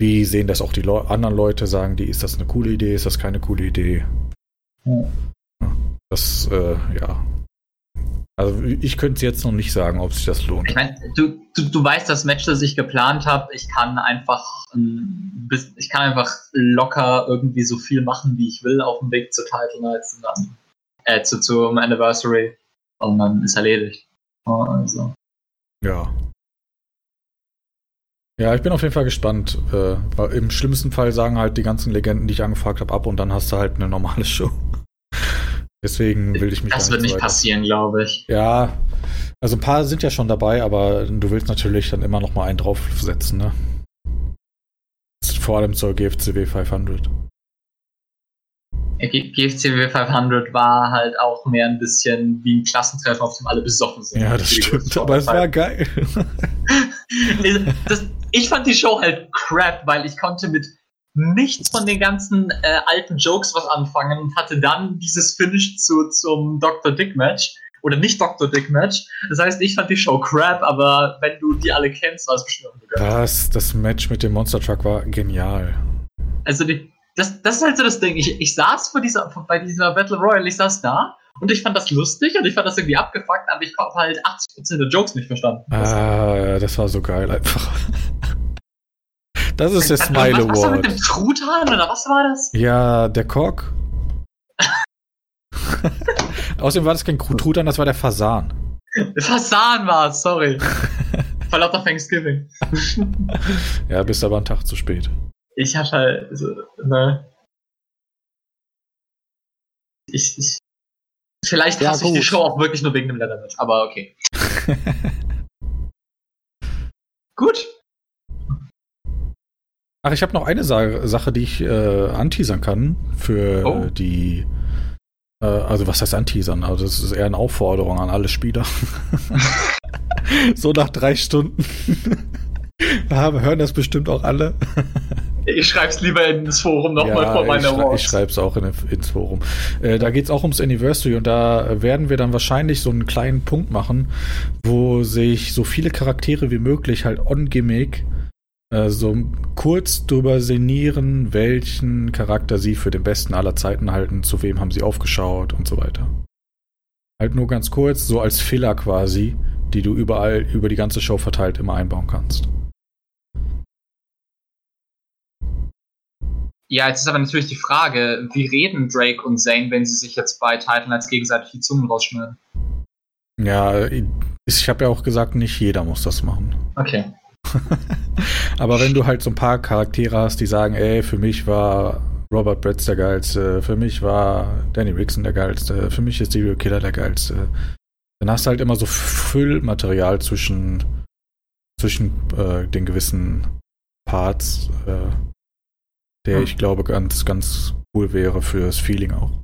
Wie sehen das auch die Leu anderen Leute? Sagen die, ist das eine coole Idee, ist das keine coole Idee? Ja. Das, äh, ja. Also ich könnte es jetzt noch nicht sagen, ob sich das lohnt. Ich meine, du, du, du weißt das Match, das ich geplant habe. Ich kann einfach ähm, ich kann einfach locker irgendwie so viel machen, wie ich will auf dem Weg zur Title Nights und dann äh, zu, zum Anniversary und dann ist erledigt. Also. Ja. Ja, ich bin auf jeden Fall gespannt. Äh, weil Im schlimmsten Fall sagen halt die ganzen Legenden, die ich angefragt habe, ab und dann hast du halt eine normale Show. Deswegen will ich mich Das da wird nicht weiter- passieren, glaube ich. Ja, also ein paar sind ja schon dabei, aber du willst natürlich dann immer noch mal einen draufsetzen, ne? Vor allem zur GFCW 500. G- GFCW 500 war halt auch mehr ein bisschen wie ein Klassentreffen, auf dem alle besoffen sind. Ja, das stimmt, aber es war Vorfall. geil. das, ich fand die Show halt crap, weil ich konnte mit nichts von den ganzen äh, alten Jokes was anfangen und hatte dann dieses Finish zu, zum Dr. Dick Match. Oder nicht Dr. Dick Match. Das heißt, ich fand die Show crap, aber wenn du die alle kennst, war es bestimmt. Das, das Match mit dem Monster Truck war genial. Also die, das, das ist halt so das Ding. Ich, ich saß vor dieser, bei dieser Battle Royale, ich saß da und ich fand das lustig und ich fand das irgendwie abgefuckt, aber ich habe halt 80% der Jokes nicht verstanden. Ah, das war so geil einfach. Das ist der Smile was, was war mit Award. dem Truthahn oder was war das? Ja, der Kork. Außerdem war das kein Truthahn, das war der Fasan. Fasan war es, sorry. Vor lauter Thanksgiving. Ja, bist aber einen Tag zu spät. Ich hatte halt, so, ne. Ich, ich, vielleicht Ja, hasse ich die. Show auch wirklich nur wegen dem Leathermatch, aber okay. Gut. Ach, ich habe noch eine Sa Sache, die ich äh, anteasern kann für Oh. die. Äh, also, was heißt anteasern? Also, das ist eher eine Aufforderung an alle Spieler. so nach drei Stunden. Ja, wir hören das bestimmt auch alle. Ich schreib's lieber ins Forum nochmal vor ich, meiner schrei ich Awards. schreibe es auch in, ins Forum. Äh, da geht es auch ums Anniversary und da werden wir dann wahrscheinlich so einen kleinen Punkt machen, wo sich so viele Charaktere wie möglich halt on-Gimmick so kurz drüber sinnieren, welchen Charakter sie für den besten aller Zeiten halten, zu wem haben sie aufgeschaut und so weiter. Halt nur ganz kurz, so als Filler quasi, die du überall über die ganze Show verteilt immer einbauen kannst. Ja, jetzt ist aber natürlich die Frage, wie reden Drake und Zane, wenn sie sich jetzt bei Titan als gegenseitig die Zungen rausschneiden? Ja, ich habe ja auch gesagt, nicht jeder muss das machen. Okay. Aber wenn du halt so ein paar Charaktere hast, die sagen, ey, für mich war Robert Bretz der geilste, für mich war Danny Rickson der geilste, für mich ist Serial Killer der geilste, dann hast du halt immer so Füllmaterial zwischen, zwischen äh, den gewissen Parts, äh, der Hm. ich glaube ganz, ganz cool wäre fürs Feeling auch.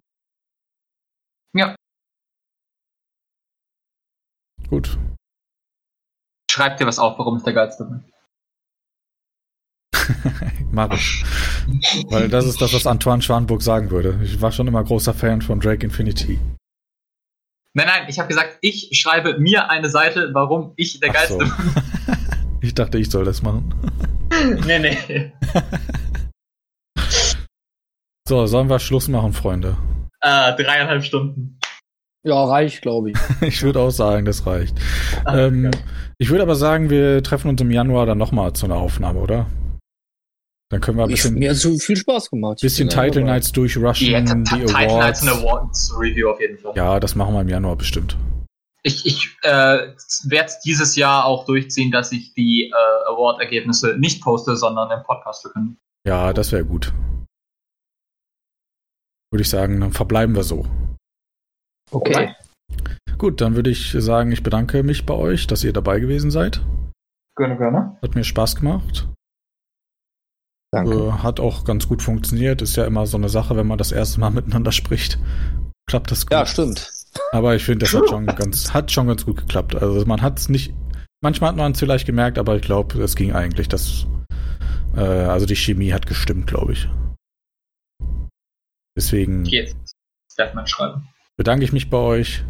Ja. Gut. Schreib dir was auf, warum ich der Geilste bin. Mach ich. Weil das ist das, was Antoine Schwanburg sagen würde. Ich war schon immer großer Fan von Drake Infinity. Nein, nein, ich habe gesagt, ich schreibe mir eine Seite, warum ich der Ach Geilste so. Ich dachte, ich soll das machen. bin. nee, nee. So, sollen wir Schluss machen, Freunde? Äh, dreieinhalb Stunden. Ja, reicht, glaube ich. Ich würde auch sagen, das reicht. Ah, Ähm, ja. ich würde aber sagen, wir treffen uns im Januar dann nochmal zu einer Aufnahme, oder? Dann können wir ein Ich, bisschen, mir hat so viel Spaß gemacht. Ich bisschen Title dabei. Nights durchrushen, Ja, die Titan Nights Awards. and Awards Review auf jeden Fall. Ja, das machen wir im Januar bestimmt. Ich, ich äh, werde dieses Jahr auch durchziehen, dass ich die äh, Award-Ergebnisse nicht poste, sondern im Podcast verkünde. Ja, das wäre gut. Würde ich sagen, dann verbleiben wir so. Okay. Gut, dann würde ich sagen, ich bedanke mich bei euch, dass ihr dabei gewesen seid. Gerne, gerne. Hat mir Spaß gemacht. Danke. Äh, hat auch ganz gut funktioniert. Ist ja immer so eine Sache, wenn man das erste Mal miteinander spricht. Klappt das gut. Ja, stimmt. Aber ich finde, das hat schon ganz, hat schon ganz gut geklappt. Also man hat es nicht. Manchmal hat man es vielleicht gemerkt, aber ich glaube, es ging eigentlich. Das, äh, also die Chemie hat gestimmt, glaube ich. Deswegen Jetzt. Das darf man schreiben. Bedanke ich mich bei euch.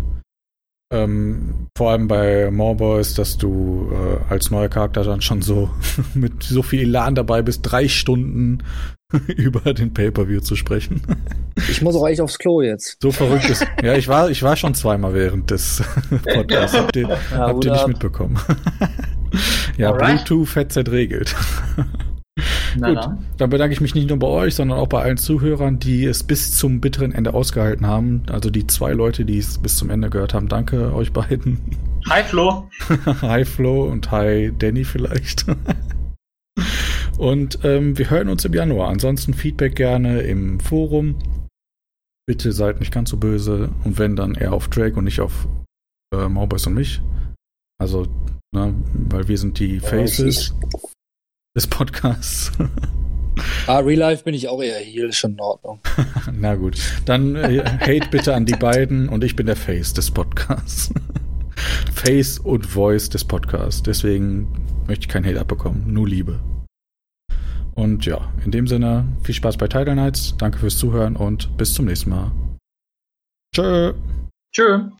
ähm, vor allem bei More Boys, dass du äh, als neuer Charakter dann schon so mit so viel Elan dabei bist, drei Stunden über den Pay-Per-View zu sprechen. Ich muss auch echt aufs Klo jetzt. So verrückt ist. Ja, ich war, ich war schon zweimal während des Podcasts. Habt ihr, Ja, habt ihr nicht mitbekommen? ja, Alright. Bluetooth-Headset regelt. Na, Gut, na. dann bedanke ich mich nicht nur bei euch, sondern auch bei allen Zuhörern, die es bis zum bitteren Ende ausgehalten haben. Also die zwei Leute, die es bis zum Ende gehört haben. Danke euch beiden. Hi Flo. hi Flo und hi Danny vielleicht. und ähm, wir hören uns im Januar. Ansonsten Feedback gerne im Forum. Bitte seid nicht ganz so böse. Und wenn, dann eher auf Drake und nicht auf äh, Maubers und mich. Also, ne, weil wir sind die Faces des Podcasts. Ah, Real Life bin ich auch eher hier, ist schon in Ordnung. Na gut, dann äh, Hate bitte an die beiden und ich bin der Face des Podcasts. Face und Voice des Podcasts. Deswegen möchte ich kein Hate abbekommen, nur Liebe. Und ja, in dem Sinne, viel Spaß bei Title Nights, danke fürs Zuhören und bis zum nächsten Mal. Tschö. Tschö.